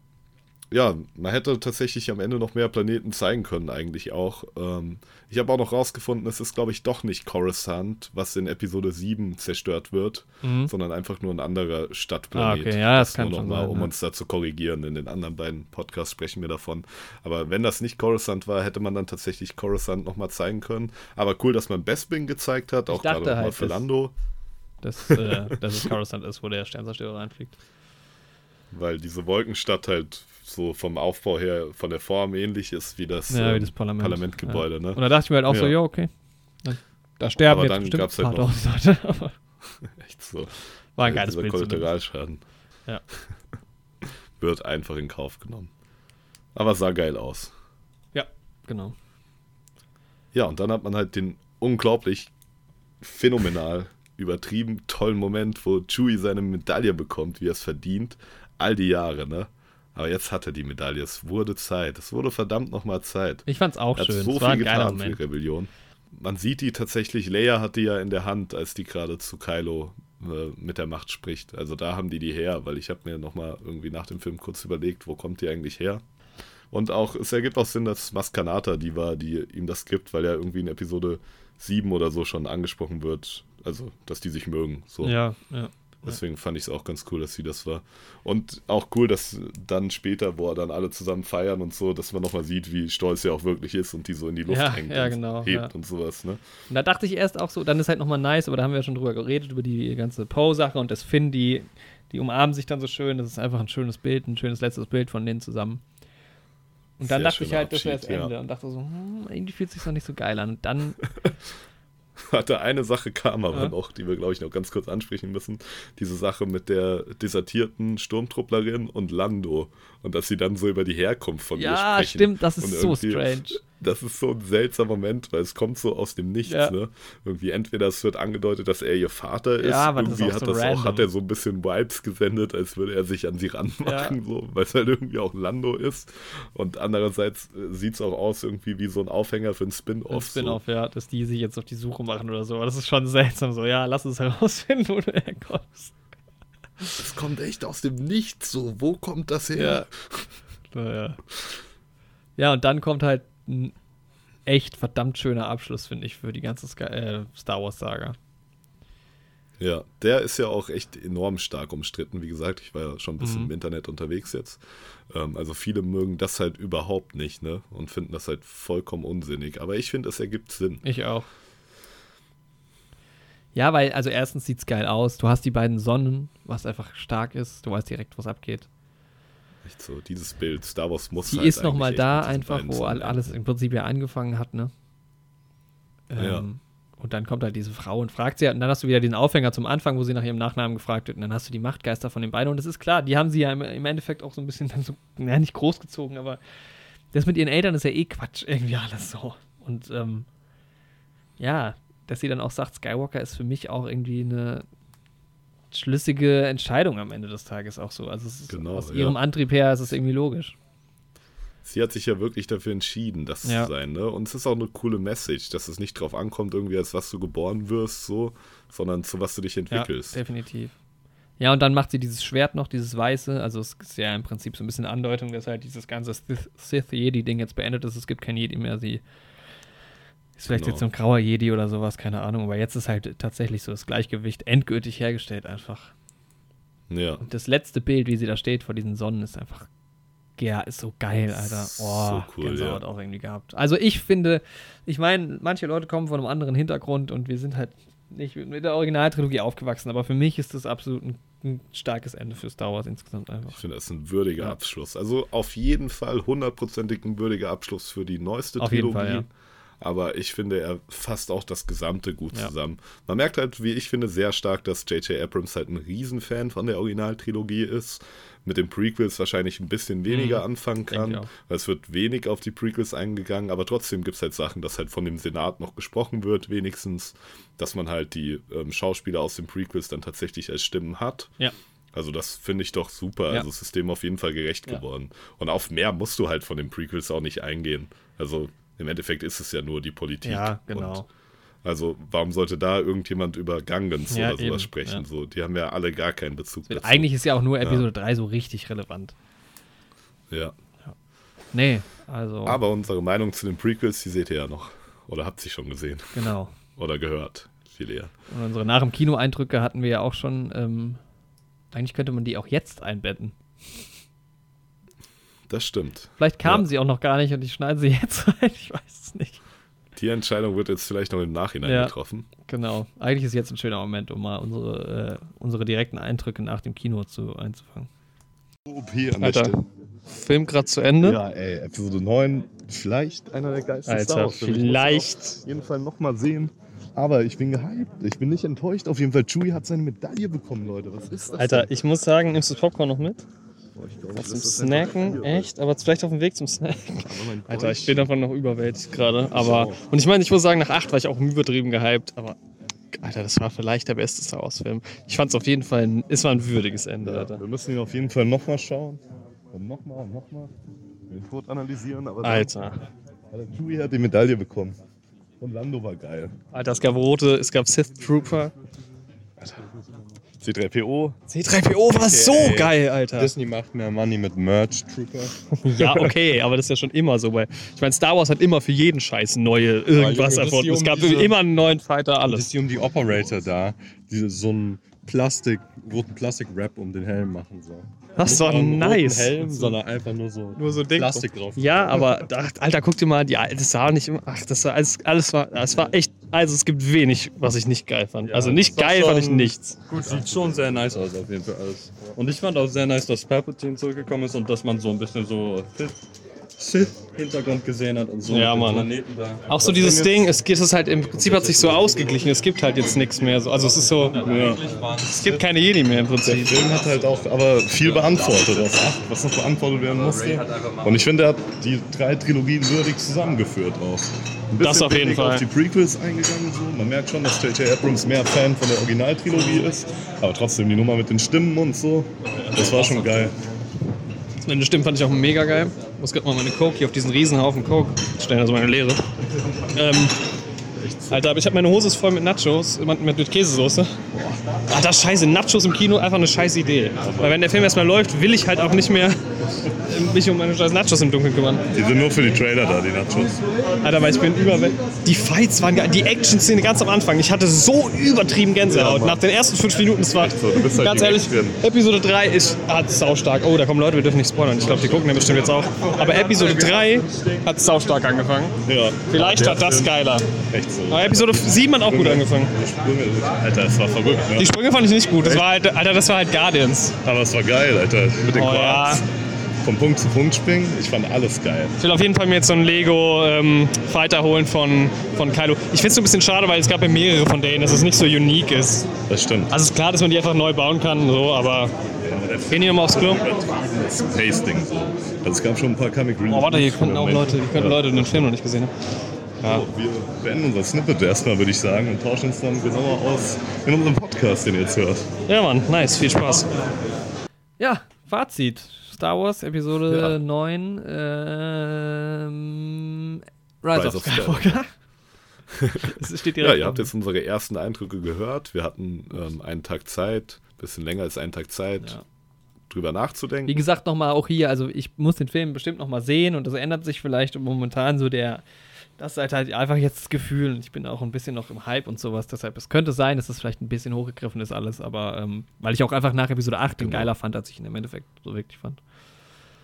ja, man hätte tatsächlich am Ende noch mehr Planeten zeigen können, eigentlich auch. Ähm, ich habe auch noch rausgefunden, es ist, glaube ich, doch nicht Coruscant, was in Episode 7 zerstört wird, Mhm. sondern einfach nur ein anderer Stadtplanet. Ah, okay, ja, das kann nur schon noch mal, sein, Um ja. uns da zu korrigieren. In den anderen beiden Podcasts sprechen wir davon. Aber wenn das nicht Coruscant war, hätte man dann tatsächlich Coruscant nochmal zeigen können. Aber cool, dass man Bespin gezeigt hat, Ich auch gerade nochmal halt, für das- Lando, dass, äh, dass es Coruscant ist, wo der Sternzerstörer reinfliegt. weil diese Wolkenstadt halt so vom Aufbau her, von der Form ähnlich ist wie das, Ja, wie ähm, das Parlament. Parlamentgebäude. Und Ne? da dachte ich mir halt auch so, Ja. ja, okay. Dann, da sterben Aber jetzt dann bestimmt gab's halt noch- Leute, Echt so. war ein geiles Bild. Kollateralschaden. Ja. Wird einfach in Kauf genommen. Aber sah geil aus. Genau. Ja, und dann hat man halt den unglaublich phänomenal übertrieben tollen Moment, wo Chewie seine Medaille bekommt, wie er es verdient. All die Jahre, ne? Aber jetzt hat er die Medaille. Es wurde Zeit. Es wurde verdammt nochmal Zeit. Ich fand's auch Er hat schön. so es war viel ein getan für. Rebellion. Man sieht die tatsächlich, Leia hat die ja in der Hand, als die gerade zu Kylo äh, mit der Macht spricht. Also da haben die die her, weil ich habe mir nochmal irgendwie nach dem Film kurz überlegt, wo kommt die eigentlich her? Und auch, es ergibt auch Sinn, dass Maskanata die war, die ihm das gibt, weil er irgendwie in Episode 7 oder so schon angesprochen wird. Also, dass die sich mögen. So. Ja, ja. Deswegen fand ich es auch ganz cool, dass sie das war. Und auch cool, dass dann später, wo er dann alle zusammen feiern und so, dass man nochmal sieht, wie stolz er auch wirklich ist und die so in die Luft Ja, hängt ja, und genau, hebt ja. und sowas, ne? Und da dachte ich erst auch so, dann ist halt nochmal nice, aber da haben wir ja schon drüber geredet, über die ganze Poe-Sache und das Finn, die, die umarmen sich dann so schön. Das ist einfach ein schönes Bild, ein schönes letztes Bild von denen zusammen. Und dann Sehr dachte ich halt, das wäre das Abschied, ja. Ende. Und dachte so, hm, irgendwie fühlt sich noch nicht so geil an. Und dann, Hatte eine Sache kam aber Ja. noch, die wir, glaube ich, noch ganz kurz ansprechen müssen. Diese Sache mit der desertierten Sturmtrupplerin und Lando. Und dass sie dann so über die Herkunft von ihr ja, sprechen. stimmt, das ist so strange. Das ist so ein seltsamer Moment, weil es kommt so aus dem Nichts, Ja. ne? Irgendwie entweder es wird angedeutet, dass er ihr Vater ist, Ja, das irgendwie auch hat so das auch, hat er so ein bisschen Vibes gesendet, als würde er sich an sie ranmachen, so, weil es halt irgendwie auch Lando ist. Und andererseits sieht es auch aus irgendwie wie so ein Aufhänger für ein Ein Spin-Off. Spin-off, ja, dass die sich jetzt auf die Suche machen oder so. Aber das ist schon seltsam. So, ja, lass uns herausfinden, wo du herkommst. So. Es kommt echt aus dem Nichts, so, wo kommt das her? Naja. Ja, und dann kommt halt ein echt verdammt schöner Abschluss, finde ich, für die ganze Sky äh, Star Wars-Saga. Ja, der ist ja auch echt enorm stark umstritten. Wie gesagt, ich war ja schon ein bisschen Mhm. im Internet unterwegs jetzt. Ähm, also viele mögen das halt überhaupt nicht, ne? Und finden das halt vollkommen unsinnig. Aber ich finde, es ergibt Sinn. Ich auch. Ja, weil, also erstens sieht's geil aus. Du hast die beiden Sonnen, was einfach stark ist. Du weißt direkt, was abgeht. Echt so, dieses Bild. Star Wars muss Sie halt ist nochmal da, einfach, wo alles im Prinzip ja angefangen hat, ne? Ja. Ähm, Und dann kommt halt diese Frau und fragt sie, und dann hast du wieder diesen Aufhänger zum Anfang, wo sie nach ihrem Nachnamen gefragt wird. Und dann hast du die Machtgeister von den beiden. Und es ist klar, die haben sie ja im, im Endeffekt auch so ein bisschen dann so, ja, nicht großgezogen, aber das mit ihren Eltern ist ja eh Quatsch, irgendwie alles so. Und ähm, ja, dass sie dann auch sagt, Skywalker ist für mich auch irgendwie eine schlüssige Entscheidung am Ende des Tages auch so. Also es ist Genau, aus ja. ihrem Antrieb her ist es irgendwie logisch. Sie hat sich ja wirklich dafür entschieden, das Ja. zu sein, ne? Und es ist auch eine coole Message, dass es nicht drauf ankommt, irgendwie als was du geboren wirst, so, sondern zu was du dich entwickelst. Ja, definitiv. Ja, und dann macht sie dieses Schwert noch, dieses weiße. Also es ist ja im Prinzip so ein bisschen Andeutung, dass halt dieses ganze Sith- Sith-Jedi-Ding jetzt beendet ist. Es gibt kein Jedi mehr. Sie ist vielleicht Genau. jetzt so ein grauer Jedi oder sowas, keine Ahnung. Aber jetzt ist halt tatsächlich so das Gleichgewicht endgültig hergestellt einfach. ja. Und das letzte Bild, wie sie da steht vor diesen Sonnen, ist einfach, ja, ist so geil, Alter. Oh, So cool, Gänsehaut ja. auch irgendwie gehabt. Also ich finde, ich meine, manche Leute kommen von einem anderen Hintergrund und wir sind halt nicht mit der Originaltrilogie aufgewachsen, aber für mich ist das absolut ein, ein starkes Ende für Star Wars insgesamt Ich einfach. finde, das ist ein würdiger Ja. Abschluss. Also auf jeden Fall hundertprozentig ein würdiger Abschluss für die neueste Auf jeden Trilogie. Fall, ja. Aber ich finde, er fasst auch das Gesamte gut Ja. zusammen. Man merkt halt, wie ich finde, sehr stark, dass J.J. Abrams halt ein Riesenfan von der Originaltrilogie ist. Mit den Prequels wahrscheinlich ein bisschen weniger Mhm. anfangen kann. Weil es wird wenig auf die Prequels eingegangen, aber trotzdem gibt es halt Sachen, dass halt von dem Senat noch gesprochen wird, wenigstens, dass man halt die ähm, Schauspieler aus den Prequels dann tatsächlich als Stimmen hat. Ja. Also das finde ich doch super. Ja. Also es ist dem auf jeden Fall gerecht Ja. geworden. Und auf mehr musst du halt von den Prequels auch nicht eingehen. Also im Endeffekt ist es ja nur die Politik. Ja, genau. Und also warum sollte da irgendjemand über Gangans Ja, oder sowas eben, sprechen? ja. So, die haben ja alle gar keinen Bezug dazu. Eigentlich ist ja auch nur Episode 3 so richtig relevant. ja. Nee, also, Aber unsere Meinung zu den Prequels, die seht ihr ja noch. Oder habt sie schon gesehen. genau. Oder gehört. Viel eher. Und unsere nach dem Kino-Eindrücke hatten wir ja auch schon, ähm, eigentlich könnte man die auch jetzt einbetten. Das stimmt. Vielleicht kamen Ja. sie auch noch gar nicht und ich schneide sie jetzt rein, ich weiß es nicht. Die Entscheidung wird jetzt vielleicht noch im Nachhinein Ja. getroffen. Genau. Eigentlich ist jetzt ein schöner Moment, um mal unsere, äh, unsere direkten Eindrücke nach dem Kino zu, einzufangen. OP an der Alter. Stelle. Film gerade zu Ende. Ja, ey, Episode 9, vielleicht einer der geilsten Star Alter, Wars. Ich muss vielleicht. Auf jeden Fall nochmal sehen. Aber ich bin gehypt. Ich bin nicht enttäuscht. Auf jeden Fall, Chewie hat seine Medaille bekommen, Leute. Was ist das? Alter, denn? ich muss sagen, nimmst du das Popcorn noch mit? Glaub, Was zum Snacken? Echt? Aber vielleicht auf dem Weg zum Snacken. Alter, ich bin davon noch überwältigt gerade. Aber. Und ich meine, ich muss sagen, nach 8 war ich auch übertrieben gehypt. Aber Alter, das war vielleicht der beste Star Wars-Film. Ich fand es auf jeden Fall, ein, es war ein würdiges Ende, Alter. Wir müssen ihn auf jeden Fall nochmal schauen. Und nochmal und nochmal. Den Tod analysieren. Aber dann- Alter. Alter, Chewie hat die Medaille bekommen. Und Lando war geil. Alter, es gab Rote, es gab Sith Trooper. C3PO. C3PO war so Okay. geil, Alter. Disney macht mehr Money mit Merch Trooper. Ja, okay, aber das ist ja schon immer so. Weil ich meine, Star Wars hat immer für jeden Scheiß neue irgendwas das erfunden. Es gab diese- immer einen neuen Fighter, Das alles. ist die um die Operator da, die so einen Plastik, roten Plastik-Wrap um den Helm machen. So. Das mal einen nice. Helm, sondern einfach nur so, Nur so dick. Plastik drauf. Ja, aber da, Alter, guck dir mal die das sah nicht immer. Ach, das war alles, alles war. Es war echt. Also es gibt wenig, was ich nicht geil fand. Ja, also nicht das geil fand ich nichts. Gut, sieht schon sehr nice aus auf jeden Fall alles. Und ich fand auch sehr nice, dass Palpatine zurückgekommen ist und dass man so ein bisschen so Sith-Hintergrund gesehen hat und so. Ja, Mann. Planeten da. Auch so dieses Ding, es es halt im Prinzip hat sich so ausgeglichen. Es gibt halt jetzt nichts mehr. So. Also es ist so. Es gibt keine Jedi mehr im Der Prinzip. Film hat halt auch aber viel beantwortet was noch beantwortet werden musste. Und ich finde, er hat die drei Trilogien würdig zusammengeführt auch. Ein bisschen Das auf jeden Fall. auf die Prequels eingegangen. So. Man merkt schon, dass J.J. Abrams mehr Fan von der Originaltrilogie ist. Aber trotzdem die Nummer mit den Stimmen und so, das war schon geil. Meine Stimme fand ich auch mega geil. Ich muss gerade mal meine Coke hier auf diesen Riesenhaufen Coke stellen, also meine leere. Ähm, Alter, aber ich habe meine Hose voll mit Nachos, mit, mit, Käsesoße. Alter, scheiße, Nachos im Kino, einfach eine scheiß Idee. Weil wenn der Film erstmal läuft, will ich halt auch nicht mehr mich um meine scheiß Nachos im Dunkeln kümmern. Die sind nur für die Trailer da, die Nachos. Alter, weil ich bin überwältigt. Die Fights waren geil. Die Action-Szene ganz am Anfang. Ich hatte so übertrieben Gänsehaut. Nach den ersten fünf Minuten, es war so, halt ganz ehrlich. Episode 3 ist hat saustark. Oh, da kommen Leute, wir dürfen nicht spoilern. Ich glaube, die gucken ja bestimmt jetzt auch. Aber Episode 3 hat saustark angefangen. Ja. Vielleicht hat das geiler. Echt so. Aber Episode 7 hat auch gut angefangen. Die Sprünge, Alter, das war verrückt, ne? Die Sprünge fand ich nicht gut. Das war halt, Alter, das war halt Guardians. Aber es war geil, Alter. Mit den Oh, Quarks. Vom Punkt zu Punkt springen, ich fand alles geil. Ich will auf jeden Fall mir jetzt so einen Lego ähm, Fighter holen von, von Kylo. Ich finde es so ein bisschen schade, weil es gab ja mehrere von denen, dass es nicht so unique ist. Das stimmt. Also ist klar, dass man die einfach neu bauen kann, so, aber gehen die mal aufs Klo? Das Pasting so. Also es gab schon ein paar Comic Relief. Oh, warte, hier könnten auch Leute, hier könnten Leute den Film noch nicht gesehen haben. Ja. Wir beenden unser Snippet erstmal, würde ich sagen, und tauschen uns dann genauer aus in unserem Podcast, den ihr jetzt hört. ja, Mann, nice, viel Spaß. Ja, Fazit. Star Wars Episode Ja. 9, ähm, Rise, Rise of Skywalker. es steht direkt Ja, ihr habt jetzt unsere ersten Eindrücke gehört. Wir hatten ähm, einen Tag Zeit, bisschen länger als einen Tag Zeit, Ja. drüber nachzudenken. Wie gesagt, nochmal auch hier, also ich muss den Film bestimmt nochmal sehen und das ändert sich vielleicht momentan so der, das ist halt, halt einfach jetzt das Gefühl und ich bin auch ein bisschen noch im Hype und sowas, deshalb, es könnte sein, dass das vielleicht ein bisschen hochgegriffen ist alles, aber ähm, weil ich auch einfach nach Episode 8 den Genau. geiler fand, als ich ihn im Endeffekt so wirklich fand.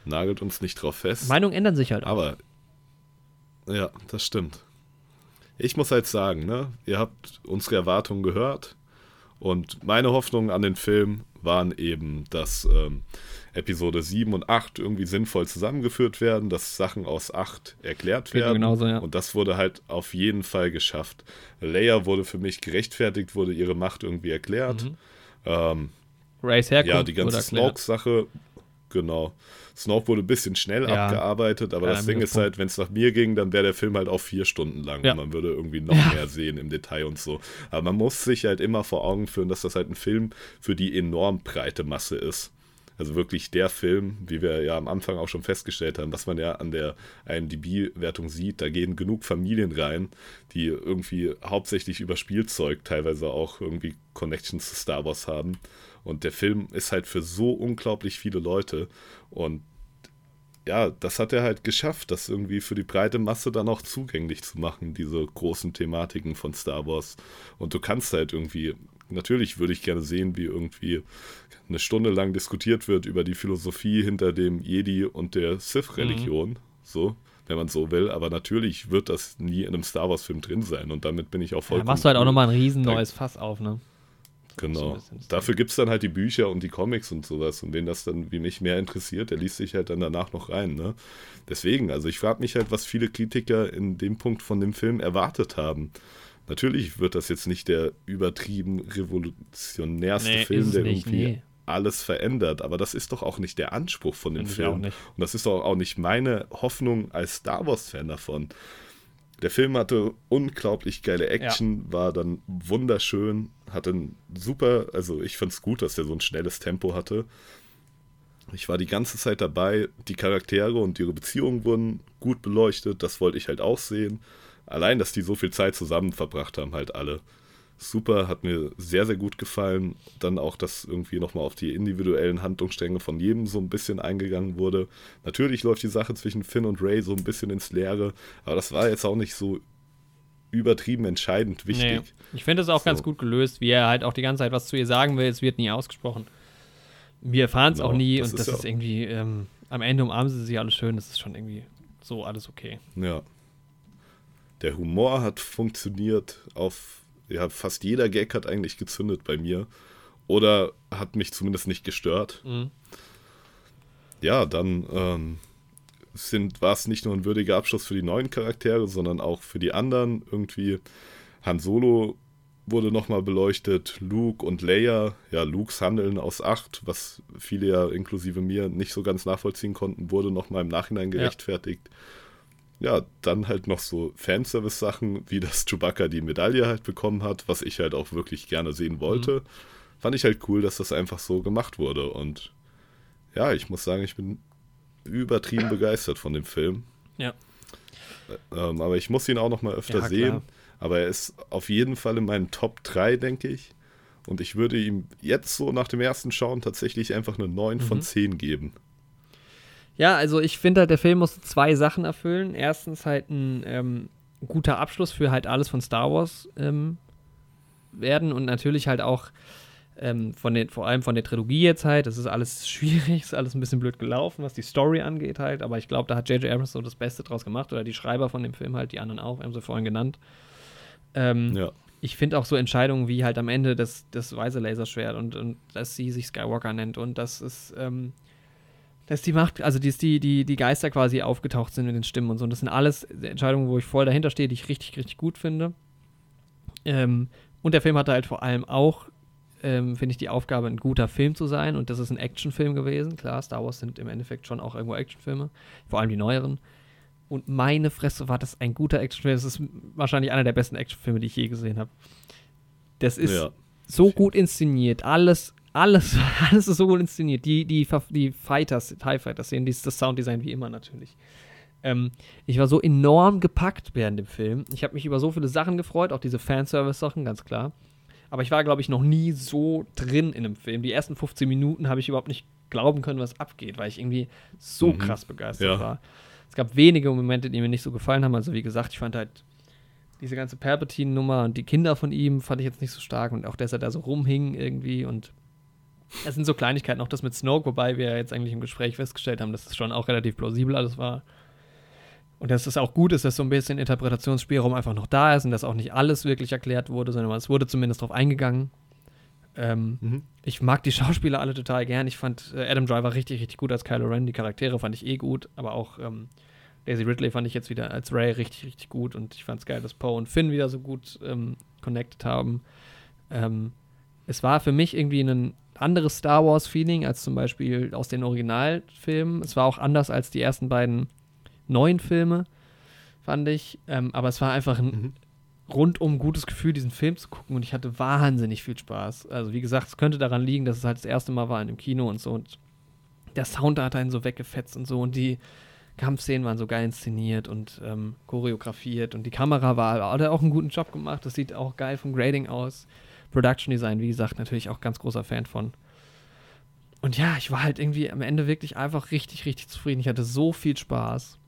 Nagelt uns nicht drauf fest. Meinungen ändern sich halt auch. Aber ja, das stimmt. Ich muss halt sagen, ne, ihr habt unsere Erwartungen gehört und meine Hoffnungen an den Film waren eben, dass ähm, Episode 7 und 8 irgendwie sinnvoll zusammengeführt werden, dass Sachen aus 8 erklärt Geht mir werden. genauso, ja. Und das wurde halt auf jeden Fall geschafft. Leia wurde für mich gerechtfertigt, wurde ihre Macht irgendwie erklärt. Mhm. Ähm, Rays Herkunft ja, die ganze. Snoke-Sache, genau. Snoke wurde ein bisschen schnell Ja. abgearbeitet, aber Ja, das Ding ist Punkt. halt, wenn es nach mir ging, dann wäre der Film halt auch vier Stunden lang Ja. und man würde irgendwie noch mehr sehen im Detail und so. Aber man muss sich halt immer vor Augen führen, dass das halt ein Film für die enorm breite Masse ist. Also wirklich der Film, wie wir ja am Anfang auch schon festgestellt haben, was man ja an der IMDb-Wertung sieht, da gehen genug Familien rein, die irgendwie hauptsächlich über Spielzeug teilweise auch irgendwie Connections zu Star Wars haben. Und der Film ist halt für so unglaublich viele Leute. Und ja, das hat er halt geschafft, das irgendwie für die breite Masse dann auch zugänglich zu machen, diese großen Thematiken von Star Wars. Und du kannst halt irgendwie, natürlich würde ich gerne sehen, wie irgendwie eine Stunde lang diskutiert wird über die Philosophie hinter dem Jedi und der Sith-Religion, so, wenn man so will. Aber natürlich wird das nie in einem Star Wars-Film drin sein. Und damit bin ich auch Da vollkommen. machst du halt auch nochmal ein riesen neues Fass auf, ne? So Genau. das Dafür gibt es dann halt die Bücher und die Comics und sowas. Und wen das dann wie mich mehr interessiert, der liest sich halt dann danach noch rein. Ne? Deswegen, also ich frage mich halt, was viele Kritiker in dem Punkt von dem Film erwartet haben. Natürlich wird das jetzt nicht der übertrieben revolutionärste Nee, Film, der nicht, irgendwie nee. alles verändert. Aber das ist doch auch nicht der Anspruch von dem Film. Und das ist doch auch nicht meine Hoffnung als Star Wars-Fan davon. Der Film hatte unglaublich geile Action, ja. war dann wunderschön, hatte ein super, also ich fand es gut, dass der so ein schnelles Tempo hatte. Ich war die ganze Zeit dabei, die Charaktere und ihre Beziehungen wurden gut beleuchtet, das wollte ich halt auch sehen. Allein, dass die so viel Zeit zusammen verbracht haben, halt alle. Super, hat mir sehr, sehr gut gefallen. Dann auch, dass irgendwie nochmal auf die individuellen Handlungsstränge von jedem so ein bisschen eingegangen wurde. Natürlich läuft die Sache zwischen Finn und Ray so ein bisschen ins Leere, aber das war jetzt auch nicht so übertrieben entscheidend wichtig. Nee, ich finde es auch so. ganz gut gelöst, wie er halt auch die ganze Zeit was zu ihr sagen will. Es wird nie ausgesprochen. Wir erfahren es genau, auch nie das und ist das ja ist irgendwie, ähm, am Ende umarmen sie sich alles schön. Das ist schon irgendwie so alles okay. Ja. Der Humor hat funktioniert auf, ja, fast jeder Gag hat eigentlich gezündet bei mir. Oder hat mich zumindest nicht gestört. Mhm. Ja, dann ähm, war es nicht nur ein würdiger Abschluss für die neuen Charaktere, sondern auch für die anderen. Irgendwie Han Solo wurde nochmal beleuchtet, Luke und Leia, ja, Lukes Handeln aus acht, was viele ja inklusive mir nicht so ganz nachvollziehen konnten, wurde nochmal im Nachhinein gerechtfertigt. Ja. Ja, dann halt noch so Fanservice-Sachen, wie dass Chewbacca die Medaille halt bekommen hat, was ich halt auch wirklich gerne sehen wollte. Mhm. Fand ich halt cool, dass das einfach so gemacht wurde und ja, ich muss sagen, ich bin übertrieben begeistert von dem Film. Ja. Ähm, aber ich muss ihn auch nochmal öfter ja, sehen. Klar. Aber er ist auf jeden Fall in meinen Top 3, denke ich. Und ich würde ihm jetzt so nach dem ersten Schauen tatsächlich einfach eine 9 mhm. von 10 geben. Ja, also ich finde halt, der Film muss zwei Sachen erfüllen. Erstens halt ein ähm, guter Abschluss für halt alles von Star Wars ähm, werden und natürlich halt auch ähm, von den, vor allem von der Trilogie jetzt halt. Das ist alles schwierig, ist alles ein bisschen blöd gelaufen, was die Story angeht halt. Aber ich glaube, da hat J.J. Abrams so das Beste draus gemacht oder die Schreiber von dem Film halt, die anderen auch, haben sie vorhin genannt. Ähm, ja. Ich finde auch so Entscheidungen wie halt am Ende das, das weiße Laserschwert und, und dass sie sich Skywalker nennt und dass es, ähm, dass die Macht, also dass die, die, die Geister quasi aufgetaucht sind mit den Stimmen und so. Und das sind alles Entscheidungen, wo ich voll dahinter stehe, die ich richtig, richtig gut finde. Ähm, und der Film hatte halt vor allem auch, ähm, finde ich, die Aufgabe, ein guter Film zu sein. Und das ist ein Actionfilm gewesen. Klar, Star Wars sind im Endeffekt schon auch irgendwo Actionfilme, vor allem die neueren. Und meine Fresse war das ein guter Actionfilm. Das ist wahrscheinlich einer der besten Actionfilme, die ich je gesehen habe. Das ist ja. so gut inszeniert. Alles, alles, alles ist so gut inszeniert. Die, die, die Fighters, TIE Fighters sehen, das Sounddesign wie immer natürlich. Ähm, ich war so enorm gepackt während dem Film. Ich habe mich über so viele Sachen gefreut, auch diese Fanservice-Sachen, ganz klar. Aber ich war, glaube ich, noch nie so drin in einem Film. Die ersten 15 Minuten habe ich überhaupt nicht glauben können, was abgeht, weil ich irgendwie so mhm. krass begeistert ja. war. Es gab wenige Momente, die mir nicht so gefallen haben. Also wie gesagt, ich fand halt diese ganze Palpatine-Nummer und die Kinder von ihm fand ich jetzt nicht so stark und auch, dass er da so rumhing irgendwie und es sind so Kleinigkeiten, auch das mit Snoke, wobei wir jetzt eigentlich im Gespräch festgestellt haben, dass es schon auch relativ plausibel alles war. Und dass es auch gut ist, dass so ein bisschen Interpretationsspielraum einfach noch da ist und dass auch nicht alles wirklich erklärt wurde, sondern es wurde zumindest darauf eingegangen. Ähm, mhm. Ich mag die Schauspieler alle total gern. Ich fand äh, Adam Driver richtig, richtig gut als Kylo Ren. Die Charaktere fand ich eh gut, aber auch ähm, Daisy Ridley fand ich jetzt wieder als Ray richtig, richtig gut. Und ich fand es geil, dass Poe und Finn wieder so gut ähm, connected haben. Ähm, es war für mich irgendwie ein anderes Star Wars-Feeling als zum Beispiel aus den Originalfilmen. Es war auch anders als die ersten beiden neuen Filme, fand ich. Ähm, aber es war einfach ein mhm rundum gutes Gefühl, diesen Film zu gucken und ich hatte wahnsinnig viel Spaß. Also wie gesagt, es könnte daran liegen, dass es halt das erste Mal war in dem Kino und so und der Sound hat einen so weggefetzt und so und die Kampfszenen waren so geil inszeniert und ähm, choreografiert und die Kamera war, hat auch einen guten Job gemacht. Das sieht auch geil vom Grading aus. Production Design, wie gesagt, natürlich auch ganz großer Fan von. Und ja, ich war halt irgendwie am Ende wirklich einfach richtig, richtig zufrieden. Ich hatte so viel Spaß.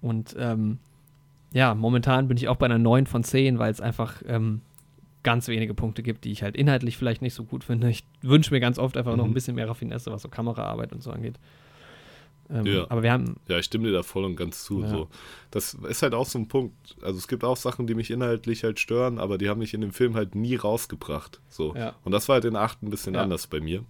Und ähm, ja, momentan bin ich auch bei einer 9 von 10, weil es einfach ähm, ganz wenige Punkte gibt, die ich halt inhaltlich vielleicht nicht so gut finde. Ich wünsche mir ganz oft einfach mhm. noch ein mhm. bisschen mehr Raffinesse, was so Kameraarbeit und so angeht. Ähm, ja. Aber wir haben. Ja, ich stimme dir da voll und ganz zu. Ja. So. Das ist halt auch so ein Punkt. Also es gibt auch Sachen, die mich inhaltlich halt stören, aber die haben mich in dem Film halt nie rausgebracht. So. Ja. Und das war halt in acht ein bisschen anders bei mir.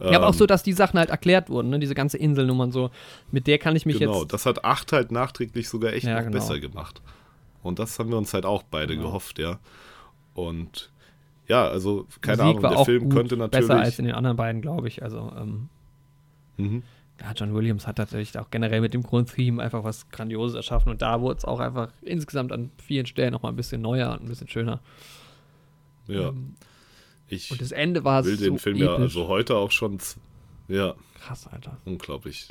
Ja, aber auch so, dass die Sachen halt erklärt wurden, ne? diese ganze Inselnummer und so. Mit der kann ich mich genau, jetzt. Genau, das hat 8 halt nachträglich sogar echt noch genau. besser gemacht. Und das haben wir uns halt auch beide genau. gehofft, ja. Und ja, also keine Musik Ahnung, der Film könnte natürlich. Besser als in den anderen beiden, glaube ich. Also, ähm, mhm. Ja, John Williams hat natürlich auch generell mit dem Grundtheme einfach was Grandioses erschaffen und da wurde es auch einfach insgesamt an vielen Stellen nochmal ein bisschen neuer und ein bisschen schöner. Ja. Ähm, Ich und das Ende war will so den Film ja episch. also heute auch schon. Ja, Krass, Alter. unglaublich.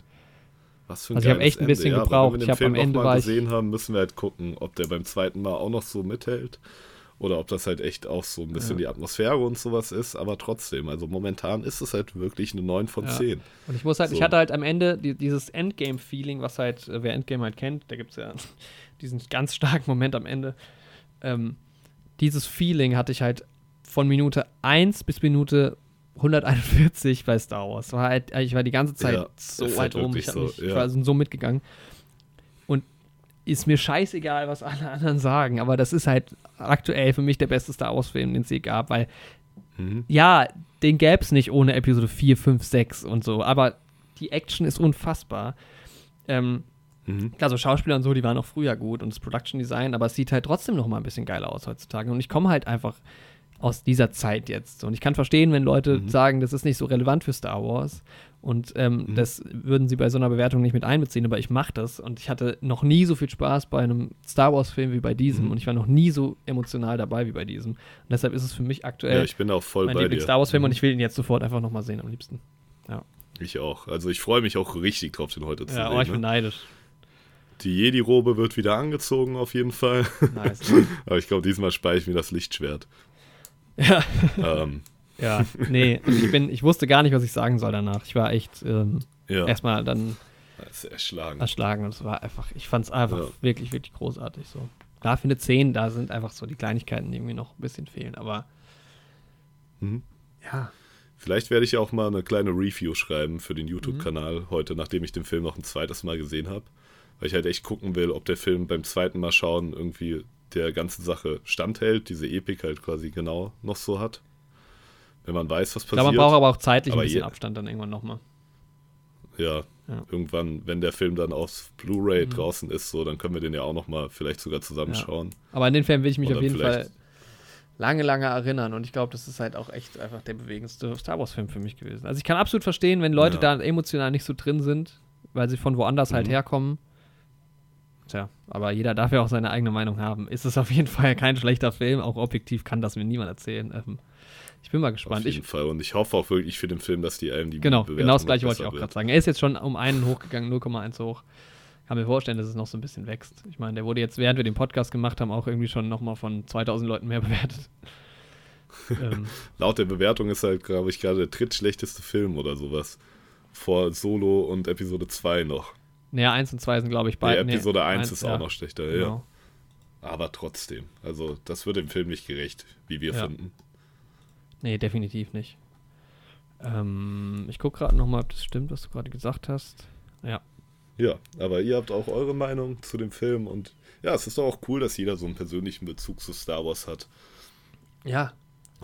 Was für ein Also ich hab geiles echt ein bisschen Ende. Ja, gebraucht. Wenn wir Ich den hab Film am Ende mal ich- gesehen haben, müssen wir halt gucken, ob der beim zweiten Mal auch noch so mithält. Oder ob das halt echt auch so ein bisschen die Atmosphäre und sowas ist. Aber trotzdem, also momentan ist es halt wirklich eine 9 von Ja. 10. Und ich muss halt, ich So. hatte halt am Ende die, dieses Endgame-Feeling, was halt, äh, wer Endgame halt kennt, da gibt es ja diesen ganz starken Moment am Ende. Ähm, dieses Feeling hatte ich halt von Minute 1 bis Minute 141 bei Star Wars. War halt, ich war die ganze Zeit Ja, so weit halt oben. wirklich Ich, so, mich, ich ja. war so mitgegangen. Ist mir scheißegal, was alle anderen sagen, aber das ist halt aktuell für mich der beste Star Wars-Film, den es je gab, weil Mhm. ja, den gäbe es nicht ohne Episode 4, 5, 6 und so, aber die Action ist unfassbar. Ähm, Mhm. klar, so Schauspieler und so, die waren auch früher gut und das Production Design, aber es sieht halt trotzdem noch mal ein bisschen geiler aus heutzutage. Und ich komme halt einfach aus dieser Zeit jetzt. Und ich kann verstehen, wenn Leute Mhm. sagen, das ist nicht so relevant für Star Wars. Und ähm, Mhm. das würden sie bei so einer Bewertung nicht mit einbeziehen, aber ich mache das. Und ich hatte noch nie so viel Spaß bei einem Star Wars-Film wie bei diesem. Mhm. Und ich war noch nie so emotional dabei wie bei diesem. Und deshalb ist es für mich aktuell Ja, ich bin auch voll mein. Lieblings-Star Wars-Film Mhm. und ich will ihn jetzt sofort einfach nochmal sehen am liebsten. Ich auch. Also ich freue mich auch richtig drauf, den heute zu Ja, sehen. oh, ich bin ne? neidisch. Die Jedi-Robe wird wieder angezogen auf jeden Fall. Nice. Aber ich glaube, diesmal spare ich mir das Lichtschwert. ja, ähm, ja, nee, ich, bin, ich wusste gar nicht, was ich sagen soll danach. Ich war echt ähm, ja, erstmal dann das erschlagen. erschlagen und es war einfach, ich fand es einfach Ja. wirklich, wirklich großartig so. Da für eine 10, da sind einfach so die Kleinigkeiten, die irgendwie noch ein bisschen fehlen, aber Mhm. ja, Vielleicht werde ich ja auch mal eine kleine Review schreiben für den YouTube-Kanal Mhm. heute, nachdem ich den Film noch ein zweites Mal gesehen habe. Weil ich halt echt gucken will, ob der Film beim zweiten Mal schauen irgendwie der ganzen Sache standhält, diese Epik halt quasi genau noch so hat. Wenn man weiß, was passiert. glaube, man braucht aber auch zeitlich Aber ein bisschen je- Abstand dann irgendwann nochmal. ja, Ja. irgendwann, wenn der Film dann auf Blu-ray Mhm. draußen ist, so, dann können wir den ja auch noch mal vielleicht sogar zusammenschauen. Aber an den Film will ich mich Oder auf jeden Fall lange, lange erinnern. Und ich glaube, das ist halt auch echt einfach der bewegendste Star Wars-Film für mich gewesen. Also ich kann absolut verstehen, wenn Leute Ja. da emotional nicht so drin sind, weil sie von woanders halt Mhm. herkommen. Tja, aber jeder darf ja auch seine eigene Meinung haben. Ist es auf jeden Fall kein schlechter Film. Auch objektiv kann das mir niemand erzählen. Ähm, ich bin mal Auf gespannt. jeden Ich, Fall. Und ich hoffe auch wirklich für den Film, dass die IMDb genau, Bewertung genau das gleiche wollte ich auch gerade sagen. Er ist jetzt schon um einen hochgegangen, 0,1 hoch. Kann mir vorstellen, dass es noch so ein bisschen wächst. Ich meine, der wurde jetzt, während wir den Podcast gemacht haben, auch irgendwie schon nochmal von 2000 Leuten mehr bewertet. ähm, Laut der Bewertung ist halt, glaube ich, gerade der drittschlechteste Film oder sowas. Vor Solo und Episode 2 noch. naja, 1 und 2 sind, glaube ich, beide. nee, Episode 1 eins, ist ja, auch noch schlechter, ja. Genau. Aber trotzdem. Also, das wird dem Film nicht gerecht, wie wir Ja. finden. Nee, definitiv nicht. Ähm, ich gucke gerade nochmal, ob das stimmt, was du gerade gesagt hast. Ja. Ja, aber ihr habt auch eure Meinung zu dem Film und ja, es ist doch auch cool, dass jeder so einen persönlichen Bezug zu Star Wars hat. Ja,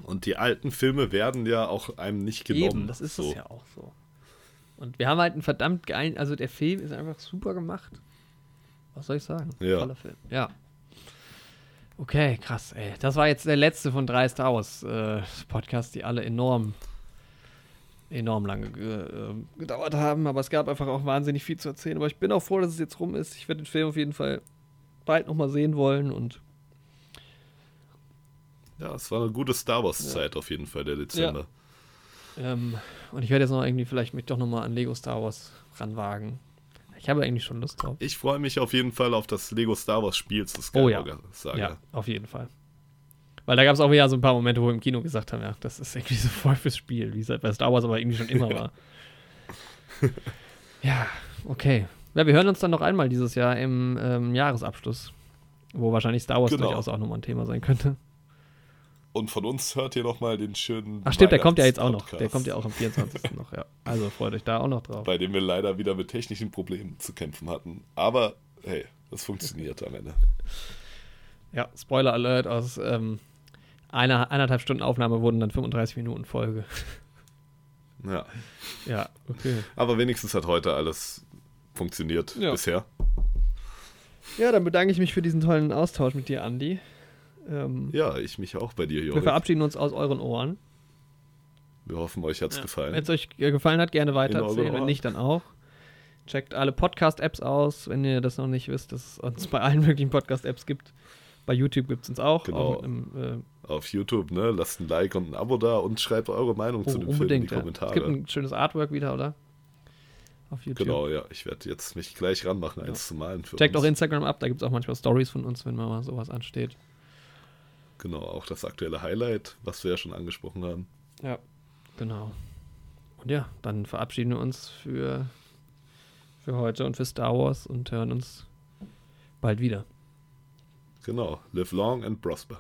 Und die alten Filme werden ja auch einem nicht genommen. eben, das ist so. es ja auch so. Und wir haben halt einen verdammt geilen, also der Film ist einfach super gemacht. Was soll ich sagen? Ja. Toller Film. Ja. Okay, krass, ey. Das war jetzt der letzte von drei Star Wars äh, Podcasts, die alle enorm, enorm lange ge äh, gedauert haben. Aber es gab einfach auch wahnsinnig viel zu erzählen. Aber ich bin auch froh, dass es jetzt rum ist. Ich werde den Film auf jeden Fall bald nochmal sehen wollen und Ja, es war eine gute Star Wars-Zeit auf jeden Fall, der Dezember. Ähm, und ich werde jetzt noch irgendwie vielleicht mich doch nochmal an Lego Star Wars ranwagen. Ich habe eigentlich schon Lust drauf. Ich freue mich auf jeden Fall auf das Lego Star Wars Spiel zu Oh ja. Skywalker-Saga. Ja, auf jeden Fall. Weil da gab es auch wieder so ein paar Momente, wo wir im Kino gesagt haben, ja, das ist irgendwie so voll fürs Spiel, wie es halt bei Star Wars aber irgendwie schon immer war. ja, okay. Ja, wir hören uns dann noch einmal dieses Jahr im ähm, Jahresabschluss, wo wahrscheinlich Star Wars Genau. durchaus auch nochmal ein Thema sein könnte. Und von uns hört ihr nochmal den schönen. Ach stimmt, der kommt ja jetzt auch noch. Der kommt ja auch am 24. noch, ja. Also freut euch da auch noch drauf. Bei dem wir leider wieder mit technischen Problemen zu kämpfen hatten. Aber hey, es funktioniert am Ende. Ja, Spoiler Alert, aus ähm, einer eineinhalb Stunden Aufnahme wurden dann 35 Minuten Folge. Ja. ja, okay. Aber wenigstens hat heute alles funktioniert Ja. bisher. Ja, dann bedanke ich mich für diesen tollen Austausch mit dir, Andi. Ähm, Ja, ich mich auch bei dir, wir Jorik. verabschieden uns aus euren Ohren. Wir hoffen, euch hat's Wenn gefallen. es euch äh, gefallen hat, gerne weitererzählen. euren Wenn nicht, dann auch. Checkt alle Podcast-Apps aus, wenn ihr das noch nicht wisst, dass es uns bei allen möglichen Podcast-Apps gibt. Bei YouTube gibt es uns auch. Genau. auch einem, äh, Auf YouTube, ne? Lasst ein Like und ein Abo da und schreibt eure Meinung zu oh, dem Film in unbedingt. die Ja. Kommentare. Es gibt ein schönes Artwork wieder, oder? Auf YouTube. Genau, ja. Ich werde jetzt mich gleich ranmachen, eins zu malen für Checkt uns. auch Instagram ab, da gibt es auch manchmal Stories von uns, wenn mal sowas ansteht. Genau, auch das aktuelle Highlight, was wir ja schon angesprochen haben. Ja, genau. Und ja, dann verabschieden wir uns für, für heute und für Star Wars und hören uns bald wieder. Genau. Live long and prosper.